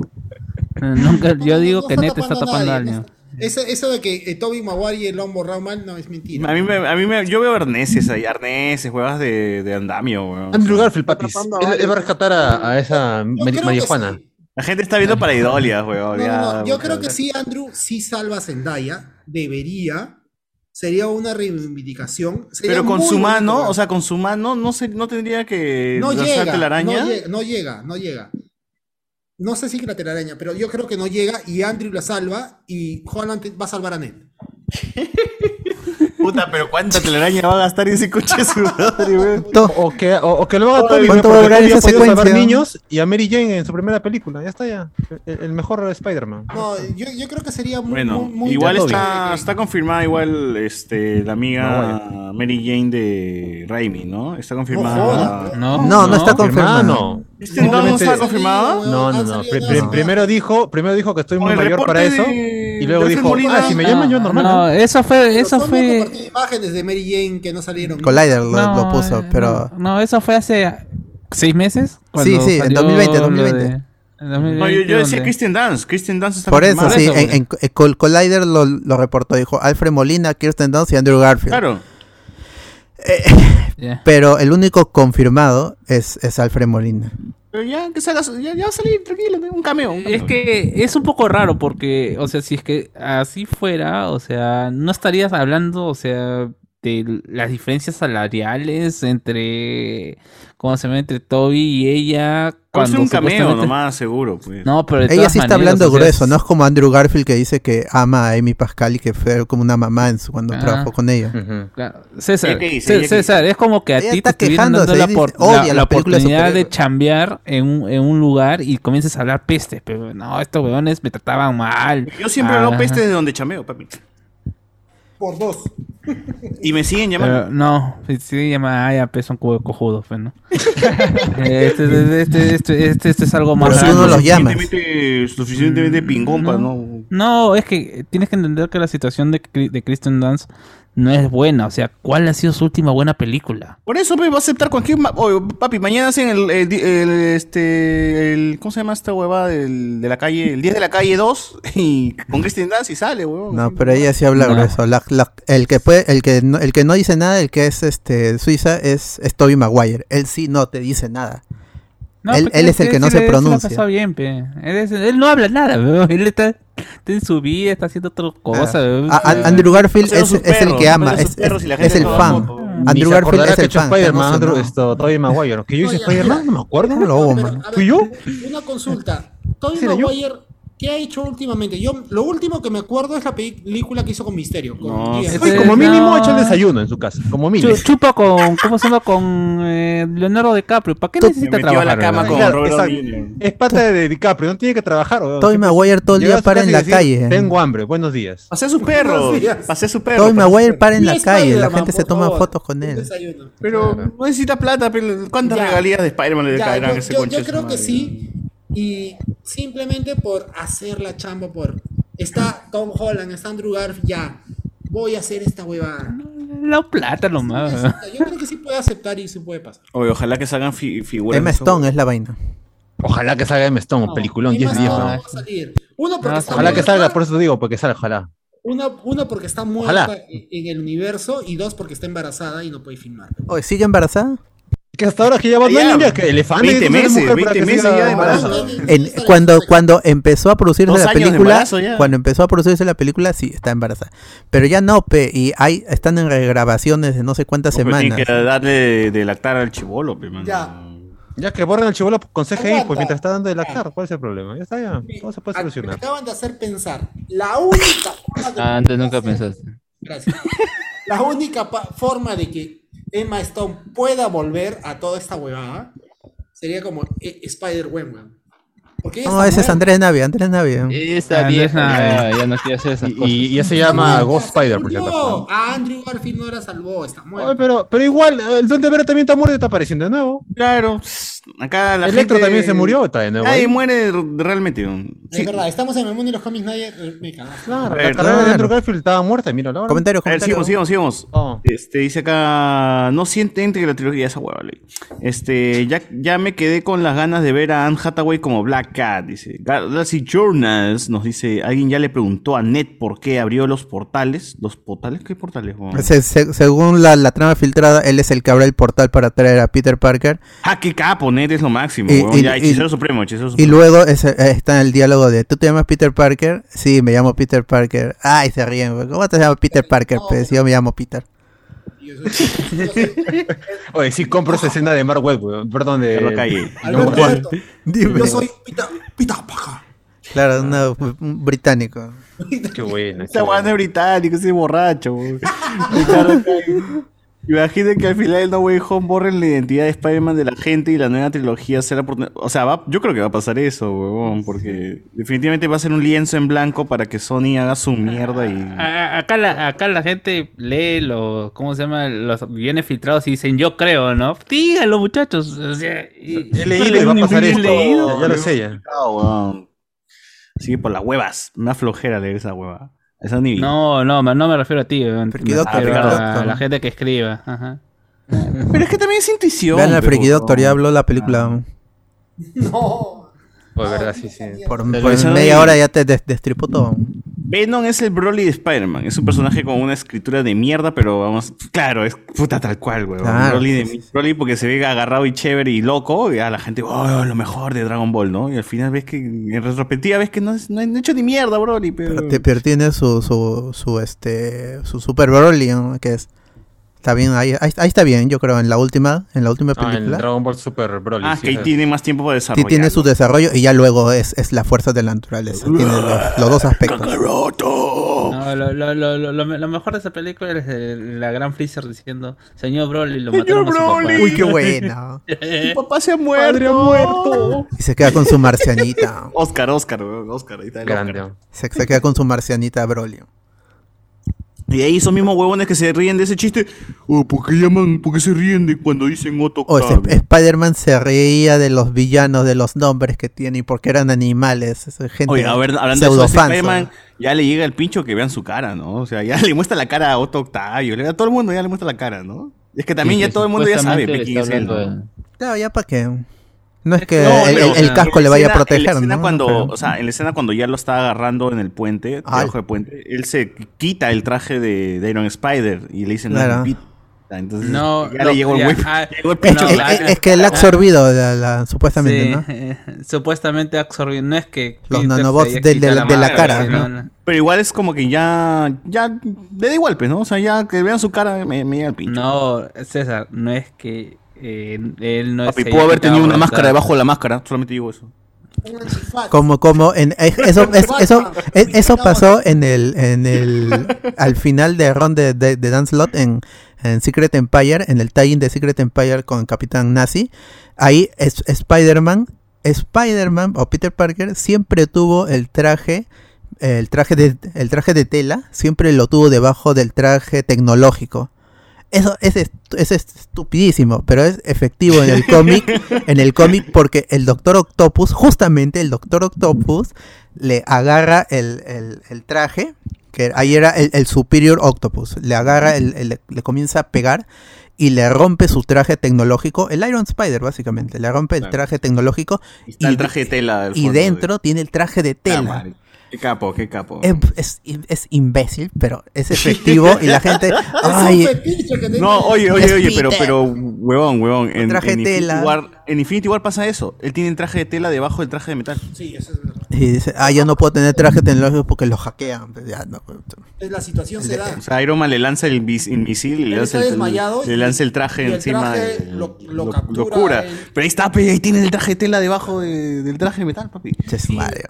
[SPEAKER 3] Nunca,
[SPEAKER 8] No,
[SPEAKER 3] yo
[SPEAKER 8] no,
[SPEAKER 3] digo
[SPEAKER 8] no
[SPEAKER 3] que net está tapando a
[SPEAKER 8] no
[SPEAKER 3] alguien.
[SPEAKER 8] Eso, eso de que eh, Toby Maguire y lo han borrado mal, no es mentira.
[SPEAKER 6] A mí, me, a mí me, yo veo arneses ahí, arneses, juegas de, de andamio, weón.
[SPEAKER 4] Andrew Garfield, papis. Él, él va a rescatar a, a esa marihuana.
[SPEAKER 8] sí.
[SPEAKER 6] La gente está viendo para idolias, weón.
[SPEAKER 8] No, no, no, Yo creo que sí, Andrew sí salva a Zendaya. Debería. Sería una reivindicación. Sería
[SPEAKER 6] Pero con su mano, o sea, con su mano, no, se, no tendría que
[SPEAKER 8] no llega,
[SPEAKER 6] telaraña.
[SPEAKER 8] no llega, no llega, no llega. No sé si telaraña, pero yo creo que no llega y Andrew la salva y Holland va a salvar a Ned.
[SPEAKER 6] Puta, pero ¿cuánta telaraña va a gastar ese coche de su madre, weón?
[SPEAKER 2] To-
[SPEAKER 4] O que, o, o que lo haga Toby,
[SPEAKER 2] ¿Cuánto
[SPEAKER 4] porque
[SPEAKER 2] va a durar esa
[SPEAKER 4] salvar
[SPEAKER 2] secuencia?
[SPEAKER 4] niños y a Mary Jane en su primera película. Ya está ya. El, el mejor Spider-Man.
[SPEAKER 8] No, yo, yo creo que sería muy,
[SPEAKER 6] Bueno,
[SPEAKER 8] muy, muy
[SPEAKER 6] igual está, está confirmada igual este, la amiga Mary Jane de Raimi, ¿no? Está confirmada.
[SPEAKER 3] No,
[SPEAKER 2] No, no está confirmado.
[SPEAKER 4] Hermano.
[SPEAKER 6] ¿Este no, no está confirmada?
[SPEAKER 4] No, no, no. Pri- primero dijo, primero dijo que estoy muy mayor para eso. Y luego dijo,
[SPEAKER 6] Molina.
[SPEAKER 4] ah, si me llaman yo normal.
[SPEAKER 3] No, eso fue, eso fue.
[SPEAKER 8] imágenes de Mary Jane que no salieron.
[SPEAKER 2] Collider lo,
[SPEAKER 3] No,
[SPEAKER 2] lo puso,
[SPEAKER 3] eh,
[SPEAKER 2] pero...
[SPEAKER 3] No, no, eso fue hace seis meses.
[SPEAKER 2] Sí, sí, en
[SPEAKER 3] salió
[SPEAKER 2] 2020,
[SPEAKER 3] lo
[SPEAKER 2] 2020.
[SPEAKER 3] de- en
[SPEAKER 6] No, yo,
[SPEAKER 3] 2020,
[SPEAKER 6] yo decía Kristen Dance. Kristen Dance está
[SPEAKER 2] Por eso, sí,
[SPEAKER 3] eso,
[SPEAKER 2] en, en- en Col- Collider lo, lo reportó, dijo Alfred Molina, Kirsten Dunst y Andrew Garfield.
[SPEAKER 6] Claro.
[SPEAKER 3] Ya.
[SPEAKER 2] Pero el único confirmado es, es Alfred Molina.
[SPEAKER 6] Pero ya, que salga, ya, ya va a salir, tranquilo, un cameo. un cameo.
[SPEAKER 3] Es que es un poco raro porque, o sea, si es que así fuera, o sea, no estarías hablando, o sea, de las diferencias salariales entre, ¿cómo se llama? Entre Toby y ella. Cuando
[SPEAKER 6] un cameo nomás, seguro, pues.
[SPEAKER 3] No, pero
[SPEAKER 2] Ella sí está
[SPEAKER 3] maneras,
[SPEAKER 2] hablando
[SPEAKER 3] o sea,
[SPEAKER 2] grueso, no es como Andrew Garfield que dice que ama a Amy Pascal y que fue como una mamá en su, cuando
[SPEAKER 3] Ah.
[SPEAKER 2] trabajó con ella.
[SPEAKER 3] Claro, César,
[SPEAKER 6] ¿Ella qué dice?
[SPEAKER 3] Cé-
[SPEAKER 6] ¿Ella qué
[SPEAKER 3] César, es como que a ti te
[SPEAKER 2] está
[SPEAKER 3] estuvieran dando la, por- la- la
[SPEAKER 2] de
[SPEAKER 3] oportunidad de chambear en un, en un lugar y comiences a hablar peste, pero no, estos weones me trataban mal.
[SPEAKER 6] Yo siempre hablo
[SPEAKER 3] Ah,
[SPEAKER 6] peste de donde chameo, papi.
[SPEAKER 8] Por dos.
[SPEAKER 6] Y me siguen llamando.
[SPEAKER 3] Pero no, si si llama ah, ya pues son cubo cojudos, pues, ¿no? este, este, este, este, este, este es algo más
[SPEAKER 2] Pero si uno los llamas.
[SPEAKER 6] Suficientemente, suficientemente pingón para no.
[SPEAKER 3] No, es que tienes que entender que la situación de, de Kristen Dunst no es buena. O sea, ¿cuál ha sido su última buena película?
[SPEAKER 6] Por eso me va a aceptar cualquier. ma- papi, mañana hacen el, el, di- el, este. El, ¿Cómo se llama esta huevada del, de la calle? El 10 de la calle 2. Y con Kristen Dance y sale, huevón.
[SPEAKER 2] No, pero ella sí habla
[SPEAKER 3] No.
[SPEAKER 2] grueso. La- la- el que puede, el que no, el que no dice nada, el que es este Suiza es, es Tobey Maguire. Él sí no te dice nada.
[SPEAKER 3] No,
[SPEAKER 2] Él- él es el que no se pronuncia.
[SPEAKER 3] pasado bien, pe. Él, es- él no habla nada, weón. Él está, está en su vida, está haciendo otra cosa. weón.
[SPEAKER 2] A- a- Andrew Garfield es, el que ama, es,
[SPEAKER 6] perros
[SPEAKER 2] el fan. Andrew Garfield es el fan.
[SPEAKER 4] Spider-Man, Andrew, esto, Tobey Maguire. ¿Que yo hice Spider-Man? No me acuerdo.
[SPEAKER 2] No,
[SPEAKER 8] Pero,
[SPEAKER 2] man.
[SPEAKER 8] a ver,
[SPEAKER 4] ¿Fui yo?
[SPEAKER 8] Una consulta. Tobey. Maguire, ¿qué ha hecho últimamente? Yo Lo último que me acuerdo es la película que hizo con Misterio. Con
[SPEAKER 6] No,
[SPEAKER 4] Oye, como mínimo
[SPEAKER 3] no.
[SPEAKER 4] ha hecho el desayuno en su casa. Como mínimo.
[SPEAKER 3] Chu- Chupa con, ¿cómo se llama? Con eh, Leonardo DiCaprio. ¿Para qué
[SPEAKER 2] Tú-
[SPEAKER 3] necesita
[SPEAKER 6] Me metió a la
[SPEAKER 3] trabajar?
[SPEAKER 6] cama con
[SPEAKER 4] Claro,
[SPEAKER 6] Robert
[SPEAKER 4] exacto.
[SPEAKER 6] Downey Jr.
[SPEAKER 4] Es pata de DiCaprio, no tiene que trabajar. Siempre-
[SPEAKER 2] Maguire todo el día
[SPEAKER 4] su
[SPEAKER 2] para en la
[SPEAKER 4] decir,
[SPEAKER 2] calle.
[SPEAKER 4] Tengo hambre, buenos días.
[SPEAKER 6] Pasé a sus perros.
[SPEAKER 8] Buenos días.
[SPEAKER 6] Pasé a pasé a sus
[SPEAKER 2] Maguire para en la calle. La gente se toma fotos con él.
[SPEAKER 6] Pero no necesita plata. pero ¿Cuántas regalías de Spider-Man le caerán ese
[SPEAKER 8] yo-
[SPEAKER 6] su
[SPEAKER 8] creo que sí. Y simplemente por hacer la chamba, por. Está Tom Holland, está Andrew Garfield, ya. Voy a hacer esta huevada.
[SPEAKER 3] La plata nomás. weón.
[SPEAKER 8] Yo creo que sí puede aceptar y sí puede pasar.
[SPEAKER 6] Oye, ojalá que salgan fi- figuras. Eso.
[SPEAKER 2] Stone es la vaina.
[SPEAKER 4] Ojalá que salga Emma Stone, peliculón,
[SPEAKER 8] Y
[SPEAKER 4] 10
[SPEAKER 8] más
[SPEAKER 4] de 10.
[SPEAKER 8] no
[SPEAKER 4] weón.
[SPEAKER 8] va a salir. Uno porque
[SPEAKER 3] No,
[SPEAKER 8] está
[SPEAKER 4] Ojalá que salga, por eso te digo, porque salga, ojalá.
[SPEAKER 8] Una, una porque está muerta
[SPEAKER 4] Ojalá.
[SPEAKER 8] en el universo y dos porque está embarazada y no puede filmar.
[SPEAKER 2] Oye, ¿sigue embarazada?
[SPEAKER 4] Que hasta ahora que ya va no
[SPEAKER 6] Ya,
[SPEAKER 4] que elefante.
[SPEAKER 6] 20
[SPEAKER 4] que no tiene
[SPEAKER 6] meses,
[SPEAKER 4] mujer para
[SPEAKER 6] 20
[SPEAKER 4] que
[SPEAKER 6] meses ya de embarazo.
[SPEAKER 2] En- cuando, cuando empezó a producirse
[SPEAKER 6] Dos
[SPEAKER 2] la
[SPEAKER 6] años de
[SPEAKER 2] película,
[SPEAKER 6] embarazo ya.
[SPEAKER 2] cuando empezó a producirse la película, sí, está embarazada. Pero ya no, pe, y hay, están en regrabaciones de no sé cuántas
[SPEAKER 6] No,
[SPEAKER 2] semanas.
[SPEAKER 6] Tiene que darle de, de lactar al chivolo, pe, mano.
[SPEAKER 8] Ya.
[SPEAKER 4] Ya que borren el chivolo con CGI,
[SPEAKER 8] Aguanta.
[SPEAKER 4] pues mientras está dando de lactar, ¿cuál es el problema? Ya está, ya. Todo se puede
[SPEAKER 8] Me
[SPEAKER 4] solucionar.
[SPEAKER 8] acaban de hacer pensar. La única forma de
[SPEAKER 5] Ah, antes nunca
[SPEAKER 8] hacer-
[SPEAKER 5] pensaste.
[SPEAKER 8] Gracias. La única forma de que Emma Stone pueda volver a toda esta huevada sería como eh, Spider-Man, weón. Porque ella
[SPEAKER 2] No, ese es. Andrés Navi, Andrés Navi.
[SPEAKER 5] Esta
[SPEAKER 3] Ah,
[SPEAKER 5] vieja
[SPEAKER 3] es
[SPEAKER 5] ya, no quiere hacer esas
[SPEAKER 4] Y,
[SPEAKER 5] cosas.
[SPEAKER 4] y- y ya se llama Ghost Spider, por acaso.
[SPEAKER 8] a Andrew Garfield no la salvó, está
[SPEAKER 4] Oye,
[SPEAKER 8] muerto.
[SPEAKER 4] pero, pero igual, el Duende Verde también está muerto y está apareciendo de nuevo.
[SPEAKER 6] Claro, acá la
[SPEAKER 4] Electro
[SPEAKER 6] gente-
[SPEAKER 4] también se murió, está de nuevo.
[SPEAKER 6] Nadie
[SPEAKER 4] ahí.
[SPEAKER 6] muere realmente.
[SPEAKER 8] Es
[SPEAKER 6] Sí.
[SPEAKER 8] verdad, estamos en el mundo y los cómics nadie me cagas.
[SPEAKER 4] Claro, la carrera de. Andrew Garfield estaba muerta, mira, ahora.
[SPEAKER 2] Comentarios,
[SPEAKER 6] A ver,
[SPEAKER 2] comentarios.
[SPEAKER 6] sigamos, sigamos, sigamos.
[SPEAKER 4] Oh.
[SPEAKER 6] Este, dice acá, no sienten que la trilogía esa hueva, ley. Este, ya, ya me quedé con las ganas de ver a Anne Hathaway como Black Cat, dice. Galaxy Journals nos dice, alguien ya le preguntó a Ned por qué abrió los portales. ¿Los portales? ¿Qué portales? huevón?
[SPEAKER 2] Se- se- según la, la trama filtrada, él es el que abre el portal para traer a Peter Parker.
[SPEAKER 6] Ah, qué capo, Ned es lo máximo,
[SPEAKER 2] Y- y-
[SPEAKER 6] ya,
[SPEAKER 2] y-
[SPEAKER 6] hechicero supremo, hechicero
[SPEAKER 2] Y
[SPEAKER 6] supremo.
[SPEAKER 2] luego ese- eh, está el diálogo de, ¿tú te llamas Peter Parker? Sí, me llamo Peter Parker. Ay, se ríen. güey. ¿Cómo te llamas Peter Parker? Pues yo me llamo Peter.
[SPEAKER 8] Yo soy- yo soy-
[SPEAKER 4] Oye, sí compro esa escena de Mark Webb. Perdón, de.
[SPEAKER 6] Carlos Calle.
[SPEAKER 8] Alberto,
[SPEAKER 4] No,
[SPEAKER 2] Dime.
[SPEAKER 8] yo soy Pita, Pita Paja.
[SPEAKER 2] Claro, una- un británico.
[SPEAKER 4] Qué buena.
[SPEAKER 6] Esa huevón es británico, ese borracho. Imaginen que al final del No Way Home borren la identidad de Spider-Man de la gente y la nueva trilogía será por... O sea, va- yo creo que va a pasar eso, huevón, porque definitivamente va a ser un lienzo en blanco para que Sony haga su mierda y...
[SPEAKER 3] A- a- Acá la, acá la gente lee los, ¿cómo se llama? Los bienes filtrados y dicen, yo creo, ¿no? Díganlo, muchachos. O sea, y-
[SPEAKER 4] He leído y va a pasar esto.
[SPEAKER 3] leído.
[SPEAKER 4] Ya, ya lo sé ya.
[SPEAKER 6] Ah. Así que por las huevas, una flojera leer esa hueva. Ni...
[SPEAKER 3] No, no, me- no me refiero a ti,
[SPEAKER 2] Friki Doctor,
[SPEAKER 3] refiero
[SPEAKER 6] Friki
[SPEAKER 3] a
[SPEAKER 2] Doctor.
[SPEAKER 3] la gente que escriba. Ajá.
[SPEAKER 6] Pero es que también es intuición.
[SPEAKER 2] Vean al Freaky Doctor, ya habló la película.
[SPEAKER 8] No.
[SPEAKER 4] Pues verdad, sí, sí.
[SPEAKER 2] Por,
[SPEAKER 6] eso
[SPEAKER 2] media hora ya te des- destripó todo.
[SPEAKER 6] Venom es el Broly de Spider-Man. Es un personaje con una escritura de mierda, pero vamos. Claro, es puta tal cual.
[SPEAKER 2] Claro,
[SPEAKER 6] Broly, de-. Broly porque se ve agarrado y chévere y loco. Y a la gente, oh, lo mejor de Dragon Ball, ¿no? Y al final ves que, en retrospectiva, ves que no, es, no han hecho ni mierda, Broly. Pero...
[SPEAKER 2] Pero, te- pero tiene su, su, su, este, su Super Broly, ¿no? que es... Está bien, ahí, ahí, ahí está bien, yo creo, en la última, en la última
[SPEAKER 4] Ah, en
[SPEAKER 2] película.
[SPEAKER 4] Dragon Ball Super Broly.
[SPEAKER 6] Ah,
[SPEAKER 4] sí.
[SPEAKER 6] que ahí tiene más tiempo para
[SPEAKER 2] Sí
[SPEAKER 6] desarrollar.
[SPEAKER 2] tiene su desarrollo y ya luego es, es la fuerza de la naturaleza. Tiene los, los dos aspectos.
[SPEAKER 3] No, lo, lo, lo, lo, mejor de esa película es el- la gran Freezer diciendo, señor Broly, lo mataron a su papá".
[SPEAKER 6] Broly.
[SPEAKER 2] Uy, qué buena.
[SPEAKER 6] ¡Mi papá se ha muerto! muerto!
[SPEAKER 2] Y se queda con su marcianita.
[SPEAKER 6] Oscar, Oscar. Oscar, ahí está el
[SPEAKER 4] Grande.
[SPEAKER 6] Oscar.
[SPEAKER 2] Se, se queda con su marcianita Broly.
[SPEAKER 6] Y ahí esos mismos huevones que se ríen de ese chiste, oh, ¿por qué llaman, por qué se ríen de cuando dicen Otto
[SPEAKER 2] O
[SPEAKER 6] Octavio?
[SPEAKER 2] Spider-Man se reía de los villanos, de los nombres que tiene y porque eran animales. Esa gente
[SPEAKER 6] Oye, a ver, hablando de eso, Spider-Man, ya le llega el pincho que vean su cara, ¿no? O sea, ya le muestra la cara a Otto Octavio, le- a todo el mundo ya le muestra la cara, ¿no? Es que también ya todo el mundo ya sabe
[SPEAKER 5] supuestamente
[SPEAKER 6] pe, quién es
[SPEAKER 5] está
[SPEAKER 6] él,
[SPEAKER 5] hablando
[SPEAKER 6] ¿no?
[SPEAKER 5] de-
[SPEAKER 2] Claro, ya para qué. No es que
[SPEAKER 6] No,
[SPEAKER 2] el, casco
[SPEAKER 6] en
[SPEAKER 2] le vaya a
[SPEAKER 6] escena- en
[SPEAKER 2] proteger,
[SPEAKER 6] la escena
[SPEAKER 2] ¿no?
[SPEAKER 6] cuando,
[SPEAKER 2] Pero-
[SPEAKER 6] o sea, en la escena cuando ya lo está agarrando en el puente, debajo del puente, él se quita el traje de, de Iron Spider y le dicen
[SPEAKER 2] Claro.
[SPEAKER 6] Entonces
[SPEAKER 3] No,
[SPEAKER 6] ya
[SPEAKER 3] no,
[SPEAKER 6] le llegó el
[SPEAKER 3] ya,
[SPEAKER 6] whip,
[SPEAKER 3] ah,
[SPEAKER 6] llegó el
[SPEAKER 2] Es, es-
[SPEAKER 3] No,
[SPEAKER 2] es- es que él ha absorbido, la- la- supuestamente,
[SPEAKER 3] Sí,
[SPEAKER 2] ¿no?
[SPEAKER 3] eh, supuestamente absorbido. No es que.
[SPEAKER 2] Los nanobots de- de la- de cara,
[SPEAKER 3] no.
[SPEAKER 6] Pero igual es como que ya, ya le da igual, pues, ¿no? O sea, ya que vean su cara me, me llega el pincho.
[SPEAKER 3] No, César, no es que eh, él no
[SPEAKER 6] Papi, pudo haber tenido una máscara
[SPEAKER 3] cara.
[SPEAKER 6] debajo de la máscara, solamente digo eso.
[SPEAKER 2] Como, como, en, eso, es- eso, es- eso pasó en el, en el, al final de Ron de, de, de Dan Slott en, en Secret Empire, en el tie-in de Secret Empire con Capitán Nazi. Ahí es, Spider-Man, Spider-Man o Peter Parker siempre tuvo el traje, el traje de, el traje de tela, siempre lo tuvo debajo del traje tecnológico. Eso es, est- es estupidísimo, pero es efectivo en el cómic, en el cómic porque el Doctor Octopus, justamente el Doctor Octopus, le agarra el, el- el traje, que ahí era el, el Superior Octopus, le agarra, el, le comienza a pegar y le rompe su traje tecnológico, el Iron Spider básicamente, le rompe el traje tecnológico
[SPEAKER 6] Está el traje de tela.
[SPEAKER 2] y dentro tiene el traje de tela.
[SPEAKER 6] Qué capo, qué capo.
[SPEAKER 2] Es, es, es imbécil, pero es efectivo y la gente...
[SPEAKER 8] Es
[SPEAKER 2] Ay,
[SPEAKER 8] un fetiche que
[SPEAKER 6] No, oye, oye,
[SPEAKER 2] Es
[SPEAKER 6] oye, pero, pero, huevón, huevón. En,
[SPEAKER 2] Traje
[SPEAKER 6] en Infinity
[SPEAKER 2] tela.
[SPEAKER 6] War, en Infinity War pasa eso. Él tiene el traje de tela debajo del traje de metal.
[SPEAKER 8] Sí, eso es verdad.
[SPEAKER 2] Y dice, ah, yo no puedo tener traje tecnológico porque lo hackean. Pues ya, no,
[SPEAKER 8] Es la situación se da.
[SPEAKER 6] O sea, Iron Man le lanza el el misil y le lanza el, le lanza el traje
[SPEAKER 8] y el
[SPEAKER 6] encima.
[SPEAKER 8] traje
[SPEAKER 6] y
[SPEAKER 8] lo- lo captura
[SPEAKER 6] cura.
[SPEAKER 8] él.
[SPEAKER 6] Pero ahí está, ahí tiene el traje de tela debajo de- del traje de metal, papi.
[SPEAKER 2] Ches Mario.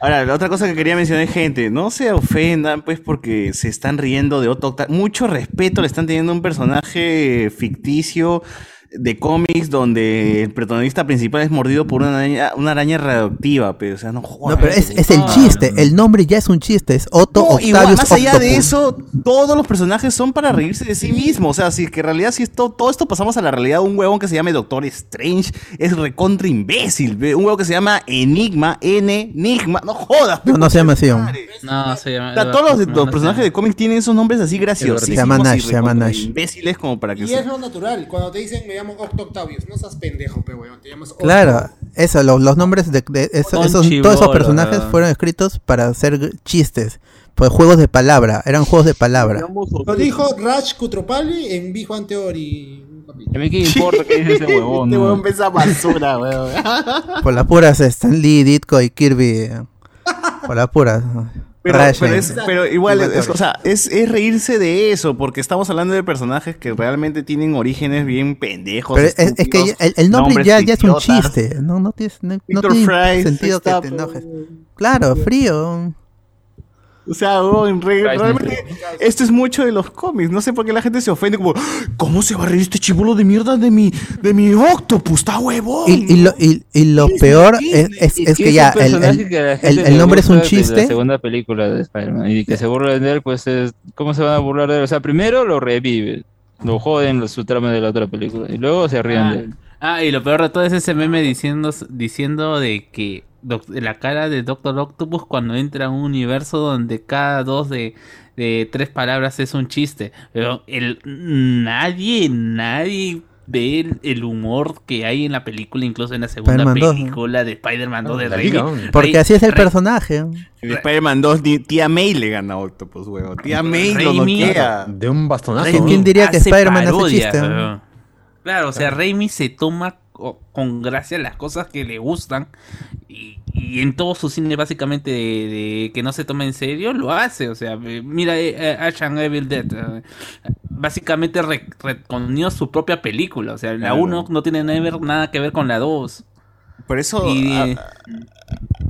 [SPEAKER 6] Ahora, la otra cosa que quería mencionar, gente, no se ofendan, pues, porque se están riendo de Otto Octavio. Mucho respeto le están teniendo un personaje ficticio de cómics donde el protagonista principal es mordido por una araña, una araña radioactiva, pero, o sea, no jodas.
[SPEAKER 2] No, pero es, es el
[SPEAKER 3] No,
[SPEAKER 2] chiste. El nombre ya es un chiste. Es Otto
[SPEAKER 6] No, igual, más allá de eso, todos los personajes son para reírse de sí mismos. O sea, si es que en realidad, si esto, todo esto pasamos a la realidad, un huevón que se llame Doctor Strange es recontra imbécil. Un huevo que se llama Enigma, N, Enigma, no jodas.
[SPEAKER 2] No, no se llama así.
[SPEAKER 3] No, se llama.
[SPEAKER 6] O sea, todos los, personajes de cómics tienen esos nombres así graciosos.
[SPEAKER 2] Se llama Nash, se llama Nash.
[SPEAKER 6] Imbéciles como para que
[SPEAKER 8] Y es lo natural. Cuando te dicen me llamo Octo Octavius, no seas pendejo, pe weón. Te llamas Octo.
[SPEAKER 2] Claro, eso, lo- los nombres de, de eso- esos, todos esos personajes
[SPEAKER 3] ¿verdad?
[SPEAKER 2] fueron escritos para hacer chistes. Pues juegos de palabra, eran juegos de palabra.
[SPEAKER 8] Lo dijo Raj Kutropali en Big Bang Theory.
[SPEAKER 5] A mí qué importa qué dice ese huevón.
[SPEAKER 6] Este huevón ve esa basura, huevón.
[SPEAKER 2] Por las puras Stan Lee, Ditko y Kirby. Por las puras.
[SPEAKER 6] Pero, pero, es- pero igual, es,
[SPEAKER 2] que
[SPEAKER 6] o sea, es, es reírse de eso, porque estamos hablando de personajes que realmente tienen orígenes bien pendejos.
[SPEAKER 2] Pero es, es que el, el nombre ya, ya es un chiste. No, no, tienes, no, tiene
[SPEAKER 6] Fry,
[SPEAKER 2] sentido que te enojes. Claro, frío.
[SPEAKER 6] O sea, huevón, re- realmente esto es mucho de los cómics. No sé por qué la gente se ofende como, ¿cómo se va a reír este chibolo de mierda de mi, de mi octopus? Está huevón.
[SPEAKER 2] Y, y lo, y, y lo peor es, es, que ya el, el- nombre es un chiste.
[SPEAKER 5] La segunda película de Spider-Man. Y que se burlen de él, pues es. ¿Cómo se van a burlar de él? O sea, primero lo revive. Lo joden los- su trama de la otra película. Y luego se ríen de él.
[SPEAKER 3] Ah, y lo peor de todo es ese meme diciendo, diciendo de que la cara de Doctor Octopus cuando entra a un universo donde cada dos de, de tres palabras es un chiste. Pero el, nadie, nadie ve el, el humor que hay en la película, incluso en la segunda
[SPEAKER 2] Spider-Man 2, ¿no?
[SPEAKER 3] película de Spider-Man 2 de
[SPEAKER 4] la
[SPEAKER 3] Raimi.
[SPEAKER 4] liga, ¿no?
[SPEAKER 2] Porque así es el personaje.
[SPEAKER 6] En Spider-Man 2, di- tía May le gana a Octopus, huevón. Tía May lo noquea.
[SPEAKER 4] De un bastonazo.
[SPEAKER 2] ¿Quién- diría que Spider-Man hace
[SPEAKER 3] parodias,
[SPEAKER 2] chiste?
[SPEAKER 3] weón. Claro, o sea, Raimi se toma co- con gracia las cosas que le gustan y, y en todo su cine básicamente de, de que no se toma en serio lo hace, o sea, mira eh, eh, Ash and Evil Dead, eh, básicamente re- retonió su propia película, o sea, la
[SPEAKER 6] Claro.
[SPEAKER 3] 1 no tiene nada, que ver con la 2.
[SPEAKER 6] Por eso,
[SPEAKER 3] Y-
[SPEAKER 6] a-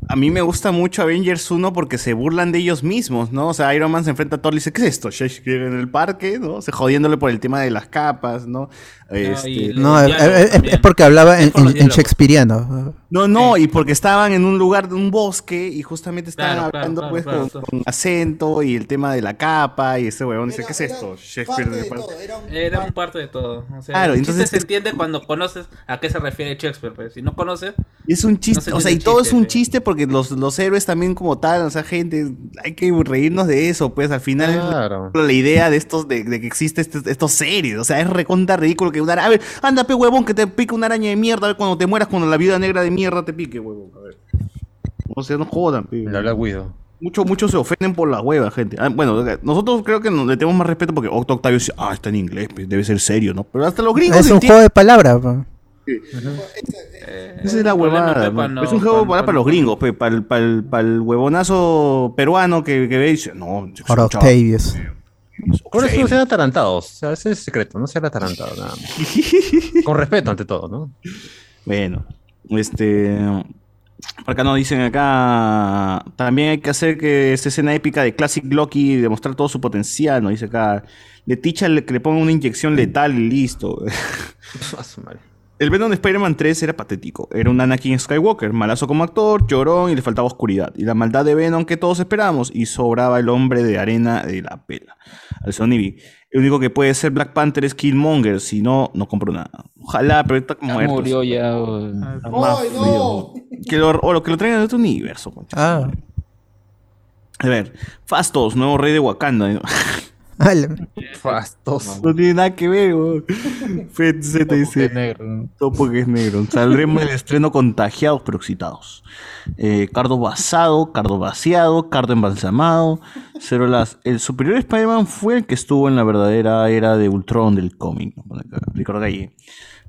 [SPEAKER 6] a mí me gusta mucho Avengers 1 porque se burlan de ellos mismos, ¿no? O sea, Iron Man se enfrenta a Thor y dice, ¿qué es esto? Shakespeare en el parque, ¿no? Se jodiéndole por el tema de las capas, ¿no? Este,
[SPEAKER 2] No,
[SPEAKER 3] El
[SPEAKER 2] es, es- porque hablaba en, en- en shakespeariano.
[SPEAKER 6] No, no, y porque estaban en un lugar de un bosque y justamente estaban
[SPEAKER 3] Claro,
[SPEAKER 6] hablando
[SPEAKER 3] claro,
[SPEAKER 6] pues
[SPEAKER 3] claro,
[SPEAKER 6] con,
[SPEAKER 3] claro.
[SPEAKER 6] con acento y el tema de la capa y ese huevón dice, ¿qué es esto? Shakespeare
[SPEAKER 8] parte de
[SPEAKER 6] parque.
[SPEAKER 8] todo, era un-
[SPEAKER 3] Era un parte de todo. O sea,
[SPEAKER 6] Claro,
[SPEAKER 3] el
[SPEAKER 6] entonces
[SPEAKER 3] se entiende cuando conoces a qué se refiere Shakespeare. Pues. Si no conoces,
[SPEAKER 6] Y es un
[SPEAKER 3] No
[SPEAKER 6] chiste,
[SPEAKER 3] se
[SPEAKER 6] o sea, y todo es un chiste porque los, los héroes también como tal, o sea, gente, hay que reírnos de eso, pues al final la idea de estos, de, de que existe este- estos series, o sea, es recontra ridículo que una ara- a ver, anda pe huevón, que te pique una araña de mierda, a ver cuando te mueras, cuando la viuda negra de mierda te pique, huevón, a ver. O sea, no jodan, pe.
[SPEAKER 4] La Black Widow.
[SPEAKER 6] Muchos, muchos se ofenden por la hueva, gente. Ah, bueno, nosotros creo que nos- le tenemos más respeto porque Octo Octavio dice, ah, está en inglés, pues, debe ser serio, ¿no? Pero hasta los gringos
[SPEAKER 2] Es un
[SPEAKER 6] entienden.
[SPEAKER 2] juego de palabras. pa.
[SPEAKER 3] eh,
[SPEAKER 6] Esa es la
[SPEAKER 3] problema
[SPEAKER 6] huevada. es un juego para, para los gringos, para, el, para, el, para el huevonazo peruano que, que ve y dice, no, escuchaba-
[SPEAKER 2] Octavius.
[SPEAKER 4] Por eso no sean atarantados. O sea, ese es el secreto, no sean atarantados, nada más. Con respeto ante todo, ¿no?
[SPEAKER 6] Bueno, este. Por acá nos dicen acá. También hay que hacer que esta escena épica de Classic Loki y demostrar todo su potencial. Nos dice acá. Le ticha le- que le ponga una inyección letal y listo.
[SPEAKER 4] A su madre.
[SPEAKER 6] El Venom de Spider-Man 3 era patético. Era un Anakin Skywalker, malazo como actor, llorón y le faltaba oscuridad. Y la maldad de Venom que todos esperábamos. Y sobraba el hombre de arena de la pela. Al Sony El único que puede ser Black Panther es Killmonger. Si no, no compro nada. Ojalá, pero está
[SPEAKER 5] Ya
[SPEAKER 6] muerto.
[SPEAKER 5] murió ya. o-
[SPEAKER 8] ¡Ay, no!
[SPEAKER 6] Que lo, o lo que lo traigan de otro universo. concha.
[SPEAKER 2] Ah.
[SPEAKER 6] A ver, Fastos, nuevo rey de Wakanda.
[SPEAKER 4] Fastos.
[SPEAKER 6] No tiene nada que ver, weón. Fed Z dice.
[SPEAKER 5] es negro, ¿no?
[SPEAKER 6] Todo porque es negro. Saldremos del estreno contagiados pero excitados. Eh, cardo basado, cardo vaciado, cardo embalsamado. Cero las. El superior Spider-Man fue el que estuvo en la verdadera era de Ultron del cómic. Ricardo Galle.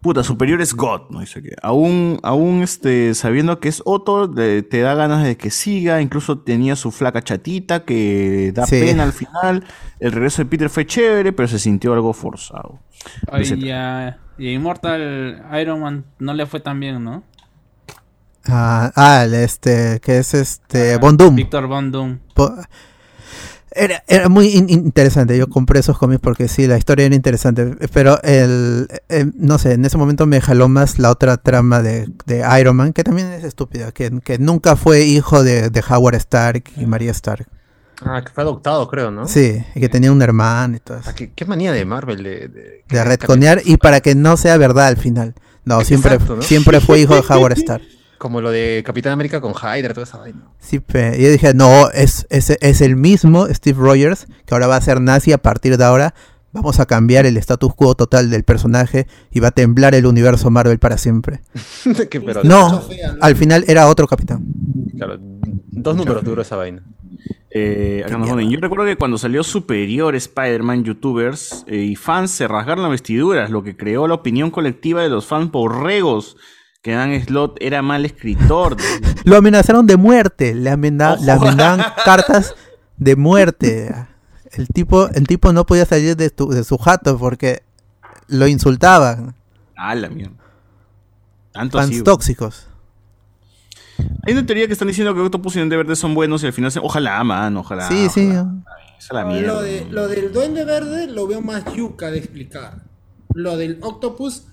[SPEAKER 6] Puta, superior es God, ¿no? Dice que. Aún, aún este, sabiendo que es Otto, de- te da ganas de que siga. Incluso tenía su flaca chatita que da
[SPEAKER 2] Sí.
[SPEAKER 6] pena al final. El regreso de Peter fue chévere, pero se sintió algo forzado.
[SPEAKER 3] Ay, y, a, y a Immortal Iron Man no le fue tan bien, ¿no?
[SPEAKER 2] Ah, ah, el este, que es este, Von Doom.
[SPEAKER 3] Victor Von Doom.
[SPEAKER 2] Po- Era, era muy in- interesante. Yo compré esos cómics porque sí, la historia era interesante. Pero el, eh, no sé, en ese momento me jaló más la otra trama de, de Iron Man, que también es estúpida, que, que nunca fue hijo de, de Howard Stark y María Stark.
[SPEAKER 4] Ah, que fue adoptado, creo, ¿no?
[SPEAKER 2] Sí, y que tenía un hermano y todo eso.
[SPEAKER 4] Ah, ¿Qué, qué manía de Marvel de... De,
[SPEAKER 2] De retconear y para que no sea verdad al final. No, siempre,
[SPEAKER 4] Exacto, ¿no?
[SPEAKER 2] siempre fue hijo de Howard Stark.
[SPEAKER 4] Como lo de Capitán América con Hydra, toda esa vaina.
[SPEAKER 2] Sí, pe- y yo dije, no, es, es, es el mismo Steve Rogers, que ahora va a ser nazi a partir de ahora. Vamos a cambiar el status quo total del personaje y va a temblar el universo Marvel para siempre.
[SPEAKER 4] Pero,
[SPEAKER 2] No, al final era otro capitán.
[SPEAKER 4] Claro, dos números duró esa vaina.
[SPEAKER 6] Eh, acá nos ponen, Yo recuerdo que cuando salió Superior Spider-Man, youtubers eh, y fans se rasgaron las vestiduras, lo que creó la opinión colectiva de los fans borregos, que Dan Slot era mal escritor.
[SPEAKER 2] Lo amenazaron de muerte, le, amenda- le amendaban cartas de muerte. El tipo, el tipo no podía salir de, tu- de su jato porque lo insultaban.
[SPEAKER 6] ah, la mierda. Tanto
[SPEAKER 2] Fans
[SPEAKER 6] así.
[SPEAKER 2] tóxicos.
[SPEAKER 6] Hay una teoría que están diciendo que Octopus y Duende Verde son buenos y al final se... Ojalá, man, ojalá.
[SPEAKER 2] Sí, sí.
[SPEAKER 6] Esa es la mierda.
[SPEAKER 8] Lo, de, lo del duende verde lo veo más yuca de explicar. Lo del octopus,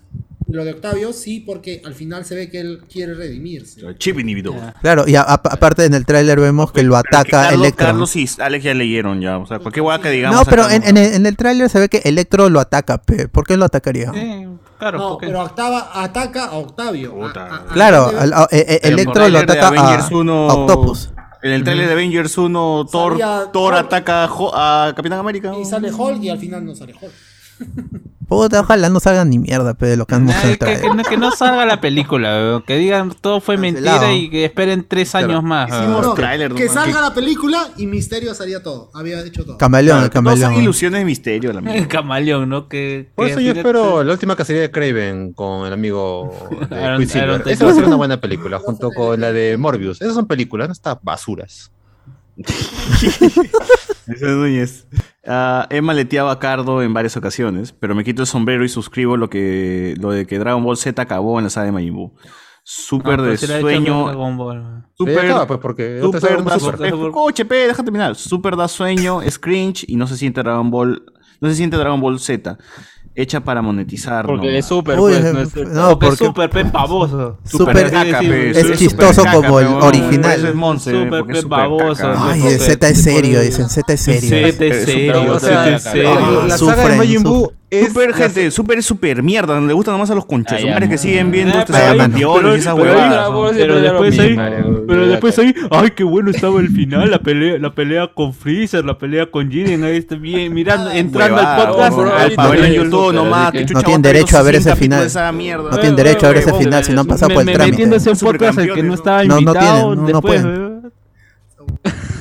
[SPEAKER 8] lo de Octavio, sí, porque al final se ve que él quiere redimirse.
[SPEAKER 6] Chip inhibidor.
[SPEAKER 2] Claro, y a- a- aparte en el tráiler vemos que lo
[SPEAKER 6] que
[SPEAKER 2] ataca
[SPEAKER 6] Carlos,
[SPEAKER 2] Electro.
[SPEAKER 6] Carlos y Alex ya leyeron ya. O sea, cualquier hueá que digamos.
[SPEAKER 2] No, pero
[SPEAKER 6] acá
[SPEAKER 2] en, en el, en el tráiler se ve que Electro lo ataca. pe. ¿Por qué lo atacaría?
[SPEAKER 3] claro,
[SPEAKER 8] no,
[SPEAKER 3] porque-
[SPEAKER 8] pero Octava ataca a Octavio. a- a- a-
[SPEAKER 2] Claro,
[SPEAKER 8] al duende
[SPEAKER 2] al- a- e- e-
[SPEAKER 6] Pero
[SPEAKER 2] Electro
[SPEAKER 6] por
[SPEAKER 2] lo
[SPEAKER 6] trailer de
[SPEAKER 2] ataca a,
[SPEAKER 6] Avengers 1,
[SPEAKER 2] a Octopus.
[SPEAKER 6] En el trailer de Avengers 1, Thor,
[SPEAKER 8] Salía
[SPEAKER 6] Thor ataca a Capitán América.
[SPEAKER 8] Y sale Hulk y al final no sale Hulk.
[SPEAKER 2] Puta, ojalá no salgan ni mierda pe, de lo que han mostrado
[SPEAKER 3] que, no, que no salga la película, que digan todo fue mentira y que esperen tres años más.
[SPEAKER 8] No, que salga la película y Misterio haría todo. Había hecho todo.
[SPEAKER 2] Camaleón, el
[SPEAKER 6] Claro, todos son
[SPEAKER 2] camaleón.
[SPEAKER 6] ilusiones de misterio, la mierda.
[SPEAKER 3] El camaleón, ¿no? Que,
[SPEAKER 4] Por
[SPEAKER 3] que
[SPEAKER 4] eso yo espero la última cacería de Craven con el amigo de
[SPEAKER 3] Aaron-
[SPEAKER 4] Quicksilver.
[SPEAKER 3] Aaron
[SPEAKER 4] Esa va a ser una buena película, junto con la de Morbius. Esas son películas, no estas basuras.
[SPEAKER 6] Ese es Ah, he maleteado a Cardo en varias ocasiones, pero me quito el sombrero y suscribo lo que lo de que Dragon Ball Z acabó en la saga de Majin Buu. Super
[SPEAKER 3] No,
[SPEAKER 6] de
[SPEAKER 3] le ha hecho
[SPEAKER 6] sueño.
[SPEAKER 4] Acaba, pues, porque
[SPEAKER 6] Super da
[SPEAKER 4] super.
[SPEAKER 6] sueño. Escuche, pe, déjame terminar. Super da sueño, es cringe y no se siente Dragon Ball. No se siente Dragon Ball Z. Hecha para monetizar.
[SPEAKER 5] Porque es super,
[SPEAKER 2] Uy,
[SPEAKER 5] pues. No es
[SPEAKER 2] no,
[SPEAKER 3] Porque es
[SPEAKER 2] porque
[SPEAKER 3] super pe baboso.
[SPEAKER 2] Super
[SPEAKER 6] caca, pe,
[SPEAKER 2] es chistoso
[SPEAKER 6] caca,
[SPEAKER 2] como el original.
[SPEAKER 6] Es Monse,
[SPEAKER 3] Super
[SPEAKER 6] porque es
[SPEAKER 3] pe
[SPEAKER 6] super
[SPEAKER 3] baboso.
[SPEAKER 2] Ay, Z es serio, dicen Z es serio.
[SPEAKER 3] Z es serio.
[SPEAKER 2] Ah,
[SPEAKER 4] la saga de Majin Buu. Es
[SPEAKER 6] Super, gente, super es super mierda. Le gusta nomás a los
[SPEAKER 5] Ah, ya,
[SPEAKER 6] que siguen viendo
[SPEAKER 2] ahí-
[SPEAKER 6] de piolos y esas
[SPEAKER 3] pero
[SPEAKER 6] huevadas.
[SPEAKER 3] Después ahí,
[SPEAKER 5] mismo,
[SPEAKER 3] pero después ahí, ay, qué bueno estaba el final, la pelea, la pelea con Freezer, la pelea con Jiren, ahí está bien, mirando, entrando al podcast.
[SPEAKER 6] en YouTube nomás.
[SPEAKER 2] No tienen derecho a ver ese
[SPEAKER 6] 100
[SPEAKER 2] final. No tienen derecho a ver ese final si no han pasado por el trámite.
[SPEAKER 3] metiéndose en podcast al que no estaba
[SPEAKER 2] ¿no? No, no
[SPEAKER 3] invitado
[SPEAKER 2] tienen, no, no pueden.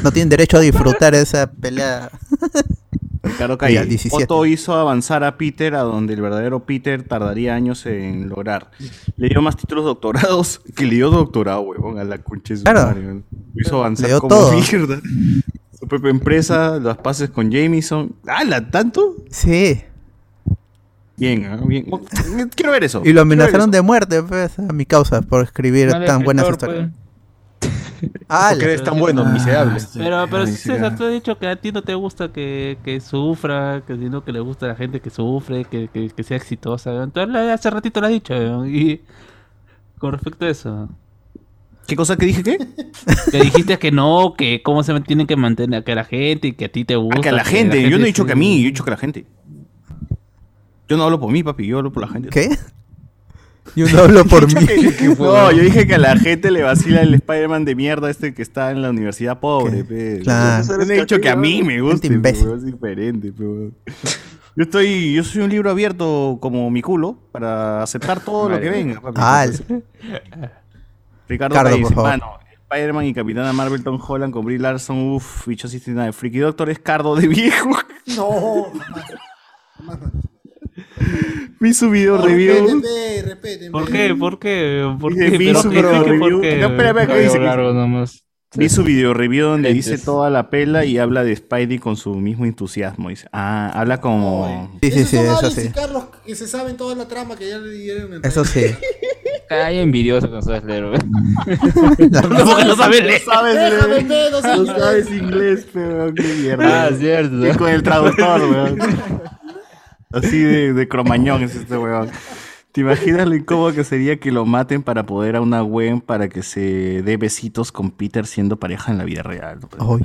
[SPEAKER 2] No tienen derecho a disfrutar de esa pelea.
[SPEAKER 6] Claro
[SPEAKER 2] Ya,
[SPEAKER 6] que
[SPEAKER 2] 17.
[SPEAKER 6] Otto hizo avanzar a Peter a donde el verdadero Peter tardaría años en lograr. Le dio más títulos doctorados que le dio doctorado, huevón, a la concha de su
[SPEAKER 2] Claro.
[SPEAKER 6] Lo hizo avanzar
[SPEAKER 2] Le dio
[SPEAKER 6] como
[SPEAKER 2] todo.
[SPEAKER 6] mierda. Su propia empresa, las pases con Jameson. ¡Hala! ¿Tanto?
[SPEAKER 2] Sí.
[SPEAKER 6] Bien, ah, bien. Quiero ver eso.
[SPEAKER 2] Y lo amenazaron de muerte, pues, a mi causa, por escribir tan buenas historias.
[SPEAKER 5] pues.
[SPEAKER 2] Ah,
[SPEAKER 4] Porque eres tan bueno, miserable.
[SPEAKER 3] Pero, pero sí, César,
[SPEAKER 6] ah.
[SPEAKER 3] tú has dicho que a ti no te gusta que, que sufra, que sino que le gusta a la gente que sufre, que, que, que sea exitosa. Entonces, hace ratito lo has dicho. Y con respecto a eso,
[SPEAKER 6] ¿Qué cosa que dije qué?
[SPEAKER 3] que dijiste que no, que cómo se tienen que mantener que la gente y que a ti te gusta.
[SPEAKER 6] Ah, que a la gente. Yo no he dicho
[SPEAKER 3] sí-
[SPEAKER 6] que a mí, yo he dicho que a la gente. Yo no hablo por mí, papi, yo hablo por la gente.
[SPEAKER 2] ¿Qué? Yo no hablo por mí.
[SPEAKER 6] No, yo dije que a la gente le vacila el Spider-Man de mierda este que está en la universidad pobre. Pe.
[SPEAKER 2] Claro.
[SPEAKER 6] Yo he dicho que a mí me gusta.
[SPEAKER 2] Imbécil.
[SPEAKER 6] Es diferente. pe, weón. Yo estoy, yo soy un libro abierto como mi culo para aceptar todo lo que venga. papi.
[SPEAKER 2] Ah,
[SPEAKER 6] Ricardo País,
[SPEAKER 2] por favor.
[SPEAKER 6] mano, Spider-Man y Capitana Marvel Tom Holland con Brie Larson, uff, bicho 69. Freaky Doctor es cardo de viejo.
[SPEAKER 8] No.
[SPEAKER 6] Vi su video
[SPEAKER 8] No,
[SPEAKER 6] review.
[SPEAKER 3] ¿Por qué? ¿Por qué? ¿Por qué?
[SPEAKER 6] vi su video review.
[SPEAKER 3] qué,
[SPEAKER 6] No, espera, espera, ¿qué dice?
[SPEAKER 5] largo nomás.
[SPEAKER 6] Vi su video review donde dice toda la pela y habla de Spidey con su mismo entusiasmo. Dice, ah, habla como.
[SPEAKER 2] Sí, sí, sí, eso sí.
[SPEAKER 8] Carlos que se saben toda la trama que ya le dieron
[SPEAKER 2] Eso sí.
[SPEAKER 5] Ay, envidioso con sabes leer.
[SPEAKER 3] No, no sabes leer.
[SPEAKER 6] sabes,
[SPEAKER 8] Déjame, pe, no sé
[SPEAKER 6] no
[SPEAKER 8] inglés.
[SPEAKER 6] sabes inglés, pero qué mierda.
[SPEAKER 5] Ah, cierto.
[SPEAKER 6] Y con el traductor, weón. Así de, de cromañón es este weón. ¿Te imaginas lo incómodo que sería que lo maten para poder a una Gwen para que se dé besitos con Peter siendo pareja en la vida real?
[SPEAKER 2] Ay,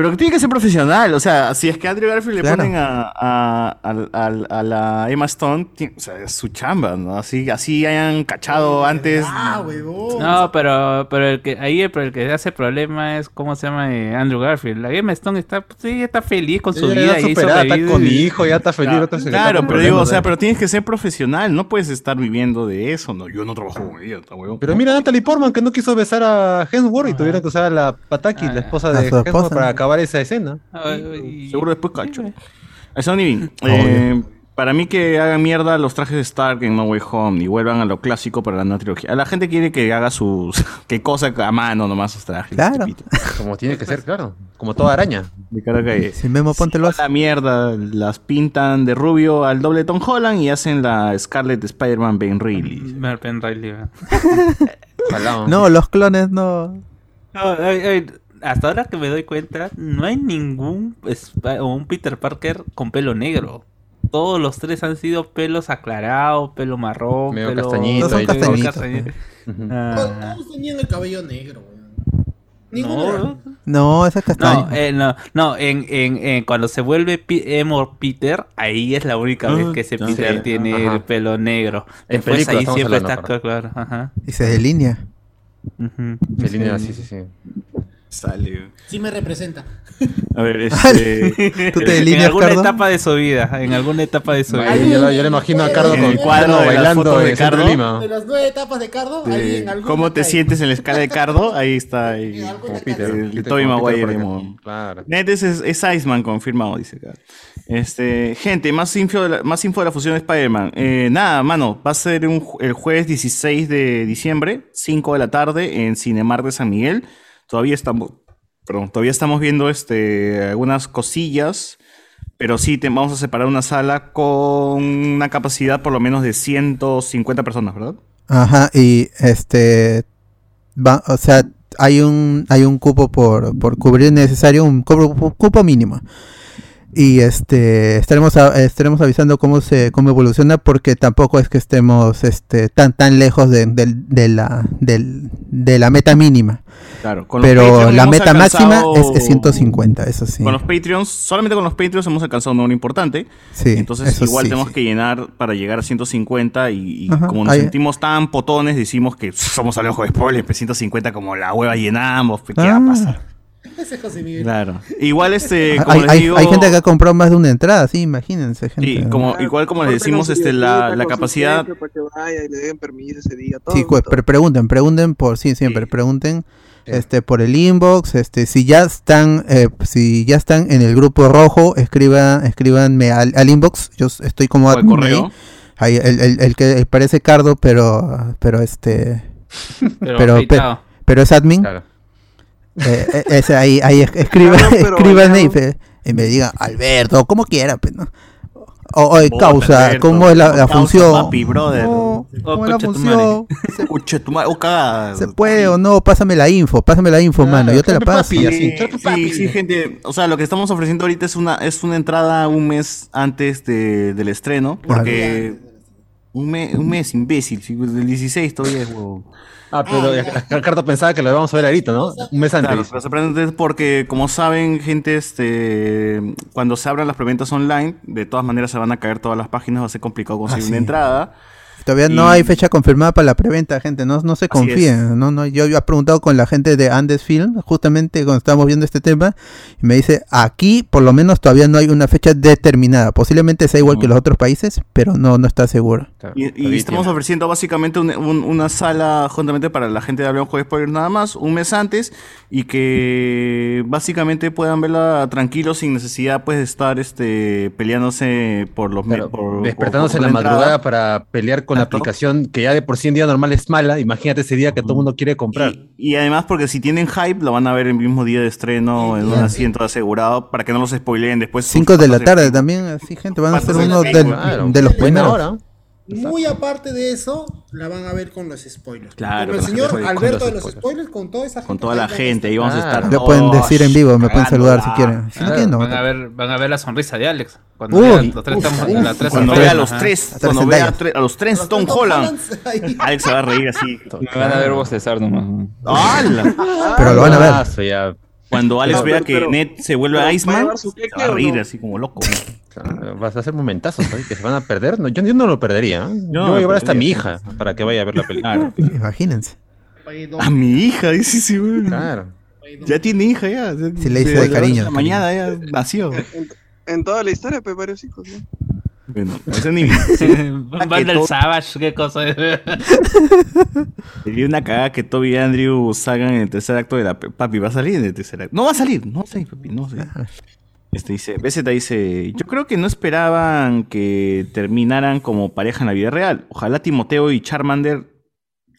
[SPEAKER 6] Pero que tiene que ser profesional, o sea, si es que a Andrew Garfield le ponen a, a, a- a- a la Emma Stone, o sea, es su chamba, ¿no? Así, así hayan cachado antes.
[SPEAKER 8] Ah, huevón.
[SPEAKER 3] No, pero, pero el que ahí el, el que hace problema es cómo se llama eh, Andrew Garfield. La Emma Stone está, pues, sí, está feliz con su
[SPEAKER 4] Ella
[SPEAKER 3] vida
[SPEAKER 4] ya superada, está con
[SPEAKER 3] y-
[SPEAKER 4] hijo, ya está feliz. otra
[SPEAKER 6] Claro, pero digo, o sea, pero tienes que ser profesional, no puedes estar viviendo de eso, no, yo no trabajo con ella, está huevón.
[SPEAKER 4] Pero mira, Natalie Portman que no quiso besar a Hemsworth y tuvieron que usar a la Pataki,
[SPEAKER 3] Ah,
[SPEAKER 4] la esposa
[SPEAKER 2] a
[SPEAKER 4] de
[SPEAKER 2] esposa.
[SPEAKER 4] para acabar esa escena.
[SPEAKER 3] Ay, y-
[SPEAKER 6] Seguro después cacho. Eso ni bien. Eh, para mí que hagan mierda los trajes de Stark en No Way Home y vuelvan a lo clásico para la nueva trilogía. A la gente quiere que haga sus... que cosa a mano nomás sus trajes.
[SPEAKER 2] Claro.
[SPEAKER 4] Como tiene que ser, claro. Como toda araña.
[SPEAKER 6] De cara que...
[SPEAKER 2] si Memo Ponte lo hace.
[SPEAKER 6] La mierda, las pintan de rubio al doble Tom Holland y hacen la Scarlet Spider-Man Ben Reilly.
[SPEAKER 3] Riley, ¿verdad?
[SPEAKER 4] Ojalá,
[SPEAKER 2] No, los clones no.
[SPEAKER 3] No, ay, ay, hasta ahora que me doy cuenta, no hay ningún Sp- o un Peter Parker con pelo negro. Todos los tres han sido pelos aclarados, pelo marrón,
[SPEAKER 4] Medio
[SPEAKER 3] pelo
[SPEAKER 4] castañito
[SPEAKER 2] No son
[SPEAKER 3] castañito. Ah,
[SPEAKER 8] Todos tenían el cabello negro, weón. Ninguno.
[SPEAKER 3] no, no,
[SPEAKER 2] ese es castaño.
[SPEAKER 3] no, eh, no, no, en, en, en cuando se vuelve Pi- emo Peter, ahí es la única
[SPEAKER 6] Ah,
[SPEAKER 3] vez que ese. Peter
[SPEAKER 4] Sí,
[SPEAKER 3] tiene
[SPEAKER 4] ajá.
[SPEAKER 3] el pelo negro.
[SPEAKER 4] En
[SPEAKER 3] Después
[SPEAKER 4] película
[SPEAKER 3] ahí siempre
[SPEAKER 4] hablando,
[SPEAKER 3] está claro, ajá.
[SPEAKER 2] Y se delinea.
[SPEAKER 3] ujú.
[SPEAKER 4] En línea, sí, sí, sí.
[SPEAKER 6] Sale.
[SPEAKER 8] Sí me representa.
[SPEAKER 6] A ver, este...
[SPEAKER 2] ¿Tú te
[SPEAKER 3] En
[SPEAKER 2] delineas,
[SPEAKER 3] alguna
[SPEAKER 2] Cardo?
[SPEAKER 3] etapa de su vida, en alguna etapa de su vida.
[SPEAKER 4] Ahí, yo, yo le imagino a Cardo
[SPEAKER 6] En
[SPEAKER 4] con
[SPEAKER 6] el cuadro de
[SPEAKER 4] bailando
[SPEAKER 6] de
[SPEAKER 4] en
[SPEAKER 6] Cardo.
[SPEAKER 4] de Lima.
[SPEAKER 8] De las nueve etapas de Cardo, ahí en algún
[SPEAKER 6] ¿Cómo te sientes en la escala de Cardo? Ahí está. Ahí,
[SPEAKER 8] En
[SPEAKER 6] como. Peter. El
[SPEAKER 4] Peter
[SPEAKER 6] Maguire.
[SPEAKER 4] Claro.
[SPEAKER 6] Net es, es Iceman confirmado, dice acá. Este, gente, más info de la, más info de la fusión de Spider-Man. Eh, nada, mano, va a ser un el jueves 16 de diciembre, 5 de la tarde, en Cinemar de San Miguel. Todavía estamos, perdón, todavía estamos viendo este, algunas cosillas, pero sí te, vamos a separar una sala con una capacidad por lo menos de 150 personas, ¿verdad?
[SPEAKER 2] Ajá, y este va, o sea, hay un hay un cupo por, por cubrir necesario, un cupo, cupo mínimo. Y este estaremos a- estaremos avisando cómo se cómo evoluciona porque tampoco es que estemos este tan tan lejos de, del- de la del- de la meta mínima.
[SPEAKER 6] Claro, con los
[SPEAKER 2] Pero la meta máxima es, es 150, eso sí.
[SPEAKER 6] Con los Patreons, solamente con los Patreons hemos alcanzado un número importante.
[SPEAKER 2] Sí,
[SPEAKER 6] Entonces igual
[SPEAKER 2] sí,
[SPEAKER 6] tenemos
[SPEAKER 2] sí.
[SPEAKER 6] que llenar para llegar a 150 y, y
[SPEAKER 2] Ajá,
[SPEAKER 6] como nos
[SPEAKER 2] ahí-
[SPEAKER 6] sentimos tan potones, decimos que somos al ojo de spoiler, pues 150 como la hueva llenamos, pues, ¿qué
[SPEAKER 2] Ah.
[SPEAKER 6] va a pasar?
[SPEAKER 8] Ese es José Miguel.
[SPEAKER 6] Claro. Igual este, como
[SPEAKER 2] hay,
[SPEAKER 6] les
[SPEAKER 2] hay-
[SPEAKER 6] digo,
[SPEAKER 2] hay gente que ha comprado más de una entrada, sí, imagínense, gente.
[SPEAKER 6] y como, igual como les decimos, este, la, la capacidad...
[SPEAKER 7] Para que vaya y le den permiso ese día. Todo,
[SPEAKER 2] Sí, pues,
[SPEAKER 7] todo.
[SPEAKER 2] pre- pregunten, pregunten por, sí, siempre, pregunten este por el inbox, este si ya están eh, si ya están en el grupo rojo, escriban escríbanme al, al inbox, yo estoy como admin
[SPEAKER 6] correo.
[SPEAKER 2] ahí. Ahí, el, el- el que parece Cardo, pero pero este
[SPEAKER 3] Pero,
[SPEAKER 2] pero, pe- pero es admin.
[SPEAKER 4] Claro.
[SPEAKER 2] Eh, eh, ese ahí ahí es- escriba,
[SPEAKER 7] Claro,
[SPEAKER 2] y, me digan Alberto, como quiera, pues, ¿no? O, o,
[SPEAKER 6] Puta,
[SPEAKER 2] causa,
[SPEAKER 6] Alberto,
[SPEAKER 2] ¿cómo es la, la
[SPEAKER 6] causa,
[SPEAKER 2] función?
[SPEAKER 6] papi, brother.
[SPEAKER 2] No,
[SPEAKER 3] Oh,
[SPEAKER 2] ¿Cómo es la función? Se
[SPEAKER 6] oh.
[SPEAKER 2] ¿Se puede o no? Pásame la info, pásame la info, mano. Yo te la
[SPEAKER 4] Claro,
[SPEAKER 2] paso.
[SPEAKER 4] papi,
[SPEAKER 6] Sí,
[SPEAKER 4] así,
[SPEAKER 6] sí,
[SPEAKER 4] papi.
[SPEAKER 6] sí, gente. O sea, lo que estamos ofreciendo ahorita es una, es una entrada un mes antes de- del estreno. Porque. Un mes, un mes, imbécil. Del 16 todavía es huevo.
[SPEAKER 4] Ah, pero ya, Carto pensaba que lo íbamos a ver ahorita, ¿no? Un mes antes.
[SPEAKER 6] Claro, pero sorprendente es porque, como saben, gente, este, cuando se abran las preventas online, de todas maneras se van a caer todas las páginas, va a ser complicado conseguir
[SPEAKER 2] Ah,
[SPEAKER 6] una entrada.
[SPEAKER 2] Todavía no hay fecha confirmada para la preventa, gente. No, no se confíen. No, no, yo, yo he preguntado con la gente de Andes Film, justamente cuando estábamos viendo este tema, y me dice, aquí por lo menos todavía no hay una fecha determinada. Posiblemente sea igual que los otros países, pero no, no está seguro.
[SPEAKER 6] Y, estamos
[SPEAKER 4] tiene.
[SPEAKER 6] ofreciendo básicamente un- un- una sala juntamente para la gente de Hablemos Jueves Spoiler nada más, un mes antes, y que básicamente puedan verla tranquilos sin necesidad pues de estar este peleándose por los
[SPEAKER 4] Claro,
[SPEAKER 6] por-
[SPEAKER 4] despertándose
[SPEAKER 6] por-
[SPEAKER 4] en la
[SPEAKER 6] entrada.
[SPEAKER 4] madrugada para pelear con la aplicación que ya de por sí en día normal es mala. Imagínate ese día que todo el mundo quiere comprar.
[SPEAKER 6] Y, y además porque si tienen hype lo van a ver el mismo día de estreno en un asiento asegurado para que no los spoileen después. sus
[SPEAKER 2] 5 de la tarde también, así gente, van a
[SPEAKER 6] de la
[SPEAKER 2] uno
[SPEAKER 4] Claro,
[SPEAKER 2] de los primeros.
[SPEAKER 8] Muy aparte de eso, la van a ver con los spoilers.
[SPEAKER 6] Claro,
[SPEAKER 8] Con el señor
[SPEAKER 6] gente-
[SPEAKER 8] Alberto
[SPEAKER 6] los
[SPEAKER 8] de los
[SPEAKER 6] spoilers.
[SPEAKER 8] spoilers, con toda esa gente.
[SPEAKER 6] Con toda la gente, ahí vamos a
[SPEAKER 4] Ah,
[SPEAKER 6] estar.
[SPEAKER 2] Lo pueden decir en vivo, me pueden saludar si quieren. Si no
[SPEAKER 4] Claro,
[SPEAKER 2] quieren, no.
[SPEAKER 3] Van a ver, van a ver la sonrisa de Alex. Cuando
[SPEAKER 2] Uy,
[SPEAKER 3] vean los tres
[SPEAKER 2] uf,
[SPEAKER 3] estamos-
[SPEAKER 2] uf,
[SPEAKER 3] las tres
[SPEAKER 6] Cuando
[SPEAKER 3] sonrisas,
[SPEAKER 6] vea a los tres, cuando vea a, los tres Tom Holland. Alex se va a reír así.
[SPEAKER 5] Me van a ver bostezar nomás. ¿no?
[SPEAKER 6] ¡Hala!
[SPEAKER 2] Pero lo van a ver.
[SPEAKER 4] Ah.
[SPEAKER 6] Cuando Alex
[SPEAKER 7] No,
[SPEAKER 6] vea
[SPEAKER 7] pero-
[SPEAKER 6] que
[SPEAKER 7] pero-
[SPEAKER 6] Ned se vuelve
[SPEAKER 7] pero, ¿va a
[SPEAKER 6] Iceman, se va a reír
[SPEAKER 7] no?
[SPEAKER 6] así como loco.
[SPEAKER 4] Claro, Vas a hacer momentazos ¿sabes? que se van a perder. No, yo, yo no lo perdería. ¿eh? Yo,
[SPEAKER 6] no
[SPEAKER 4] voy a llevar hasta a mi hija para que vaya a ver la película.
[SPEAKER 6] Claro.
[SPEAKER 2] Imagínense.
[SPEAKER 6] A mi hija, dice sí, güey.
[SPEAKER 4] Claro.
[SPEAKER 6] Ya tiene hija, ya.
[SPEAKER 2] Sí, le dice de
[SPEAKER 6] la
[SPEAKER 2] cariño,
[SPEAKER 6] Mañana ya nació.
[SPEAKER 7] En, en toda la historia, pues varios hijos, ¿no?
[SPEAKER 6] Bueno, ese ni
[SPEAKER 3] Van del Savage, qué cosa.
[SPEAKER 6] Sería una cagada que Toby y Andrew salgan en el tercer acto de la papi, va a salir en el tercer acto. No va a salir, no sé, papi, no sé. Este dice, BZ dice, yo creo que no esperaban que terminaran como pareja en la vida real. Ojalá Timoteo y Charmander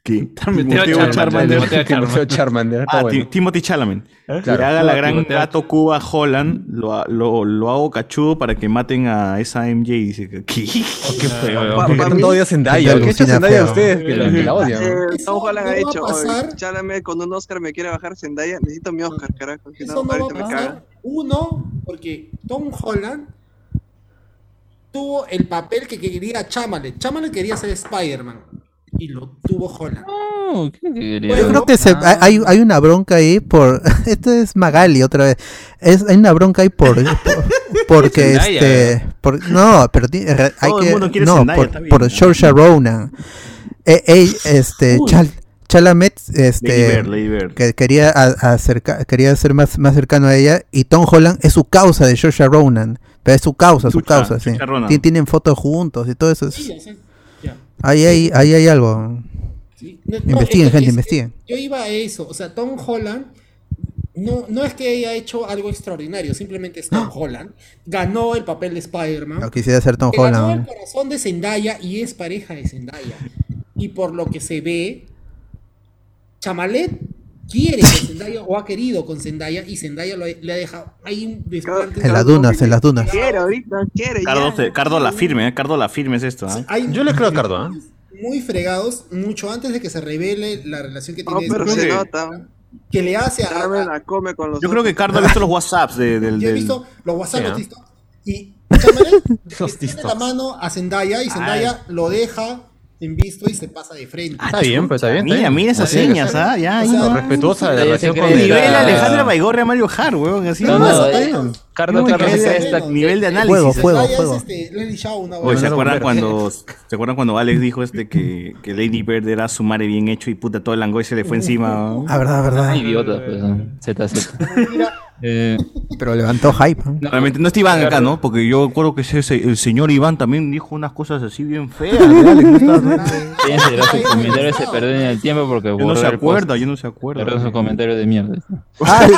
[SPEAKER 6] que
[SPEAKER 3] Timoteo Charmander. Timoteo
[SPEAKER 4] Charmander.
[SPEAKER 6] Ah,
[SPEAKER 4] bueno.
[SPEAKER 6] Ti- Timothy Chalamet.
[SPEAKER 4] Claro.
[SPEAKER 6] Le haga la gran
[SPEAKER 3] Timoteo.
[SPEAKER 6] gato Cuba a Holland, lo, lo, lo hago cachudo para que maten a esa MJ. Y dice, que- ¿qué?
[SPEAKER 4] Qué feo. ¿Por qué tanto odio a Zendaya? ¿Qué ha hecho Zendaya a ustedes? Que la, que la odian.
[SPEAKER 7] Eh,
[SPEAKER 8] Eso
[SPEAKER 7] Tom Holland
[SPEAKER 8] no
[SPEAKER 7] ha. "Oye, Chalamet con un Oscar me quiere bajar Zendaya, necesito mi Oscar, carajo.
[SPEAKER 8] Eso
[SPEAKER 7] no,
[SPEAKER 8] va a pasar. Uno, porque Tom Holland tuvo el papel que quería Chamalet. Chamalet quería ser Spider-Man. Y lo tuvo Holland.
[SPEAKER 5] No, ¿qué?
[SPEAKER 8] Bueno,
[SPEAKER 2] Yo creo que se-
[SPEAKER 8] Ah.
[SPEAKER 2] hay, hay una bronca ahí por. Esto es Magali otra vez. Es, hay una bronca ahí por. por- porque
[SPEAKER 3] Zendaya.
[SPEAKER 2] este. por- no, pero hay
[SPEAKER 6] Todo el
[SPEAKER 2] que.
[SPEAKER 6] mundo quiere
[SPEAKER 2] no,
[SPEAKER 6] Zendaya,
[SPEAKER 2] por,
[SPEAKER 6] bien.
[SPEAKER 2] por Saoirse Ronan. Eh, eh, este. Chal- Chalamet.
[SPEAKER 6] Lady
[SPEAKER 2] Este.
[SPEAKER 6] Bird, Lady Bird.
[SPEAKER 2] que quería acerca- quería ser más, más cercano a ella y Tom Holland es su causa de Saoirse Ronan pero es su causa su
[SPEAKER 6] Chucha,
[SPEAKER 2] causa sí
[SPEAKER 6] Ronan.
[SPEAKER 2] Tien- tienen fotos juntos y todo eso es-
[SPEAKER 8] Sí, ya.
[SPEAKER 2] Ahí hay ahí hay algo
[SPEAKER 8] Sí. No, no,
[SPEAKER 2] Investiguen,
[SPEAKER 8] es que-
[SPEAKER 2] gente,
[SPEAKER 8] es
[SPEAKER 2] investiguen.
[SPEAKER 8] Yo iba a eso, o sea, Tom Holland no, no es que haya hecho algo extraordinario, simplemente es Tom Holland. Ganó el papel de Spider-Man.
[SPEAKER 2] no quisiera ser Tom
[SPEAKER 8] que ganó el
[SPEAKER 2] Holland
[SPEAKER 8] corazón de Zendaya y es pareja de Zendaya. Y por lo que se ve, Chamalet quiere con Zendaya o ha querido con Zendaya y Zendaya lo ha- le ha dejado ahí un
[SPEAKER 2] en las dunas en las dunas
[SPEAKER 7] Quiere ahorita, quiere.
[SPEAKER 6] Cardo,
[SPEAKER 7] ya.
[SPEAKER 6] se- Cardo la firme, ¿eh? Cardo la firme es esto. ¿eh?
[SPEAKER 8] Hay-
[SPEAKER 4] Yo le creo a Cardo, ¿ah?
[SPEAKER 8] muy fregados mucho antes de que se revele la relación que tiene
[SPEAKER 7] pero
[SPEAKER 8] este
[SPEAKER 7] se nota.
[SPEAKER 8] que le hace a,
[SPEAKER 7] la come con los
[SPEAKER 6] Yo creo que Cardo ha visto los WhatsApps de- del.
[SPEAKER 8] Yo he
[SPEAKER 6] del-
[SPEAKER 8] visto los WhatsApp
[SPEAKER 6] Sí, ¿ah?
[SPEAKER 8] los TikTok, y tiene la mano a Zendaya y Zendaya lo deja en visto y se pasa de frente.
[SPEAKER 4] Está bien, pues está bien.
[SPEAKER 6] Mira, mira esas señas. ¿ah? Ya, ¿no?
[SPEAKER 4] Respetuosa de la relación con
[SPEAKER 5] que
[SPEAKER 6] Nivel Alejandra Baigorria Mario Hart, weón. Así.
[SPEAKER 5] No,
[SPEAKER 6] ¿no?
[SPEAKER 5] eh, Cardo
[SPEAKER 6] nivel de- de análisis.
[SPEAKER 2] Fuego,
[SPEAKER 6] ¿eh?
[SPEAKER 2] fuego.
[SPEAKER 8] Es este,
[SPEAKER 6] ¿se acuerdan cuando se acuerdan cuando Alex dijo este que, que Lady Bird era su madre bien hecho y puta todo el langoy se le fue encima?
[SPEAKER 2] Ah, verdad, verdad.
[SPEAKER 5] Idiota, pues. ¿no? ZZ. Eh,
[SPEAKER 2] Pero levantó hype. ¿no?
[SPEAKER 6] Realmente no está Iván acá, ¿no? Porque yo recuerdo que ese, el señor Iván también dijo unas cosas así bien feas. de Alex, ¿no estás, no?
[SPEAKER 5] ¿Quién será su comentario? Se perdió en el tiempo porque
[SPEAKER 6] Yo no se acuerda, yo no se acuerda.
[SPEAKER 5] Perdón, su comentario de mierda.
[SPEAKER 2] Ah,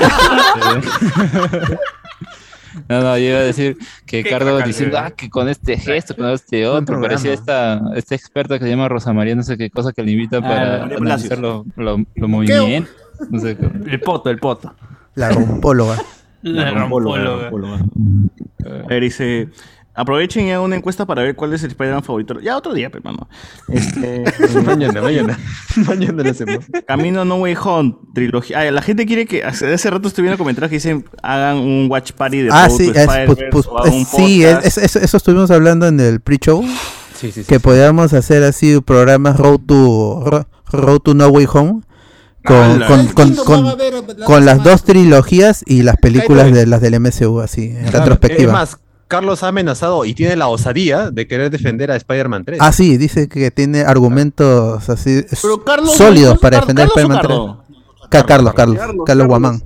[SPEAKER 5] No, no, yo iba a decir que Cardo diciendo,
[SPEAKER 6] güey.
[SPEAKER 5] ah, que con este gesto, con este otro, parecía esta, esta experta que se llama Rosa María, no sé qué cosa que le invita para
[SPEAKER 6] María
[SPEAKER 5] analizar los lo, lo movimientos. No sé qué.
[SPEAKER 6] El poto, el poto.
[SPEAKER 2] la rompóloga.
[SPEAKER 6] La rompóloga, la rompóloga. A ver, dice... Aprovechen y hagan una encuesta para ver cuál es el Spider-Man favorito. Ya otro día, hermano. Este,
[SPEAKER 4] Mañana, mañana. mañana lo hacemos.
[SPEAKER 6] Camino No Way Home, trilogía. Ah, la gente quiere que. Hace, hace rato estoy viendo comentarios que dicen hagan un watch party de
[SPEAKER 2] Ah, sí, es, pues, pues,
[SPEAKER 6] o hagan un
[SPEAKER 2] es- sí, es- es- eso estuvimos hablando en el pre-show.
[SPEAKER 4] Sí, sí, sí.
[SPEAKER 2] que podíamos hacer así programas Road to Ro- Road to No Way Home con, con, con, con-
[SPEAKER 8] a
[SPEAKER 2] las dos trilogías y las películas de las del MCU así en
[SPEAKER 4] Claro,
[SPEAKER 2] retrospectiva.
[SPEAKER 4] Es más, Carlos ha amenazado y tiene la osadía de querer defender a Spider-Man 3.
[SPEAKER 2] Ah, sí, dice que tiene argumentos así
[SPEAKER 6] Carlos,
[SPEAKER 2] sólidos para defender
[SPEAKER 6] ¿Carlos o
[SPEAKER 2] Spider-Man 3.
[SPEAKER 6] Cardo?
[SPEAKER 2] Ca- Carlos, Carlos, Carlos, Guamán.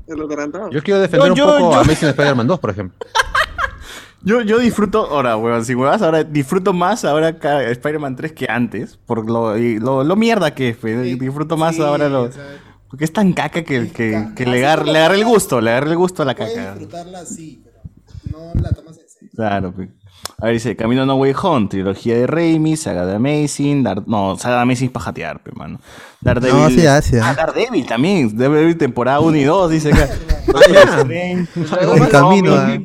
[SPEAKER 4] Yo quiero defender
[SPEAKER 6] Yo-
[SPEAKER 4] un poco
[SPEAKER 6] yo-
[SPEAKER 4] a Amazing Spider-Man 2, por ejemplo.
[SPEAKER 6] Yo, yo disfruto, ahora, weón, si huevas, ahora disfruto más ahora Spider-Man 3 que antes, por lo, y lo, lo mierda que es, pues,
[SPEAKER 8] Sí,
[SPEAKER 6] disfruto más
[SPEAKER 8] sí,
[SPEAKER 6] ahora lo,
[SPEAKER 8] o sea,
[SPEAKER 6] porque es tan caca que, que, que le, agarre, le agarre el
[SPEAKER 8] puedes-
[SPEAKER 6] gusto, le agarre el gusto a la
[SPEAKER 8] Puedes
[SPEAKER 6] caca.
[SPEAKER 8] disfrutarla así, pero no la tomas en serio.
[SPEAKER 6] Claro. A ver, dice, Camino a No Way Home, trilogía de Raimi, saga de Amazing, Dar- no, saga de Amazing es para jatear, pe, mano. Daredevil.
[SPEAKER 2] No, sí, ya, sí, ya.
[SPEAKER 6] Ah, Daredevil también, Daredevil temporada 1 y 2, dice acá.
[SPEAKER 2] El camino a-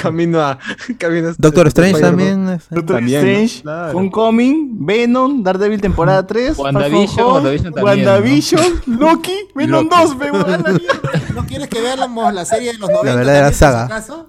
[SPEAKER 4] camino a. Camino a
[SPEAKER 2] Doctor Strange también.
[SPEAKER 6] Doctor
[SPEAKER 4] También, ¿no?
[SPEAKER 6] Strange,
[SPEAKER 4] Claro.
[SPEAKER 6] Homecoming, Venom, Daredevil temporada 3,
[SPEAKER 5] WandaVision,
[SPEAKER 6] Far From Home,
[SPEAKER 5] WandaVision también,
[SPEAKER 6] WandaVision, Loki, Venom
[SPEAKER 5] Loki.
[SPEAKER 6] 2, pe, weón, a la mierda.
[SPEAKER 8] ¿No quieres que veamos la serie de los 90?
[SPEAKER 2] verdadera
[SPEAKER 8] también, por
[SPEAKER 2] saga.
[SPEAKER 8] si acaso?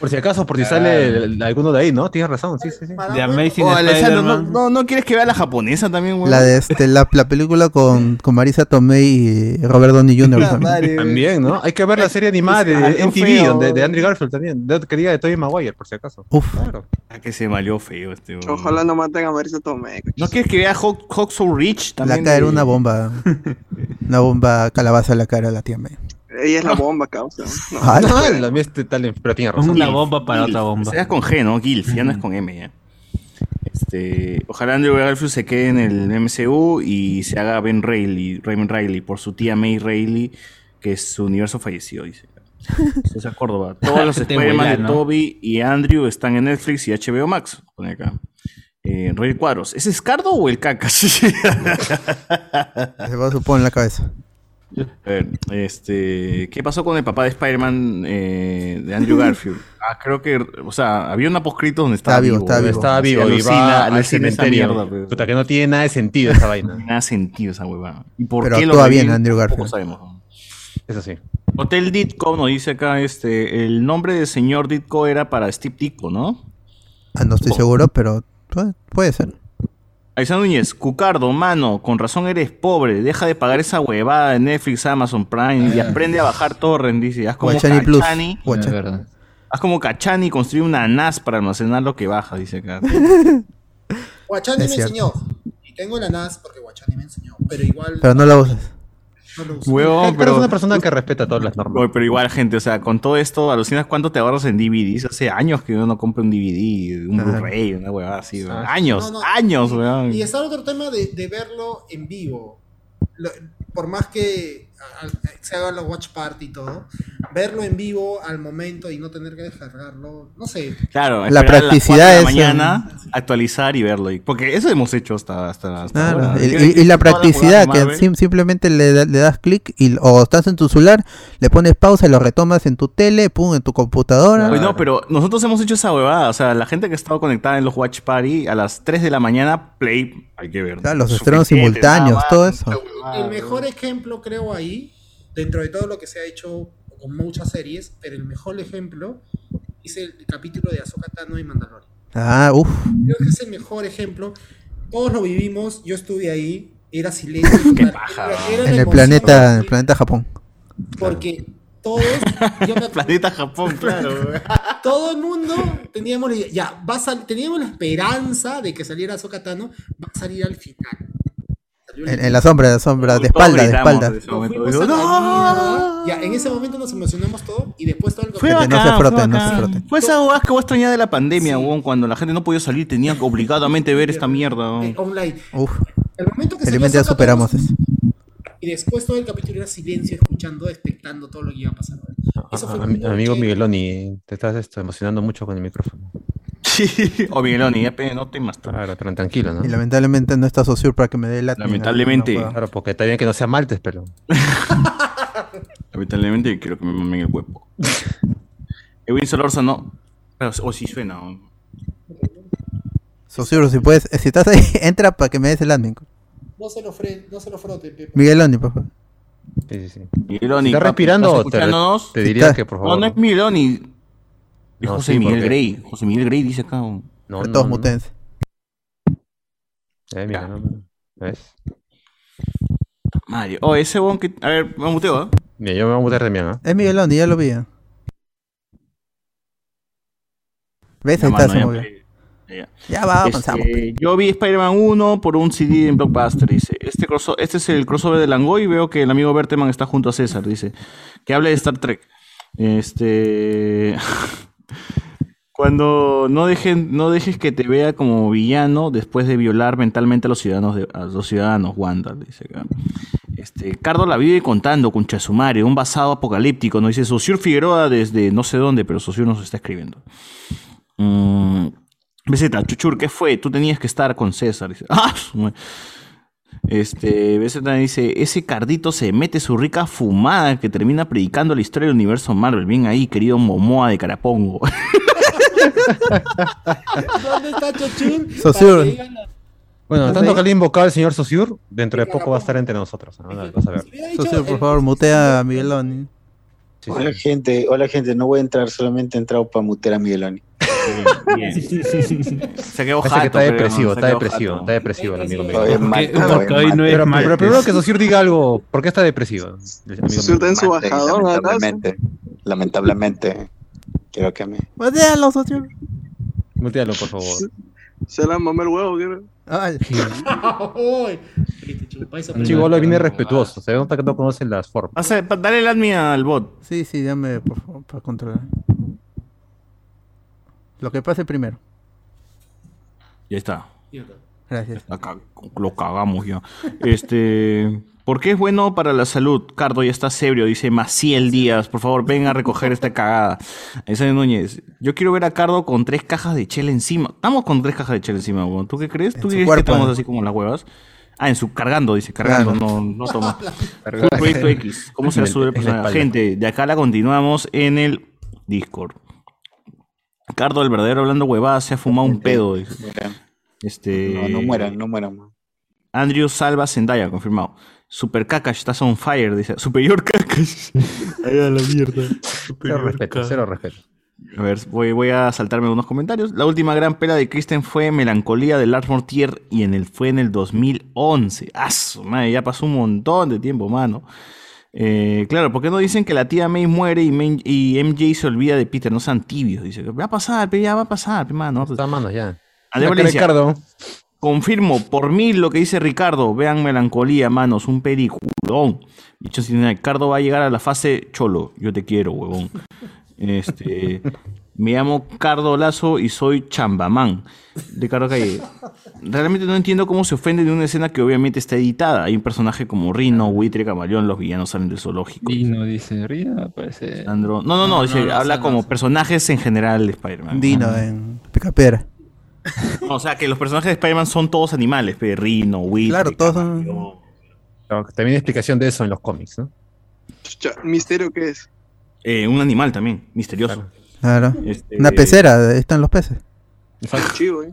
[SPEAKER 4] Por si acaso, por si sale el- el- alguno de ahí, ¿no? Tienes razón, sí, sí, sí.
[SPEAKER 3] The Amazing
[SPEAKER 6] Oh, Alessandro, no,
[SPEAKER 3] Spider-Man.
[SPEAKER 6] no, no quieres que vea la japonesa también, weón.
[SPEAKER 2] La de este, la, la película con, con Marisa Tomei y Robert Downey Jr. También.
[SPEAKER 4] ¿no? Hay que ver la serie animada de
[SPEAKER 6] Algo
[SPEAKER 4] MTV,
[SPEAKER 6] feo.
[SPEAKER 4] donde, de Andrew Garfield también. De, que diga de Tobey Maguire, por si acaso.
[SPEAKER 2] Uf,
[SPEAKER 4] Claro.
[SPEAKER 6] Ah, que se malió feo este, weón.
[SPEAKER 7] Ojalá no maten a Marisa Tomei.
[SPEAKER 6] ¿No quieres que vea Hawk, Hawk So Rich
[SPEAKER 2] la
[SPEAKER 6] también?
[SPEAKER 2] caer
[SPEAKER 6] de-
[SPEAKER 2] una bomba. Una bomba calabaza en la cara de la tía May.
[SPEAKER 7] Ella es la bomba, causa. No.
[SPEAKER 2] Ah,
[SPEAKER 4] No, la mía este tal, pero tiene razón.
[SPEAKER 3] Una bomba para otra bomba.
[SPEAKER 6] Sea con G, ¿no? Gilf, ya no es con M, ya. Este, ojalá Andrew Garfield se quede en el MCU y se haga Ben Reilly, Raymond Riley, por su tía May Reilly, que es su universo fallecido, dice. César Córdoba. Todos los Spider-Man de
[SPEAKER 3] ¿no?
[SPEAKER 6] Toby y Andrew están en Netflix y HBO Max. Pone acá. Eh, Rey Cuadros. ¿Ese es Cardo o el Cacas?
[SPEAKER 2] Se va a suponer en la cabeza.
[SPEAKER 6] A ver, este, ¿qué pasó con el papá de Spider-Man eh, de Andrew Garfield? Ah, creo que, o sea, había una poscrito donde estaba
[SPEAKER 2] Está vivo,
[SPEAKER 6] vivo.
[SPEAKER 2] está
[SPEAKER 6] ¿no?
[SPEAKER 2] vivo.
[SPEAKER 4] Estaba vivo y va al cementerio.
[SPEAKER 6] mierda, pero-
[SPEAKER 4] Puta, que no tiene nada de sentido esa vaina.
[SPEAKER 6] Nada sentido esa huevada. ¿Y por
[SPEAKER 2] Pero
[SPEAKER 6] qué lo
[SPEAKER 2] actúa
[SPEAKER 6] reviven?
[SPEAKER 2] bien Andrew Garfield.
[SPEAKER 6] sabemos, ¿no?
[SPEAKER 4] Eso sí.
[SPEAKER 6] Hotel Ditko nos dice acá, este, el nombre del señor Ditko era para Steve Ditko, ¿no?
[SPEAKER 2] Ah, no estoy seguro, pero puede, puede ser.
[SPEAKER 6] Aizan Núñez, Cucardo, mano, con razón eres pobre, deja de pagar esa huevada de Netflix, Amazon Prime y aprende a bajar torrent, dice, haz como
[SPEAKER 2] Guachani Plus.
[SPEAKER 6] Cachani,
[SPEAKER 5] Es
[SPEAKER 2] Guacha-
[SPEAKER 5] verdad.
[SPEAKER 6] haz como Cachani y construye una NAS para almacenar lo que baja, dice acá.
[SPEAKER 8] Guachani me enseñó. Y tengo la NAS porque Guachani me enseñó. Pero igual.
[SPEAKER 2] Pero no la usas.
[SPEAKER 6] Huevón,
[SPEAKER 4] pero,
[SPEAKER 6] pero,
[SPEAKER 4] es una persona que respeta todas las normas.
[SPEAKER 6] Pero igual, gente, o sea, con todo esto, alucinas cuánto te ahorras en DVDs. Hace años que uno no compra un DVD, un
[SPEAKER 2] Claro.
[SPEAKER 6] Blu-ray, una huevada así, Años,
[SPEAKER 8] No, no.
[SPEAKER 6] años, weón.
[SPEAKER 8] Y está el otro tema de, de verlo en vivo. Lo- por más que se haga la watch party y todo, verlo en vivo al momento y no tener que descargarlo, no sé.
[SPEAKER 6] Claro,
[SPEAKER 2] La
[SPEAKER 6] esperar a las
[SPEAKER 2] practicidad es,
[SPEAKER 6] la mañana, actualizar y verlo. y- Porque eso hemos hecho hasta, hasta, hasta
[SPEAKER 2] Claro,
[SPEAKER 6] ahora.
[SPEAKER 2] y, y- y la practicidad, que sim- simplemente le, le das clic y o estás en tu celular, le pones pausa y lo retomas en tu tele, pum, en tu computadora.
[SPEAKER 6] Pues no, pero nosotros hemos hecho esa huevada. O sea, la gente que ha estado conectada en los Watch Party a las 3 de la mañana, play, hay que ver.
[SPEAKER 2] Claro, los estrenos simultáneos,
[SPEAKER 6] nada
[SPEAKER 2] todo eso.
[SPEAKER 8] El mejor ejemplo creo ahí, dentro de todo lo que se ha hecho con muchas series, pero el mejor ejemplo es el capítulo de Ahsoka Tano y Mandalorian.
[SPEAKER 2] Ah, uff.
[SPEAKER 8] Creo que es el mejor ejemplo. Todos lo vivimos, yo estuve ahí, era silencio. total,
[SPEAKER 6] paja.
[SPEAKER 8] era- era
[SPEAKER 2] En el planeta, el planeta Japón.
[SPEAKER 8] Porque todos, yo me-
[SPEAKER 6] Planeta Japón, claro.
[SPEAKER 8] todo el mundo teníamos la idea, ya, va a sal- teníamos la esperanza de que saliera Ahsoka Tano, va a salir al final. Salió
[SPEAKER 2] En, en la sombra, en la sombra, de espalda, de espalda.
[SPEAKER 6] en ese ¡No!
[SPEAKER 8] Ya, en ese momento nos emocionamos todo y después todo el
[SPEAKER 6] Fue
[SPEAKER 2] Gente, no
[SPEAKER 6] bacán,
[SPEAKER 2] se froten,
[SPEAKER 6] fue
[SPEAKER 2] no se
[SPEAKER 6] bacán.
[SPEAKER 2] froten.
[SPEAKER 6] Fue esa huevada que vos extrañás de la pandemia, huevón, cuando la gente no podía salir, tenía que obligadamente ver esta mierda.
[SPEAKER 8] Eh, online.
[SPEAKER 2] Uf,
[SPEAKER 8] El momento que salió
[SPEAKER 2] felizmente ya superamos eso.
[SPEAKER 8] Y después todo el capítulo era silencio, escuchando, expectando todo lo que iba a pasar. Eso fue
[SPEAKER 4] amigo
[SPEAKER 8] chévere.
[SPEAKER 4] Migueloni, te estás esto, emocionando mucho con el micrófono.
[SPEAKER 6] Sí, o Migueloni, no temas.
[SPEAKER 4] Claro, pero tranquilo, ¿no?
[SPEAKER 2] Y lamentablemente no está Sociur para que me dé la
[SPEAKER 6] Lamentablemente.
[SPEAKER 4] Claro, porque está bien que no sea maltes, pero.
[SPEAKER 6] Lamentablemente quiero que me mamen el huevo. Edwin Solorza no. Pero, o si suena.
[SPEAKER 2] Sociur, si puedes, si estás ahí, entra para que me des el admin.
[SPEAKER 8] No se lo, fre- no se lo frote, Pepe.
[SPEAKER 2] Migueloni, por favor.
[SPEAKER 4] Sí, sí, sí.
[SPEAKER 6] Migueloni.
[SPEAKER 4] ¿Estás
[SPEAKER 6] papi,
[SPEAKER 4] respirando
[SPEAKER 6] ¿estás
[SPEAKER 4] o te,
[SPEAKER 6] escuchándonos?
[SPEAKER 4] te diría que por
[SPEAKER 6] No,
[SPEAKER 4] favor?
[SPEAKER 6] no es Migueloni. Es
[SPEAKER 4] No,
[SPEAKER 6] José
[SPEAKER 4] sí,
[SPEAKER 6] Miguel
[SPEAKER 4] porque-
[SPEAKER 6] Grey. José Miguel Grey dice acá. huevón.
[SPEAKER 4] No, no,
[SPEAKER 2] todos
[SPEAKER 4] no.
[SPEAKER 2] mutense.
[SPEAKER 4] Eh, mira, no, no. ¿Ves?
[SPEAKER 6] Mario. Oh, ese huevón que. A ver, me muteo, ¿ah?
[SPEAKER 4] Mira, yo me voy a mutear también, ¿ah?
[SPEAKER 2] Es Migueloni, ya lo vi. ¿eh? ¿Ves? Ahí está, se movió.
[SPEAKER 6] Ya.
[SPEAKER 2] Ya va, avanzamos.
[SPEAKER 6] Este, yo vi Spider-Man 1 por un CD en Blockbuster, dice. Este, crosso- este es el crossover de Langoy y veo que el amigo Berteman está junto a César, dice. Que hable de Star Trek. Este... Cuando no, dejen, no dejes que te vea como villano después de violar mentalmente a los ciudadanos, de- a los ciudadanos Wanda, dice acá. Este, Cardo la vive contando con Chasumare, un basado apocalíptico, ¿no? Dice Sosur Figueroa desde no sé dónde, pero Sosur nos está escribiendo. Mm, BZ, Chuchur, ¿qué fue? Tú tenías que estar con César. Dice, ah, su madre". Este, BZ dice, ese cardito se mete su rica fumada que termina predicando la historia del universo Marvel. Bien ahí, querido Momoa de Carapongo.
[SPEAKER 8] ¿Dónde está digan la-
[SPEAKER 4] Bueno,
[SPEAKER 2] ¿Estás
[SPEAKER 4] tanto que le invocado al señor Sosur, dentro de poco va a estar entre nosotros. ¿no? Vas a ver.
[SPEAKER 2] Sociur, por favor, mutea a Migueloni.
[SPEAKER 4] Sí, sí.
[SPEAKER 10] Hola gente, hola gente, no voy a entrar, solamente he entrado para mutear a Migueloni.
[SPEAKER 6] Bien. Se quedó
[SPEAKER 4] que
[SPEAKER 6] jato,
[SPEAKER 4] está depresivo, está depresivo, está depresivo el amigo mío.
[SPEAKER 9] Porque, hoy no es
[SPEAKER 4] Pero, primero que Sosur diga algo, ¿por qué está depresivo? mío?
[SPEAKER 7] está en su bajador,
[SPEAKER 10] lamentablemente, lamentablemente, quiero que me...
[SPEAKER 2] Mutealo, Sociur.
[SPEAKER 4] Mutealo, por favor.
[SPEAKER 7] Se la mamé el huevo, ¿qué?
[SPEAKER 2] Ay,
[SPEAKER 4] chivolo viene respetuoso, se nota que no conoce las formas.
[SPEAKER 6] Dale el admin al bot.
[SPEAKER 2] sí, sí, dame, por favor, para controlar. Lo que pase primero.
[SPEAKER 6] Ya está.
[SPEAKER 2] Gracias.
[SPEAKER 6] Acá lo cagamos ya. Este. ¿Por qué es bueno para la salud? Cardo ya está ebrio, dice Maciel Díaz. Por favor, ven a recoger esta cagada. Esa de Núñez. Yo quiero ver a Cardo con tres cajas de chela encima. Estamos con tres cajas de chela encima, weón. ¿Tú qué crees?
[SPEAKER 2] En
[SPEAKER 6] ¿Tú crees que estamos así como las huevas? Ah, en su cargando, dice, cargando,
[SPEAKER 2] Claro.
[SPEAKER 6] no, no toma. Proyecto X. ¿Cómo será
[SPEAKER 4] En
[SPEAKER 6] su
[SPEAKER 4] espalda.
[SPEAKER 6] Gente, de acá la continuamos en el Discord. Cardo, el verdadero hablando huevada, se ha fumado un pedo. Este...
[SPEAKER 10] No, no mueran, no mueran.
[SPEAKER 6] Andrew Salva Zendaya, confirmado. Super Kakash, estás on fire, dice. Superior Kakash. Ahí a la mierda.
[SPEAKER 4] Cero respeto, cero respeto.
[SPEAKER 6] A ver, voy, voy a saltarme unos comentarios. La última gran pela de Kristen fue Melancolía de Lars Mortier y en el, fue en el 2011. ¡Ah, su madre! Ya pasó un montón de tiempo, mano. Eh, claro, ¿por qué no dicen que la tía May muere y, May- y MJ se olvida de Peter? No sean tibios, dice. Va a pasar, ya va a pasar, mano.
[SPEAKER 4] Está a manos ya.
[SPEAKER 6] Valencia.
[SPEAKER 4] Ricardo.
[SPEAKER 6] Confirmo, por mí lo que dice Ricardo. Vean Melancolía, manos, un peliculón. Dicho sin Ricardo va a llegar a la fase cholo. Yo te quiero, huevón. Este. Me llamo Cardo Lazo y soy Chambamán. De Cardo Calle. Realmente no entiendo cómo se ofende de una escena que obviamente está editada. Hay un personaje como Rino, Buitre, Camaleón, los villanos salen del zoológico.
[SPEAKER 5] Dino dice, Rino parece...
[SPEAKER 6] Sandro- No, no, no, dice, habla como personajes en general de Spider-Man.
[SPEAKER 2] Dino en Picapera.
[SPEAKER 6] No, o sea, que los personajes de Spider-Man son todos animales, pe, Rino, Buitre.
[SPEAKER 2] Claro, todos son.
[SPEAKER 4] También hay explicación de eso en los cómics, ¿no?
[SPEAKER 7] ¿Misterio qué es?
[SPEAKER 6] Eh, un animal también, misterioso.
[SPEAKER 2] Claro.
[SPEAKER 6] Este-
[SPEAKER 2] Una pecera, ahí están los peces.
[SPEAKER 7] Chivo, ¿eh?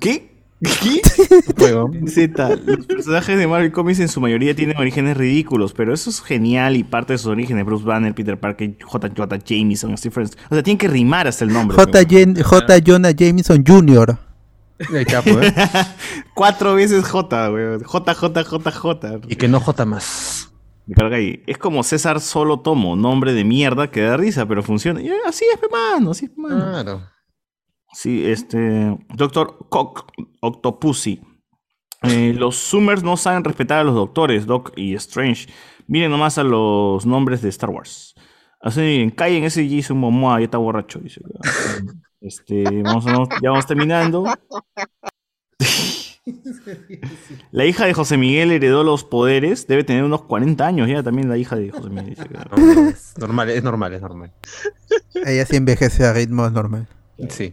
[SPEAKER 6] ¿Qué? ¿Qué? Los personajes de Marvel Comics en su mayoría tienen orígenes ridículos, pero eso es genial y parte de sus orígenes. Bruce Banner, Peter Parker, J.J. Jameson, Stephen... O sea, tienen que rimar hasta el nombre.
[SPEAKER 2] J. Jen- J. Jonah Jameson Jr.
[SPEAKER 4] ¿eh?
[SPEAKER 6] Cuatro veces J, weón. J, J, J, J.
[SPEAKER 4] Y que no J más.
[SPEAKER 6] Me carga ahí. Es como César Solo Tomo, nombre de mierda que da risa, pero funciona. Y así es, mano, así es, mano.
[SPEAKER 4] Claro.
[SPEAKER 6] Sí, este. Doctor Cock, Octopussy. Eh, los Summers no saben respetar a los doctores, Doc y Strange. Miren nomás a los nombres de Star Wars. Así, callen ese Jason Momoa, ya está borracho. Dice. Este, vamos, vamos- ya vamos terminando. La hija de José Miguel heredó los poderes. Debe tener unos 40 años ya también la hija de José Miguel. dice.
[SPEAKER 4] Normal, es normal, es normal.
[SPEAKER 2] Ella sí envejece a ritmo normal.
[SPEAKER 4] Sí.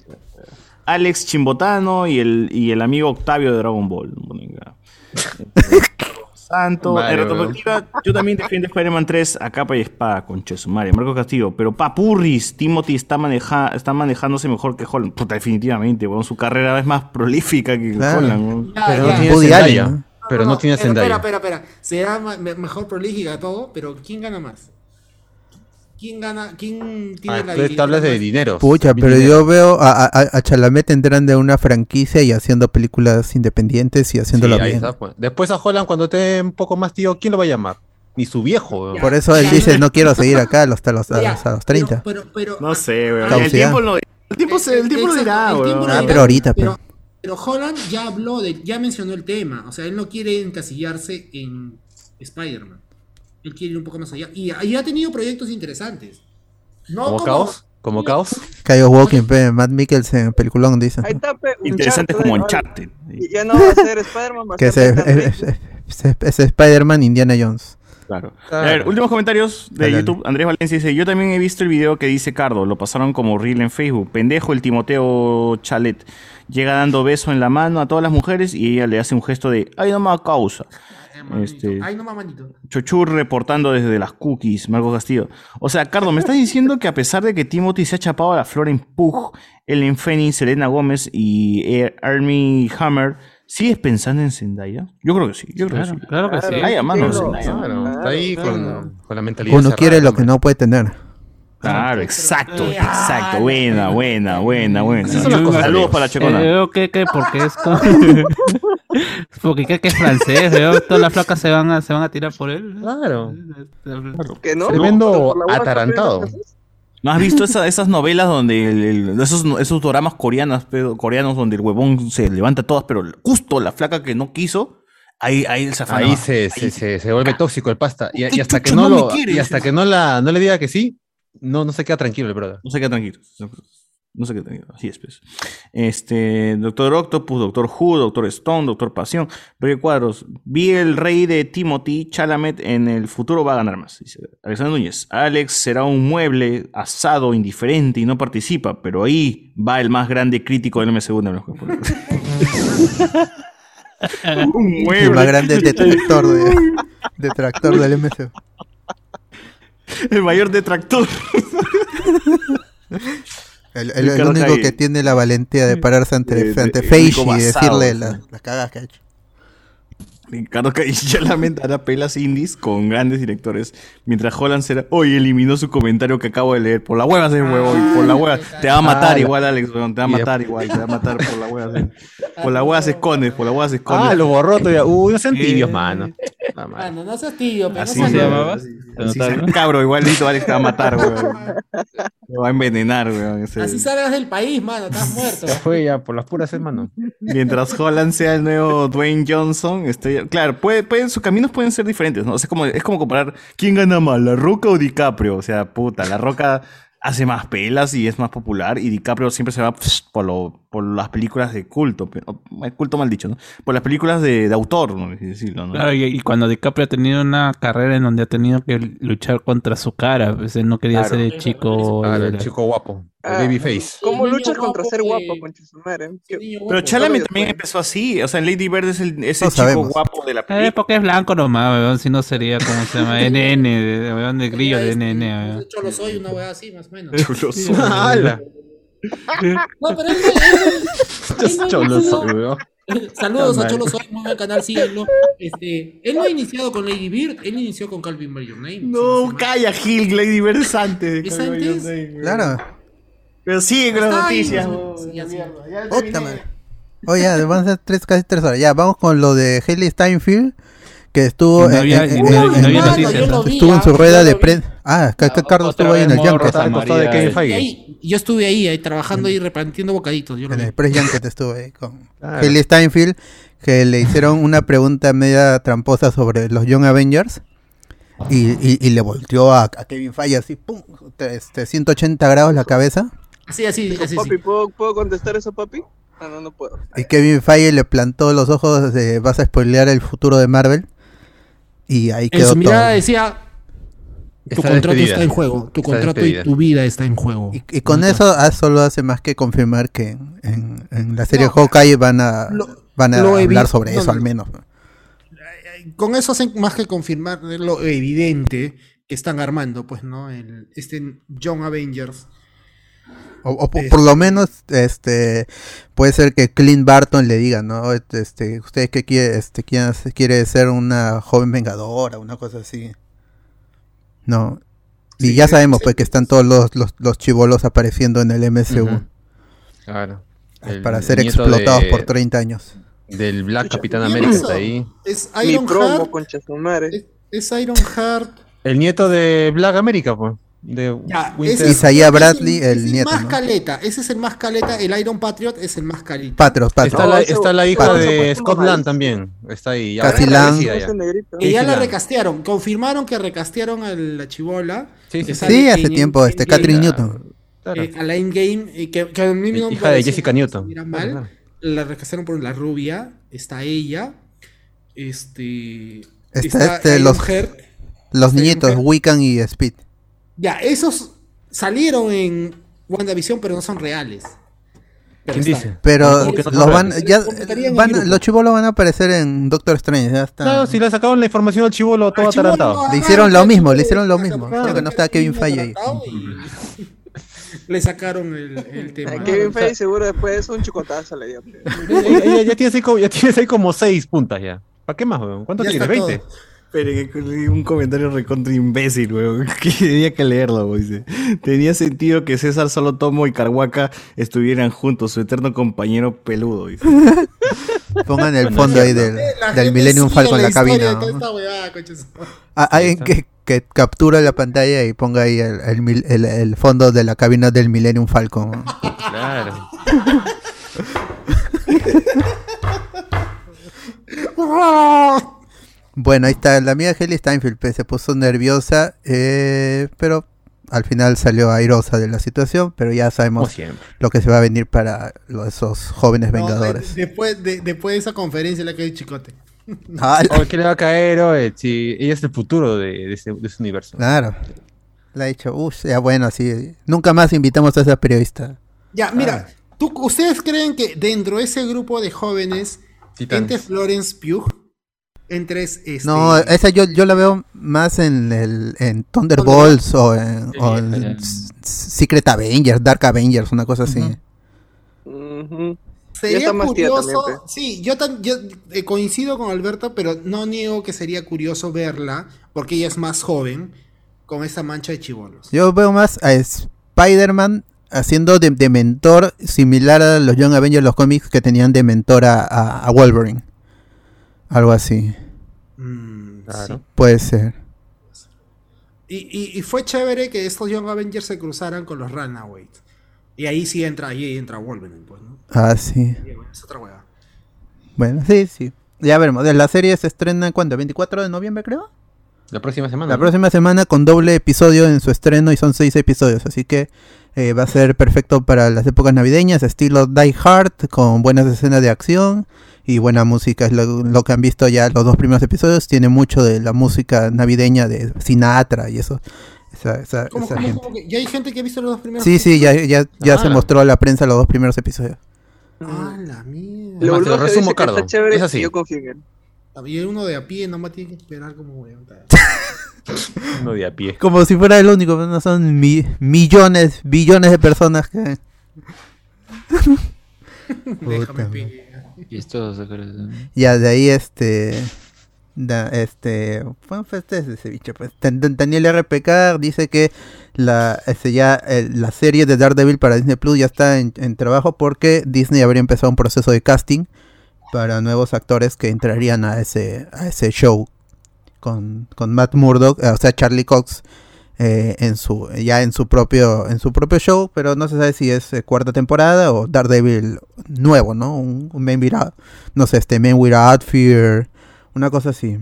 [SPEAKER 6] Alex Chimbotano y el, y el amigo Octavio de Dragon Ball. Santo.
[SPEAKER 4] Vale,
[SPEAKER 6] en retrospectiva, yo también defiendo Spider-Man 3 a capa y espada, con Chesumare. Marco Castillo. Pero papurris, Timothy está, maneja, está manejándose mejor que Holland. Puta, definitivamente, weón. Su carrera es más prolífica que
[SPEAKER 2] Claro.
[SPEAKER 6] Holland.
[SPEAKER 8] Ya,
[SPEAKER 4] Pero
[SPEAKER 8] ya.
[SPEAKER 4] no tiene Zendaya.
[SPEAKER 2] Allen, ¿no?
[SPEAKER 4] Pero no tiene
[SPEAKER 8] Espera,
[SPEAKER 4] Zendaya.
[SPEAKER 8] espera, espera. Será ma- me- mejor prolífica todo, pero ¿quién gana más? ¿Quién gana? ¿Quién tiene
[SPEAKER 4] Ah,
[SPEAKER 8] la
[SPEAKER 4] tú
[SPEAKER 8] habilidad
[SPEAKER 4] hablas de dinero.
[SPEAKER 2] Pucha, pero yo veo a, a, a Chalamet entrando de una franquicia y haciendo películas independientes y haciéndolo
[SPEAKER 4] Sí,
[SPEAKER 2] bien.
[SPEAKER 4] está, pues. Después a Holland, cuando esté un poco más tío, ¿quién lo va a llamar? Ni su viejo.
[SPEAKER 2] Por eso él dice, no quiero seguir acá hasta los, hasta los 30.
[SPEAKER 8] Pero, pero,
[SPEAKER 6] No sé, weón.
[SPEAKER 2] Caducidad.
[SPEAKER 6] El tiempo, lo, el tiempo, se, el tiempo lo
[SPEAKER 8] Exacto,
[SPEAKER 6] dirá,
[SPEAKER 8] el tiempo
[SPEAKER 6] weón.
[SPEAKER 8] lo
[SPEAKER 2] Ah,
[SPEAKER 8] dirá,
[SPEAKER 2] pero ahorita,
[SPEAKER 8] pero, pero Holland ya habló de, ya mencionó el tema. O sea, él no quiere encasillarse en Spider-Man. Él quiere ir un poco más allá. Y, y ha tenido proyectos interesantes. No
[SPEAKER 4] ¿Como caos? ¿Como caos?
[SPEAKER 2] Chaos Walking, pe, Matt Mikkelsen, peliculón, dice.
[SPEAKER 7] Ahí está, pe,
[SPEAKER 6] Interesante como.
[SPEAKER 7] Y ya no va a ser Spider-Man, va a
[SPEAKER 2] Que
[SPEAKER 7] ser
[SPEAKER 2] es, es, Spider-Man Indiana Jones.
[SPEAKER 6] Claro.
[SPEAKER 4] Claro.
[SPEAKER 6] A ver, últimos comentarios de
[SPEAKER 2] dale.
[SPEAKER 6] YouTube. Andrés Valencia dice: Yo también he visto el video que dice Cardo. Lo pasaron como reel en Facebook. Pendejo el Timoteo Chalet. Llega dando beso en la mano a todas las mujeres y ella le hace un gesto de ¡Ay, no más causa!
[SPEAKER 8] Eh.
[SPEAKER 6] Este-
[SPEAKER 8] Ay, no mamanito.
[SPEAKER 6] Chochur reportando desde las cookies, Marco Castillo. O sea, Cardo, me estás diciendo que a pesar de que Timothy se ha chapado a la flor en Pug, Ellen Fanning, Selena Gómez y eh, Armie Hammer, ¿sigues pensando en Zendaya? Yo creo que sí, yo creo
[SPEAKER 3] Claro,
[SPEAKER 6] que sí.
[SPEAKER 3] claro que sí.
[SPEAKER 6] Zendaya, mano,
[SPEAKER 7] Claro,
[SPEAKER 6] Zendaya.
[SPEAKER 4] Claro, está ahí con, con la mentalidad.
[SPEAKER 2] Uno
[SPEAKER 4] cerrada,
[SPEAKER 2] quiere lo que no puede tener.
[SPEAKER 6] Claro, exacto, exacto. Buena, buena, buena, buena.
[SPEAKER 4] Esas son las cosas,
[SPEAKER 6] Saludos para la
[SPEAKER 3] Eh,
[SPEAKER 6] checona.
[SPEAKER 3] veo que, que porque es con- porque que, que es francés, veo todas las flacas se van a, se van a tirar por él.
[SPEAKER 4] Claro.
[SPEAKER 7] Que no,
[SPEAKER 4] Tremendo atarantado.
[SPEAKER 6] ¿No has visto esa- esas novelas donde el- el- esos, esos doramas coreanos, pero- coreanos donde el huevón se levanta todas, pero justo la flaca que no quiso, ahí, ahí el.
[SPEAKER 4] Ahí se, se, se, se vuelve tóxico el pasta. Y, y
[SPEAKER 6] ¿Qué
[SPEAKER 4] hasta que no lo,
[SPEAKER 6] quieres?
[SPEAKER 4] y hasta que no la no le diga que sí, no, no se queda tranquilo el brother.
[SPEAKER 6] No se queda tranquilo. No se queda tranquilo. Así es, pues. Este, Doctor Octopus, Doctor Who, Doctor Stone, Doctor Pasión. Roger Cuadros. Vi el rey de Timothy Chalamet en el futuro va a ganar más. Dice Alexander Núñez. Alex será un mueble asado, indiferente y no participa, pero ahí va el más grande crítico del MCU. de los un
[SPEAKER 2] El
[SPEAKER 6] mueble.
[SPEAKER 2] más grande detractor, de, detractor del MCU.
[SPEAKER 6] El mayor detractor.
[SPEAKER 2] El, el- único que tiene la valentía de pararse ante,
[SPEAKER 6] De- de-
[SPEAKER 2] ante Feishi y decirle
[SPEAKER 6] sí.
[SPEAKER 2] la- las cagadas que ha hecho.
[SPEAKER 6] Ricardo Cailla lamentará pelas indies con grandes directores. Mientras Holland será. Hoy eliminó su comentario que acabo de leer. Por la hueva, ese huevo. y Por la hueva. Te va a matar
[SPEAKER 4] Ah,
[SPEAKER 6] igual, Alex. weón, Te va a matar igual. Te va a matar por la hueva. Por la hueva se esconde. Por la hueva se esconde.
[SPEAKER 4] Ah, lo borró todavía. Uy, no sean tibios, mano. La madre.
[SPEAKER 8] Mano, no seas tío, pero
[SPEAKER 6] Así
[SPEAKER 8] no
[SPEAKER 6] se
[SPEAKER 8] seas
[SPEAKER 6] llama.
[SPEAKER 8] tío.
[SPEAKER 6] Así, así se- Cabro, igualito Alex te va a matar, weón. Te va a envenenar, weón. ese-
[SPEAKER 8] Así salgas del país, mano, estás muerto.
[SPEAKER 4] Se fue ya por las puras hermano.
[SPEAKER 6] Mientras Holland sea el nuevo Dwayne Johnson, estoy, claro, puede, pueden- sus caminos pueden ser diferentes, ¿no? O sea, es como, es como comparar quién gana más, La Roca o DiCaprio. O sea, puta, La Roca hace más pelas y es más popular y DiCaprio siempre se va pss, por, lo, por las películas de culto, eh, culto mal dicho, ¿no? Por las películas de, de autor, ¿no? Decirlo, ¿no?
[SPEAKER 3] Claro, y, y cuando DiCaprio ha tenido una carrera en donde ha tenido que luchar contra su cara, pues él no quería
[SPEAKER 6] Claro.
[SPEAKER 3] ser el chico.
[SPEAKER 4] Claro, el chico guapo.
[SPEAKER 7] Ah,
[SPEAKER 4] babyface.
[SPEAKER 7] ¿Cómo luchas contra ser
[SPEAKER 8] que-
[SPEAKER 7] guapo, concha su
[SPEAKER 6] Pero Chalamet también empezó así, o sea, en Lady Bird es el, ese
[SPEAKER 2] No
[SPEAKER 6] chico
[SPEAKER 2] sabemos.
[SPEAKER 6] guapo de la
[SPEAKER 3] Eh,
[SPEAKER 6] película.
[SPEAKER 3] porque es blanco nomás, weón, si no sería, ¿cómo se llama? NN, de, weón, de grillo de NN, weón.
[SPEAKER 8] Hecho, lo soy, una wea así, más o menos.
[SPEAKER 4] ¡Hala!
[SPEAKER 8] No, pero él, él- él no
[SPEAKER 4] Cholo soy, weón.
[SPEAKER 8] Saludos a
[SPEAKER 4] Mal.
[SPEAKER 8] Cholo Soy, muy buen canal, síguenlo. Este, él no ha iniciado con Lady Bird, él inició con Calvin By Your Name.
[SPEAKER 6] No, calla, Gil, Lady Bird es antes. de
[SPEAKER 8] ¿Es
[SPEAKER 6] By Your
[SPEAKER 8] antes?
[SPEAKER 6] Name, weón.
[SPEAKER 2] Claro.
[SPEAKER 6] Pero sigue con las noticias.
[SPEAKER 8] sí, sí, sí.
[SPEAKER 2] Puta madre. Oye, van a ser tres, casi tres horas. Ya, vamos con lo de Haley Steinfeld, que estuvo,
[SPEAKER 3] Y no había-
[SPEAKER 2] en,
[SPEAKER 3] no- no noticias,
[SPEAKER 8] lo vi,
[SPEAKER 2] estuvo en
[SPEAKER 8] ah,
[SPEAKER 2] su
[SPEAKER 8] yo
[SPEAKER 2] rueda
[SPEAKER 8] lo
[SPEAKER 2] de prensa. Ah, ca- ca- Carlos estuvo ahí en el Junket.
[SPEAKER 4] De
[SPEAKER 8] ahí, yo estuve ahí, ahí trabajando y repartiendo bocaditos. Yo lo
[SPEAKER 2] En
[SPEAKER 8] vi.
[SPEAKER 2] el Press Junket estuvo ahí con
[SPEAKER 4] Claro.
[SPEAKER 2] Haley Steinfeld, que le hicieron una pregunta media tramposa sobre los Young Avengers. Y, y- y le volteó a, a Kevin Feige así, pum, este, 180 grados la cabeza.
[SPEAKER 8] Así, así,
[SPEAKER 7] Dijo,
[SPEAKER 8] así.
[SPEAKER 7] papi,
[SPEAKER 8] sí.
[SPEAKER 7] ¿puedo, ¿puedo contestar eso, papi? Ah, no, no puedo.
[SPEAKER 2] Y Kevin Feige le plantó los ojos de vas a spoilear el futuro de Marvel. Y ahí
[SPEAKER 8] En
[SPEAKER 2] quedó
[SPEAKER 8] su mirada
[SPEAKER 2] todo.
[SPEAKER 8] decía, tu
[SPEAKER 4] Está
[SPEAKER 8] contrato
[SPEAKER 4] despedida.
[SPEAKER 8] está en juego, tu
[SPEAKER 4] Está
[SPEAKER 8] contrato y tu vida está en juego.
[SPEAKER 2] Y, y con eso ah, solo hace más que confirmar que en, en- en la serie
[SPEAKER 8] No,
[SPEAKER 2] Hawkeye van a,
[SPEAKER 8] lo-
[SPEAKER 2] van a hablar sobre
[SPEAKER 8] no,
[SPEAKER 2] eso
[SPEAKER 8] no.
[SPEAKER 2] al menos.
[SPEAKER 8] Con eso hacen más que confirmar lo evidente que están armando, pues, ¿no? El, este John Avengers.
[SPEAKER 2] O, o po-
[SPEAKER 8] Este-
[SPEAKER 2] por lo menos este puede ser que Clint Barton le diga, ¿no? Este, usted que quiere, este, quiere, quiere ser una joven vengadora, una cosa así. No. Y
[SPEAKER 8] Sí,
[SPEAKER 2] ya sabemos
[SPEAKER 8] sí.
[SPEAKER 2] pues que están todos los, los, los chivolos apareciendo en el MCU.
[SPEAKER 4] Claro. El-
[SPEAKER 2] para ser explotados
[SPEAKER 4] de-
[SPEAKER 2] por 30 años.
[SPEAKER 4] Del Black Capitán
[SPEAKER 8] ¿Qué
[SPEAKER 4] América está ahí.
[SPEAKER 8] Es
[SPEAKER 7] Mi
[SPEAKER 8] Iron
[SPEAKER 7] promo,
[SPEAKER 8] Heart. es Iron Heart.
[SPEAKER 4] El nieto de Black América, pues. De
[SPEAKER 8] Ya,
[SPEAKER 4] Winter-
[SPEAKER 8] ese es-
[SPEAKER 2] Isaiah Bradley, el nieto,
[SPEAKER 8] más
[SPEAKER 2] ¿no?
[SPEAKER 8] caleta. Ese es el más caleta. El Iron Patriot es el más caleta.
[SPEAKER 2] Patros, Patros.
[SPEAKER 4] Está,
[SPEAKER 7] No,
[SPEAKER 4] la,
[SPEAKER 7] ese-
[SPEAKER 4] está la hija de Scott Land también. Está ahí. Ya
[SPEAKER 2] Casi
[SPEAKER 4] ya
[SPEAKER 2] Lang.
[SPEAKER 4] crecida ya.
[SPEAKER 7] Ese negrito.
[SPEAKER 8] Y ya la recastearon. Confirmaron que recastearon a la chivola.
[SPEAKER 4] Sí,
[SPEAKER 2] hace
[SPEAKER 8] en-
[SPEAKER 2] tiempo,
[SPEAKER 8] en
[SPEAKER 2] este, Catherine. Newton.
[SPEAKER 4] Claro.
[SPEAKER 8] eh, a la Endgame. eh, que, que a mí no me
[SPEAKER 4] Hija de Jessica Newton.
[SPEAKER 8] mal.
[SPEAKER 4] claro.
[SPEAKER 8] La recastearon por la rubia. Está ella. Este.
[SPEAKER 2] Está este, los-
[SPEAKER 8] Heart.
[SPEAKER 2] Los niñitos, Wiccan y Speed.
[SPEAKER 8] Ya, esos salieron en WandaVision, pero no son reales. Pero
[SPEAKER 4] ¿Quién dice?
[SPEAKER 2] Pero
[SPEAKER 4] ¿Cómo que no
[SPEAKER 2] los van, ya, van- los chivolos van a aparecer en Doctor Strange. Ya está.
[SPEAKER 4] Claro, si le sacaron la información al chivolo todo atarantado.
[SPEAKER 2] Le hicieron lo mismo, le hicieron lo mismo.
[SPEAKER 8] sacaron
[SPEAKER 2] Creo que no está Kevin Feige ahí.
[SPEAKER 8] Le sacaron el, el tema.
[SPEAKER 7] Kevin Feige seguro después un chicotazo le dio.
[SPEAKER 4] Ya, ya- tienes ahí como, ya tienes ahí como seis puntas ya. ¿Para qué más, weón? ¿Cuánto tienes?
[SPEAKER 8] está
[SPEAKER 4] ¿20?
[SPEAKER 6] Leí un comentario recontra imbécil, weón. Que tenía que leerlo, weón. Dice, Tenía sentido que César Solo Tomo y Carhuaca estuvieran juntos, su eterno compañero peludo. Dice.
[SPEAKER 2] Pongan el fondo ahí del, del Millennium Falcon en la cabina. Ah, Alguien que, que captura la pantalla y ponga ahí el, el- el fondo de la cabina del Millennium Falcon.
[SPEAKER 4] Claro.
[SPEAKER 2] Bueno, ahí está. La amiga Haley Steinfeld pues, se puso nerviosa, eh, pero al final salió airosa de la situación. Pero ya sabemos lo que se va a venir para los- esos jóvenes
[SPEAKER 8] No,
[SPEAKER 2] vengadores.
[SPEAKER 8] de- después, de, después de esa conferencia le cae chicote.
[SPEAKER 2] Ah,
[SPEAKER 4] Oh, ¿Qué le va a caer? oye? Si ella es el futuro de, de ese, de ese universo.
[SPEAKER 2] claro. Le ha dicho, uff, ya bueno, así. Nunca más invitamos a esa periodista.
[SPEAKER 8] Ya, mira, ¿tú, ¿ustedes creen que dentro de ese grupo de jóvenes,
[SPEAKER 4] Titanes.
[SPEAKER 8] entre Florence Pugh, entre este,
[SPEAKER 2] No, esa yo, yo la veo más en el en Thunderbolts o en, o Secret Avengers, Dark Avengers, una cosa así.
[SPEAKER 8] Sería curioso,
[SPEAKER 7] también, pe.
[SPEAKER 8] sí, yo, tan- yo eh, coincido con Alberto, pero no niego que sería curioso verla, porque ella es más joven, con esa mancha de chivolos.
[SPEAKER 2] Yo veo más a Spider-Man haciendo de, de mentor similar a los Young Avengers, los cómics que tenían de mentor a, a- a Wolverine. Algo así.
[SPEAKER 8] Mm,
[SPEAKER 4] Claro.
[SPEAKER 8] sí.
[SPEAKER 2] Puede ser.
[SPEAKER 8] Y, y- y fue chévere que estos Young Avengers se cruzaran con los Runaways. Y ahí sí entra, ahí entra Wolverine, pues, ¿no?
[SPEAKER 2] Ah, sí.
[SPEAKER 8] Y bueno, es otra hueá.
[SPEAKER 2] Bueno, sí, sí. Ya veremos. La serie se estrena cuando? ¿24 de noviembre, creo?
[SPEAKER 4] La próxima semana.
[SPEAKER 2] La
[SPEAKER 4] ¿no?
[SPEAKER 2] próxima semana con doble episodio en su estreno y son seis episodios, así que eh, va a ser perfecto para las épocas navideñas, estilo Die Hard, con buenas escenas de acción y buena música. Es lo, lo que han visto ya los dos primeros episodios, tiene mucho de la música navideña de Sinatra y eso. Esa, esa-
[SPEAKER 8] ¿Cómo,
[SPEAKER 2] esa
[SPEAKER 8] cómo,
[SPEAKER 2] gente.
[SPEAKER 8] cómo que- ¿Ya hay gente que ha visto los dos primeros?
[SPEAKER 2] Sí, sí, ya, ya, ya
[SPEAKER 4] Ah.
[SPEAKER 2] se mostró a la prensa los dos primeros episodios.
[SPEAKER 8] Ah, la mierda.
[SPEAKER 4] Lo
[SPEAKER 7] Bruno
[SPEAKER 4] resumo, Cardo.
[SPEAKER 7] Está chévere
[SPEAKER 4] Es así.
[SPEAKER 7] yo confío en él.
[SPEAKER 8] Y uno de a pie nomás tiene que esperar como.
[SPEAKER 4] Uno de a pie.
[SPEAKER 2] Como si fuera el único, pero no son mi- millones, billones de personas que...
[SPEAKER 8] Déjame.
[SPEAKER 5] Chistoso.
[SPEAKER 2] Ya, de ahí este. da- este. Bueno, pues este es ese. Pues. Dan- Dan- Daniel RPK dice que la, este, ya, la serie de Daredevil para Disney Plus ya está en, en trabajo porque Disney habría empezado un proceso de casting para nuevos actores que entrarían a ese, a ese show con, con Matt Murdock, eh, o sea, Charlie Cox. Eh, en su ya en su propio en su propio show pero no se sabe si es eh, cuarta temporada o Daredevil nuevo no un, un Man Without- no sé este Man Without Fear una cosa así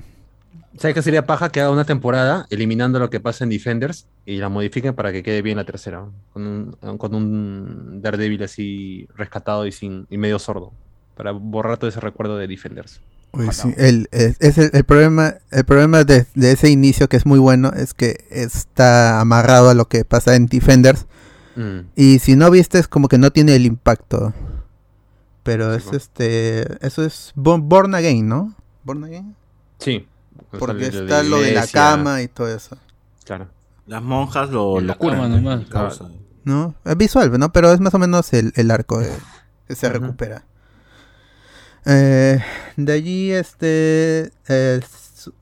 [SPEAKER 4] ¿Sabes qué sería paja que haga una temporada eliminando lo que pasa en Defenders y la modifiquen para que quede bien la tercera? Con un, con un Daredevil así rescatado y, sin, y medio sordo. Para borrar todo ese recuerdo de Defenders.
[SPEAKER 2] Sí, el, es, es el, el problema el problema de, de ese inicio que es muy bueno es que está amarrado a lo que pasa en Defenders
[SPEAKER 4] Mm.
[SPEAKER 2] y si no viste es como que no tiene el impacto pero
[SPEAKER 4] Sí,
[SPEAKER 2] es
[SPEAKER 4] bueno.
[SPEAKER 2] este eso es Bo- Born Again ¿no? Born Again
[SPEAKER 4] Sí.
[SPEAKER 2] porque está lo de la cama y todo eso
[SPEAKER 4] Claro.
[SPEAKER 6] Las monjas lo, lo curan. pues.
[SPEAKER 2] ¿no? Es visual, ¿no? Pero es más o menos el, el arco de- que se recupera. Eh, de allí, este, eh,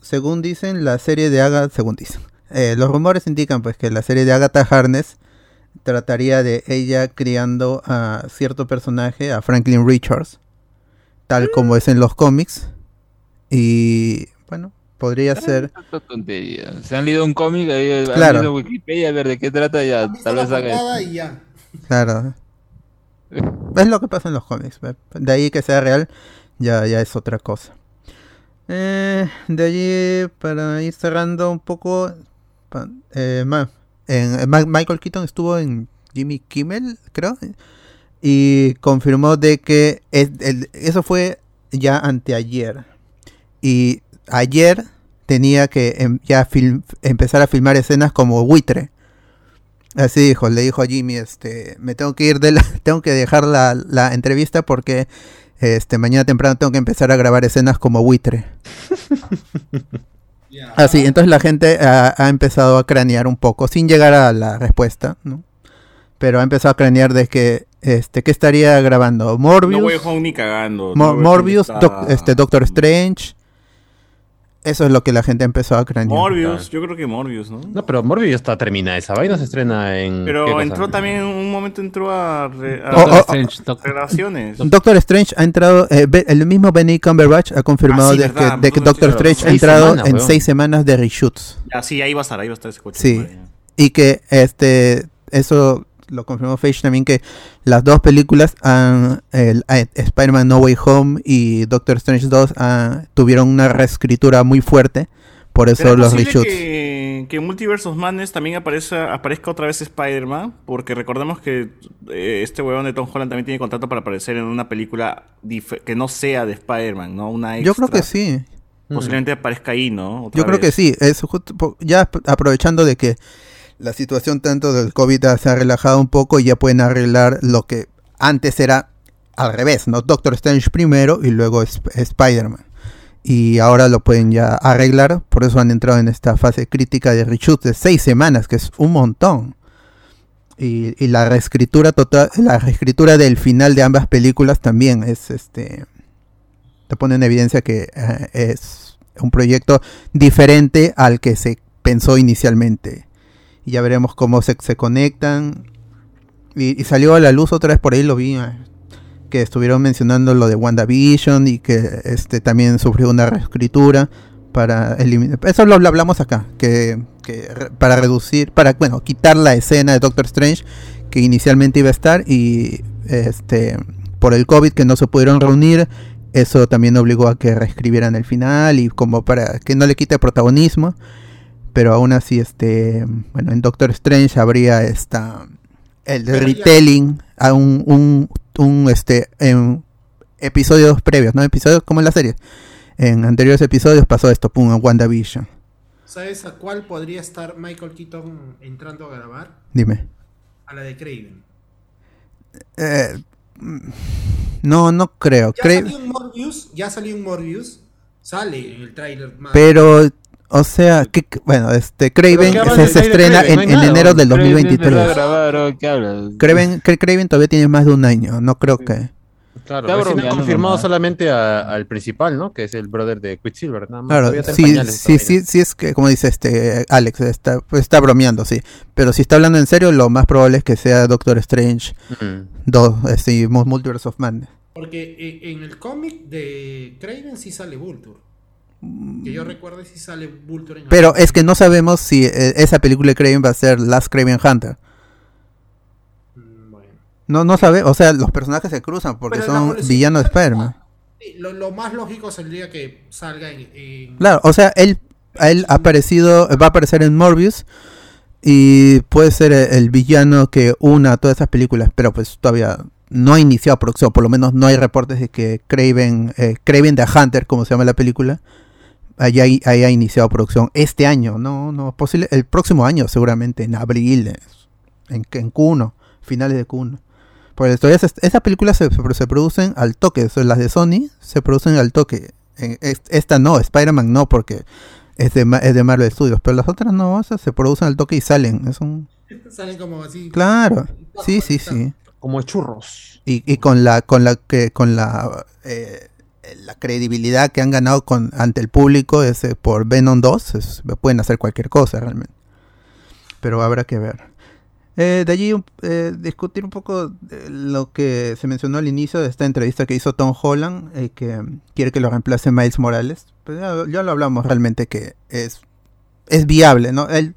[SPEAKER 2] según dicen, la serie de Agatha, según dicen, eh, los rumores indican pues que la serie de Agatha Harness trataría de ella criando a cierto personaje, a Franklin Richards, tal como es en los cómics. Y bueno, podría ser...
[SPEAKER 5] Tanta tontería. Se han leído un cómic, ahí han
[SPEAKER 2] Claro.
[SPEAKER 5] leído Wikipedia, a ver de qué trata ya. Tal vez haga.
[SPEAKER 2] Claro. Es lo que pasa en los cómics. De ahí que sea real, ya, ya es otra cosa. Eh, de allí, para ir cerrando un poco, eh, eh, Michael Keaton estuvo en Jimmy Kimmel, creo, y confirmó de que es- eso fue ya anteayer. Y ayer tenía que em- ya film- empezar a filmar escenas como buitre. Así dijo, le dijo a Jimmy, este, me tengo que ir de la, tengo que dejar la, la entrevista porque este mañana temprano tengo que empezar a grabar escenas como buitre. Así, entonces la gente ha, ha empezado a cranear un poco, sin llegar a la respuesta, ¿no? Pero ha empezado a cranear de que, este, ¿qué estaría grabando? Morbius,
[SPEAKER 6] No Way Home ni cagando.
[SPEAKER 2] Mo-
[SPEAKER 6] No
[SPEAKER 2] Morbius, Doc- este, Doctor Strange. Eso es lo que la gente ha empezado a cranear.
[SPEAKER 6] Morbius, yo creo que Morbius, ¿no?
[SPEAKER 4] No, pero Morbius ya está terminada. Esa vaina se estrena en. ¿qué
[SPEAKER 6] Pero entró también, en un momento entró a, re- a
[SPEAKER 2] Oh,
[SPEAKER 3] Doctor
[SPEAKER 2] oh,
[SPEAKER 3] Strange, Doc-
[SPEAKER 6] relaciones.
[SPEAKER 2] Doctor Strange ha entrado, eh, el mismo Benny Cumberbatch ha confirmado
[SPEAKER 6] Ah, sí,
[SPEAKER 2] de, que, de que
[SPEAKER 6] Doctor
[SPEAKER 2] Doctor
[SPEAKER 6] Strange,
[SPEAKER 2] ha entrado
[SPEAKER 4] semanas,
[SPEAKER 2] en
[SPEAKER 4] weón.
[SPEAKER 2] seis semanas de reshoots.
[SPEAKER 6] Ah, sí, ahí va a estar, ahí va a estar ese coche.
[SPEAKER 2] Sí. Y que este eso lo confirmó Feige también que las dos películas eh, Spider-Man No Way Home y Doctor Strange 2 ah, tuvieron una reescritura muy fuerte. Por eso
[SPEAKER 6] ¿Será
[SPEAKER 2] los reshoots.
[SPEAKER 6] que, que en Multiverse of Madness también aparezca, aparezca otra vez Spider-Man? Porque recordemos que eh, este huevón de Tom Holland también tiene contrato para aparecer en una película que no sea de Spider-Man, ¿no? Una
[SPEAKER 2] Yo creo
[SPEAKER 6] extra.
[SPEAKER 2] que sí.
[SPEAKER 6] Posiblemente aparezca ahí, ¿no? Otra
[SPEAKER 2] Yo creo que sí, es justo ya ap- aprovechando de que la situación tanto del COVID se ha relajado un poco y ya pueden arreglar lo que antes era al revés, ¿no? Doctor Strange primero y luego Sp- Spider-Man. Y ahora lo pueden ya arreglar, por eso han entrado en esta fase crítica de reshoot de seis semanas, que es un montón. Y, la reescritura total, la reescritura del final de ambas películas también es este te pone en evidencia que eh, es un proyecto diferente al que se pensó inicialmente. Y ya veremos cómo se, se conectan. Y, salió a la luz otra vez por ahí, lo vi, eh, que estuvieron mencionando lo de WandaVision y que este también sufrió una reescritura para eliminar... Eso lo, hablamos acá, que, que para reducir, para, bueno, quitar la escena de Doctor Strange que inicialmente iba a estar y este por el COVID que no se pudieron reunir eso también obligó a que reescribieran el final y como para que no le quite protagonismo. Pero aún así, este, bueno, en Doctor Strange habría esta, el
[SPEAKER 8] Pero ya-
[SPEAKER 2] retelling a un, un, un, este, en episodios previos, ¿no? Episodios como en la serie. En anteriores episodios pasó esto, pum, en WandaVision.
[SPEAKER 8] ¿Sabes a cuál podría estar Michael Keaton entrando a grabar?
[SPEAKER 2] Dime.
[SPEAKER 8] A la de Craven.
[SPEAKER 2] Eh, no, no creo.
[SPEAKER 8] Ya
[SPEAKER 2] Cra-
[SPEAKER 8] salió un Morbius, ya salió un Morbius, sale en el tráiler. más-
[SPEAKER 2] Pero, o sea, que, bueno, este, Craven
[SPEAKER 4] ¿qué hablan
[SPEAKER 2] se, estrena
[SPEAKER 4] Craven?
[SPEAKER 2] en,
[SPEAKER 4] No
[SPEAKER 2] en enero del
[SPEAKER 5] Craven empezó a
[SPEAKER 2] 2023.
[SPEAKER 5] grabar, ¿o ¿Qué hablas?
[SPEAKER 2] Craven, Cra- Craven todavía tiene más de un año, no creo que...
[SPEAKER 4] Claro,
[SPEAKER 5] Está
[SPEAKER 4] recién han
[SPEAKER 5] bromeando
[SPEAKER 4] confirmado
[SPEAKER 5] nomás.
[SPEAKER 4] solamente a- al principal, ¿no? Que es el brother de Quicksilver, nada más.
[SPEAKER 2] Claro, sí, sí, sí, sí es que, como dice este Alex, está, pues, está bromeando, sí. Pero si está hablando en serio, lo más probable es que sea Doctor Strange
[SPEAKER 4] Mm.
[SPEAKER 2] 2, este, Mu- Multiverse of Madness.
[SPEAKER 8] Porque eh, en el cómic de Craven sí sale Vulture. Que yo recuerde sí sale Vulture en
[SPEAKER 2] Pero es que no sabemos si eh, esa película de Craven va a ser Last Craven Hunter.
[SPEAKER 8] Mm, Bueno.
[SPEAKER 2] No, no sabe, o sea, los personajes se cruzan porque
[SPEAKER 8] Pero
[SPEAKER 2] son villanos de Spider-Man.
[SPEAKER 8] Lo, lo más lógico sería que salga en. en-
[SPEAKER 2] Claro, o sea, él, a él ha aparecido, va a aparecer en Morbius y puede ser el, el villano que una todas esas películas, pero pues todavía no ha iniciado producción, por lo menos no hay reportes de que Craven, eh, Craven the Hunter, como se llama la película, haya, haya iniciado producción este año, no, no, posible, el próximo año seguramente, en abril, en, en Q1, finales de Q1. Porque todavía se- esas películas se, se- producen al toque, son las de Sony se producen al toque. Es- Esta no, Spider-Man no, porque es de, es de Marvel Studios, pero las otras no, esas se producen al toque y salen. Es un...
[SPEAKER 8] Salen como así.
[SPEAKER 2] Claro, sí, sí, sí.
[SPEAKER 4] Como churros.
[SPEAKER 2] Y, y con la con la que con la eh, la credibilidad que han ganado con ante el público ese por Venom 2 es- pueden hacer cualquier cosa realmente. Pero habrá que ver. Eh, de allí eh, discutir un poco de lo que se mencionó al inicio de esta entrevista que hizo Tom Holland eh, que quiere que lo reemplace Miles Morales. Pues ya, ya lo hablamos realmente que es es viable no él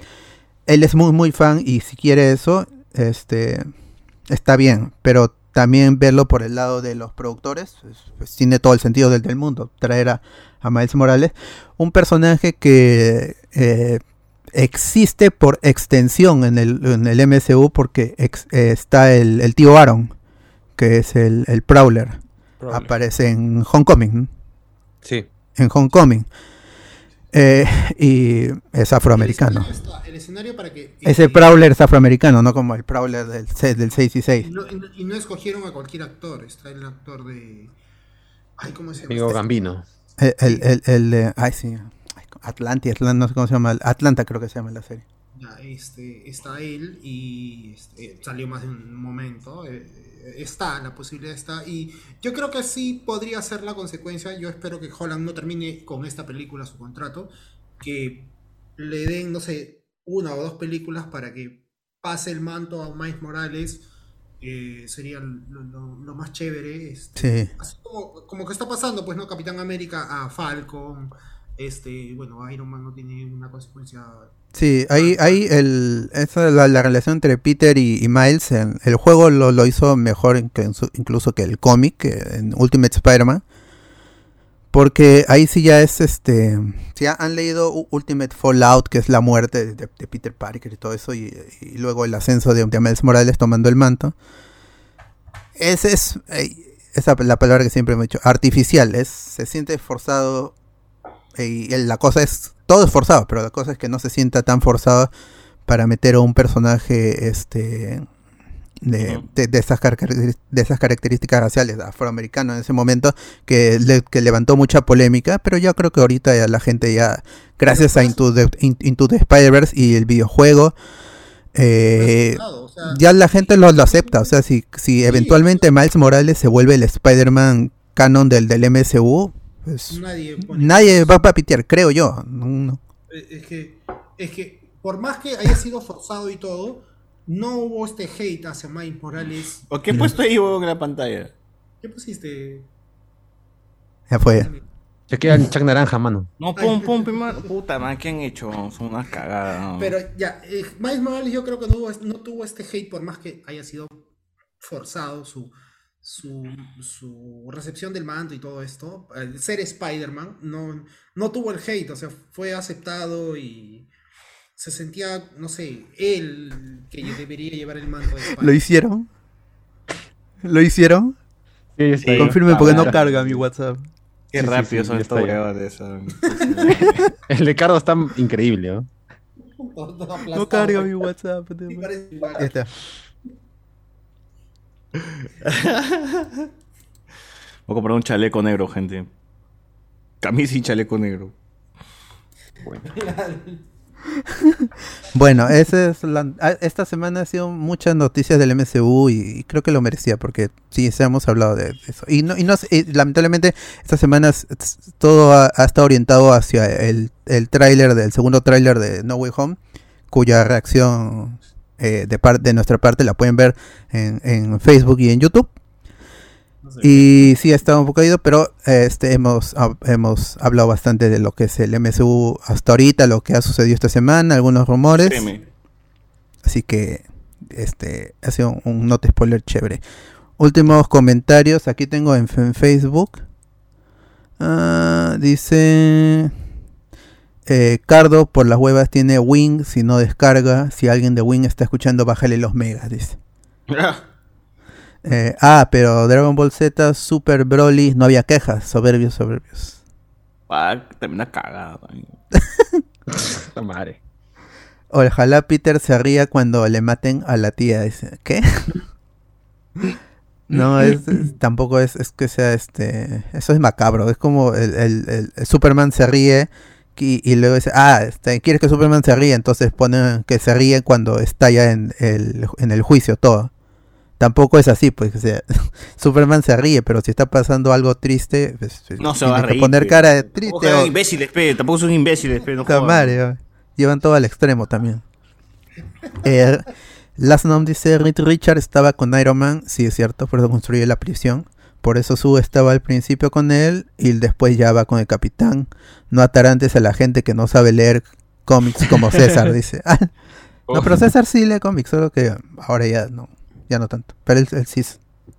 [SPEAKER 2] él es muy muy fan y si quiere eso este está bien, pero también verlo por el lado de los productores, pues, pues, tiene todo el sentido del, del mundo, traer a, a Miles Morales, un personaje que eh, existe por extensión en el, en el MCU porque ex- eh, está el, el tío Aaron, que es el, el Prowler,
[SPEAKER 4] Prowler.
[SPEAKER 2] aparece en Homecoming,
[SPEAKER 4] Sí.
[SPEAKER 2] en Homecoming, Eh, y es afroamericano.
[SPEAKER 8] El escenario, está- el escenario para que.
[SPEAKER 2] Ese
[SPEAKER 8] eh,
[SPEAKER 2] Prowler es afroamericano, no como el Prowler del, del 6 y 6.
[SPEAKER 8] Y no, y no- y no escogieron a cualquier actor. Está el actor de. Ay, ¿cómo se llama?
[SPEAKER 4] Amigo
[SPEAKER 8] este?
[SPEAKER 4] Gambino.
[SPEAKER 2] El, el, el, el de- ay, sí. Atlanta, no sé cómo se llama. Atlanta creo que se llama la serie.
[SPEAKER 8] Ya, este, está él y este, salió más de un momento. eh, está, la posibilidad está. Y yo creo que sí podría ser la consecuencia. Yo espero que Holland no termine con esta película su contrato. Que le den, no sé, una o dos películas para que pase el manto a Miles Morales. eh, sería lo, lo- lo más chévere. este,
[SPEAKER 2] Sí.
[SPEAKER 8] así como, como que está pasando, pues, ¿no? Capitán América a Falcon. Este, bueno, Iron Man no tiene una consecuencia
[SPEAKER 2] Sí, ahí, ahí el, esa, la, la relación entre Peter y, y Miles, en- el juego lo, lo hizo mejor que incluso que el cómic, en Ultimate Spider-Man. Porque ahí sí ya es este. Si han leído Ultimate Fallout, que es la muerte de, de Peter Parker y todo eso, y, y luego el ascenso de, de Miles Morales tomando el manto. Ese es. esa es la palabra que siempre me he dicho. Artificial. Es, se siente forzado. Y la cosa es. Todo es forzado, pero la cosa es que no se sienta tan forzado para meter a un personaje este de, de- de esas, de esas características raciales afroamericano en ese momento que, le- que levantó mucha polémica, pero yo creo que ahorita ya la gente ya, gracias a Into the, In- Into the Spider-Verse y el videojuego, eh, ya la gente lo, lo acepta. O sea, si, si eventualmente Miles Morales se vuelve el Spider-Man canon del, del MCU, pues
[SPEAKER 8] Nadie pone-
[SPEAKER 2] nadie va a pitear, creo yo. No- no.
[SPEAKER 8] Eh, Es que, es que, por más que haya sido forzado y todo, no hubo este hate hacia Miles Morales.
[SPEAKER 6] ¿O qué he puesto ahí huevón, en la pantalla?
[SPEAKER 8] ¿Qué pusiste?
[SPEAKER 2] Ya fue.
[SPEAKER 4] Se queda el Chuck Naranja, mano.
[SPEAKER 6] No, pum, pum, pum, man. Puta, man, ¿qué han hecho? Son unas cagadas. ¿no?
[SPEAKER 8] Pero ya, eh, Miles Morales yo creo que no tuvo este hate por más que haya sido forzado su, su, su recepción del manto y todo esto. El ser Spider-Man no, no tuvo el hate, o sea, fue aceptado y, se sentía, no sé, él que debería llevar el manto de.
[SPEAKER 2] ¿Lo hicieron? ¿Lo hicieron?
[SPEAKER 4] Sí, ahí.
[SPEAKER 2] Confirme porque no
[SPEAKER 4] Ah,
[SPEAKER 2] carga mi WhatsApp.
[SPEAKER 6] Qué
[SPEAKER 4] Sí, sí,
[SPEAKER 6] rápido
[SPEAKER 4] sí,
[SPEAKER 6] son estos huevones.
[SPEAKER 4] El de Cardo está increíble, ¿no?
[SPEAKER 2] No carga mi WhatsApp. Ahí está.
[SPEAKER 6] Voy a comprar un chaleco negro, gente. Camisa y chaleco negro.
[SPEAKER 2] Bueno, esa es la- ah, esta semana ha sido muchas noticias del MCU y, creo que lo merecía porque sí, se hemos hablado de eso. Y, no, y no y lamentablemente esta semana todo ha, ha estado orientado hacia el, el tráiler del segundo tráiler de No Way Home, cuya reacción eh, de, par- de nuestra parte la pueden ver en, en Facebook y en YouTube. Y sí, ha estado un poco ido, pero este hemos, hemos hablado bastante de lo que es el MCU hasta ahorita, lo que ha sucedido esta semana, algunos rumores.
[SPEAKER 6] Créeme.
[SPEAKER 2] Así que este ha sido un, un note spoiler chévere. Últimos comentarios, aquí tengo en, en Facebook. Ah, dice eh, Cardo por las huevas tiene Wing, si no descarga. Si alguien de Wing está escuchando, bájale los megas, dice. Eh, ah, pero Dragon Ball Z, Super Broly, no había quejas. Soberbios, soberbios.
[SPEAKER 6] Ah, también una cagada. también.
[SPEAKER 4] La madre.
[SPEAKER 2] Ojalá Peter se ría cuando le maten a la tía. Dice, ¿qué? no, es, es- tampoco es, es que sea este. Eso es macabro. Es como el, el- el- el Superman se ríe y, y luego dice, ah, este, ¿quieres que Superman se ríe? Entonces ponen que se ríe cuando está ya en el, en el juicio todo. Tampoco es así, pues, o sea, Superman se ríe, pero si está pasando algo triste, pues,
[SPEAKER 6] No se va a
[SPEAKER 2] que
[SPEAKER 6] reír.
[SPEAKER 2] poner
[SPEAKER 6] pe.
[SPEAKER 2] cara de triste. o-
[SPEAKER 6] imbéciles, pe. Tampoco son imbéciles, pe. No
[SPEAKER 2] oh. llevan todo al extremo también. Eh, Last Nom dice, Reed Richard estaba con Iron Man, sí es cierto, por eso construyó la prisión. Por eso Sue estaba al principio con él y después ya va con el capitán. No atarantes a la gente que no sabe leer cómics como César, dice. Ah, no, pero César sí lee cómics, solo que ahora ya no, ya no tanto. Pero él, él sí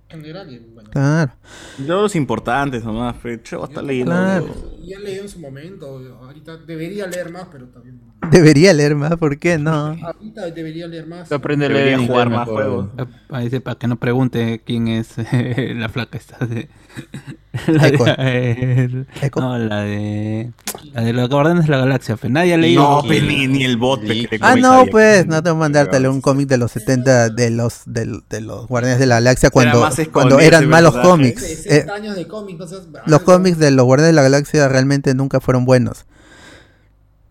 [SPEAKER 8] general, y bueno.
[SPEAKER 2] Claro.
[SPEAKER 6] Yo los importantes nomás, voy a estar leyendo.
[SPEAKER 2] Claro.
[SPEAKER 8] Ya leí en su momento, ahorita debería leer más, pero también.
[SPEAKER 2] Debería leer más, ¿por qué no?
[SPEAKER 8] Ahorita debería leer más.
[SPEAKER 5] Aprende a leer en
[SPEAKER 6] jugar más juegos.
[SPEAKER 3] Ahí para que no pregunte quién es la flaca esta de... La
[SPEAKER 2] Echo.
[SPEAKER 3] de, eh,
[SPEAKER 2] Echo.
[SPEAKER 3] no, la de... La de los Guardianes de la Galaxia. Pues nadie ha leído.
[SPEAKER 6] No, pe, ni, ni el bot, pe, que le
[SPEAKER 2] Ah, no, pues, no tengo que mandártelo un cómic de los 70 de los de, de los Guardianes de la Galaxia cuando, cuando eran malos cómics. Eh,
[SPEAKER 8] 60 años de cómics, no seas-
[SPEAKER 2] los cómics de los Guardianes de la Galaxia realmente nunca fueron buenos.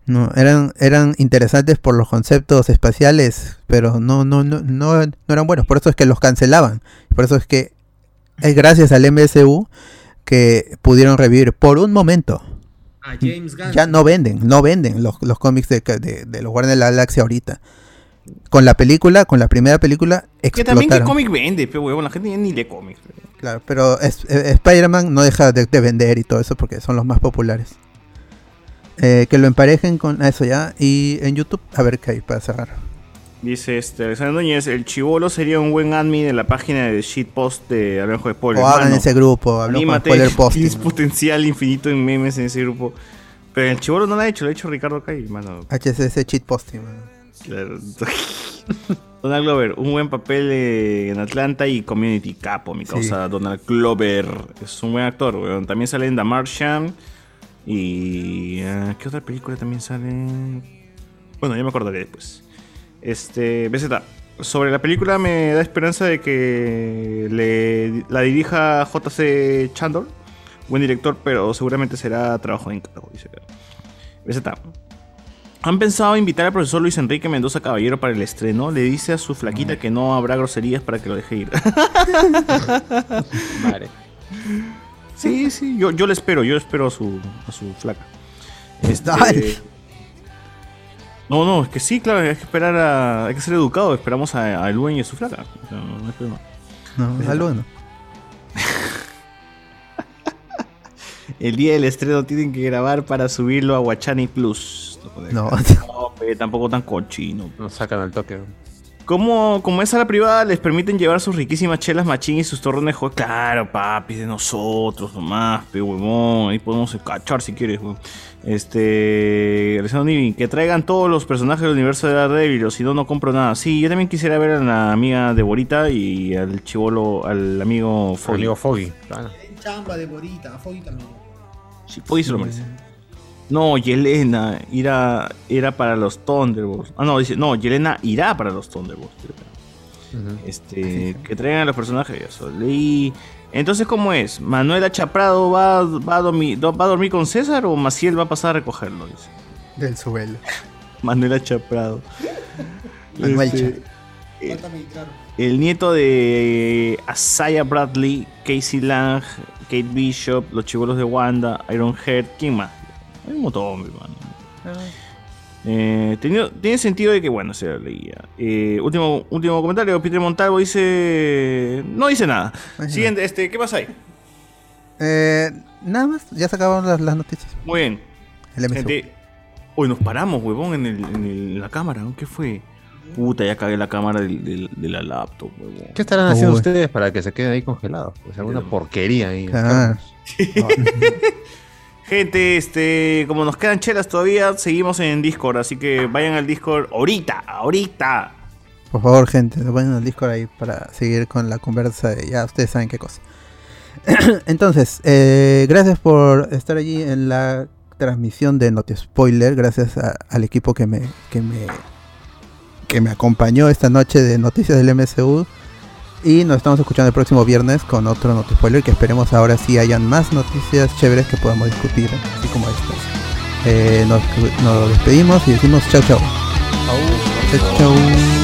[SPEAKER 2] No, eran, eran interesantes por los conceptos espaciales, pero no, no, no, no, no eran buenos. Por eso es que los cancelaban. Por eso es que es gracias al MSU que pudieron revivir por un momento.
[SPEAKER 8] A James Gunn.
[SPEAKER 2] Ya no venden, no venden los, los cómics de, de, de los Guardianes de la Galaxia ahorita. Con la película, con la primera película,
[SPEAKER 6] Que también que
[SPEAKER 2] explotaron.
[SPEAKER 6] cómic vende, pe, huevón. La gente ni lee cómics.
[SPEAKER 2] Claro, pero es- eh, Spider-Man no deja de, de vender y todo eso porque son los más populares. Eh, que lo emparejen con eso ya. Y en YouTube, a ver qué hay para cerrar.
[SPEAKER 6] Dice este Alexander Núñez, el chivolo sería un buen admin de la página de shitpost de Hablamos de Spoilers.
[SPEAKER 2] O hagan
[SPEAKER 6] Mano,
[SPEAKER 2] ese grupo, hablamos con spoiler posting.
[SPEAKER 6] Tienes potencial infinito en memes en ese grupo. Pero el chivolo no lo ha hecho, lo ha hecho Ricardo Cay, mano.
[SPEAKER 2] HCC cheat posting. mano.
[SPEAKER 6] Claro. Donald Glover, un buen papel eh, en Atlanta y Community Capo, mi
[SPEAKER 2] Sí.
[SPEAKER 6] causa Donald Glover. Es un buen actor, weón. También sale en The Martian. Y. ah, ¿Qué otra película también sale? Bueno, ya me acordaré después. Este. BZ. Sobre la película me da esperanza de que le, la dirija JC Chandor. Buen director, pero seguramente será trabajo de encargo, dice. BZ. ¿Han pensado invitar al profesor Luis Enrique Mendoza Caballero para el estreno? Le dice a su flaquita que no habrá groserías para que lo deje ir.
[SPEAKER 4] Madre.
[SPEAKER 6] sí, sí, yo, yo le espero, yo espero a su, a su flaca. Este. No, no, es que sí, claro, hay que esperar a. Hay que ser educado, esperamos a, a Luen y a su flaca. No, no hay problema.
[SPEAKER 2] No, alumno.
[SPEAKER 6] El día del estreno tienen que grabar para subirlo a Guachani Plus.
[SPEAKER 2] No.
[SPEAKER 6] No, pe, tampoco tan cochino.
[SPEAKER 4] Nos sacan al toque.
[SPEAKER 6] Como, como es a la privada, les permiten llevar sus riquísimas chelas machín y sus torrones de. Claro, papi, de nosotros nomás, pe huevón. Ahí podemos cachar si quieres, huevón. Este. Que traigan todos los personajes del universo de Daredevil, o si no, no compro nada. Sí, yo también quisiera ver a la amiga de Borita y al chivolo, al amigo Foggy.
[SPEAKER 4] amigo Foggy, claro.
[SPEAKER 8] Chamba de Borita, Foggy también.
[SPEAKER 6] Sí, Foggy se lo merece. No, Yelena irá, era para los Thunderbolts. Ah, no, dice, no, Yelena irá para los Thunderbolts. Este, que traigan a los personajes. Eso. Leí. Entonces, ¿cómo es? ¿Manuela Chaprado va, va, a dormir, va a dormir con César o Maciel va a pasar a recogerlo? Dice.
[SPEAKER 2] Del suelo.
[SPEAKER 6] Manuela Chaprado.
[SPEAKER 2] Manuel
[SPEAKER 6] Este,
[SPEAKER 8] Cuéntame, claro.
[SPEAKER 6] el nieto de Asaya Bradley, Casey Lang, Kate Bishop, los chivolos de Wanda, Ironhead, ¿quién más? Hay un montón, mi hermano. Eh, tiene sentido de que, bueno, se lo leía. Eh, último, último comentario, Peter Montalvo dice... No dice nada. Siguiente, este, ¿qué pasa ahí?
[SPEAKER 2] Eh, nada más, ya se acabaron las, las noticias.
[SPEAKER 6] Muy bien.
[SPEAKER 2] El MCU.
[SPEAKER 6] Gente, hoy nos paramos, huevón, en, el- en el- en la cámara, ¿no? ¿Qué fue? Puta, ya cagué la cámara de la laptop, huevón.
[SPEAKER 4] ¿Qué estarán haciendo
[SPEAKER 6] Uy.
[SPEAKER 4] ustedes para que se queden ahí congelados? Pues alguna porquería ahí.
[SPEAKER 2] Ah.
[SPEAKER 6] Gente, este, como nos quedan chelas todavía, seguimos en Discord, así que vayan al Discord ahorita, ahorita.
[SPEAKER 2] Por favor, gente, vayan al Discord ahí para seguir con la conversa de ya ustedes saben qué cosa. Entonces, eh, gracias por estar allí en la transmisión de Noti Spoiler. Gracias al equipo que me, que me que me acompañó esta noche de noticias del MCU. Y nos estamos escuchando el próximo viernes con otro Noti Spoiler. Que esperemos ahora sí hayan más noticias chéveres que podamos discutir, así como estas. Eh, nos, nos despedimos y decimos chao chao. Chao chao.